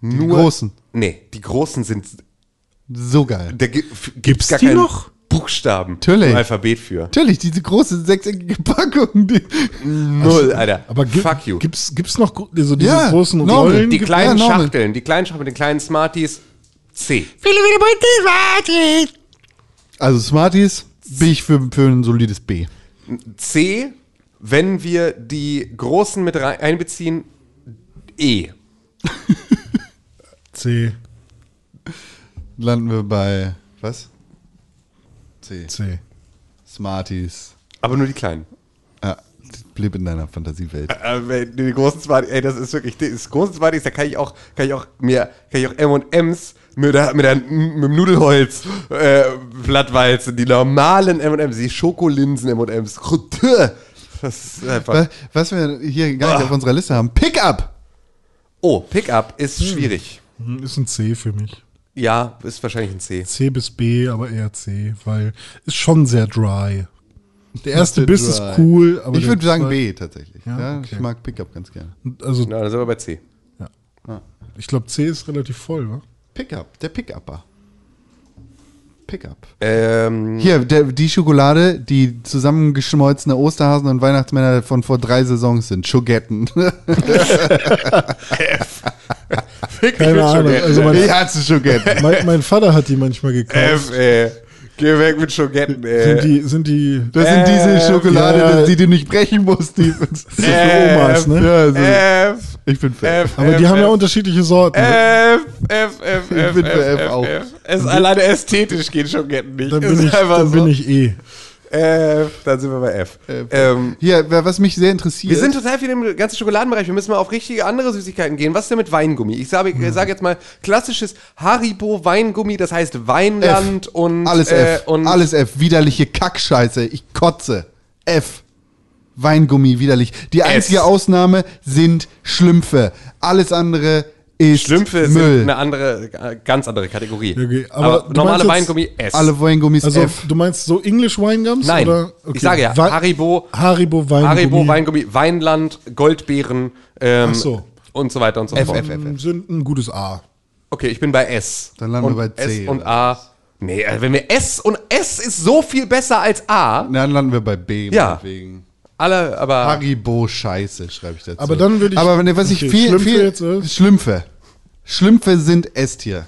Die nur. großen. Nee, die großen sind. So geil. Da gi- f- gibt's Gibt's gar die keinen noch? Buchstaben Natürlich. im Alphabet für. Natürlich, diese große sechseckige Packung. Die Null, Alter. Aber gi Fuck you. Gibt's, gibt's noch so diese Ja, großen normal. Rollen? die Gibt- kleinen ja. Schachteln, die kleinen Schachteln mit den kleinen Smarties. C. Also Smarties bin ich für, für ein solides B. C, wenn wir die großen mit rein, einbeziehen, E. C, Landen wir bei was? C. C. Smarties. Aber nur die kleinen. Blieb in deiner Fantasiewelt. Äh, wenn die großen Smarties, ey, das ist wirklich, das großen Smarties, da kann ich auch, kann ich auch mir, kann ich auch M&M's mit der, mit der, mit dem Nudelholz, äh, Blattwalzen, die normalen M&M's, die Schokolinsen M&M's. Das ist einfach. Wa- Was wir hier gar nicht Ah. auf unserer Liste haben. Pickup! Oh, Pickup ist schwierig. Hm, Ist ein C für mich. Ja, ist wahrscheinlich ein C. C bis B, aber eher C, weil ist schon sehr dry. Der erste Biss ist cool, aber ich würde sagen zwei- B tatsächlich. Ja, Ja, okay. Ich mag Pickup ganz gerne. Also Na, dann sind wir bei C. ich glaube C ist relativ voll, wa? Pickup, der Pickupper. Pickup. Ähm, Hier, der, die Schokolade, die zusammengeschmolzene Osterhasen und Weihnachtsmänner von vor drei Saisons sind. Schogetten. Keine Ahnung. Also mein, ich hasse Schogetten. mein, mein Vater hat die manchmal gekauft. F, ey. Geh weg mit Schogetten, ey. Sind die, sind die Das sind diese Schokolade, ja. die du nicht brechen musst. Die, für Omas, ne? ja, also, F, ich bin Fan. F, aber F, die haben ja F, unterschiedliche Sorten. F, F, F, Ich F, bin F, für F F, auch. F. Es alleine ästhetisch gehen Schogetten nicht. Dann bin ich, dann so. bin ich E. F, dann sind wir bei F. Ähm, Hier, was mich sehr interessiert. wir sind total viel im ganzen Schokoladenbereich. Wir müssen mal auf richtige andere Süßigkeiten gehen. Was ist denn mit Weingummi? Ich sage Hm. ich sag jetzt mal klassisches Haribo Weingummi, das heißt Weinland F. und alles äh, F. und alles F. Widerliche Kackscheiße. Ich kotze. F. Weingummi, widerlich. Die einzige Ausnahme sind Schlümpfe. Alles andere ist Schlümpfe Müll. sind eine andere, äh, ganz andere Kategorie. Okay, aber aber normale Weingummi S. Alle Weingummis Also F. du meinst so English Wine Gums? Nein, Oder? ich sage ja, Haribo, Haribo Weingummi. Haribo Weingummi, Weinland, Goldbeeren ähm, Ach so. und so weiter und so F, fort. F, F. sind ein gutes A. Okay, ich bin bei S. Dann landen und wir bei C S und A. Nee, also wenn wir S und S ist so viel besser als A. Dann landen wir bei B. Ja. meinetwegen. Alle, aber Haribo Scheiße, schreibe ich dazu. Aber dann würde ich- Aber wenn, was ich okay, viel, Schlümpfe viel jetzt, oder? Schlümpfe. Schlümpfe sind S-Tier.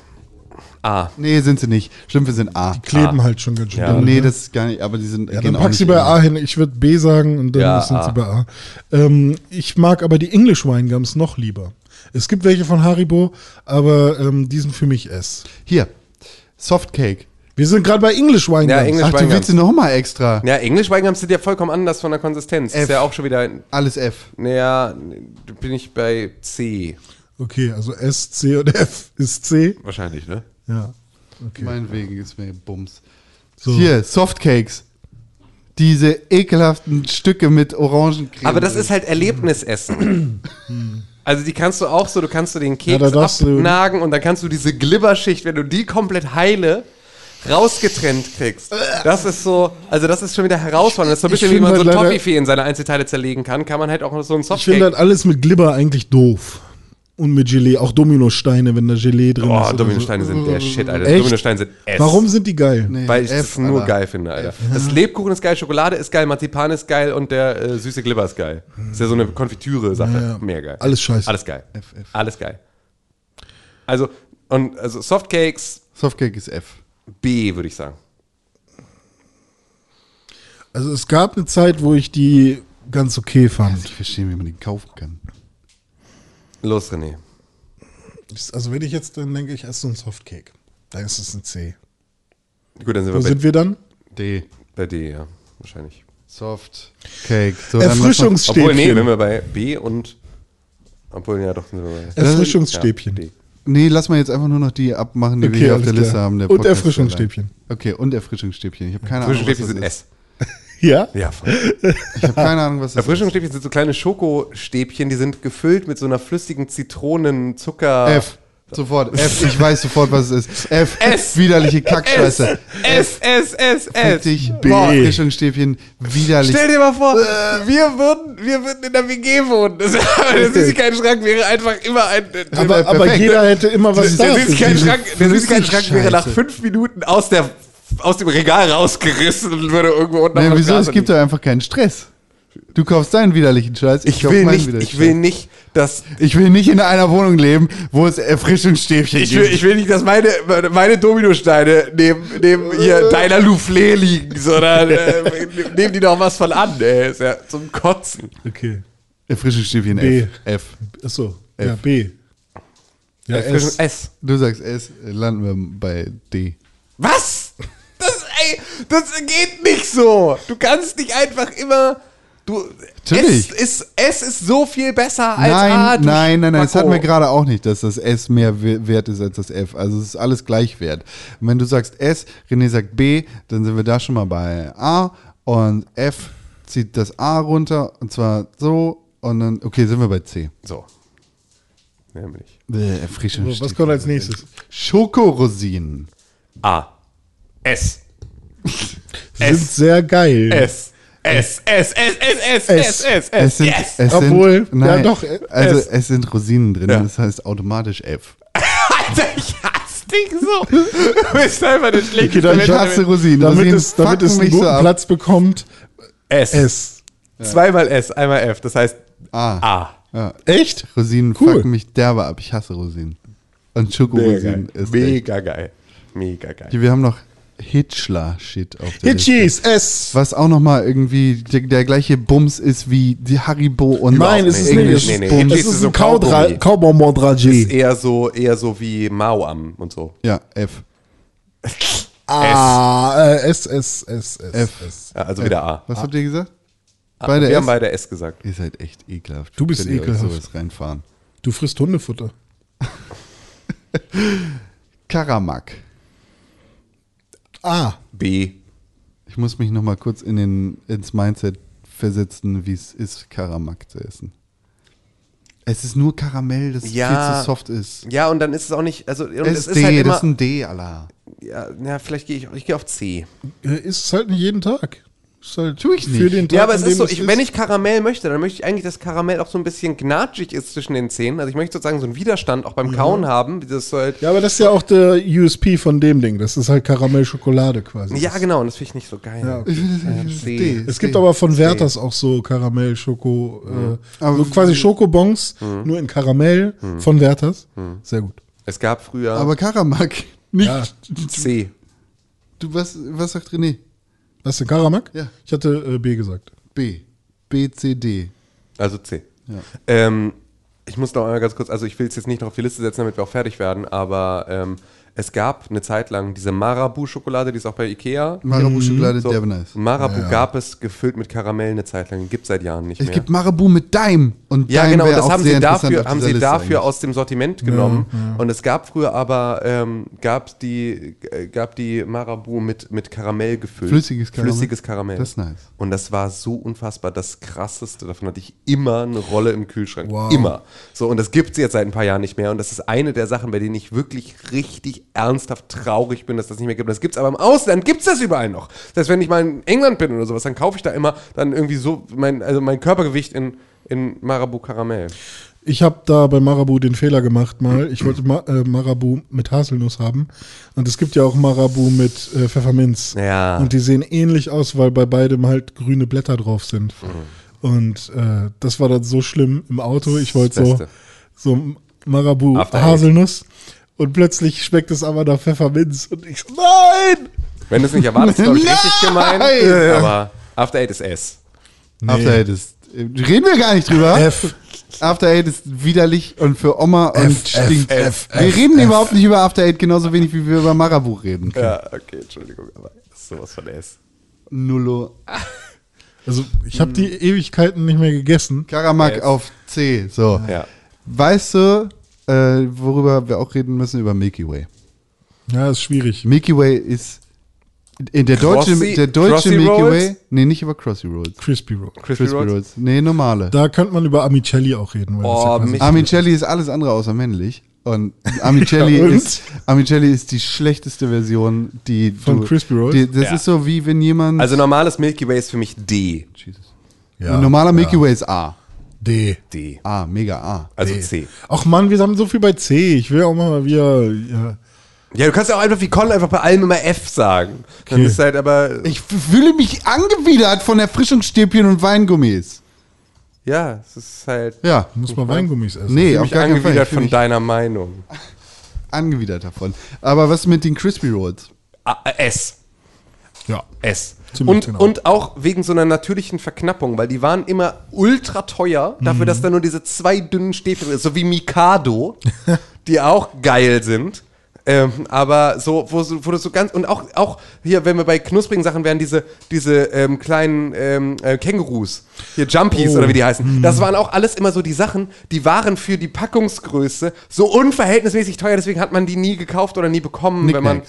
A. Nee, sind sie nicht. Schlümpfe sind A. Kleben halt schon ganz schön. Ja. doll, Nee, ne? das ist gar nicht, aber die sind. Ja, gehen dann auch pack sie bei. A hin. Ich würde B sagen und dann Ja, sind A. sie bei A. Ähm, ich mag aber die English Wine Gums noch lieber. Es gibt welche von Haribo, aber ähm, die sind für mich S. Hier, Softcake. Wir sind gerade bei English Wine Ja, Gums. English Ach, du Weingums. willst sie noch mal extra. Ja, English Weingums sind ja vollkommen anders von der Konsistenz. F. Ist ja auch schon wieder, Alles F. naja, bin ich bei C. Okay, also S, C und F ist C. Wahrscheinlich, ne? Ja. Okay. Meinetwegen ist mir Bums. So. Hier, Softcakes. Diese ekelhaften Stücke mit Orangencreme. Aber das ist halt Erlebnisessen. Also die kannst du auch so, du kannst du den Keks du- abnagen und dann kannst du diese Glibberschicht, wenn du die komplett heile rausgetrennt kriegst. Das ist so, also das ist schon wieder herausfordernd. Das ist so ein bisschen wie man so halt ein leider- Toffifee in seine Einzelteile zerlegen kann, kann man halt auch so ein Ich finde Softcake. halt alles mit Glibber eigentlich doof. Und mit Gelee, auch Dominosteine, wenn da Gelee drin ist. Boah, oder Dominosteine so. sind der Shit, Alter. Echt? Dominosteine sind S. Warum sind die geil? Nee, Weil ich F, das nur Alter. geil finde, Alter. Das Lebkuchen ist geil, Schokolade ist geil, Marzipan ist geil und der äh, süße Glibber ist geil. Das ist ja so eine Konfitüre-Sache. Ja, ja. Mehr geil. Alles scheiße. Alles geil. Alles geil. Also, und also Softcakes Softcake ist F. B, würde ich sagen. Also es gab eine Zeit, wo ich die ganz okay fand. Ich verstehe, wie man die kaufen kann. Los, René. Also wenn ich jetzt, dann denke ich, esse so ein Softcake. Dann ist es ein C. Gut, dann sind Wo wir bei, sind wir dann? D. bei D, ja. Wahrscheinlich. Soft Cake. So, Erfrischungsstäbchen. Obwohl, nee, wenn wir bei B und. Obwohl, ja, doch, sind wir bei. Erfrischungsstäbchen. Ja, D. Nee, lass mal jetzt einfach nur noch die abmachen, die Okay, wir hier auf der klar. Liste haben. Der Und Erfrischungsstäbchen. Okay, und Erfrischungsstäbchen. Ich habe keine Ahnung. was Erfrischungsstäbchen sind ist. S. Ja? Ja, voll. Ich habe keine Ahnung, was das ist. Erfrischungsstäbchen sind so kleine Schokostäbchen, die sind gefüllt mit so einer flüssigen Zitronenzucker. F. Sofort. F. Ich weiß sofort, was es ist. F. S. Widerliche Kackscheiße. S, S, S, S. Richtig. B. Boah, Erfrischungsstäbchen. Widerlich. Stell dir mal vor, wir, würden, wir würden in der WG wohnen. Das, der Süßigkeitenschrank wäre einfach immer ein. Aber, aber jeder hätte immer was der da. für Süßigkeitenschrank, der Süßigkeitenschrank wäre nach fünf Minuten aus, der, aus dem Regal rausgerissen und würde irgendwo unten Nee, der wieso? Es gibt doch einfach keinen Stress. Du kaufst deinen widerlichen Scheiß. ich kauf will, meinen nicht, widerlichen ich will Scheiß. nicht, dass Ich will nicht in einer Wohnung leben, wo es Erfrischungsstäbchen Ich will, ich will nicht, dass meine, meine Dominosteine neben, neben hier deiner Soufflé liegen, sondern äh, nehmen die doch was von an, ey. Ist ja zum Kotzen. Okay. Erfrischungsstäbchen B. F. F. Achso. Ja, B. Ja, S. S. Du sagst S, äh, landen wir bei D. Was? Das, ey, das geht nicht so. Du kannst nicht einfach immer. Du, Natürlich. S ist, S ist so viel besser als Nein, A. du nein, nein, nein, das hatten wir gerade auch nicht, dass das S mehr we- wert ist als das F. Also es ist alles gleich wert. Und wenn du sagst S, René sagt B, dann sind wir da schon mal bei A und F zieht das A runter und zwar so und dann, okay, sind wir bei C. So. Nämlich. Äh, Erfrischungsstäbchen. Was kommt als nächstes? Schokorosinen. A. S. Sind sehr geil. S. S. S. S. S. S. S. S. Es S. sind, Yes. es Obwohl, sind, ja nein, doch, äh, also S. es sind Rosinen drin, Ja. das heißt automatisch F. Alter, ich hasse dich so. Du bist einfach der schlechteste Okay, dann Mensch Ich hasse. Rosinen. Damit Rosinen es, damit es einen so guten ab. Platz bekommt, S. S. Zweimal S, einmal F. Das heißt A. A. Ja. Echt? Rosinen Cool. fucken mich derbe ab. Ich hasse Rosinen. Und Schokorosinen ist echt. Mega geil. Mega geil. Wir haben noch Hitchler-Shit auf der Liste. Hitchis, S. Was auch nochmal irgendwie der, der gleiche Bums ist wie die Haribo und Nein, ist es nicht. nicht. Nee, Es nee, ist- nee. Es ist ist so ein Kaudra- Kaugummi. Kaubonbon Ist eher so, eher so wie Mao-Am und so. Ja, F. Ah, äh, S, S, S, S. F. S. Ja, also wieder A. Was habt ihr gesagt? A. Beide Wir S? haben beide S gesagt. Ihr seid echt ekelhaft. Du bist ekelhaft. sowas reinfahren. Du frisst Hundefutter. Karamak. Ah. B. Ich muss mich noch mal kurz in den, ins Mindset versetzen, wie es ist, Karamak zu essen. Es ist nur Karamell, das Ja. viel zu soft ist. Ja, und dann ist es auch nicht, also und Es ist ist D, halt das immer, ist ein D, Allah. ja, ja, vielleicht gehe ich, ich gehe auf C. Ist es halt nicht jeden Tag. Halt Tu ich Für nicht. den Tag, Ja, aber es ist so, ich, wenn ich Karamell möchte, dann möchte ich eigentlich, dass Karamell auch so ein bisschen gnatschig ist zwischen den Zähnen. Also ich möchte sozusagen so einen Widerstand auch beim Kauen haben. Das halt, Ja, aber das ist ja auch der USP von dem Ding. Das ist halt Karamell-Schokolade quasi. ja, genau, und das finde ich nicht so geil. Ich finde, das ist C. D. Es gibt aber von Werthers auch so Karamell-Schoko, äh, Aber so quasi Schokobons, nur in Karamell von Werthers. Sehr gut. Es gab früher Aber Karamak, nicht. Ja. C. Du, was, was sagt René? Was ist denn Karamak? Ja. Ich hatte äh, B gesagt. B. B, C, D. Also C. Ähm, ich muss noch einmal ganz kurz, also ich will es jetzt nicht noch auf die Liste setzen, damit wir auch fertig werden, aber ähm, es gab eine Zeit lang diese Marabu-Schokolade, die ist auch bei Ikea. Marabu-Schokolade, So, derbe nice. Marabu gab es gefüllt mit Karamell eine Zeit lang, gibt seit Jahren nicht Es mehr. gibt Marabu mit Daim. Und ja, Daim genau, und das haben sie dafür, haben sie Liste dafür eigentlich. aus dem Sortiment genommen. Und es gab früher aber, ähm, gab die, äh, gab die Marabu mit, mit Karamell gefüllt. Flüssiges Karamell? Flüssiges Karamell. Das ist nice. Und das war so unfassbar das krasseste. Davon hatte ich immer eine Rolle im Kühlschrank. Wow. Immer. So, und das gibt es jetzt seit ein paar Jahren nicht mehr. Und das ist eine der Sachen, bei denen ich wirklich richtig ernsthaft traurig bin, dass das nicht mehr gibt. Das gibt es aber im Ausland, gibt es das überall noch. Das heißt, wenn ich mal in England bin oder sowas, dann kaufe ich da immer dann irgendwie so mein, also mein Körpergewicht in, in Marabu Karamell. Ich habe da bei Marabu den Fehler gemacht mal. Ich wollte Ma äh, Marabu mit Haselnuss haben. Und es gibt ja auch Marabu mit äh, Pfefferminz. Ja. Und die sehen ähnlich aus, weil bei beidem halt grüne Blätter drauf sind. Mhm. Und äh, das war dann so schlimm im Auto. Ich wollte so, so Marabu After Eight. Und plötzlich schmeckt es aber nach Pfefferminz. Und ich so, nein! Wenn du es nicht erwartest, glaube ich, richtig Nein! gemein. Aber After Eight ist S. After Eight ist. Reden wir gar nicht drüber. F. After Eight ist widerlich und für Oma und F, stinkt. F, F, wir reden F. überhaupt nicht über After Eight genauso wenig, wie wir über Marabu reden. Ja, okay, Entschuldigung, aber das ist sowas von S. Nullo. Also ich habe die Ewigkeiten nicht mehr gegessen. Karamak F. auf C. So. Ja. Weißt du, äh, worüber wir auch reden müssen? Über Milky Way. Ja, ist schwierig. Milky Way ist. In der deutsche, Crossy- der deutsche Crossy Milky Rolls? Way. Nee, nicht über Crossy Rolls. Crispy Roll. Crispy, Rolls? Nee, normale. Da könnte man über Amicelli auch reden. Weil Oh, das ja Amicelli ist alles andere außer männlich. Und Amicelli, Ja, und? ist, Amicelli ist die schlechteste Version, die Von du, Crispy Rolls? Die, das Ja. ist so wie wenn jemand. Also normales Milky Way ist für mich D. ja, ein normaler Milky ja. Way ist A. D. D. A, mega A. Also D. C. Ach Mann, wir haben so viel bei C. Ich will auch mal wieder. Ja. Ja, du kannst ja auch einfach wie Colin einfach bei allem immer F sagen. Dann Okay. ist halt aber. Ich fühle mich angewidert von Erfrischungsstäbchen und Weingummis. ja, es ist halt. Ja. Muss man Weingummis essen. Nee, Ich mich. Ich angewidert fühl von mich deiner Meinung. angewidert davon. Aber was mit den Crispy Rolls? Ah, äh, S. Ja. S. Ziemlich Und, genau. und auch wegen so einer natürlichen Verknappung, weil die waren immer ultra teuer, dafür, dass da nur diese zwei dünnen Stäbchen sind, so wie Mikado, die auch geil sind. Ähm, aber so, wo, wo du so ganz, und auch, auch hier, wenn wir bei knusprigen Sachen wären, diese, diese ähm, kleinen ähm, äh, Kängurus, hier Jumpies Oh. oder wie die heißen, das waren auch alles immer so die Sachen, die waren für die Packungsgröße so unverhältnismäßig teuer, deswegen hat man die nie gekauft oder nie bekommen, wenn man.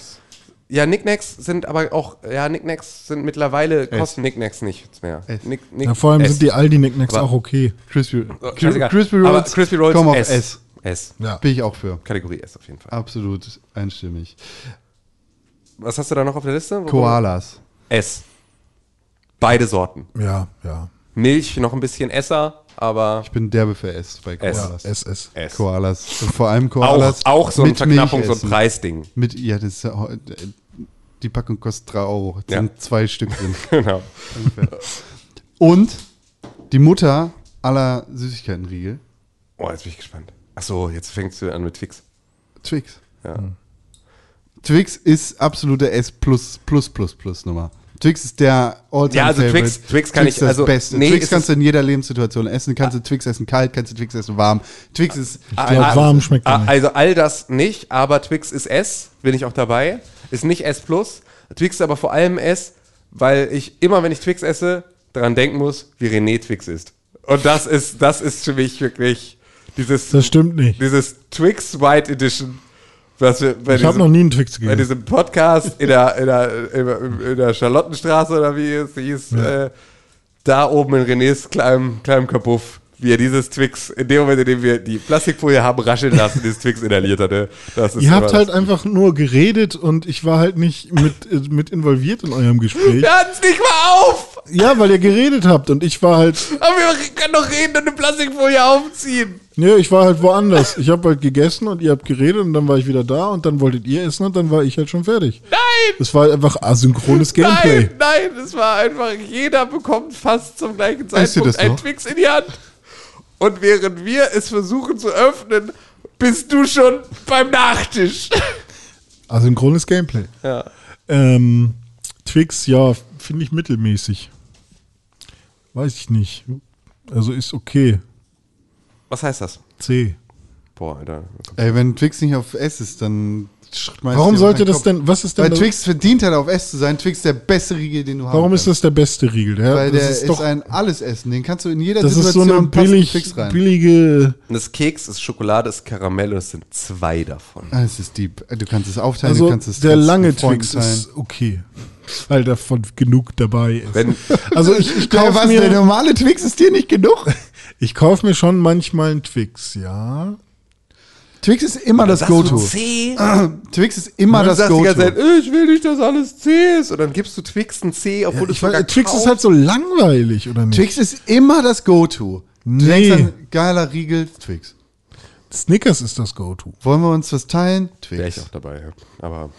Ja, Knickknacks sind aber auch, ja, Knickknacks sind mittlerweile, kosten Knickknacks nichts mehr. S. Nick, Nick, ja, vor allem S. sind die Aldi-Nicknacks auch okay. Crispy. Crispy Aber Rolls, Crispy Rolls kommen auf S. S. S. Ja. Bin ich auch für. Kategorie S auf jeden Fall. Absolut einstimmig. Was hast du da noch auf der Liste? Wo- Koalas. S. Beide Sorten. Ja, ja. Milch noch ein bisschen Esser, aber Ich bin derbe für S bei S. Koalas. SS. S. Koalas. Und vor allem Auch, Koalas. auch so eine mit Verknappung, so ein. Preisding. Mit, ja, das ist, ja- die Packung kostet 3 Euro. Es Ja. sind zwei Stück drin. Genau. Und die Mutter aller Süßigkeitenriegel, Oh, jetzt bin ich gespannt. Achso, jetzt fängst du an mit Twix. Twix. Ja. Twix ist absolute S plus plus plus plus Nummer. Twix ist der Alltime Ja, also Favorite. Twix- Twix kann Twix ich- ist also, das Beste. nee, Twix kannst du in jeder Lebenssituation essen. Kannst du Twix essen kalt, kannst du Twix essen warm. Twix ist Ich glaube, warm schmeckt er Ah, nicht. Also all das nicht, aber Twix ist S, bin ich auch dabei. Ist nicht S plus. Twix ist aber vor allem S, weil ich immer, wenn ich Twix esse, daran denken muss, wie René Twix ist. Und das ist, das ist für mich wirklich dieses, Das stimmt nicht. dieses Twix White Edition, was wir bei Ich habe noch nie einen Twix bei gegessen. diesem Podcast in der, in der, in, der Charlottenstraße oder wie es hieß, äh, da oben in Renés kleinem, kleinem Kabuff, wie er dieses Twix, in dem Moment, in dem wir die Plastikfolie haben rascheln lassen, dieses Twix inhaliert hatte. Das ist Ihr habt halt das- einfach nur geredet und ich war halt nicht mit, äh, mit involviert in eurem Gespräch. Wir hatten es nicht mal auf! Ja, weil ihr geredet habt und ich war halt, Aber wir können doch reden und eine Plastikfolie aufziehen. nee, ich war halt woanders. Ich habe halt gegessen und ihr habt geredet und dann war ich wieder da und dann wolltet ihr essen und dann war ich halt schon fertig. Nein! Es war halt einfach asynchrones Gameplay. Nein, nein, es war einfach, jeder bekommt fast zum gleichen Zeitpunkt das ein? Twix in die Hand. Und während wir es versuchen zu öffnen, bist du schon beim Nachtisch. Asynchrones Gameplay. Ja. Ähm, Twix, ja, finde ich mittelmäßig. Weiß ich nicht. Also ist okay. Was heißt das? C. Boah, Alter. Ey, wenn Twix nicht auf S ist, dann Warum sollte das Kopf. denn, was ist denn Weil das- Twix verdient hat, auf S zu sein. Twix ist der beste Riegel, den du haben Warum ist das der beste Riegel? Der, Weil das der ist ist, doch, ein Allesessen. Den kannst du in jeder das ist so Situation eine billig, Twix rein. Und billige, das Keks ist Schokolade, ist Karamell und es sind zwei davon. Ah, es ist deep. Du kannst es aufteilen, also du kannst es der lange Twix teilen. ist okay. Weil davon genug dabei ist. Wenn, also ich, ich Der, kaufe was, der mir, normale Twix ist dir nicht genug? ich kauf mir schon manchmal einen Twix, ja. Twix ist immer das Go-To. C. Twix ist immer du das Go-To. äh, ich will nicht, dass alles C ist. Und dann gibst du Twix ein C, obwohl du es Ich weiß, Twix ist kaufst. halt so langweilig, oder nicht? Twix ist immer das Go-To. Du denkst an geiler Riegel, Twix. Snickers ist das Go-To. Wollen wir uns was teilen? Wäre ich Twix. auch dabei, ja. Aber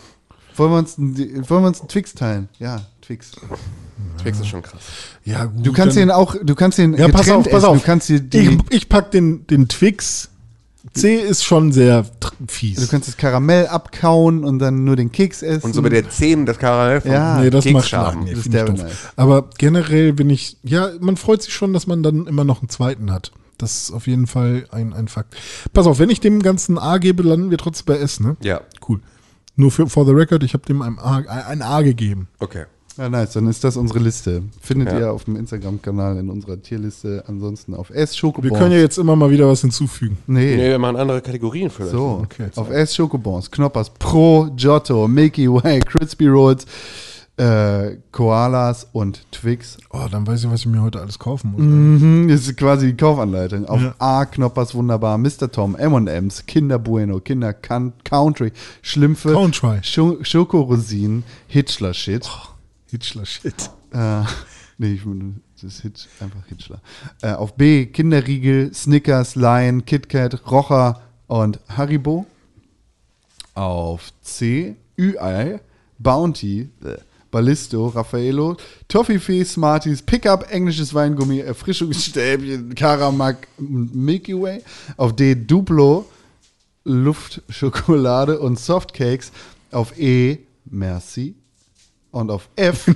Wollen wir uns, wollen wir uns einen Twix teilen? Ja, Twix. Twix ist schon krass. Ja, gut. Du kannst dann- den auch, du kannst den Ja, pass auf, pass essen. auf. Du kannst die, ich, ich pack den, den Twix. C ist schon sehr fies. du kannst das Karamell abkauen und dann nur den Keks essen. Und so mit der Zähnen das Karamell vom Ja, nee, das Keks. Schlagen. Nee, Das ist doof. derbe nice. Aber generell bin ich, ja, man freut sich schon, dass man dann immer noch einen zweiten hat. Das ist auf jeden Fall ein, ein Fakt. Pass auf, wenn ich dem Ganzen A gebe, landen wir trotzdem bei S, ne? Ja, Cool. Nur für for the record, ich habe dem ein A, ein A gegeben. okay. Ja, nice. Dann ist das unsere Liste. Findet Ja. ihr auf dem Instagram-Kanal in unserer Tierliste. Ansonsten auf S Schokobons. Wir können ja jetzt immer mal wieder was hinzufügen. Nee. Nee, wir machen andere Kategorien für So, Okay, auf S Schokobons, Knoppers, Pro, Giotto, Milky Way, Crispy Rolls, äh, Koalas und Twix. Oh, dann weiß ich, was ich mir heute alles kaufen muss. Mhm, das ist quasi die Kaufanleitung. Auf Ja. A Knoppers wunderbar, Mr. Tom, M&M's, Kinder Bueno, Kinder Country, Schlümpfe, Country. Scho Schokorosinen, Hitchler Shit. Hitchler Shit. Äh, nee, ich, das ist Hitch, einfach Hitchler. Äh, auf B Kinderriegel, Snickers, Lion, KitKat, Rocher und Haribo. Auf C Ü-Ei, Bounty, äh, Ballisto, Raffaello, Toffifee, Smarties, Pickup, englisches Weingummi, Erfrischungsstäbchen, Karamak, Milky Way. Auf D Duplo, Luftschokolade und Softcakes. Auf E Merci. Und auf F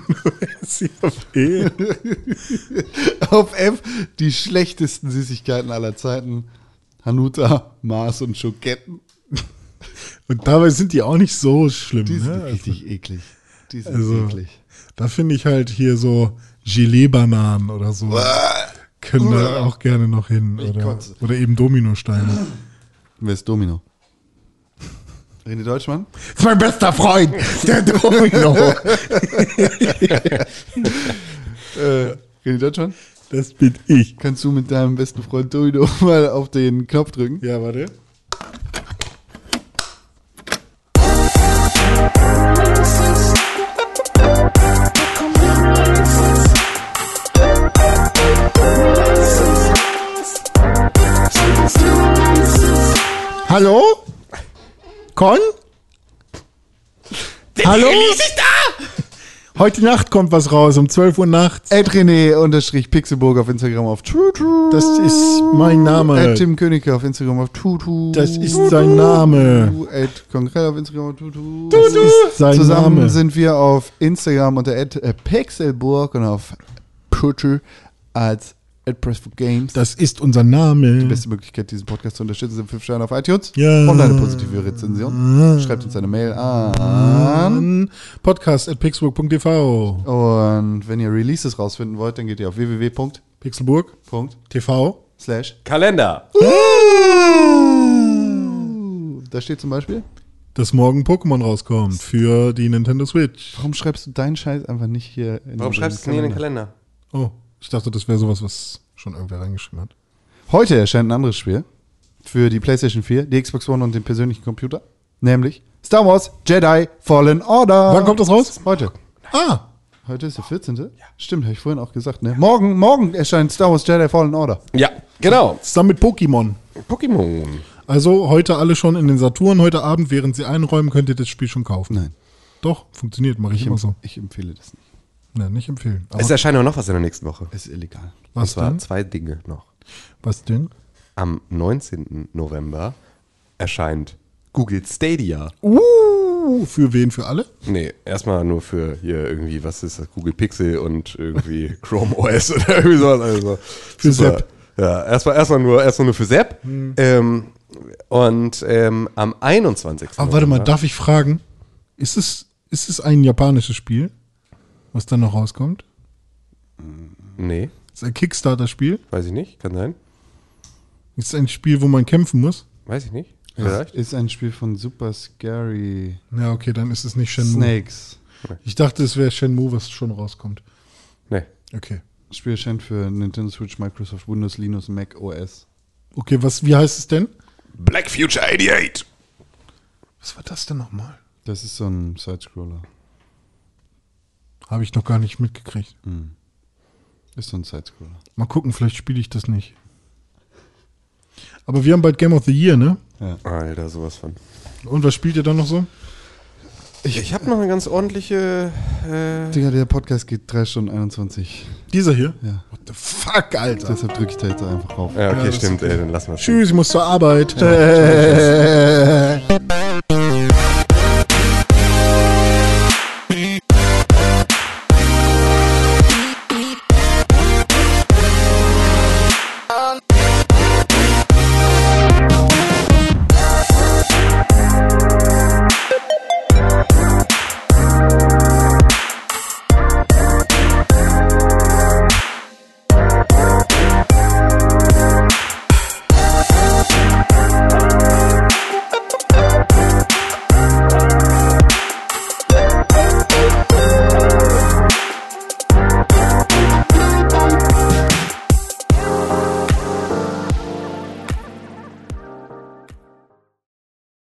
auf E. Auf F die schlechtesten Süßigkeiten aller Zeiten. Hanuta, Mars und Schoketten. Und dabei sind die auch nicht so schlimm. Die sind ne? richtig eklig. Die sind Also, eklig. da finde ich halt hier so Gelee-Bananen oder so. Können da auch gerne noch hin. Oder, oder eben Dominosteine. Wer ist Domino? René Deutschmann? Das ist mein bester Freund, der Domino. Äh, René Deutschmann? Das bin ich. Kannst du mit deinem besten Freund Domino mal auf den Knopf drücken? Ja, warte. Hallo? Con? Hallo? Heute Nacht kommt was raus, um 12 Uhr nachts. Ed René unterstrich Pixelburg auf Instagram auf Tutu. Das ist mein Name. Ed Tim Königke auf Instagram auf Tutu. Das ist sein Name. Ed Konkrell auf Instagram auf Tutu. Das ist sein Zusammen Name. sind wir auf Instagram unter Ed, äh, Pixelburg und auf Twitter als Ed Press for Games. Das ist unser Name. die beste Möglichkeit, diesen Podcast zu unterstützen, sind 5 Sterne auf iTunes Ja. und eine positive Rezension. Schreibt uns eine Mail an. podcast at pixelburg.tv. Und wenn ihr Releases rausfinden wollt, dann geht ihr auf www.slash Pixelburg.tv. Kalender. Da steht zum Beispiel, Dass morgen Pokémon rauskommt für die Nintendo Switch. warum schreibst du deinen Scheiß einfach nicht hier in Warum den schreibst du nie in den Kalender? Oh, ich dachte, das wäre sowas, was schon irgendwer reingeschrieben hat. Heute erscheint ein anderes Spiel für die PlayStation 4, die Xbox One und den persönlichen Computer. Nämlich Star Wars Jedi Fallen Order. Wann kommt das raus? Heute. Ah, Heute ist der 14. Ja. Stimmt, habe ich vorhin auch gesagt. Ne? Morgen, morgen erscheint Star Wars Jedi Fallen Order. Ja, genau. zusammen mit Pokémon. Pokémon. Also heute alle schon in den Saturn. Heute Abend, während sie einräumen, könnt ihr das Spiel schon kaufen. Nein, Doch, funktioniert, mache ich, ich, immer so. ich empfehle das nicht. Ja, nicht empfehlen. Aber Es erscheint auch noch was in der nächsten Woche. Ist illegal. Und was zwar denn? zwei Dinge noch. Was denn? Am 19. November erscheint Google Stadia. Uh, für wen? Für alle? Nee, erstmal nur für hier irgendwie, was ist das, Google Pixel und irgendwie Chrome OS oder irgendwie sowas. Also, Für super. Sepp. Ja, erstmal, erstmal, nur, erstmal nur für Sepp. Ähm, und ähm, am 21. Aber warte mal, darf ich fragen? Ist es, ist es ein japanisches Spiel, was dann noch rauskommt? Nee, Ist ein Kickstarter-Spiel? weiß ich nicht, kann sein. Ist ein Spiel, wo man kämpfen muss? Weiß ich nicht. Vielleicht. Ist ein Spiel von Super Scary Ja, okay, dann ist es nicht Shenmue. Snakes. Ich dachte, es wäre Shenmue, was schon rauskommt. Nee. Okay. Das Spiel erscheint für Nintendo Switch, Microsoft Windows, Linux, Mac OS. Okay, was, wie heißt es denn? Black Future 88. Was war das denn nochmal? Das ist so ein Sidescroller. Habe ich noch gar nicht mitgekriegt. Ist so ein Sidescroller. Mal gucken, vielleicht spiele ich das nicht. Aber wir haben bald Game of the Year, ne? Alter, sowas von. Und was spielt ihr dann noch so? Ich, ich habe noch eine ganz ordentliche. Äh, Digga, der Podcast geht 3 Stunden 21. Dieser hier? Ja. What the fuck, Alter. Deshalb drücke ich da jetzt einfach drauf. ja, okay, Ja, stimmt, ey, dann lassen wir Tschüss, ich muss zur Arbeit. Äh,